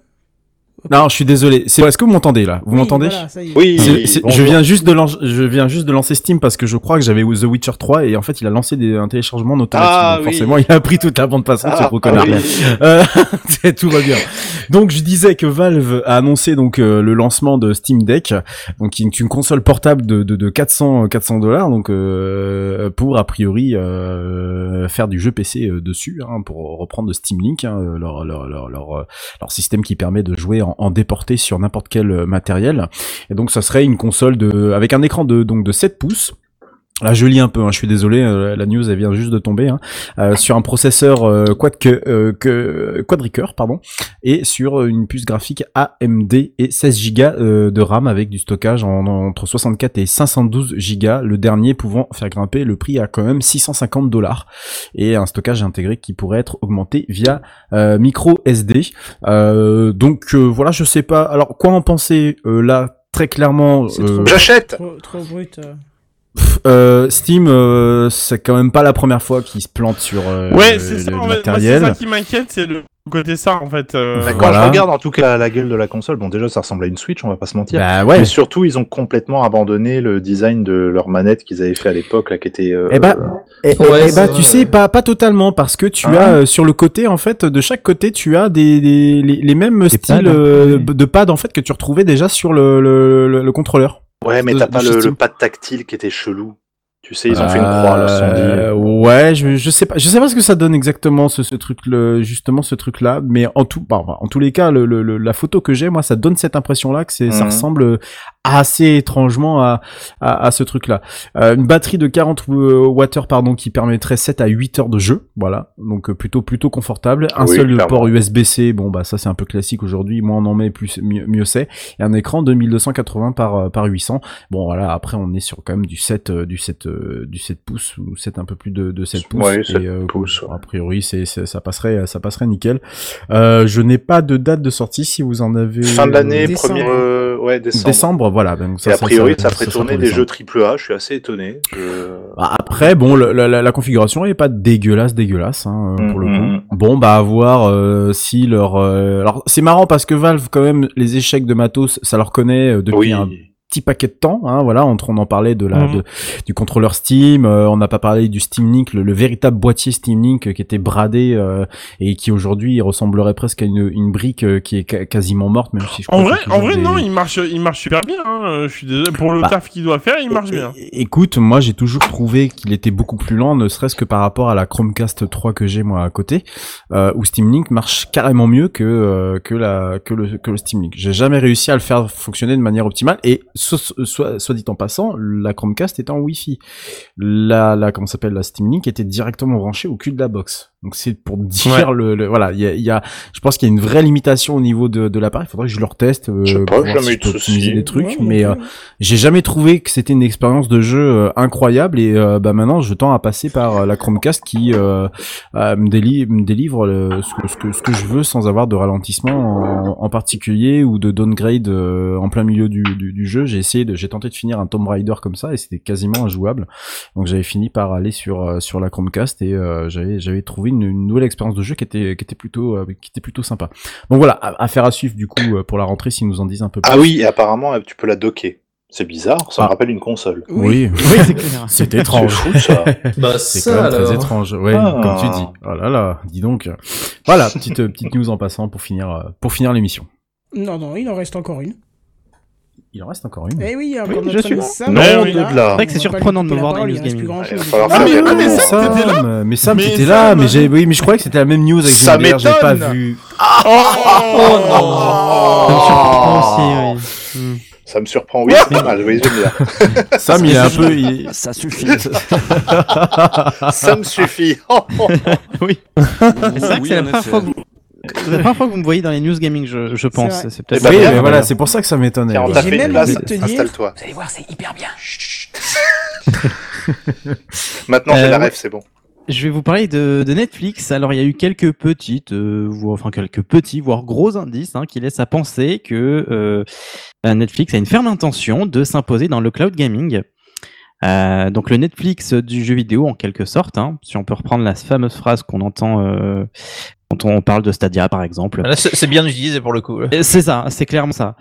[SPEAKER 4] Non, je suis désolé. C'est est-ce que vous m'entendez là? Vous
[SPEAKER 16] Oui,
[SPEAKER 4] m'entendez?
[SPEAKER 16] voilà.
[SPEAKER 12] Oui,
[SPEAKER 4] C'est- c'est- je viens juste de lan- je viens juste de lancer Steam parce que je crois que j'avais The Witcher 3 et en fait il a lancé des, un téléchargement en automatique.
[SPEAKER 12] Ah,
[SPEAKER 4] donc
[SPEAKER 12] oui.
[SPEAKER 4] forcément il a pris toute la bande passante
[SPEAKER 12] Ah,
[SPEAKER 4] ce gros connard.
[SPEAKER 12] oui.
[SPEAKER 4] Euh, c'est- tout va bien. Donc je disais que Valve a annoncé donc euh, le lancement de Steam Deck, donc qui est une console portable de, de, de 400 400 dollars donc euh, pour a priori euh, faire du jeu PC euh, dessus hein, pour reprendre de Steam Link hein, leur, leur, leur, leur, leur système qui permet de jouer en, en déporté sur n'importe quel euh, matériel. Et donc ça serait une console de avec un écran de donc de 7 pouces Là, je lis un peu, hein, je suis désolé, euh, la news elle vient juste de tomber, hein, euh, sur un processeur euh, quad que, euh, que quadricœur, pardon, et sur une puce graphique AMD et 16 Go euh, de RAM avec du stockage en, entre 64 et 512 Go, le dernier pouvant faire grimper le prix à quand même 650 dollars et un stockage intégré qui pourrait être augmenté via euh, micro SD. Euh, donc euh, voilà, je sais pas. Alors quoi en penser euh, là? Très clairement, euh,
[SPEAKER 16] Trop, trop brut. Euh.
[SPEAKER 4] Steam, euh, c'est quand même pas la première fois qu'ils se plantent sur euh,
[SPEAKER 3] Ouais,
[SPEAKER 4] le,
[SPEAKER 3] c'est ça,
[SPEAKER 4] le
[SPEAKER 3] en fait. Moi, c'est
[SPEAKER 4] matériel.
[SPEAKER 3] ça qui m'inquiète, c'est le côté ça, en fait. euh,
[SPEAKER 12] Bah, Quand
[SPEAKER 4] Voilà.
[SPEAKER 12] je regarde en tout cas la gueule de la console, bon déjà ça ressemble à une Switch, on va pas se mentir.
[SPEAKER 4] Bah ouais.
[SPEAKER 12] Mais surtout ils ont complètement abandonné le design de leur manette qu'ils avaient fait à l'époque là, qui était. euh,
[SPEAKER 4] Eh bah, eh, eh,
[SPEAKER 12] Ouais,
[SPEAKER 4] eh bah, tu sais, pas, pas totalement, parce que tu
[SPEAKER 12] Ah.
[SPEAKER 4] as euh, sur le côté, en fait, de chaque côté, tu as des, des les, les mêmes styles
[SPEAKER 12] pads,
[SPEAKER 4] euh, de pads en fait que tu retrouvais déjà sur le, le, le, le contrôleur.
[SPEAKER 12] Ouais, mais t'as pas le, le pad tactile qui était chelou. Tu sais, ils ont fait une croix là, dit.
[SPEAKER 4] Euh, ouais, je, je sais pas, je sais pas ce que ça donne exactement ce, ce truc, le, justement ce truc là, mais en tout, bah, en tous les cas, le, le- le- la photo que j'ai, moi, ça donne cette impression là que c'est, ça
[SPEAKER 12] Mhm.
[SPEAKER 4] ressemble assez étrangement à, à, à ce truc là. Euh, une batterie de 40 Wh pardon qui permettrait 7 à 8 heures de jeu, voilà, donc euh, plutôt plutôt confortable. Un
[SPEAKER 12] Oui,
[SPEAKER 4] seul
[SPEAKER 12] clairement.
[SPEAKER 4] port USB-C, bon bah ça c'est un peu classique aujourd'hui, moins on en met plus mieux, mieux c'est. Et un écran de 1280 par euh, par 800. Bon voilà, après on est sur quand même du 7 euh, du 7 euh, du 7 pouces ou 7 un peu plus de, de 7 pouces.
[SPEAKER 12] Ouais, 7
[SPEAKER 4] et, euh, A priori c'est c'est- ça passerait ça passerait nickel. Euh, je n'ai pas de date de sortie si vous en avez
[SPEAKER 12] Fin de l'année, premier. Ouais, décembre.
[SPEAKER 4] Décembre, voilà. Donc ça,
[SPEAKER 12] Et a priori,
[SPEAKER 4] ça-
[SPEAKER 12] ça, ferait
[SPEAKER 4] ça
[SPEAKER 12] tourner des
[SPEAKER 4] décembre.
[SPEAKER 12] jeux triple A. Je suis assez étonné. Je...
[SPEAKER 4] Bah, après, bon, le- la, la- la configuration est pas dégueulasse, dégueulasse hein, euh, pour le
[SPEAKER 12] Mhm.
[SPEAKER 4] coup. Bon, bah à voir euh, si leur. euh, Alors c'est marrant parce que Valve, quand même, les échecs de matos, ça leur connaît euh, depuis
[SPEAKER 12] Oui.
[SPEAKER 4] un petit paquet de temps. Hein, voilà, entre on en parlait de la
[SPEAKER 3] Mhm.
[SPEAKER 4] de- du contrôleur Steam, euh, on n'a pas parlé du Steam Link, le, le véritable boîtier Steam Link euh, qui était bradé euh, et qui aujourd'hui ressemblerait presque à une, une brique euh, qui est ca- quasiment morte, même si je crois
[SPEAKER 3] En vrai, en vrai,
[SPEAKER 4] des-
[SPEAKER 3] non, il marche, il marche super bien. hein, euh, Je suis désolé pour le
[SPEAKER 4] Bah,
[SPEAKER 3] taf qu'il doit faire, il marche bien.
[SPEAKER 4] Écoute, moi j'ai toujours trouvé qu'il était beaucoup plus lent, ne serait-ce que par rapport à la Chromecast 3 que j'ai moi à côté, euh, où Steam Link marche carrément mieux que euh, que la que le que le Steam Link. J'ai jamais réussi à le faire fonctionner de manière optimale et soit dit en passant, la Chromecast était en Wi-Fi. La la comment s'appelle la Steam Link était directement branchée au cul de la box. Donc c'est pour dire
[SPEAKER 3] Ouais.
[SPEAKER 4] le, le- voilà, il y a, il y a je pense qu'il y a une vraie limitation au niveau de, de l'appareil, il faudrait que je le reteste euh,
[SPEAKER 12] Je sais pas,
[SPEAKER 4] pour voir
[SPEAKER 12] jamais
[SPEAKER 4] si
[SPEAKER 12] eu
[SPEAKER 4] je peux optimiser des trucs,
[SPEAKER 12] Ouais,
[SPEAKER 4] mais euh, j'ai jamais trouvé que c'était une expérience de jeu euh, incroyable et euh, bah maintenant je tends à passer par euh, la Chromecast qui euh, euh, me, déli- me délivre le- ce, que, ce, que, ce que je veux sans avoir de ralentissement en, en particulier ou de downgrade euh, en plein milieu du, du, du jeu. J'ai essayé de, j'ai tenté de finir un Tomb Raider comme ça et c'était quasiment injouable. Donc j'avais fini par aller sur euh, sur la Chromecast et euh, j'avais j'avais trouvé une, une nouvelle expérience de jeu qui était qui était plutôt euh, qui était plutôt sympa. Donc voilà, affaire à suivre du coup euh, pour la rentrée s'ils nous en disent un peu plus.
[SPEAKER 12] Ah oui, et apparemment, euh, tu peux la docker. C'est bizarre, ça me
[SPEAKER 4] Ah.
[SPEAKER 12] rappelle une console.
[SPEAKER 4] Oui, c'est étrange.
[SPEAKER 12] C'est fou, ça.
[SPEAKER 13] Bah,
[SPEAKER 4] c'est quand même très étrange. Ouais,
[SPEAKER 12] Ah.
[SPEAKER 4] comme tu dis. Oh là là, dis donc. Voilà, petite petite news en passant pour finir pour finir l'émission.
[SPEAKER 16] Non, non, il en reste encore une.
[SPEAKER 4] Il en reste encore une.
[SPEAKER 16] Eh oui, il y a
[SPEAKER 18] Oui,
[SPEAKER 16] encore
[SPEAKER 18] je
[SPEAKER 16] notre
[SPEAKER 18] suis.
[SPEAKER 16] Sam
[SPEAKER 12] Non,
[SPEAKER 16] qui est
[SPEAKER 12] de
[SPEAKER 16] là.
[SPEAKER 12] là.
[SPEAKER 18] C'est vrai que c'est surprenant de me voir dans les News
[SPEAKER 16] plus
[SPEAKER 18] Gaming.
[SPEAKER 3] Ah, mais, mais
[SPEAKER 12] réponses.
[SPEAKER 3] Sam, t'étais là
[SPEAKER 4] mais Sam,
[SPEAKER 3] Mais
[SPEAKER 4] t'étais là, mais j'ai, oui, mais je croyais que c'était la même news avec
[SPEAKER 12] Ça
[SPEAKER 4] JMDR, j'avais pas
[SPEAKER 12] m'étonne.
[SPEAKER 4] vu.
[SPEAKER 18] Ça me surprend aussi, oui. Hmm.
[SPEAKER 12] Ça me surprend, oui, c'est pas mal, oui, j'aime bien.
[SPEAKER 4] Sam, il est un peu, il-
[SPEAKER 14] Ça suffit.
[SPEAKER 12] Ça me suffit.
[SPEAKER 18] Oui. C'est vrai que
[SPEAKER 13] Oui,
[SPEAKER 18] c'est la première fois que vous... c'est la première fois que vous me voyez dans les news gaming, je, je pense. C'est peut-être
[SPEAKER 12] Eh ben,
[SPEAKER 4] oui,
[SPEAKER 12] bien,
[SPEAKER 4] mais voilà, c'est pour ça que ça m'étonnait.
[SPEAKER 12] Tiens, on t'a
[SPEAKER 16] J'ai
[SPEAKER 12] fait une
[SPEAKER 16] même
[SPEAKER 12] place,
[SPEAKER 16] envie de te dire-
[SPEAKER 12] installe-toi.
[SPEAKER 14] Vous allez voir, c'est hyper bien.
[SPEAKER 12] Maintenant, j'ai
[SPEAKER 18] Euh,
[SPEAKER 12] la
[SPEAKER 18] ouais.
[SPEAKER 12] ref, c'est bon.
[SPEAKER 18] Je vais vous parler de, de Netflix. Alors, il y a eu quelques petites, euh, voire, enfin quelques petits, voire gros indices hein, qui laissent à penser que euh, euh, Netflix a une ferme intention de s'imposer dans le cloud gaming. Euh, donc le Netflix du jeu vidéo en quelque sorte, hein, si on peut reprendre la fameuse phrase qu'on entend euh, quand on parle de Stadia par exemple.
[SPEAKER 2] C'est bien utilisé pour le coup.
[SPEAKER 18] Euh, C'est ça, c'est clairement ça.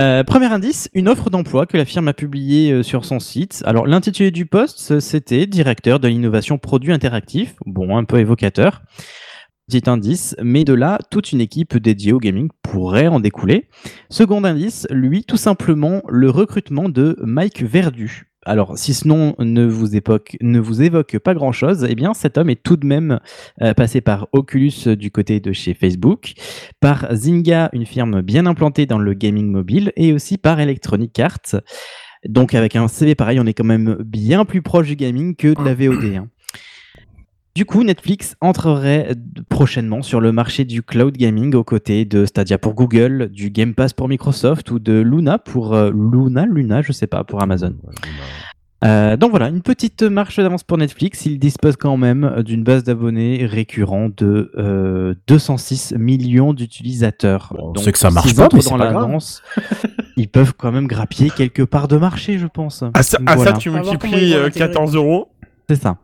[SPEAKER 18] Euh, premier indice, une offre d'emploi que la firme a publiée euh, sur son site. Alors l'intitulé du poste, c'était directeur de l'innovation produit interactif. Bon, un peu évocateur. Petit indice, mais de là, toute une équipe dédiée au gaming pourrait en découler. Second indice, lui, tout simplement le recrutement de Mike Verdu. Alors, si ce nom ne vous, évoque pas grand-chose, eh bien, cet homme est tout de même euh, passé par Oculus du côté de chez Facebook, par Zynga, une firme bien implantée dans le gaming mobile, et aussi par Electronic Arts. Donc avec un CV pareil, on est quand même bien plus proche du gaming que de la VOD. hein. Du coup, Netflix entrerait euh, prochainement sur le marché du cloud gaming aux côtés de Stadia pour Google, du Game Pass pour Microsoft ou de Luna pour euh, Luna, Luna, je sais pas, pour Amazon. Euh, donc voilà, une petite marche d'avance pour Netflix. Il dispose quand même euh, d'une base d'abonnés récurrent de euh, 206 millions d'utilisateurs.
[SPEAKER 4] on
[SPEAKER 18] Donc,
[SPEAKER 4] sait que ça marche pas, mais
[SPEAKER 18] dans
[SPEAKER 4] pas grave.
[SPEAKER 18] l'annonce, ils peuvent quand même grappiller quelques parts de marché, je pense.
[SPEAKER 3] À ça, à ça,
[SPEAKER 18] Voilà.
[SPEAKER 3] tu multiplies
[SPEAKER 1] ils vont
[SPEAKER 3] euh,
[SPEAKER 1] l'intégrer.
[SPEAKER 3] 14 euros.
[SPEAKER 18] C'est ça.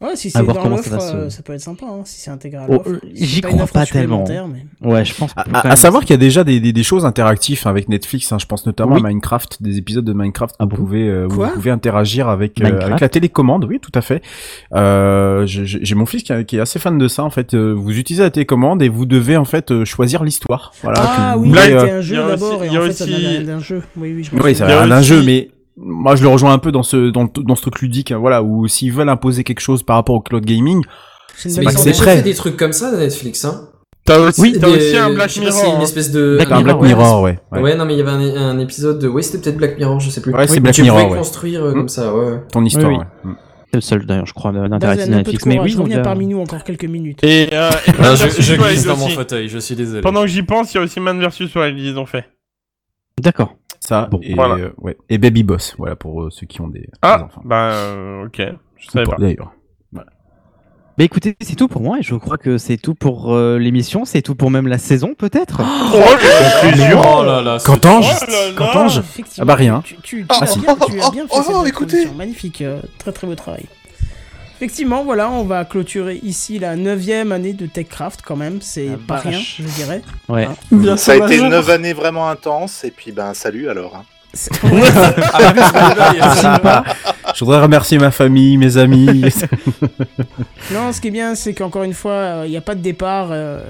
[SPEAKER 1] Ouais, si
[SPEAKER 18] À
[SPEAKER 1] c'est dans
[SPEAKER 18] comment
[SPEAKER 1] l'offre,
[SPEAKER 18] ça va se-
[SPEAKER 1] euh, ça peut être sympa, hein, si c'est intégré à
[SPEAKER 18] Oh,
[SPEAKER 1] l'offre. Si
[SPEAKER 18] J'y crois pas tellement.
[SPEAKER 1] mais-
[SPEAKER 18] Ouais, je pense.
[SPEAKER 4] À, à- savoir qu'il y a déjà des, des, des choses interactives avec Netflix. Hein, je pense notamment
[SPEAKER 18] Oui.
[SPEAKER 4] à Minecraft, des épisodes de Minecraft que vous pouvez euh, vous pouvez interagir avec euh, avec la télécommande. Oui, tout à fait. Euh, J'ai mon fils qui, a- qui est assez fan de ça. En fait, vous utilisez la télécommande et vous devez en fait choisir l'histoire. Voilà.
[SPEAKER 1] Ah oui, c'était
[SPEAKER 4] euh,
[SPEAKER 1] un jeu
[SPEAKER 3] il y a
[SPEAKER 1] d'abord
[SPEAKER 3] aussi-
[SPEAKER 1] et
[SPEAKER 3] il y a
[SPEAKER 1] en fait ça d'un jeu. Oui, oui, je me
[SPEAKER 4] Oui, ça
[SPEAKER 3] Il y a
[SPEAKER 4] a un
[SPEAKER 3] aussi-
[SPEAKER 4] jeu, mais moi je le rejoins un peu dans ce dans, dans ce truc ludique, hein, voilà, où s'ils veulent imposer quelque chose par rapport au cloud gaming,
[SPEAKER 1] C'est
[SPEAKER 4] pas
[SPEAKER 5] ils
[SPEAKER 4] que
[SPEAKER 5] ont
[SPEAKER 4] c'est prêt.
[SPEAKER 5] fait des trucs comme ça, Netflix, hein.
[SPEAKER 3] T'as aussi,
[SPEAKER 5] Oui,
[SPEAKER 3] t'as
[SPEAKER 5] des-
[SPEAKER 3] aussi un Black
[SPEAKER 5] sais pas
[SPEAKER 3] Mirror.
[SPEAKER 5] une
[SPEAKER 3] hein.
[SPEAKER 5] espèce de.
[SPEAKER 18] Black
[SPEAKER 4] un
[SPEAKER 18] Mirror,
[SPEAKER 4] Black
[SPEAKER 18] ouais,
[SPEAKER 4] Mirror, ouais.
[SPEAKER 5] Ouais.
[SPEAKER 4] ouais.
[SPEAKER 5] non, mais il y avait un, un épisode de. Oui, c'était peut-être Black Mirror, je sais plus.
[SPEAKER 4] Ouais, c'est
[SPEAKER 5] Oui,
[SPEAKER 4] Black
[SPEAKER 5] tu
[SPEAKER 4] Mirror,
[SPEAKER 5] pouvais
[SPEAKER 4] ouais.
[SPEAKER 5] construire euh,
[SPEAKER 4] Mm.
[SPEAKER 5] comme ça, ouais.
[SPEAKER 4] Ton histoire.
[SPEAKER 18] oui.
[SPEAKER 4] ouais. Mm.
[SPEAKER 18] C'est le seul d'ailleurs, je crois, d'interactif Netflix. Mais oui, donc, euh,
[SPEAKER 1] parmi nous encore quelques minutes.
[SPEAKER 3] Et, euh, et
[SPEAKER 5] Ah,
[SPEAKER 3] Man
[SPEAKER 5] je, je glisse dans mon fauteuil, je suis désolé.
[SPEAKER 3] Pendant que j'y pense, il y a aussi Man vs Wild, ils ont fait.
[SPEAKER 18] D'accord.
[SPEAKER 4] Ça
[SPEAKER 18] Bon,
[SPEAKER 4] et
[SPEAKER 3] voilà.
[SPEAKER 4] euh, ouais. et Baby Boss, voilà pour euh, ceux qui ont des, des
[SPEAKER 3] Ah,
[SPEAKER 4] enfants.
[SPEAKER 3] bah, euh, ok. Je savais
[SPEAKER 4] pas. D'ailleurs.
[SPEAKER 18] Bah écoutez, c'est tout pour moi et je crois que c'est tout pour euh, l'émission, c'est tout pour même la saison peut-être.
[SPEAKER 4] Conclusion.
[SPEAKER 5] Oh
[SPEAKER 4] Quand
[SPEAKER 5] c'est-
[SPEAKER 4] ange,
[SPEAKER 3] Oh là là.
[SPEAKER 4] quand ange.
[SPEAKER 1] Effectivement,
[SPEAKER 4] Ah bah rien.
[SPEAKER 1] Tu, tu, tu
[SPEAKER 4] Ah,
[SPEAKER 1] as,
[SPEAKER 4] si.
[SPEAKER 1] bien, tu as bien fait
[SPEAKER 12] oh,
[SPEAKER 1] cette
[SPEAKER 12] oh, écoutez.
[SPEAKER 1] Magnifique, euh, très très beau travail. Effectivement, voilà, on va clôturer ici la neuvième année de TechCraft quand même, c'est pas rien, je dirais.
[SPEAKER 18] Ouais.
[SPEAKER 1] Hein.
[SPEAKER 3] Bien
[SPEAKER 12] Ça a été
[SPEAKER 3] la
[SPEAKER 12] 9 années vraiment intenses, et puis ben salut alors. hein.
[SPEAKER 1] C'est-
[SPEAKER 4] Je voudrais remercier ma famille, mes amis.
[SPEAKER 1] non, ce qui est bien, c'est qu'encore une fois, euh, il n'y a pas de départ euh,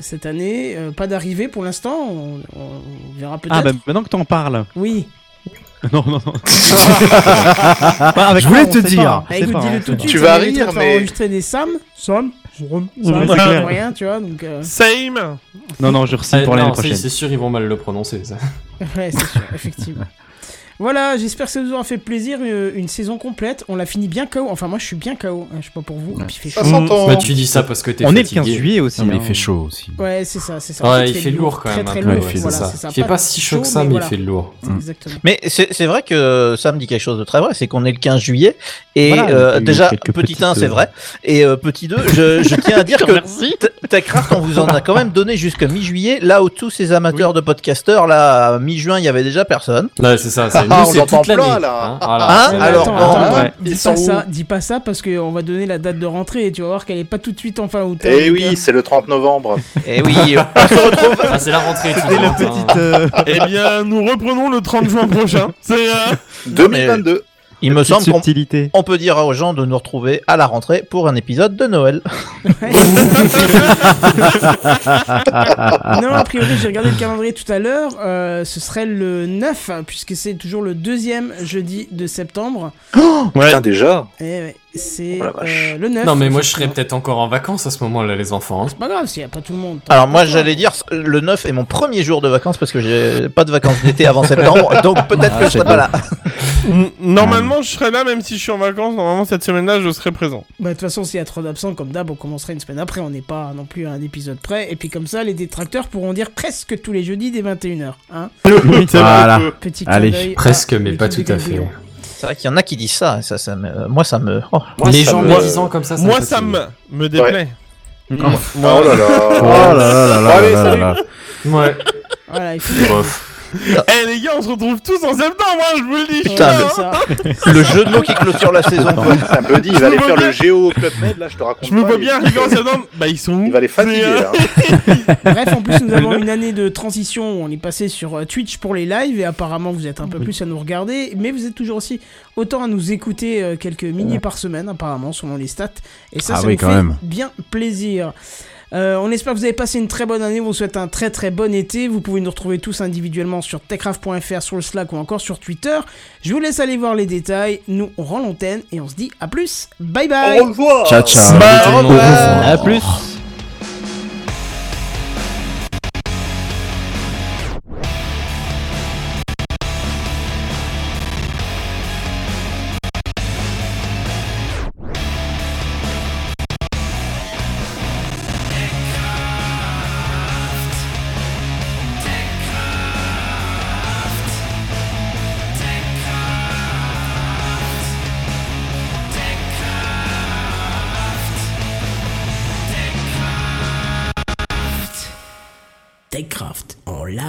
[SPEAKER 1] cette année, euh, pas d'arrivée pour l'instant, on, on verra peut-être.
[SPEAKER 18] Ah bah maintenant que t'en parles.
[SPEAKER 1] Oui.
[SPEAKER 18] non non non.
[SPEAKER 4] Je voulais te dire.
[SPEAKER 12] Tu vas rire, mais-
[SPEAKER 1] enregistrer des Sam. Sam. Rien, tu vois, donc. euh,
[SPEAKER 3] Same.
[SPEAKER 18] Non non, je re-signe
[SPEAKER 5] Ah,
[SPEAKER 18] pour l'année prochaine.
[SPEAKER 5] C'est sûr, ils vont mal le prononcer, ça.
[SPEAKER 1] Ouais, c'est sûr, effectivement. Voilà, j'espère que ça vous aura fait plaisir. euh, Une, saison complète. On l'a fini bien KO. Enfin, moi, je suis bien KO. hein, je sais pas pour vous. Et puis, il fait
[SPEAKER 12] Ça
[SPEAKER 1] chaud.
[SPEAKER 12] s'entend.
[SPEAKER 5] Bah, tu dis ça parce que t'es
[SPEAKER 18] On est le
[SPEAKER 5] fatigué.
[SPEAKER 18] 15 juillet aussi.
[SPEAKER 4] Non, mais il
[SPEAKER 18] hein.
[SPEAKER 4] fait chaud aussi.
[SPEAKER 1] Ouais, c'est ça, c'est ça.
[SPEAKER 5] Ouais,
[SPEAKER 1] En fait,
[SPEAKER 5] il fait lourd quand
[SPEAKER 1] très,
[SPEAKER 5] même.
[SPEAKER 1] Très, lourd.
[SPEAKER 5] peu,
[SPEAKER 4] ouais,
[SPEAKER 5] c'est
[SPEAKER 1] voilà,
[SPEAKER 5] ça.
[SPEAKER 1] ça.
[SPEAKER 5] Il fait pas si chaud que ça, mais il
[SPEAKER 1] voilà.
[SPEAKER 5] fait lourd.
[SPEAKER 1] C'est Exactement.
[SPEAKER 2] Mais c'est vrai que Sam dit quelque chose de très vrai, c'est qu'on est le 15 juillet et
[SPEAKER 18] Voilà,
[SPEAKER 2] euh,
[SPEAKER 18] il
[SPEAKER 2] déjà petit
[SPEAKER 18] petites,
[SPEAKER 2] 1 c'est
[SPEAKER 18] euh,
[SPEAKER 2] vrai et euh, petit 2 je, je tiens à dire que Techcraft on vous en a quand même donné jusqu'à mi-juillet là où tous ces amateurs de podcasteurs là à mi-juin il y avait déjà personne.
[SPEAKER 5] Ouais, c'est ça.
[SPEAKER 12] Ah,
[SPEAKER 5] Nous,
[SPEAKER 12] on
[SPEAKER 5] toute
[SPEAKER 12] plein, là.
[SPEAKER 5] hein, voilà.
[SPEAKER 2] Hein
[SPEAKER 5] C'est-
[SPEAKER 2] Alors,
[SPEAKER 1] attends,
[SPEAKER 2] bon,
[SPEAKER 1] attends,
[SPEAKER 18] ouais.
[SPEAKER 1] dis pas
[SPEAKER 12] sont
[SPEAKER 1] ça, dis pas ça parce qu'on va donner la date de rentrée et tu vas voir qu'elle est pas tout de suite en fin août. hein,
[SPEAKER 12] Eh
[SPEAKER 1] euh,
[SPEAKER 12] oui, c'est le 30 novembre.
[SPEAKER 2] Et oui, on se retrouve
[SPEAKER 5] Ah, c'est la rentrée. tout
[SPEAKER 20] la
[SPEAKER 5] hein.
[SPEAKER 20] petite. euh,
[SPEAKER 3] Eh bien, nous reprenons le 30 juin prochain. C'est. euh,
[SPEAKER 12] 2022.
[SPEAKER 2] Il me semble qu'on on peut dire aux gens de nous retrouver à la rentrée pour un épisode de Noël.
[SPEAKER 1] non, a priori, j'ai regardé le calendrier tout à l'heure. euh, ce serait le 9, hein, puisque c'est toujours le deuxième jeudi de septembre.
[SPEAKER 12] Putain, déjà.
[SPEAKER 1] Et ouais, c'est
[SPEAKER 12] Oh
[SPEAKER 1] euh, le 9.
[SPEAKER 5] Non, mais moi, je serais peut-être encore en vacances à ce moment-là, les enfants. hein.
[SPEAKER 1] C'est pas grave s'il n'y a pas tout le monde.
[SPEAKER 2] Alors moi j'allais dire le 9 est mon premier jour de vacances parce que j'ai pas de vacances d'été avant septembre donc peut-être que je serai pas là.
[SPEAKER 3] Normalement, je serai là, même si je suis en vacances. Normalement, cette semaine-là, je serai présent.
[SPEAKER 1] Bah, de toute façon, s'il y a trop d'absents, comme d'hab, on commencera une semaine après. On n'est pas non plus à un épisode près. Et puis, comme ça, les détracteurs pourront dire presque tous les jeudis dès 21h. Hein
[SPEAKER 4] Voilà.
[SPEAKER 1] Petit
[SPEAKER 4] Allez.
[SPEAKER 5] Presque, mais pas tout à fait.
[SPEAKER 2] C'est vrai qu'il y en a qui disent ça, ça, ça me- moi ça me... oh.
[SPEAKER 12] Moi,
[SPEAKER 5] les
[SPEAKER 12] ça
[SPEAKER 5] gens
[SPEAKER 12] me-
[SPEAKER 5] médisants comme ça, ça
[SPEAKER 3] Moi,
[SPEAKER 5] me
[SPEAKER 3] ça me, me déplaît.
[SPEAKER 12] Oh là là.
[SPEAKER 4] Oh là là là là
[SPEAKER 12] Allez, salut.
[SPEAKER 4] là.
[SPEAKER 5] Ouais.
[SPEAKER 1] Voilà, il faut...
[SPEAKER 3] Eh les gars, on se retrouve tous en septembre, hein, je vous le dis.
[SPEAKER 2] Putain,
[SPEAKER 3] là,
[SPEAKER 2] mais
[SPEAKER 3] hein.
[SPEAKER 1] ça.
[SPEAKER 2] Le jeu de mots qui clôture la saison. quoi.
[SPEAKER 12] Putain, Buddy, il va aller faire le Géo au Club Med, là, je te raconte.
[SPEAKER 3] Je me
[SPEAKER 12] pas,
[SPEAKER 3] vois
[SPEAKER 12] il-
[SPEAKER 3] bien arriver en septembre. Bah, ils sont où
[SPEAKER 12] Il va les fatiguer,
[SPEAKER 3] C'est, euh,
[SPEAKER 12] là.
[SPEAKER 1] Bref, en plus, nous avons une année de transition. où On est passé sur euh, Twitch pour les lives et apparemment, vous êtes un peu plus à nous regarder. Mais vous êtes toujours aussi autant à nous écouter euh, quelques milliers par semaine, apparemment, selon les stats. Et ça,
[SPEAKER 4] Ah
[SPEAKER 1] ça
[SPEAKER 4] oui,
[SPEAKER 1] nous
[SPEAKER 4] quand
[SPEAKER 1] fait
[SPEAKER 4] même.
[SPEAKER 1] bien plaisir. Euh, on espère que vous avez passé une très bonne année. On vous souhaite un très très bon été. Vous pouvez nous retrouver tous individuellement sur techcraft.fr, sur le Slack ou encore sur Twitter. Je vous laisse aller voir les détails. Nous, on rend l'antenne et on se dit à plus. Bye bye.
[SPEAKER 12] Au revoir.
[SPEAKER 4] Ciao ciao.
[SPEAKER 18] À plus.